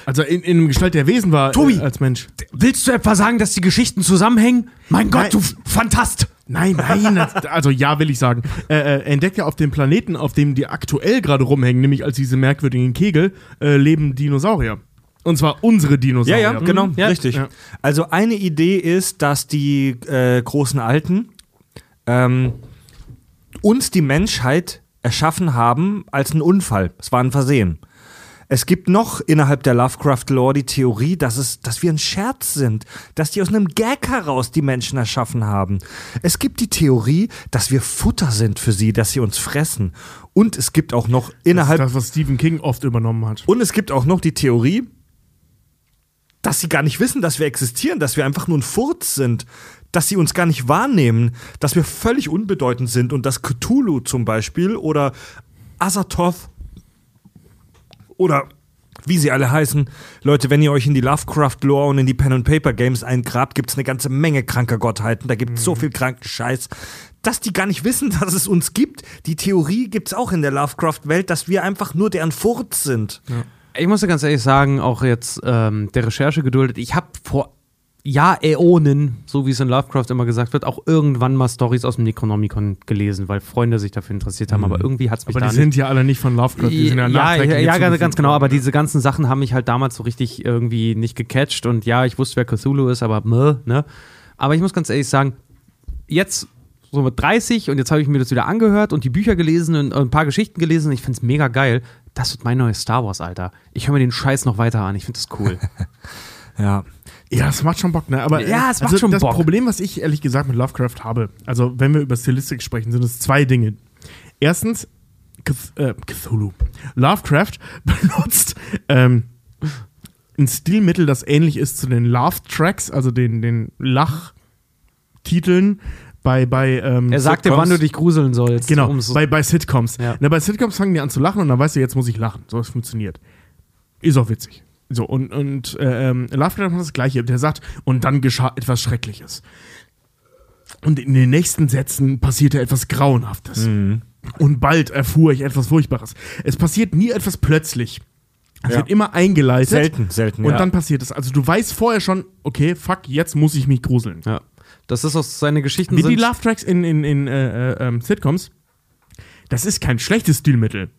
Speaker 6: also in, in Gestalt der Wesen war
Speaker 5: Tobi!
Speaker 6: Äh, als Mensch.
Speaker 5: Willst du etwa sagen, dass die Geschichten zusammenhängen? Mein
Speaker 6: Nein.
Speaker 5: Gott, du F- Fantast!
Speaker 6: Nein, nein, das, also ja, will ich sagen. Äh, äh, er entdeckt ja auf dem Planeten, auf dem die aktuell gerade rumhängen, nämlich als diese merkwürdigen Kegel, äh, leben Dinosaurier. Und zwar unsere
Speaker 4: ja,
Speaker 6: Dinosaurier.
Speaker 4: ja, genau,
Speaker 5: Ja.
Speaker 4: richtig.
Speaker 6: Ja.
Speaker 4: Also eine Idee ist, dass die äh, großen Alten ähm, uns die Menschheit erschaffen haben als einen Unfall. Es war ein Versehen. Es gibt noch innerhalb der Lovecraft-Lore die Theorie, dass, es, dass wir ein Scherz sind, dass die aus einem Gag heraus die Menschen erschaffen haben. Es gibt die Theorie, dass wir Futter sind für sie, dass sie uns fressen. Und es gibt auch noch
Speaker 6: Das ist
Speaker 4: innerhalb
Speaker 6: das, was Stephen King oft übernommen hat.
Speaker 4: und es gibt auch noch die Theorie, dass sie gar nicht wissen, dass wir existieren, dass wir einfach nur ein Furz sind, dass sie uns gar nicht wahrnehmen, dass wir völlig unbedeutend sind und dass Cthulhu zum Beispiel oder Azathoth oder wie sie alle heißen. Leute, wenn ihr euch in die Lovecraft-Lore und in die Pen-and-Paper-Games eingrabt, gibt es eine ganze Menge kranker Gottheiten. Da gibt es so viel kranken Scheiß, dass die gar nicht wissen, [laughs] dass es uns gibt. Die Theorie gibt es auch in der Lovecraft-Welt, dass wir einfach nur deren Furz sind.
Speaker 5: Ich muss ja ganz ehrlich sagen, auch jetzt ähm, der Recherche geduldet, ich habe vor Jahr Äonen, so wie es in Lovecraft immer gesagt wird, auch irgendwann mal Stories aus dem Necronomicon gelesen, weil Freunde sich dafür interessiert haben, aber irgendwie hat es mich
Speaker 6: Mhm. Aber
Speaker 5: da
Speaker 6: die sind ja alle nicht von Lovecraft, die sind ja
Speaker 5: ja, ja, ja, ganz, genau, aber
Speaker 6: ne?
Speaker 5: diese ganzen Sachen haben mich halt damals so richtig irgendwie nicht gecatcht und ja, ich wusste, wer Cthulhu ist, aber meh, ne? Aber ich muss ganz ehrlich sagen, jetzt so mit 30 und jetzt habe ich mir das wieder angehört und die Bücher gelesen und ein paar Geschichten gelesen und ich finde es mega geil. Das wird mein neues Star Wars, Alter. Ich höre mir den Scheiß noch weiter an. Ich finde das cool. [laughs]
Speaker 4: Ja.
Speaker 6: Ja, es macht schon Bock, ne? Aber
Speaker 5: Ja, es macht
Speaker 6: also
Speaker 5: schon
Speaker 6: das
Speaker 5: Bock.
Speaker 6: Problem, was ich ehrlich gesagt mit Lovecraft habe, also wenn wir über Stilistik sprechen, sind es zwei Dinge. Erstens, Cth äh, Cthulhu. Lovecraft [laughs] benutzt ähm, ein Stilmittel, das ähnlich ist zu den Laugh-Tracks, also den, den Lachtiteln bei, bei ähm,
Speaker 5: er sagt dir, wann du dich gruseln sollst.
Speaker 6: Genau,
Speaker 5: um's-
Speaker 6: bei, bei Sitcoms.
Speaker 5: Ja.
Speaker 6: Na, bei Sitcoms fangen die an zu lachen und dann weißt du, jetzt muss ich lachen. So, es funktioniert. Ist auch witzig. So, und, und äh, ähm, Lovecraft macht das Gleiche. Der sagt, und dann geschah etwas Schreckliches. Und in den nächsten Sätzen passierte etwas Grauenhaftes. Und bald erfuhr ich etwas Furchtbares. Es passiert nie etwas plötzlich. Es
Speaker 4: Ja.
Speaker 6: wird immer eingeleitet.
Speaker 4: Selten, selten.
Speaker 6: Und
Speaker 4: ja.
Speaker 6: dann passiert es. Also du weißt vorher schon, okay, fuck, jetzt muss ich mich gruseln.
Speaker 5: ja. Das ist aus seine Geschichten
Speaker 6: Wie die. Love Tracks in, in, in äh, äh, ähm, Sitcoms, das ist kein schlechtes Stilmittel.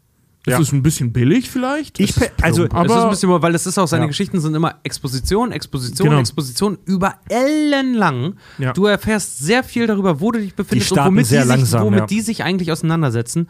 Speaker 6: Das
Speaker 4: Ja.
Speaker 6: ist ein bisschen billig vielleicht.
Speaker 4: Ich
Speaker 6: Das
Speaker 4: also,
Speaker 6: plump,
Speaker 5: es ist ein
Speaker 6: aber
Speaker 5: bisschen, weil es ist auch seine
Speaker 6: Ja.
Speaker 5: Geschichten sind immer Exposition, Exposition,
Speaker 6: Genau.
Speaker 5: Exposition über ellenlang.
Speaker 6: Ja.
Speaker 5: Du erfährst sehr viel darüber, wo du dich befindest und womit, die, sich,
Speaker 4: langsam,
Speaker 5: womit
Speaker 4: ja.
Speaker 5: die sich eigentlich auseinandersetzen.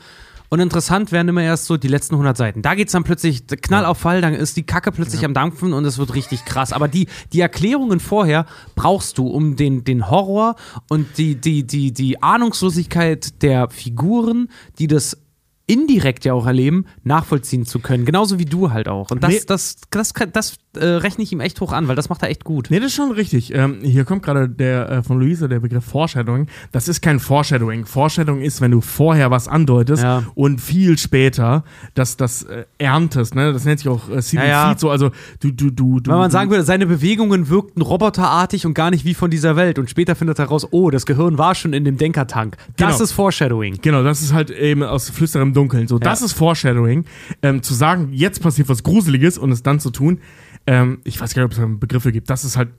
Speaker 5: Und interessant werden immer erst so die letzten 100 Seiten. Da geht's dann plötzlich Knall auf Fall, dann ist die Kacke plötzlich am Dampfen und es wird richtig krass. Aber die, die Erklärungen vorher brauchst du, um den, den Horror und die, die, die, die Ahnungslosigkeit der Figuren, die das indirekt ja auch erleben, nachvollziehen zu können. Genauso wie du halt auch. Und das,
Speaker 6: Nee.
Speaker 5: das, das, das, das äh, rechne ich ihm echt hoch an, weil das macht er echt gut.
Speaker 6: Nee, das ist schon richtig. Ähm, hier kommt gerade der äh, von Luisa der Begriff Foreshadowing. Das ist kein Foreshadowing. Foreshadowing ist, wenn du vorher was andeutest
Speaker 5: Ja.
Speaker 6: und viel später das, das äh, erntest. Ne? Das nennt sich auch äh, Seed
Speaker 5: Ja, ja.
Speaker 6: So. Also du, du, du, du
Speaker 5: Wenn man sagen würde, seine Bewegungen wirkten roboterartig und gar nicht wie von dieser Welt. Und später findet er raus, oh, das Gehirn war schon in dem Denkertank. Das
Speaker 6: Genau.
Speaker 5: ist Foreshadowing.
Speaker 6: Genau, das ist halt eben aus Flüstern im Dunkeln. So, das ist Foreshadowing. Ähm, zu sagen, jetzt passiert was Gruseliges und es dann zu tun. Ähm, ich weiß gar nicht, ob es da Begriffe gibt. Das ist halt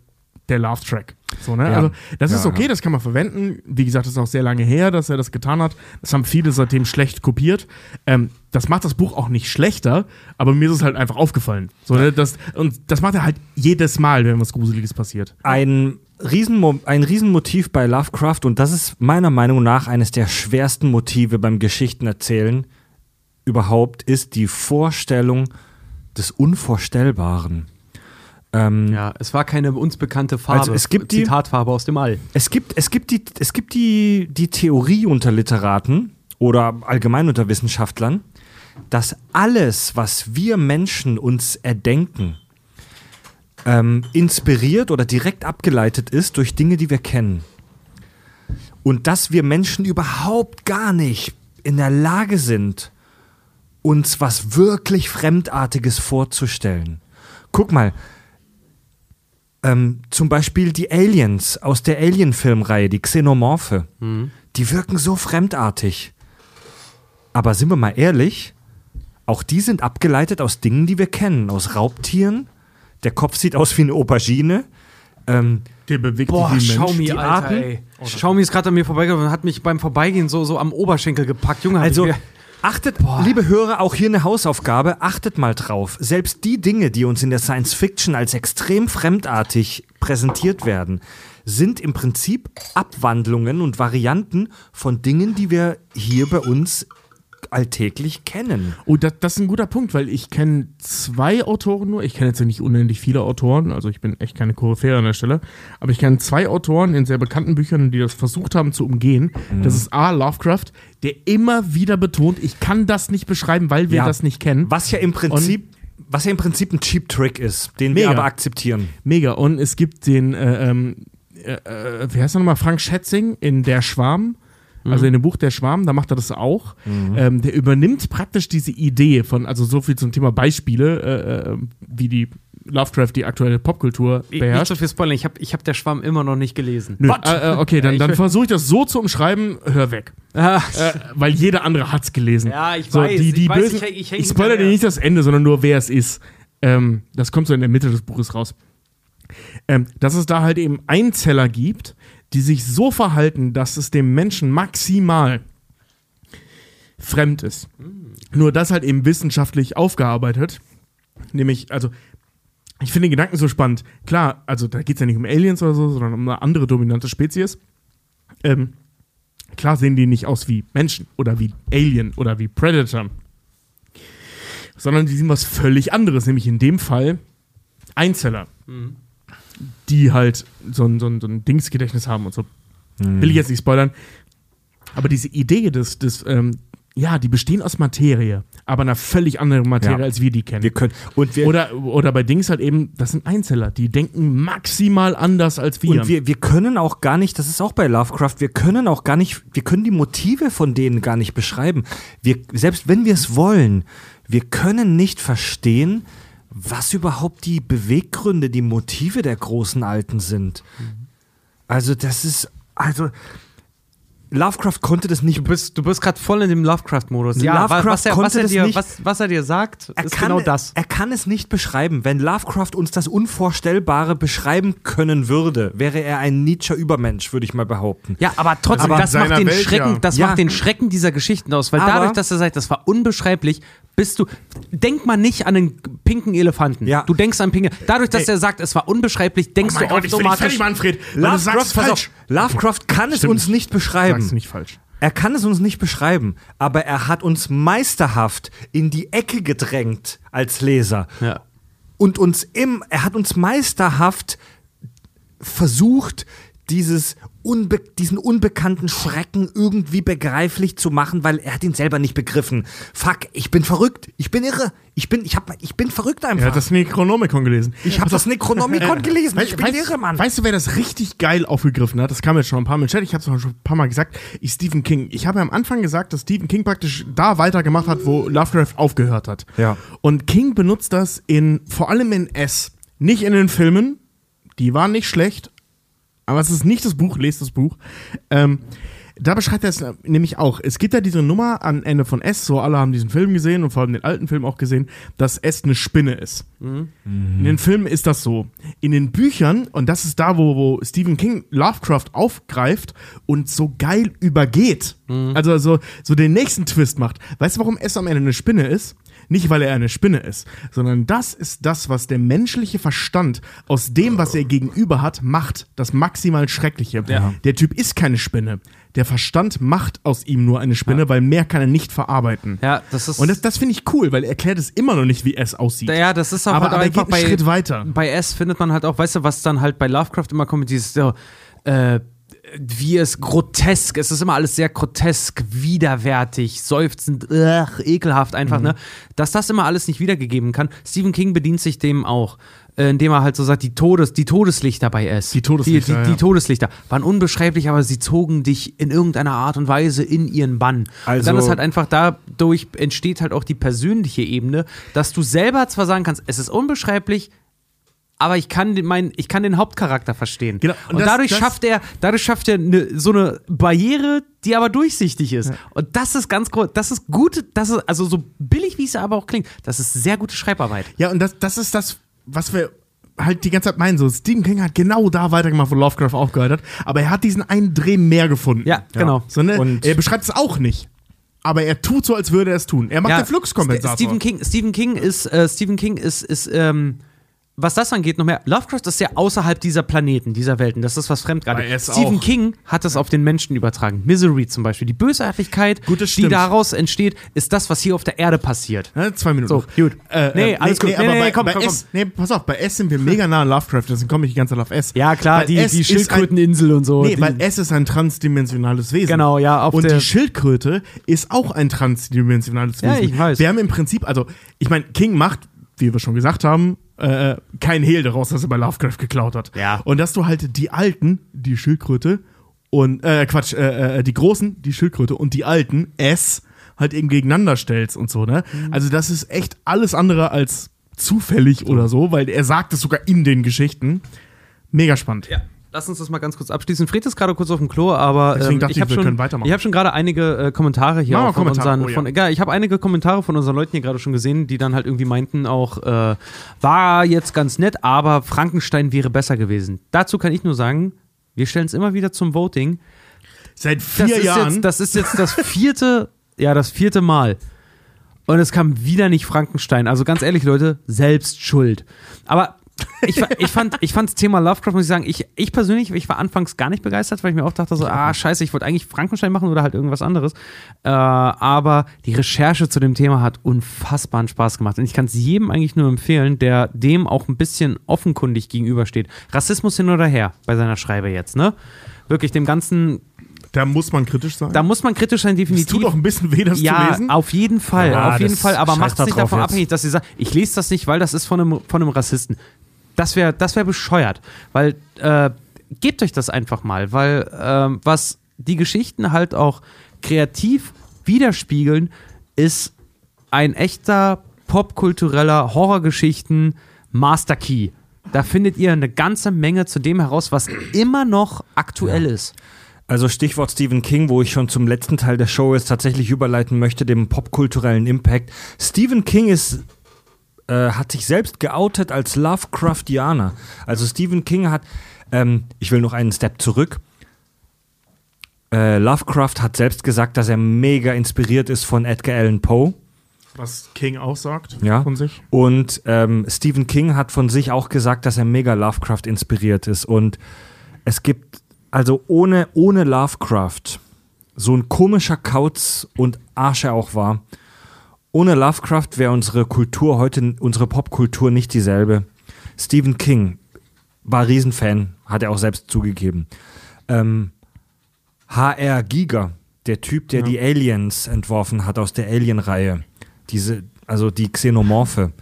Speaker 6: der Love Track. So, ne? Also, das ist okay, das kann man verwenden. Wie gesagt, das ist auch sehr lange her, dass er das getan hat. Das haben viele seitdem schlecht kopiert. Ähm, das macht das Buch auch nicht schlechter, aber mir ist es halt einfach aufgefallen. So, ne? das, und das macht er halt jedes Mal, wenn was Gruseliges passiert.
Speaker 4: ein, Riesenmo ein Riesenmotiv bei Lovecraft und das ist meiner Meinung nach eines der schwersten Motive beim Geschichtenerzählen überhaupt, ist die Vorstellung des Unvorstellbaren. Ähm,
Speaker 5: Ja, es war keine uns bekannte Farbe.
Speaker 4: Also es gibt die-
Speaker 5: Zitatfarbe aus dem All.
Speaker 4: Es gibt, es gibt, die, es gibt die, die Theorie unter Literaten oder allgemein unter Wissenschaftlern, dass alles, was wir Menschen uns erdenken, ähm, inspiriert oder direkt abgeleitet ist durch Dinge, die wir kennen. Und dass wir Menschen überhaupt gar nicht in der Lage sind, uns was wirklich Fremdartiges vorzustellen. Guck mal, ähm, zum Beispiel die Aliens aus der Alien-Filmreihe, die Xenomorphe, die wirken so fremdartig. Aber sind wir mal ehrlich, auch die sind abgeleitet aus Dingen, die wir kennen, aus Raubtieren. Der Kopf sieht aus wie eine Aubergine. Ähm,
Speaker 6: Der bewegt
Speaker 5: Boah,
Speaker 6: sich wie.
Speaker 5: Xiaomi,
Speaker 4: die
Speaker 5: Alter,
Speaker 4: Arten-
Speaker 5: ey. Xiaomi ist gerade an mir vorbeigegangen und hat mich beim Vorbeigehen so, so am Oberschenkel gepackt. Junge,
Speaker 4: Also,
Speaker 5: ich mir-
Speaker 4: achtet, liebe Hörer, auch hier eine Hausaufgabe, achtet mal drauf. Selbst die Dinge, die uns in der Science Fiction als extrem fremdartig präsentiert werden, sind im Prinzip Abwandlungen und Varianten von Dingen, die wir hier bei uns alltäglich kennen.
Speaker 6: Oh, das, das ist ein guter Punkt, weil ich kenne zwei Autoren nur. Ich kenne jetzt nicht unendlich viele Autoren, also ich bin echt keine Koryphäe an der Stelle. Aber ich kenne zwei Autoren in sehr bekannten Büchern, die das versucht haben zu umgehen.
Speaker 4: Mhm.
Speaker 6: Das ist A. Lovecraft, der immer wieder betont, ich kann das nicht beschreiben, weil wir
Speaker 4: Ja.
Speaker 6: das nicht kennen.
Speaker 4: Was ja im Prinzip, was ja im Prinzip ein Cheap Trick ist, den
Speaker 6: Mega.
Speaker 4: wir aber akzeptieren.
Speaker 6: Mega. Und es gibt den, äh, ähm, äh, äh, wie heißt er nochmal, Frank Schätzing in Der Schwarm. Also in dem Buch Der Schwarm, da macht er das auch. Ähm, der übernimmt praktisch diese Idee von, also so viel zum Thema Beispiele, äh, äh, wie die Lovecraft die aktuelle Popkultur
Speaker 5: Nicht
Speaker 6: beherrscht.
Speaker 5: so viel Spoilern, ich habe ich hab der Schwamm immer noch nicht gelesen.
Speaker 6: Nö, äh, äh, okay, dann, dann versuche ich das so zu umschreiben, hör weg.
Speaker 5: Ah,
Speaker 6: Äh, weil jeder andere hat's gelesen.
Speaker 5: Ja, ich
Speaker 6: so,
Speaker 5: weiß,
Speaker 6: Die, die
Speaker 5: ich weiß,
Speaker 6: Bösen,
Speaker 5: ich ich
Speaker 6: ich, spoilere dir nicht das Ende, sondern nur, wer es ist. Ähm, das kommt so in der Mitte des Buches raus. Ähm, dass es da halt eben Einzeller gibt, die sich so verhalten, dass es dem Menschen maximal fremd ist. Nur das halt eben wissenschaftlich aufgearbeitet. Nämlich, also, ich finde den Gedanken so spannend. Klar, also da geht es ja nicht um Aliens oder so, sondern um eine andere dominante Spezies. Ähm, klar sehen die nicht aus wie Menschen oder wie Alien oder wie Predator. Sondern die sind was völlig anderes, nämlich in dem Fall Einzeller. Die halt so ein, so ein, so ein Dingsgedächtnis haben und so. Will ich jetzt nicht spoilern. Aber diese Idee des, des ähm, ja, die bestehen aus Materie, aber einer völlig anderen Materie,
Speaker 4: Ja.
Speaker 6: als wir die kennen.
Speaker 4: Wir können, und wir,
Speaker 6: oder, oder bei Dings halt eben, das sind Einzeller, die denken maximal anders als wir.
Speaker 4: Und wir, wir können auch gar nicht, das ist auch bei Lovecraft, wir können auch gar nicht, wir können die Motive von denen gar nicht beschreiben. Wir, selbst wenn wir es wollen, wir können nicht verstehen, was überhaupt die Beweggründe, die Motive der großen Alten sind. Also das ist, also Lovecraft konnte das nicht
Speaker 5: du bist, du bist gerade voll in dem Lovecraft-Modus. Ja,
Speaker 4: Lovecraft
Speaker 5: was, er, was,
Speaker 4: konnte
Speaker 5: er
Speaker 4: das
Speaker 5: dir,
Speaker 4: nicht-
Speaker 5: was, was er dir sagt,
Speaker 4: er
Speaker 5: ist
Speaker 4: kann,
Speaker 5: genau das.
Speaker 4: Er kann es nicht beschreiben. Wenn Lovecraft uns das Unvorstellbare beschreiben können würde, wäre er ein Nietzsche-Übermensch, würde ich mal behaupten.
Speaker 5: Ja, aber trotzdem,
Speaker 6: Aber
Speaker 5: das macht den
Speaker 6: Welt,
Speaker 5: Schrecken,
Speaker 6: ja.
Speaker 5: das
Speaker 4: Ja.
Speaker 5: macht den Schrecken dieser Geschichten aus, weil
Speaker 4: Aber-
Speaker 5: dadurch, dass er sagt, das war unbeschreiblich, bist du, denk mal nicht an den pinken Elefanten.
Speaker 4: Ja.
Speaker 5: Du denkst an pinke. Dadurch, dass er sagt, es war unbeschreiblich, denkst
Speaker 6: oh
Speaker 5: du
Speaker 6: Gott, ich bin nicht
Speaker 5: automatisch.
Speaker 6: fertig, Manfred, sagst
Speaker 4: pass
Speaker 6: falsch.
Speaker 4: auf, Lovecraft kann es
Speaker 6: Stimmt
Speaker 4: uns nicht beschreiben.
Speaker 6: Sagst nicht falsch.
Speaker 4: Er kann es uns nicht beschreiben, aber er hat uns meisterhaft in die Ecke gedrängt als Leser.
Speaker 5: Ja.
Speaker 4: Und uns im, er hat uns meisterhaft versucht, dieses unbe diesen unbekannten Schrecken irgendwie begreiflich zu machen, weil er hat ihn selber nicht begriffen. Fuck, ich bin verrückt, ich bin irre, ich bin, ich hab, ich bin verrückt einfach.
Speaker 6: Er hat das Necronomicon gelesen.
Speaker 4: ich habe das Necronomicon [laughs] gelesen, ich bin irre, Mann.
Speaker 6: Weißt du, wer das richtig geil aufgegriffen hat? Das kam jetzt schon ein paar Mal im Chat, ich habe es schon ein paar Mal gesagt. Ich Stephen King. Ich habe ja am Anfang gesagt, dass Stephen King praktisch da weitergemacht hat, wo Lovecraft aufgehört hat.
Speaker 4: Ja.
Speaker 6: Und King benutzt das in, vor allem in S. Nicht in den Filmen. Die waren nicht schlecht. Aber es ist nicht das Buch, lest das Buch. Ähm, da beschreibt er es äh, nämlich auch. Es gibt ja diese Nummer am Ende von S, so alle haben diesen Film gesehen und vor allem den alten Film auch gesehen, dass S eine Spinne ist. In den Filmen ist das so. In den Büchern, und das ist da, wo, wo Stephen King Lovecraft aufgreift und so geil übergeht. Also so, so den nächsten Twist macht. Weißt du, warum S am Ende eine Spinne ist? Nicht, weil er eine Spinne ist, sondern das ist das, was der menschliche Verstand aus dem, was er gegenüber hat, macht. Das maximal Schreckliche. Der Typ ist keine Spinne. Der Verstand macht aus ihm nur eine Spinne, weil mehr kann er nicht verarbeiten.
Speaker 5: Ja, das ist.
Speaker 6: Und das, das finde ich cool, weil er erklärt es immer noch nicht, wie es aussieht.
Speaker 5: ja, das ist auch
Speaker 6: aber,
Speaker 5: halt
Speaker 6: aber er geht einen
Speaker 5: bei,
Speaker 6: Schritt weiter.
Speaker 5: bei S findet man halt auch, weißt du, was dann halt bei Lovecraft immer kommt, dieses so, äh, wie es grotesk, es ist immer alles sehr grotesk, widerwärtig, seufzend, ugh, ekelhaft
Speaker 6: Mhm.
Speaker 5: einfach, ne? Dass das immer alles nicht wiedergegeben kann. Stephen King bedient sich dem auch. äh, Indem er halt so sagt, die, Todes, die Todeslichter bei S.
Speaker 6: Die Todeslichter,
Speaker 5: Die, die,
Speaker 6: ja.
Speaker 5: die Todeslichter waren unbeschreiblich, aber sie zogen dich in irgendeiner Art und Weise in ihren Bann.
Speaker 4: Also-
Speaker 5: und dann ist halt einfach dadurch entsteht halt auch die persönliche Ebene, dass du selber zwar sagen kannst, es ist unbeschreiblich, aber ich kann den, mein, ich kann den Hauptcharakter verstehen.
Speaker 6: Genau,
Speaker 5: Und,
Speaker 6: und das-
Speaker 5: dadurch
Speaker 6: das-
Speaker 5: schafft er, dadurch schafft er ne, so eine Barriere, die aber durchsichtig ist. Und das ist ganz groß, das ist gut, das ist also so billig wie es aber auch klingt, das ist sehr gute Schreibarbeit.
Speaker 6: Ja, und das, das ist das, was wir halt die ganze Zeit meinen. So, Stephen King hat genau da weitergemacht, wo Lovecraft aufgehört hat. Aber er hat diesen einen Dreh mehr gefunden.
Speaker 5: Ja, genau.
Speaker 6: So, ne?
Speaker 4: Und-
Speaker 6: er beschreibt es auch nicht. Aber er tut so, als würde er es tun. Er macht
Speaker 5: Ja,
Speaker 6: den Fluxkompensator.
Speaker 5: St- Stephen King, Stephen King ist, äh, Stephen King ist, ist ähm, was das angeht, noch mehr. Lovecraft ist ja außerhalb dieser Planeten, dieser Welten. Das ist was Fremdgartig.
Speaker 6: Aber ist
Speaker 5: Stephen
Speaker 6: auch-
Speaker 5: King hat es auf den Menschen übertragen. Misery zum Beispiel. Die Bösartigkeit,
Speaker 6: Gut, das
Speaker 5: die daraus entsteht, ist das, was hier auf der Erde passiert.
Speaker 6: Ja, zwei Minuten.
Speaker 5: So, gut.
Speaker 6: Äh,
Speaker 5: Nee,
Speaker 6: äh,
Speaker 5: alles gut. Nee,
Speaker 6: aber
Speaker 5: nee,
Speaker 6: bei,
Speaker 5: komm,
Speaker 6: bei
Speaker 5: komm,
Speaker 6: S, nee, pass auf, bei S sind wir mega nah an Lovecraft, deswegen komme ich die ganze Zeit auf S.
Speaker 5: Ja, klar,
Speaker 6: Weil
Speaker 5: die,
Speaker 6: S
Speaker 5: die
Speaker 6: ein-
Speaker 5: Schildkröteninsel und so.
Speaker 6: Nee,
Speaker 5: die,
Speaker 6: weil S ist ein transdimensionales Wesen.
Speaker 5: Genau, ja, auf
Speaker 6: Und die Schildkröte ist auch ein transdimensionales
Speaker 5: Ja,
Speaker 6: Wesen.
Speaker 5: ich weiß.
Speaker 6: Wir haben im Prinzip, also, ich meine, King macht, wie wir schon gesagt haben, äh, kein Hehl daraus, dass er bei Lovecraft geklaut hat.
Speaker 5: Ja.
Speaker 6: Und dass du halt die Alten, die Schildkröte und, äh, Quatsch, äh, äh, die Großen, die Schildkröte und die Alten, S, halt eben gegeneinander stellst und so, ne? Also das ist echt alles andere als zufällig oder so, weil er sagt es sogar in den Geschichten. Mega spannend.
Speaker 5: Ja. Lass uns das mal ganz kurz abschließen. Fred ist gerade kurz auf dem Klo, aber ähm, ich
Speaker 6: ich,
Speaker 5: habe schon, ich habe schon gerade einige äh, Kommentare hier auch von
Speaker 6: Kommentare,
Speaker 5: unseren,
Speaker 6: oh ja.
Speaker 5: von, ja, ich habe einige Kommentare von unseren Leuten hier gerade schon gesehen, die dann halt irgendwie meinten auch, äh, war jetzt ganz nett, aber Frankenstein wäre besser gewesen. Dazu kann ich nur sagen, wir stellen es immer wieder zum Voting.
Speaker 6: Seit
Speaker 5: Das
Speaker 6: vier
Speaker 5: ist
Speaker 6: Jahren.
Speaker 5: Jetzt, das ist jetzt das vierte, [laughs] ja, das vierte Mal. Und es kam wieder nicht Frankenstein. Also ganz ehrlich, Leute, selbst schuld. Aber ich, ich fand ich fand das Thema Lovecraft, muss ich sagen, ich, ich persönlich, ich war anfangs gar nicht begeistert, weil ich mir auch dachte so, ah, scheiße, ich wollte eigentlich Frankenstein machen oder halt irgendwas anderes. Äh, aber die Recherche zu dem Thema hat unfassbaren Spaß gemacht. Und ich kann es jedem eigentlich nur empfehlen, der dem auch ein bisschen offenkundig gegenübersteht. Rassismus hin oder her bei seiner Schreibe jetzt, ne? Wirklich dem Ganzen,
Speaker 6: da muss man kritisch sein.
Speaker 5: da muss man kritisch sein,
Speaker 6: es
Speaker 5: definitiv
Speaker 6: tut auch ein bisschen weh, das zu
Speaker 5: ja,
Speaker 6: lesen.
Speaker 5: auf jeden Fall,
Speaker 4: Ja,
Speaker 5: auf jeden Fall. Aber macht es nicht davon
Speaker 4: jetzt.
Speaker 5: abhängig, dass sie sagt, ich lese das nicht, weil das ist von einem, von einem Rassisten. Das wäre das wär bescheuert. Weil, äh, gebt euch das einfach mal, weil ähm, was die Geschichten halt auch kreativ widerspiegeln, ist ein echter popkultureller Horrorgeschichten Master Key. Da findet ihr eine ganze Menge zu dem heraus, was immer noch aktuell ist.
Speaker 4: Also Stichwort Stephen King, wo ich schon zum letzten Teil der Show jetzt tatsächlich überleiten möchte, dem popkulturellen Impact. Stephen King ist äh, hat sich selbst geoutet als Lovecraftianer. Also Stephen King hat, ähm, ich will noch einen Step zurück. Äh, Lovecraft hat selbst gesagt, dass er mega inspiriert ist von Edgar Allan Poe.
Speaker 6: Was King auch sagt
Speaker 4: Ja.
Speaker 6: von sich.
Speaker 4: Und ähm, Stephen King hat von sich auch gesagt, dass er mega Lovecraft inspiriert ist. Und es gibt, also ohne, ohne Lovecraft, so ein komischer Kauz und Arsch er auch war, ohne Lovecraft wäre unsere Kultur heute, unsere Popkultur nicht dieselbe. Stephen King war Riesenfan, hat er auch selbst zugegeben. Ähm, HR Giger, der Typ, der die Aliens entworfen hat aus der Alien-Reihe, diese, also die Xenomorphe,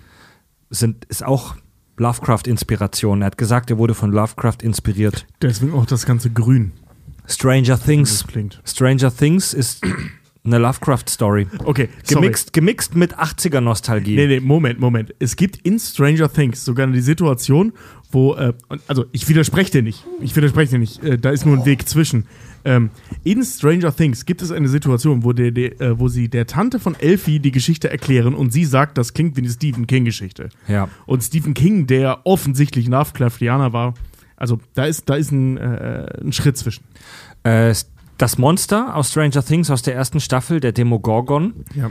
Speaker 4: sind, ist auch Lovecraft-Inspiration. Er hat gesagt, er wurde von Lovecraft inspiriert.
Speaker 6: Deswegen auch das ganze Grün.
Speaker 4: Stranger Things. Stranger Things ist eine Lovecraft-Story.
Speaker 6: Okay, sorry.
Speaker 4: Gemixt, gemixt mit 80er-Nostalgie.
Speaker 6: Nee, nee, Moment, Moment. Es gibt in Stranger Things sogar die Situation, wo, äh, also ich widerspreche dir nicht. Ich widerspreche dir nicht. Äh, da ist nur ein Weg zwischen. Ähm, in Stranger Things gibt es eine Situation, wo, der, der, äh, wo sie der Tante von Elfie die Geschichte erklären und sie sagt, das klingt wie eine Stephen King-Geschichte.
Speaker 4: Ja.
Speaker 6: Und Stephen King, der offensichtlich Lovecraftianer war, also da ist, da ist ein, äh, ein Schritt zwischen.
Speaker 4: Äh, das Monster aus Stranger Things aus der ersten Staffel, der Demogorgon,
Speaker 6: Ja.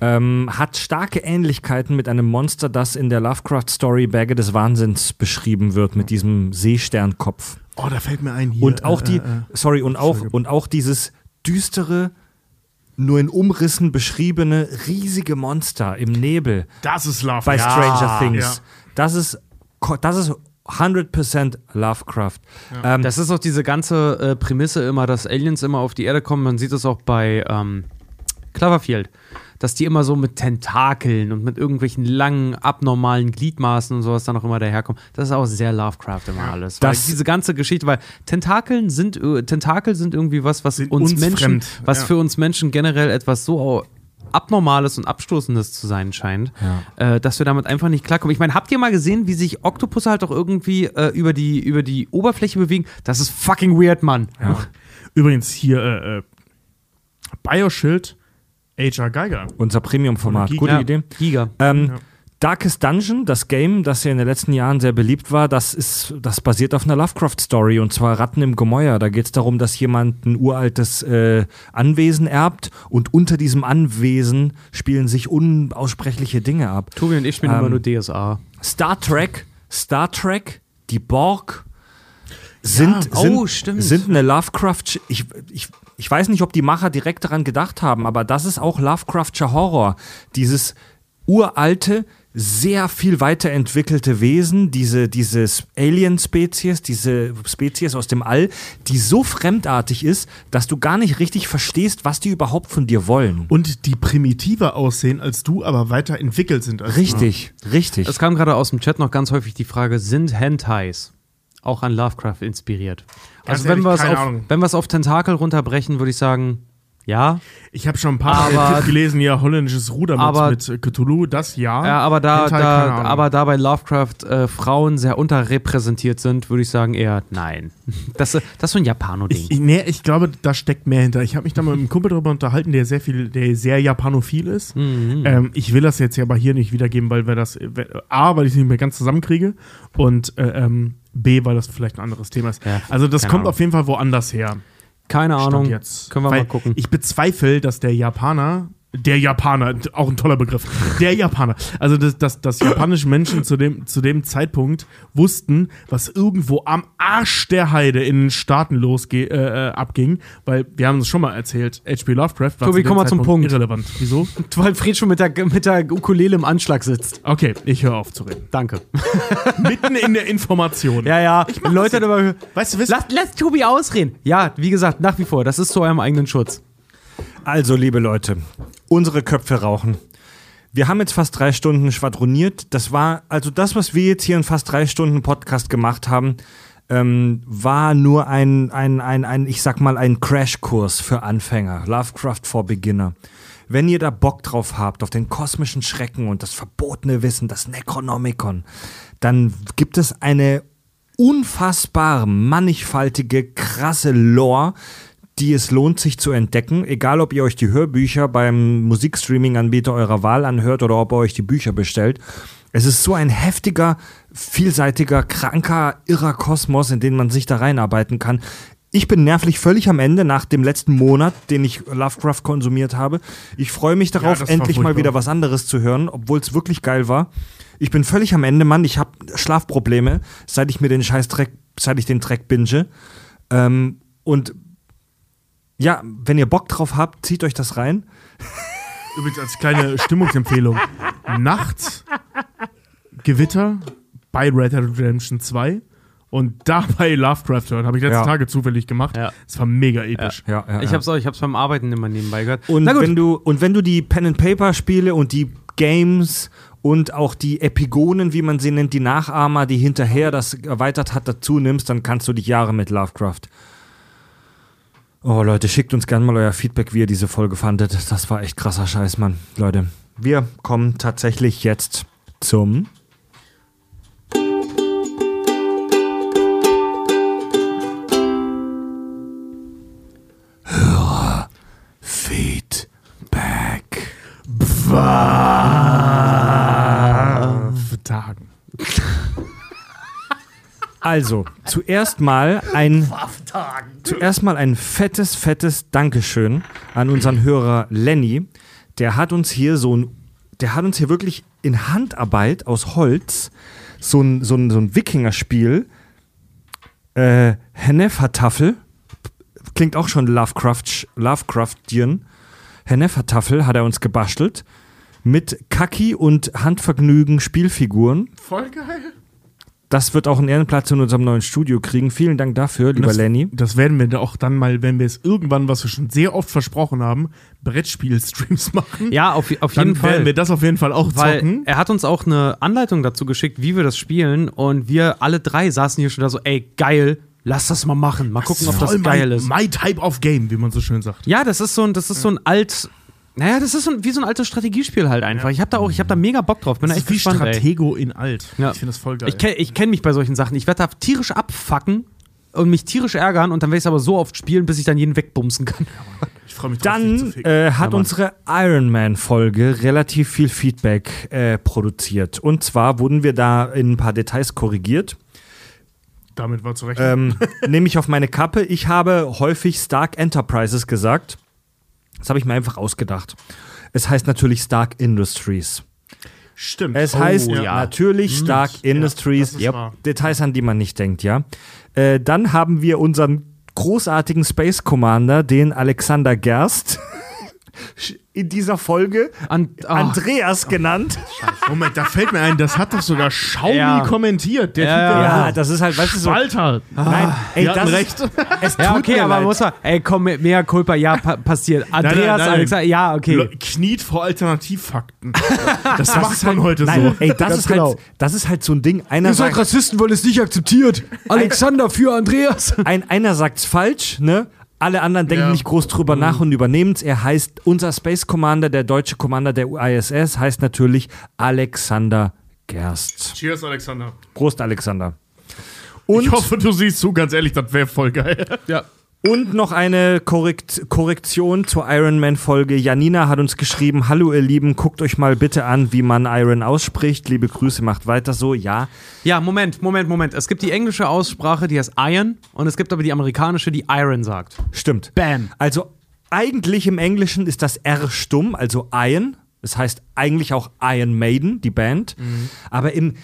Speaker 4: ähm, hat starke Ähnlichkeiten mit einem Monster, das in der Lovecraft-Story Berge des Wahnsinns beschrieben wird, mit diesem Seesternkopf.
Speaker 6: Oh, da fällt mir ein hier.
Speaker 4: Und auch
Speaker 6: äh,
Speaker 4: die,
Speaker 6: äh, äh,
Speaker 4: sorry, und auch,
Speaker 6: Entschuldigung.
Speaker 4: und auch dieses düstere, nur in Umrissen beschriebene riesige Monster im Nebel
Speaker 6: das ist Love.
Speaker 4: bei Stranger Things.
Speaker 6: Ja.
Speaker 4: Das ist, das ist 100% Lovecraft. Ähm,
Speaker 5: Das ist auch diese ganze äh, Prämisse immer, dass Aliens immer auf die Erde kommen. Man sieht es auch bei ähm, Cloverfield, dass die immer so mit Tentakeln und mit irgendwelchen langen, abnormalen Gliedmaßen und sowas dann auch immer daherkommen. Das ist auch sehr Lovecraft immer alles. Weil
Speaker 4: Das-
Speaker 5: diese ganze Geschichte, weil Tentakeln sind, äh, Tentakel sind irgendwie was, was uns,
Speaker 6: uns
Speaker 5: Menschen,
Speaker 6: fremd,
Speaker 5: was
Speaker 6: ja.
Speaker 5: für uns Menschen generell etwas so Abnormales und Abstoßendes zu sein scheint, äh, dass wir damit einfach nicht klarkommen. Ich meine, habt ihr mal gesehen, wie sich Oktopusse halt auch irgendwie äh, über, die, über die Oberfläche bewegen? Das ist fucking weird, Mann.
Speaker 6: Übrigens hier äh, äh, Bioshield H.R. Geiger.
Speaker 4: unser Premium-Format. Gute
Speaker 5: Ja,
Speaker 4: Idee.
Speaker 5: Giga.
Speaker 4: Ähm,
Speaker 6: Ja.
Speaker 4: Darkest Dungeon, das Game, das ja in den letzten Jahren sehr beliebt war, das ist, das basiert auf einer Lovecraft-Story und zwar Ratten im Gemäuer. Da geht es darum, dass jemand ein uraltes äh, Anwesen erbt und unter diesem Anwesen spielen sich unaussprechliche Dinge ab.
Speaker 5: Tobi und ich spielen
Speaker 4: Ähm,
Speaker 5: immer nur DSA.
Speaker 4: Star Trek, Star Trek, die Borg sind,
Speaker 5: Ja,
Speaker 4: sind,
Speaker 5: oh, stimmt.
Speaker 4: sind eine Lovecraft. Ich, ich, ich weiß nicht, ob die Macher direkt daran gedacht haben, aber das ist auch Lovecraftscher Horror. Dieses uralte, sehr viel weiterentwickelte Wesen, diese, diese Alien-Spezies, diese Spezies aus dem All, die so fremdartig ist, dass du gar nicht richtig verstehst, was die überhaupt von dir wollen.
Speaker 6: Und die primitiver aussehen als du, aber weiterentwickelt sind als
Speaker 4: Richtig, richtig.
Speaker 5: Es kam gerade aus dem Chat noch ganz häufig die Frage, sind Hentais auch an Lovecraft inspiriert.
Speaker 6: Ganz
Speaker 5: Also wenn
Speaker 6: ehrlich,
Speaker 5: wir es auf, wenn wir es auf Tentakel runterbrechen, würde ich sagen, ja.
Speaker 6: Ich habe schon ein paar
Speaker 5: Aber-
Speaker 6: Tipp gelesen, ja, holländisches Ruder
Speaker 5: aber-
Speaker 6: mit, mit Cthulhu, das ja.
Speaker 5: Ja, aber da,
Speaker 6: keine
Speaker 5: da, aber da bei Lovecraft äh, Frauen sehr unterrepräsentiert sind, würde ich sagen eher nein. [laughs] Das, das ist so ein Japano-Ding.
Speaker 6: Ich, nee, ich glaube, da steckt mehr hinter. Ich habe mich da mit einem Kumpel darüber unterhalten, der sehr viel, der sehr japanophil ist.
Speaker 5: Mhm.
Speaker 6: Ähm, ich will das jetzt ja aber hier nicht wiedergeben, weil wir das A, weil ich es nicht mehr ganz zusammenkriege und äh, ähm, B, weil das vielleicht ein anderes Thema ist.
Speaker 5: Ja,
Speaker 6: also das kommt
Speaker 5: Ahnung.
Speaker 6: auf jeden Fall woanders her.
Speaker 5: Keine
Speaker 6: Stand
Speaker 5: Ahnung.
Speaker 6: jetzt.
Speaker 5: Können wir
Speaker 6: Weil
Speaker 5: mal gucken.
Speaker 6: Ich bezweifle, dass der Japaner, der Japaner, auch ein toller Begriff, der Japaner, also dass, dass, dass japanische Menschen zu dem, zu dem Zeitpunkt wussten, was irgendwo am Arsch der Heide in den Staaten losge äh, äh, abging, weil wir haben es schon mal erzählt, H.P. Lovecraft war
Speaker 5: Tobi,
Speaker 6: zu
Speaker 5: komm mal zum
Speaker 6: Zeitpunkt
Speaker 5: Punkt.
Speaker 6: irrelevant. Wieso? [laughs]
Speaker 5: Weil Fred schon mit der, mit der Ukulele im Anschlag sitzt.
Speaker 6: Okay, ich höre auf zu reden.
Speaker 5: Danke. [laughs]
Speaker 6: Mitten in der Information.
Speaker 5: Ja, ja.
Speaker 6: mach
Speaker 5: Leute
Speaker 6: das
Speaker 5: immer.
Speaker 6: Weißt du, wisst,
Speaker 5: Lass, lass Tobi ausreden. Ja, wie gesagt, nach wie vor. Das ist zu eurem eigenen Schutz.
Speaker 4: Also, liebe Leute, unsere Köpfe rauchen. Wir haben jetzt fast drei Stunden schwadroniert. Das war, also das, was wir jetzt hier in fast drei Stunden Podcast gemacht haben, ähm, war nur ein, ein, ein, ein, ich sag mal, ein Crashkurs für Anfänger. Lovecraft for Beginner. Wenn ihr da Bock drauf habt, auf den kosmischen Schrecken und das verbotene Wissen, das Necronomicon, dann gibt es eine unfassbar mannigfaltige, krasse Lore, die es lohnt, sich zu entdecken. Egal, ob ihr euch die Hörbücher beim Musikstreaming-Anbieter eurer Wahl anhört oder ob ihr euch die Bücher bestellt. Es ist so ein heftiger, vielseitiger, kranker, irrer Kosmos, in den man sich da reinarbeiten kann. Ich bin nervlich völlig am Ende nach dem letzten Monat, den ich Lovecraft konsumiert habe. Ich freue mich darauf,
Speaker 6: war
Speaker 4: endlich mal wieder was anderes zu hören, obwohl es wirklich geil war. Ich bin völlig am Ende, Mann. Ich habe Schlafprobleme, seit ich mir den scheiß Dreck, seit ich den Dreck binge. Ähm, und ja, wenn ihr Bock drauf habt, zieht euch das rein.
Speaker 6: Übrigens als kleine Stimmungsempfehlung. Nachts Gewitter bei Red Dead Redemption 2 und dabei Lovecraft hören. Habe ich letzte
Speaker 4: Ja.
Speaker 6: Tage zufällig gemacht.
Speaker 5: Ja.
Speaker 6: Es war mega episch.
Speaker 4: Ja, ja,
Speaker 5: Ich
Speaker 4: ja.
Speaker 5: hab's auch, ich hab's beim Arbeiten immer nebenbei gehört.
Speaker 4: Und
Speaker 5: Na gut.
Speaker 4: wenn du und wenn du die Pen and Paper Spiele und die Games und auch die Epigonen, wie man sie nennt, die Nachahmer, die hinterher das erweitert hat, dazu nimmst, dann kannst du dich Jahre mit Lovecraft. Oh Leute, schickt uns gerne mal euer Feedback, wie ihr diese Folge fandet. Das war echt krasser Scheiß, Mann. Leute, wir kommen tatsächlich jetzt zum Feedback.
Speaker 6: Für Tagen. [laughs]
Speaker 4: Also, zuerst mal ein zuerst mal ein fettes, fettes Dankeschön an unseren Hörer Lenny. Der hat uns hier so ein, der hat uns hier wirklich in Handarbeit aus Holz so ein, so ein, so ein Wikingerspiel, äh, Hennefertafel, klingt auch schon Lovecraft, Lovecraftian. Hennefertafel hat er uns gebastelt mit Kaki und Handvergnügen Spielfiguren.
Speaker 6: Voll geil.
Speaker 4: Das wird auch einen Ehrenplatz in unserem neuen Studio kriegen. Vielen Dank dafür, lieber
Speaker 6: das,
Speaker 4: Lenny.
Speaker 6: Das werden wir auch dann mal, wenn wir es irgendwann, was wir schon sehr oft versprochen haben, Brettspiel-Streams machen.
Speaker 5: ja, auf, auf
Speaker 6: dann
Speaker 5: jeden
Speaker 6: werden
Speaker 5: Fall.
Speaker 6: wir das auf jeden Fall auch
Speaker 5: Weil
Speaker 6: zocken.
Speaker 5: er hat uns auch eine Anleitung dazu geschickt, wie wir das spielen. Und wir alle drei saßen hier schon da so, ey, geil, lass das mal machen. Mal gucken, ob das geil
Speaker 6: my,
Speaker 5: ist.
Speaker 6: My type of game, wie man so schön sagt.
Speaker 5: Ja, das ist so ein, das ist so ein alt. Naja, das ist so ein, wie so ein altes Strategiespiel halt einfach. Ich habe da auch, ich habe da mega Bock drauf. Bin da
Speaker 6: Das
Speaker 5: echt
Speaker 6: ist wie
Speaker 5: gespannt, ey.
Speaker 6: Stratego in alt.
Speaker 5: Ja.
Speaker 6: Ich finde das voll geil.
Speaker 5: Ich kenne kenn mich bei solchen Sachen. Ich werde da tierisch abfacken und mich tierisch ärgern und dann werde ich es aber so oft spielen, bis ich dann jeden wegbumsen kann.
Speaker 6: Ich freue mich drauf,
Speaker 4: Dann äh, hat
Speaker 5: Mann.
Speaker 4: unsere Iron Man-Folge relativ viel Feedback äh, produziert. Und zwar wurden wir da in ein paar Details korrigiert.
Speaker 6: Damit war zu rechnen.
Speaker 4: Ähm, [laughs] nehme ich auf meine Kappe. Ich habe häufig Stark Enterprises gesagt. Das habe ich mir einfach ausgedacht. Es heißt natürlich Stark Industries.
Speaker 6: Stimmt.
Speaker 4: Es
Speaker 6: Oh,
Speaker 4: heißt
Speaker 6: ja.
Speaker 4: natürlich Stark
Speaker 6: Ja,
Speaker 4: Industries.
Speaker 6: wahr.
Speaker 4: Details, an die man nicht denkt, ja. Äh, dann haben wir unseren großartigen Space Commander, den Alexander Gerst. [laughs] in dieser Folge
Speaker 5: An- ah.
Speaker 4: Andreas genannt.
Speaker 6: Moment, da fällt mir ein, das hat doch sogar Xiaomi
Speaker 5: Ja.
Speaker 6: kommentiert. Der
Speaker 5: Ja,
Speaker 6: der
Speaker 4: Ja, das ist halt, weißt du, so.
Speaker 6: Walter.
Speaker 4: Nein, ey,
Speaker 6: die hatten
Speaker 4: das
Speaker 6: recht.
Speaker 4: Ist, es tut
Speaker 5: Ja, okay,
Speaker 4: mir
Speaker 5: aber
Speaker 4: leid.
Speaker 5: muss man. Ey, komm, mehr Culpa, ja, pa passiert. Andreas,
Speaker 6: nein, nein.
Speaker 5: Alexander, ja, okay.
Speaker 6: Le- Kniet vor Alternativfakten. [laughs] Das, macht man heute
Speaker 4: Nein,
Speaker 6: so.
Speaker 4: ey, das
Speaker 5: Ganz
Speaker 4: ist,
Speaker 5: genau.
Speaker 4: halt, das ist halt so ein Ding. Einer sagt,
Speaker 5: Rassisten, weil es nicht akzeptiert. Alexander für Andreas.
Speaker 4: ein, einer sagt's falsch, ne? Alle anderen denken
Speaker 6: Ja.
Speaker 4: nicht groß drüber nach und übernehmen's. Er heißt, unser Space Commander, der deutsche Commander der ISS, heißt natürlich Alexander Gerst.
Speaker 6: Cheers, Alexander.
Speaker 4: Prost, Alexander. Und
Speaker 6: Ich hoffe, du siehst zu, ganz ehrlich, das wäre voll geil.
Speaker 5: Ja.
Speaker 4: Und noch eine Korrekt Korrektion zur Iron Man Folge. Janina hat uns geschrieben, hallo ihr Lieben, guckt euch mal bitte an, wie man Iron ausspricht. Liebe Grüße, macht weiter so. Ja,
Speaker 5: Ja, Moment, Moment, Moment. Es gibt die englische Aussprache, die heißt Iron, und es gibt aber die amerikanische, die Iron sagt.
Speaker 4: stimmt.
Speaker 5: Bam.
Speaker 4: Also eigentlich im Englischen ist das R stumm, also Iron. Das heißt eigentlich auch Iron Maiden, die Band. Aber im,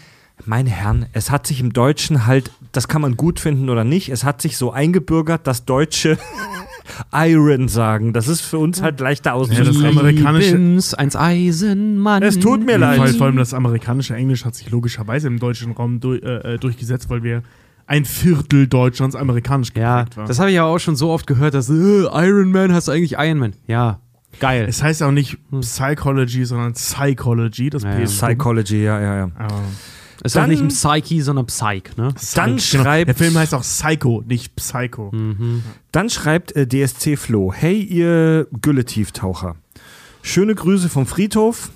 Speaker 4: meine Herren, es hat sich im Deutschen halt, das kann man gut finden oder nicht, es hat sich so eingebürgert, dass Deutsche [laughs] Iron sagen. Das ist für uns halt leichter
Speaker 6: Ja, das
Speaker 4: auszusprechen.
Speaker 6: amerikanische.
Speaker 5: Liebens, eins Eisenmann.
Speaker 4: es tut mir leid.
Speaker 6: Vor allem, vor allem das amerikanische Englisch hat sich logischerweise im deutschen Raum du, äh, äh, durchgesetzt, weil wir ein Viertel Deutschlands amerikanisch
Speaker 5: Ja,
Speaker 6: geprägt war.
Speaker 5: das habe ich ja auch schon so oft gehört, dass äh, Iron Man heißt eigentlich Iron Man. Ja, geil.
Speaker 6: es heißt auch nicht Psychology, sondern Psychology. Das
Speaker 5: Ja,
Speaker 6: P
Speaker 5: ja.
Speaker 6: ist
Speaker 4: Psychology, ja, ja, ja.
Speaker 6: Aber
Speaker 5: ist auch
Speaker 4: dann-
Speaker 5: nicht ein Psyche, sondern Psych, ne?
Speaker 4: Dann
Speaker 6: Psych, genau.
Speaker 4: schreibt-
Speaker 6: Der Film heißt auch Psycho, nicht Psycho.
Speaker 4: Dann schreibt äh, DSC Flo, hey ihr Gülle-Tieftaucher. Schöne Grüße vom Friedhof.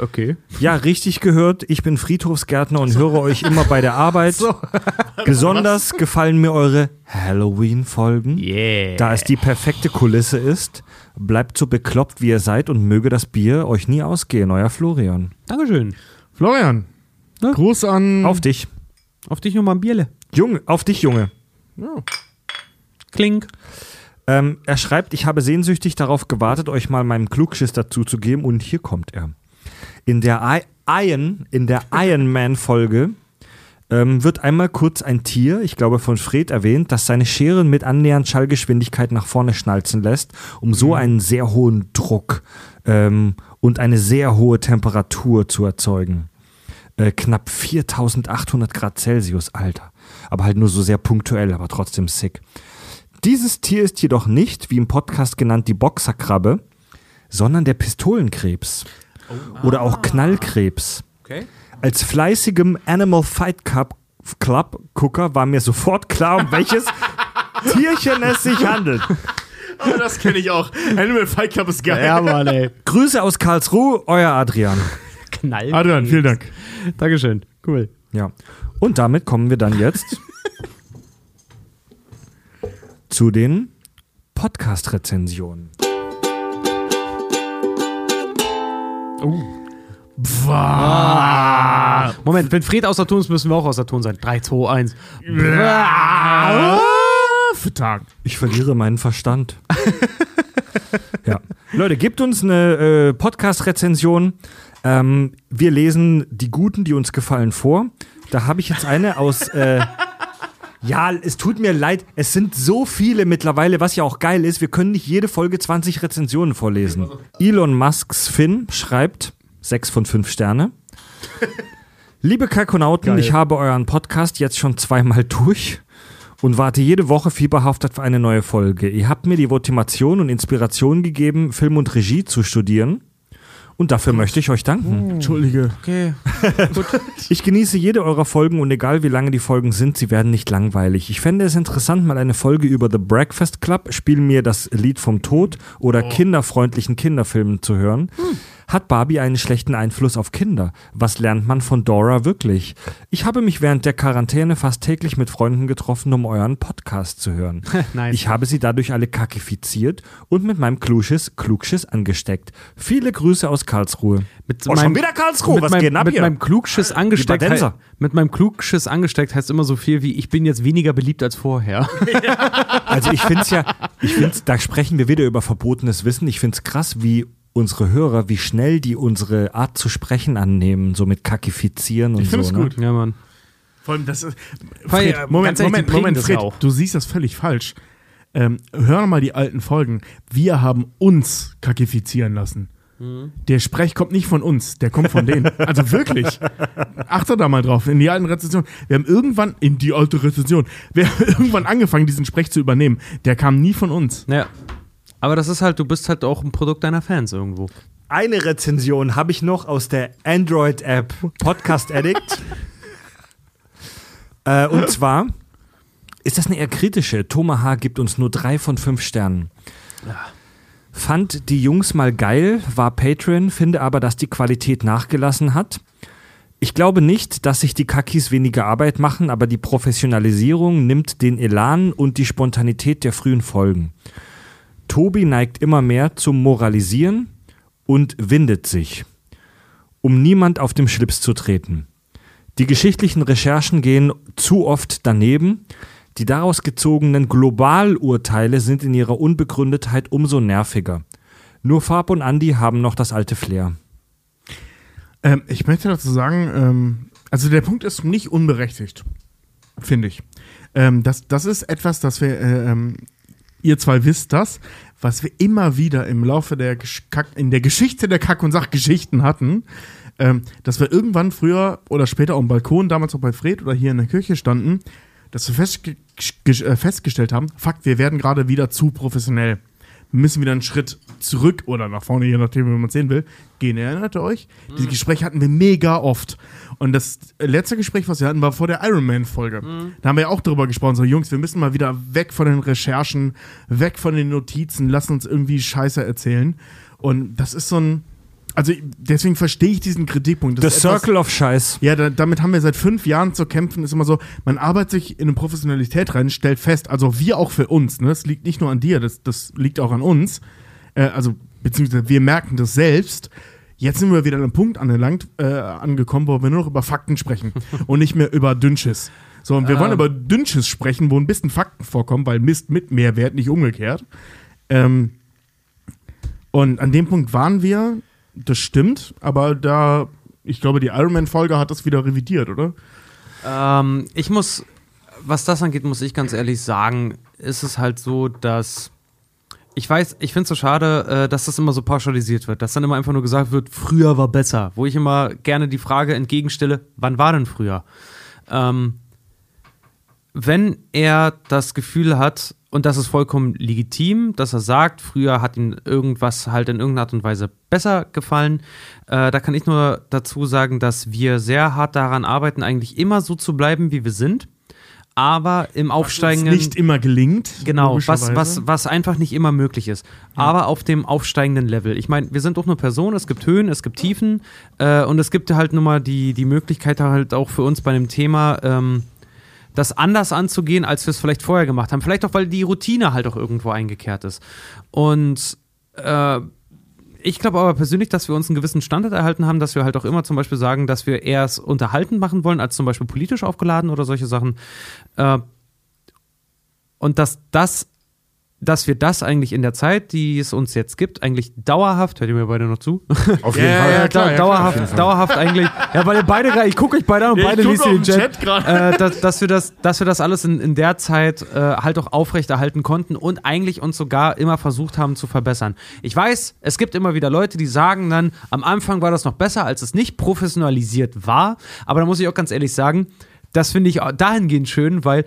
Speaker 5: Okay.
Speaker 4: Ja, richtig gehört. Ich bin Friedhofsgärtner und höre euch immer bei der Arbeit. [laughs] Besonders gefallen mir eure Halloween-Folgen.
Speaker 5: Yeah.
Speaker 4: Da es die perfekte Kulisse ist. Bleibt so bekloppt, wie ihr seid und möge das Bier euch nie ausgehen. Euer Florian.
Speaker 5: Dankeschön.
Speaker 6: Florian,
Speaker 5: Ja.
Speaker 6: Gruß an.
Speaker 4: Auf dich.
Speaker 5: Auf dich nochmal ein Bierle.
Speaker 4: Junge, auf dich, Junge.
Speaker 5: Klink.
Speaker 4: Ähm, er schreibt, ich habe sehnsüchtig darauf gewartet, euch mal meinen Klugschiss dazu zu geben und hier kommt er. In der I Iron, in der Iron Man Folge ähm, wird einmal kurz ein Tier, ich glaube von Fred erwähnt, das seine Scheren mit annähernd Schallgeschwindigkeit nach vorne schnalzen lässt, um so einen sehr hohen Druck ähm, und eine sehr hohe Temperatur zu erzeugen. Äh, knapp 4800 Grad Celsius, Alter. Aber halt nur so sehr punktuell, aber trotzdem sick. Dieses Tier ist jedoch nicht, wie im Podcast genannt, die Boxerkrabbe, sondern der Pistolenkrebs. Oder auch Knallkrebs.
Speaker 5: Okay.
Speaker 4: Als fleißigem Animal Fight Cup Club Gucker war mir sofort klar, um welches [laughs] Tierchen es sich handelt.
Speaker 6: Aber das kenne ich auch. Animal Fight Club ist geil.
Speaker 5: Ja, Mann, ey.
Speaker 4: Grüße aus Karlsruhe, euer Adrian.
Speaker 5: Knall.
Speaker 6: Adrian, vielen Dank.
Speaker 5: Dankeschön. Cool.
Speaker 4: Ja. Und damit kommen wir dann jetzt [laughs] zu den Podcast-Rezensionen.
Speaker 5: Moment, wenn Fred außer Ton ist, müssen wir auch außer Ton sein. 3, 2, 1.
Speaker 6: Für Tag.
Speaker 4: Ich verliere meinen Verstand. [laughs] ja. Leute, gebt uns eine äh, Podcast-Rezension. Ähm, wir lesen die guten, die uns gefallen, vor. Da habe ich jetzt eine aus. Äh, [laughs] ja, es tut mir leid. Es sind so viele mittlerweile, was ja auch geil ist. Wir können nicht jede Folge 20 Rezensionen vorlesen. Elon Musks Finn schreibt 6 von 5 Sterne. [laughs] Liebe Kalkonauten, ich habe euren Podcast jetzt schon zweimal durch und warte jede Woche fieberhaftet für eine neue Folge. Ihr habt mir die Motivation und Inspiration gegeben, Film und Regie zu studieren. Und dafür möchte ich euch danken.
Speaker 6: Entschuldige.
Speaker 5: Okay. [laughs]
Speaker 4: Ich genieße jede eurer Folgen und egal wie lange die Folgen sind, sie werden nicht langweilig. Ich fände es interessant, mal eine Folge über The Breakfast Club, Spiel mir das Lied vom Tod oder kinderfreundlichen Kinderfilmen zu hören. Hat Barbie einen schlechten Einfluss auf Kinder? Was lernt man von Dora wirklich? Ich habe mich während der Quarantäne fast täglich mit Freunden getroffen, um euren Podcast zu hören. [laughs]
Speaker 5: Nice.
Speaker 4: Ich habe sie dadurch alle kakifiziert und mit meinem Klugschiss, Klugschiss angesteckt. Viele Grüße aus Karlsruhe.
Speaker 5: Mit
Speaker 4: Oh, schon wieder Karlsruhe, was
Speaker 5: meinem,
Speaker 4: geht ab
Speaker 5: mit
Speaker 4: hier?
Speaker 5: meinem Klugschiss angesteckt. Hei- mit meinem Klugschiss angesteckt heißt immer so viel wie ich bin jetzt weniger beliebt als vorher. [laughs]
Speaker 4: Also ich finde es ja, ich finde da sprechen wir wieder über verbotenes Wissen. Ich finde es krass, wie unsere Hörer, wie schnell die unsere Art zu sprechen annehmen, so mit Kakifizieren und
Speaker 6: Ich finde
Speaker 4: so.
Speaker 6: es
Speaker 4: ne?
Speaker 6: gut.
Speaker 5: ja, Mann.
Speaker 6: Vor allem das ist. Fred,
Speaker 5: äh,
Speaker 6: Moment,
Speaker 5: ehrlich,
Speaker 6: Moment, Moment, Fred, du siehst das völlig falsch. ähm, hör noch mal die alten Folgen. Wir haben uns kakifizieren lassen. Der Sprech kommt nicht von uns, der kommt von denen. [laughs] Also wirklich. Achte da mal drauf, in die alten Rezensionen. Wir haben irgendwann, in die alte Rezension, wir haben [laughs] irgendwann angefangen, diesen Sprech zu übernehmen. Der kam nie von uns.
Speaker 5: Ja. Aber das ist halt, du bist halt auch ein Produkt deiner Fans irgendwo.
Speaker 4: Eine Rezension habe ich noch aus der Android-App Podcast Addict. [laughs] äh, und zwar ist das eine eher kritische. Thomas H. gibt uns nur drei von fünf Sternen. Fand die Jungs mal geil, war Patreon, finde aber, dass die Qualität nachgelassen hat. Ich glaube nicht, dass sich die Kakis weniger Arbeit machen, aber die Professionalisierung nimmt den Elan und die Spontanität der frühen Folgen. Tobi neigt immer mehr zum Moralisieren und windet sich, um niemand auf dem Schlips zu treten. Die geschichtlichen Recherchen gehen zu oft daneben. Die daraus gezogenen Globalurteile sind in ihrer Unbegründetheit umso nerviger. Nur Farb und Andi haben noch das alte Flair.
Speaker 6: Ähm, ich möchte dazu sagen, ähm, also der Punkt ist nicht unberechtigt, finde ich. Ähm, das, das ist etwas, das wir, äh, ähm, ihr zwei wisst das, was wir immer wieder im Laufe der, Kack, in der Geschichte der Kack- und Sachgeschichten hatten, ähm, dass wir irgendwann früher oder später auf dem Balkon, damals auch bei Fred oder hier in der Kirche standen, dass wir festge äh, festgestellt haben, fuck, wir werden gerade wieder zu professionell. Wir müssen wieder einen Schritt zurück oder nach vorne, je nachdem, wie man es sehen will, gehen. Erinnert ihr euch? Diese Gespräche hatten wir mega oft. Und das letzte Gespräch, was wir hatten, war vor der Iron Man-Folge. Da haben wir ja auch drüber gesprochen, so Jungs, wir müssen mal wieder weg von den Recherchen, weg von den Notizen, lassen uns irgendwie Scheiße erzählen. Und das ist so ein. Also deswegen verstehe ich diesen Kritikpunkt.
Speaker 4: The
Speaker 6: Das ist etwas-
Speaker 4: Circle of Scheiß.
Speaker 6: ja, da, damit haben wir seit fünf Jahren zu kämpfen. Ist immer so, man arbeitet sich in eine Professionalität rein, stellt fest, also wir auch für uns, ne? Das liegt nicht nur an dir, das, das liegt auch an uns. Äh, also, beziehungsweise wir merken das selbst. Jetzt sind wir wieder an einem Punkt angelangt, äh, angekommen, wo wir nur noch über Fakten sprechen [laughs] und nicht mehr über Dünnschiss. So, und wir wollen über Dünnschiss sprechen, wo ein bisschen Fakten vorkommen, weil Mist mit Mehrwert, nicht umgekehrt. Ähm, und an dem Punkt waren wir, das stimmt, aber da, ich glaube, die Iron Man-Folge hat das wieder revidiert, oder?
Speaker 5: Ähm, ich muss, was das angeht, muss ich ganz ehrlich sagen, ist es halt so, dass ich weiß, ich finde es so schade, äh, dass das immer so pauschalisiert wird, dass dann immer einfach nur gesagt wird, früher war besser. Wo ich immer gerne die Frage entgegenstelle, wann war denn früher? Ähm, wenn er das Gefühl hat, und das ist vollkommen legitim, dass er sagt, früher hat ihm irgendwas halt in irgendeiner Art und Weise besser gefallen, äh, da kann ich nur dazu sagen, dass wir sehr hart daran arbeiten, eigentlich immer so zu bleiben, wie wir sind. Aber im
Speaker 6: Was
Speaker 5: aufsteigenden.
Speaker 6: nicht immer gelingt.
Speaker 5: Genau, was, was, was einfach nicht immer möglich ist. Aber auf dem aufsteigenden Level. Ich meine, wir sind doch nur Personen, es gibt Höhen, es gibt Tiefen äh, und es gibt halt nun mal die, die Möglichkeit halt auch für uns bei dem Thema, ähm, das anders anzugehen, als wir es vielleicht vorher gemacht haben. Vielleicht auch, weil die Routine halt auch irgendwo eingekehrt ist. Und äh, ich glaube aber persönlich, dass wir uns einen gewissen Standard erhalten haben, dass wir halt auch immer zum Beispiel sagen, dass wir eher es unterhalten machen wollen, als zum Beispiel politisch aufgeladen oder solche Sachen. Äh, und dass das, dass wir das eigentlich in der Zeit, die es uns jetzt gibt, eigentlich dauerhaft, hört ihr mir beide noch zu?
Speaker 4: Auf
Speaker 6: Ja, ja, [laughs] ja, klar,
Speaker 5: da,
Speaker 6: ja,
Speaker 5: dauerhaft, dauerhaft eigentlich. Ja, weil ihr beide gerade, ich gucke euch beide an und beide lesen den Chat.
Speaker 6: Chat gerade.
Speaker 5: äh, dass, dass, wir das, dass wir das alles in, in der Zeit äh, halt auch aufrechterhalten konnten und eigentlich uns sogar immer versucht haben zu verbessern. Ich weiß, es gibt immer wieder Leute, die sagen dann, am Anfang war das noch besser, als es nicht professionalisiert war. Aber da muss ich auch ganz ehrlich sagen, das finde ich auch dahingehend schön, weil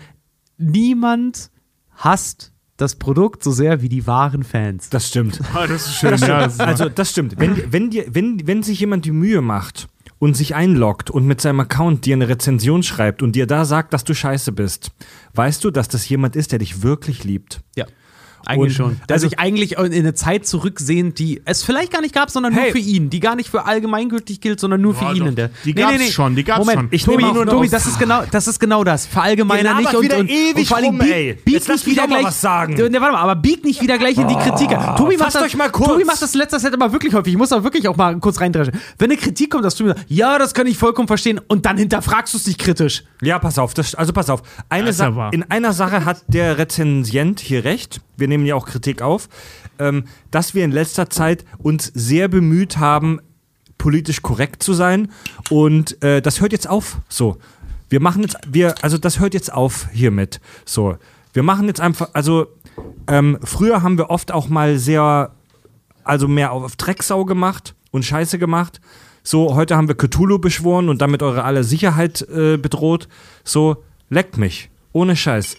Speaker 5: niemand hasst das Produkt so sehr wie die wahren Fans.
Speaker 4: Das stimmt. [laughs]
Speaker 6: Ah, das ist schön,
Speaker 4: Das
Speaker 6: ja.
Speaker 4: stimmt.
Speaker 6: Das ist
Speaker 4: also, das stimmt. Wenn, wenn, dir, wenn, wenn sich jemand die Mühe macht und sich einloggt und mit seinem Account dir eine Rezension schreibt und dir da sagt, dass du scheiße bist, weißt du, dass das jemand ist, der dich wirklich liebt.
Speaker 5: Ja. Eigentlich
Speaker 4: Und-
Speaker 5: schon. Dass
Speaker 4: also-
Speaker 5: ich eigentlich in eine Zeit zurücksehen, die es vielleicht gar nicht gab, sondern
Speaker 4: Hey.
Speaker 5: nur für ihn. Die gar nicht für allgemeingültig gilt, sondern nur für ihn.
Speaker 6: doch.
Speaker 5: in der
Speaker 6: Die gab's schon, die gab's
Speaker 5: Moment,
Speaker 6: schon.
Speaker 5: Ich
Speaker 6: Ich
Speaker 5: Tobi,
Speaker 6: nur
Speaker 5: Tobi das, ist genau, das ist genau das. Verallgemeiner nicht und,
Speaker 4: wieder
Speaker 5: und,
Speaker 4: ewig
Speaker 5: und vor allem
Speaker 4: rum,
Speaker 5: bieg, bieg nicht wieder gleich,
Speaker 4: was sagen.
Speaker 5: Ne, warte mal, aber bieg nicht wieder gleich in die Kritik. Tobi macht das,
Speaker 4: euch mal kurz.
Speaker 5: Tobi macht das letzter Zeit aber wirklich häufig. Ich muss da wirklich auch mal kurz reindreschen. Wenn eine Kritik kommt, dass du mir sagst, ja, das kann ich vollkommen verstehen und dann hinterfragst du es nicht kritisch.
Speaker 4: Ja, pass auf, das, also pass auf. Eine Sa in einer Sache hat der Rezensient hier recht. Wir nehmen ja auch Kritik auf, ähm, dass wir in letzter Zeit uns sehr bemüht haben, politisch korrekt zu sein. Und äh, das hört jetzt auf. So. Wir machen jetzt, wir, also das hört jetzt auf hiermit. So. Wir machen jetzt einfach, also Ähm, früher haben wir oft auch mal sehr, also mehr auf Drecksau gemacht und Scheiße gemacht. So, heute haben wir Cthulhu beschworen und damit eure aller Sicherheit äh, bedroht. So, leckt mich. Ohne Scheiß.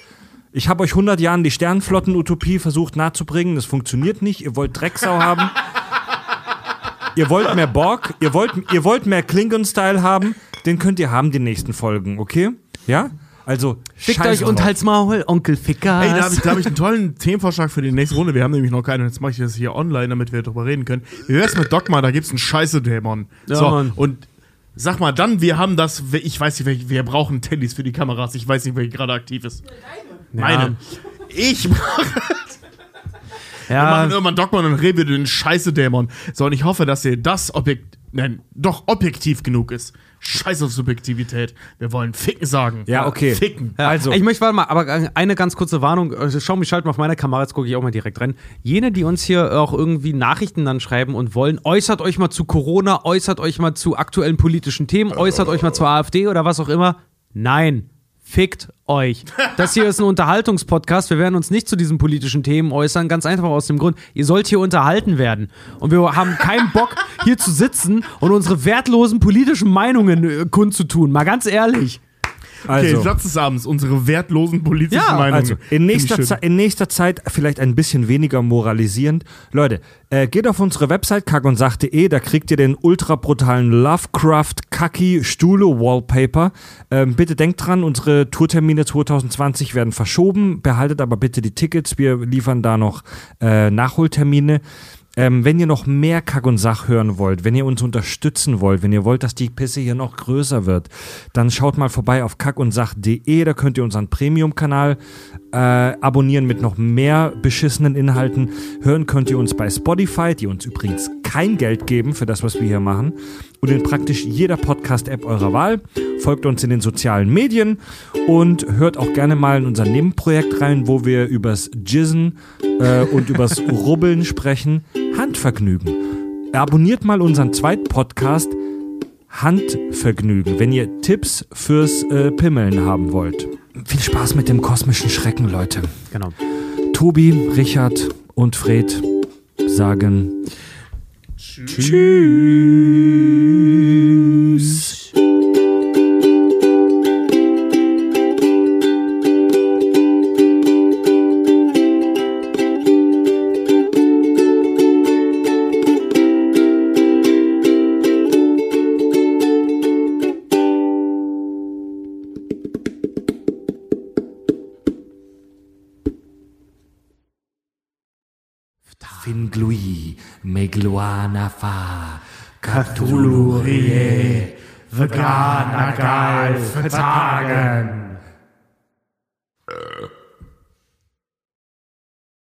Speaker 4: Ich habe euch 100 Jahren die Sternflotten-Utopie versucht nahezubringen. Das funktioniert nicht. Ihr wollt Drecksau haben. Ihr wollt mehr Borg. Ihr wollt, ihr wollt mehr Klingon-Style haben. Den könnt ihr haben, die nächsten Folgen, okay? Ja? Also,
Speaker 5: Fickt
Speaker 4: scheiß
Speaker 5: euch und halt's Maul, Onkel Fickers.
Speaker 6: Ey, da habe ich, da hab ich einen tollen Themenvorschlag für die nächste Runde. Wir haben nämlich noch keinen. Jetzt mache ich das hier online, damit wir darüber reden können. Wie wär's mit Dogma? Da gibt's einen Scheiße-Dämon.
Speaker 5: Ja,
Speaker 6: so,
Speaker 5: Mann.
Speaker 6: und sag mal dann, wir haben das. Ich weiß nicht, welche- wir brauchen Teddys für die Kameras. Ich weiß nicht, welche gerade aktiv ist. Meine. Ich mache Wir machen
Speaker 5: Ja,
Speaker 6: irgendwann Dogma und über den Scheiße-Dämon. So, und ich hoffe, dass ihr das Objekt, nein, doch objektiv genug ist. Scheiß auf Subjektivität. Wir wollen Ficken sagen.
Speaker 4: Ja, okay.
Speaker 6: Ficken.
Speaker 5: Ja,
Speaker 4: Also.
Speaker 5: ich möchte warte mal, aber eine ganz kurze Warnung. Also Schau mich schalten auf meiner Kamera, jetzt gucke ich auch mal direkt rein. Jene, die uns hier auch irgendwie Nachrichten dann schreiben und wollen, äußert euch mal zu Corona, äußert euch mal zu aktuellen politischen Themen, äußert euch mal zur AfD oder was auch immer. Nein. Fickt euch. Das hier ist ein Unterhaltungspodcast. Wir werden uns nicht zu diesen politischen Themen äußern. Ganz einfach aus dem Grund, ihr sollt hier unterhalten werden. Und wir haben keinen Bock, hier zu sitzen und unsere wertlosen politischen Meinungen äh, kundzutun. Mal ganz ehrlich.
Speaker 6: Okay,
Speaker 4: Also.
Speaker 6: Satz des Abends. Unsere wertlosen politischen
Speaker 5: Ja,
Speaker 6: Meinungen.
Speaker 4: Also, in nächster, in nächster Zeit vielleicht ein bisschen weniger moralisierend. Leute, äh, geht auf unsere Website kackundsach.de, da kriegt ihr den ultra brutalen Lovecraft Kaki Stuhle Wallpaper. Ähm, bitte denkt dran, unsere Tourtermine 2020 werden verschoben. Behaltet aber bitte die Tickets. Wir liefern da noch äh, Nachholtermine. Ähm, wenn ihr noch mehr Kack und Sach hören wollt, wenn ihr uns unterstützen wollt, wenn ihr wollt, dass die Pisse hier noch größer wird, dann schaut mal vorbei auf kackundsach.de, da könnt ihr unseren Premium-Kanal äh, abonnieren mit noch mehr beschissenen Inhalten. Hören könnt ihr uns bei Spotify, die uns übrigens kein Geld geben für das, was wir hier machen. Und in praktisch jeder Podcast-App eurer Wahl. Folgt uns in den sozialen Medien und hört auch gerne mal in unser Nebenprojekt rein, wo wir übers Jizzen äh, und übers [laughs] Rubbeln sprechen. Handvergnügen. Abonniert mal unseren zweiten Podcast Handvergnügen, wenn ihr Tipps fürs äh, Pimmeln haben wollt. Viel Spaß mit dem kosmischen Schrecken, Leute.
Speaker 5: Genau.
Speaker 4: Tobi, Richard und Fred sagen Tschüss. Finglui, Megluanafa, Cthulhurie,
Speaker 3: Veganagal vertagen.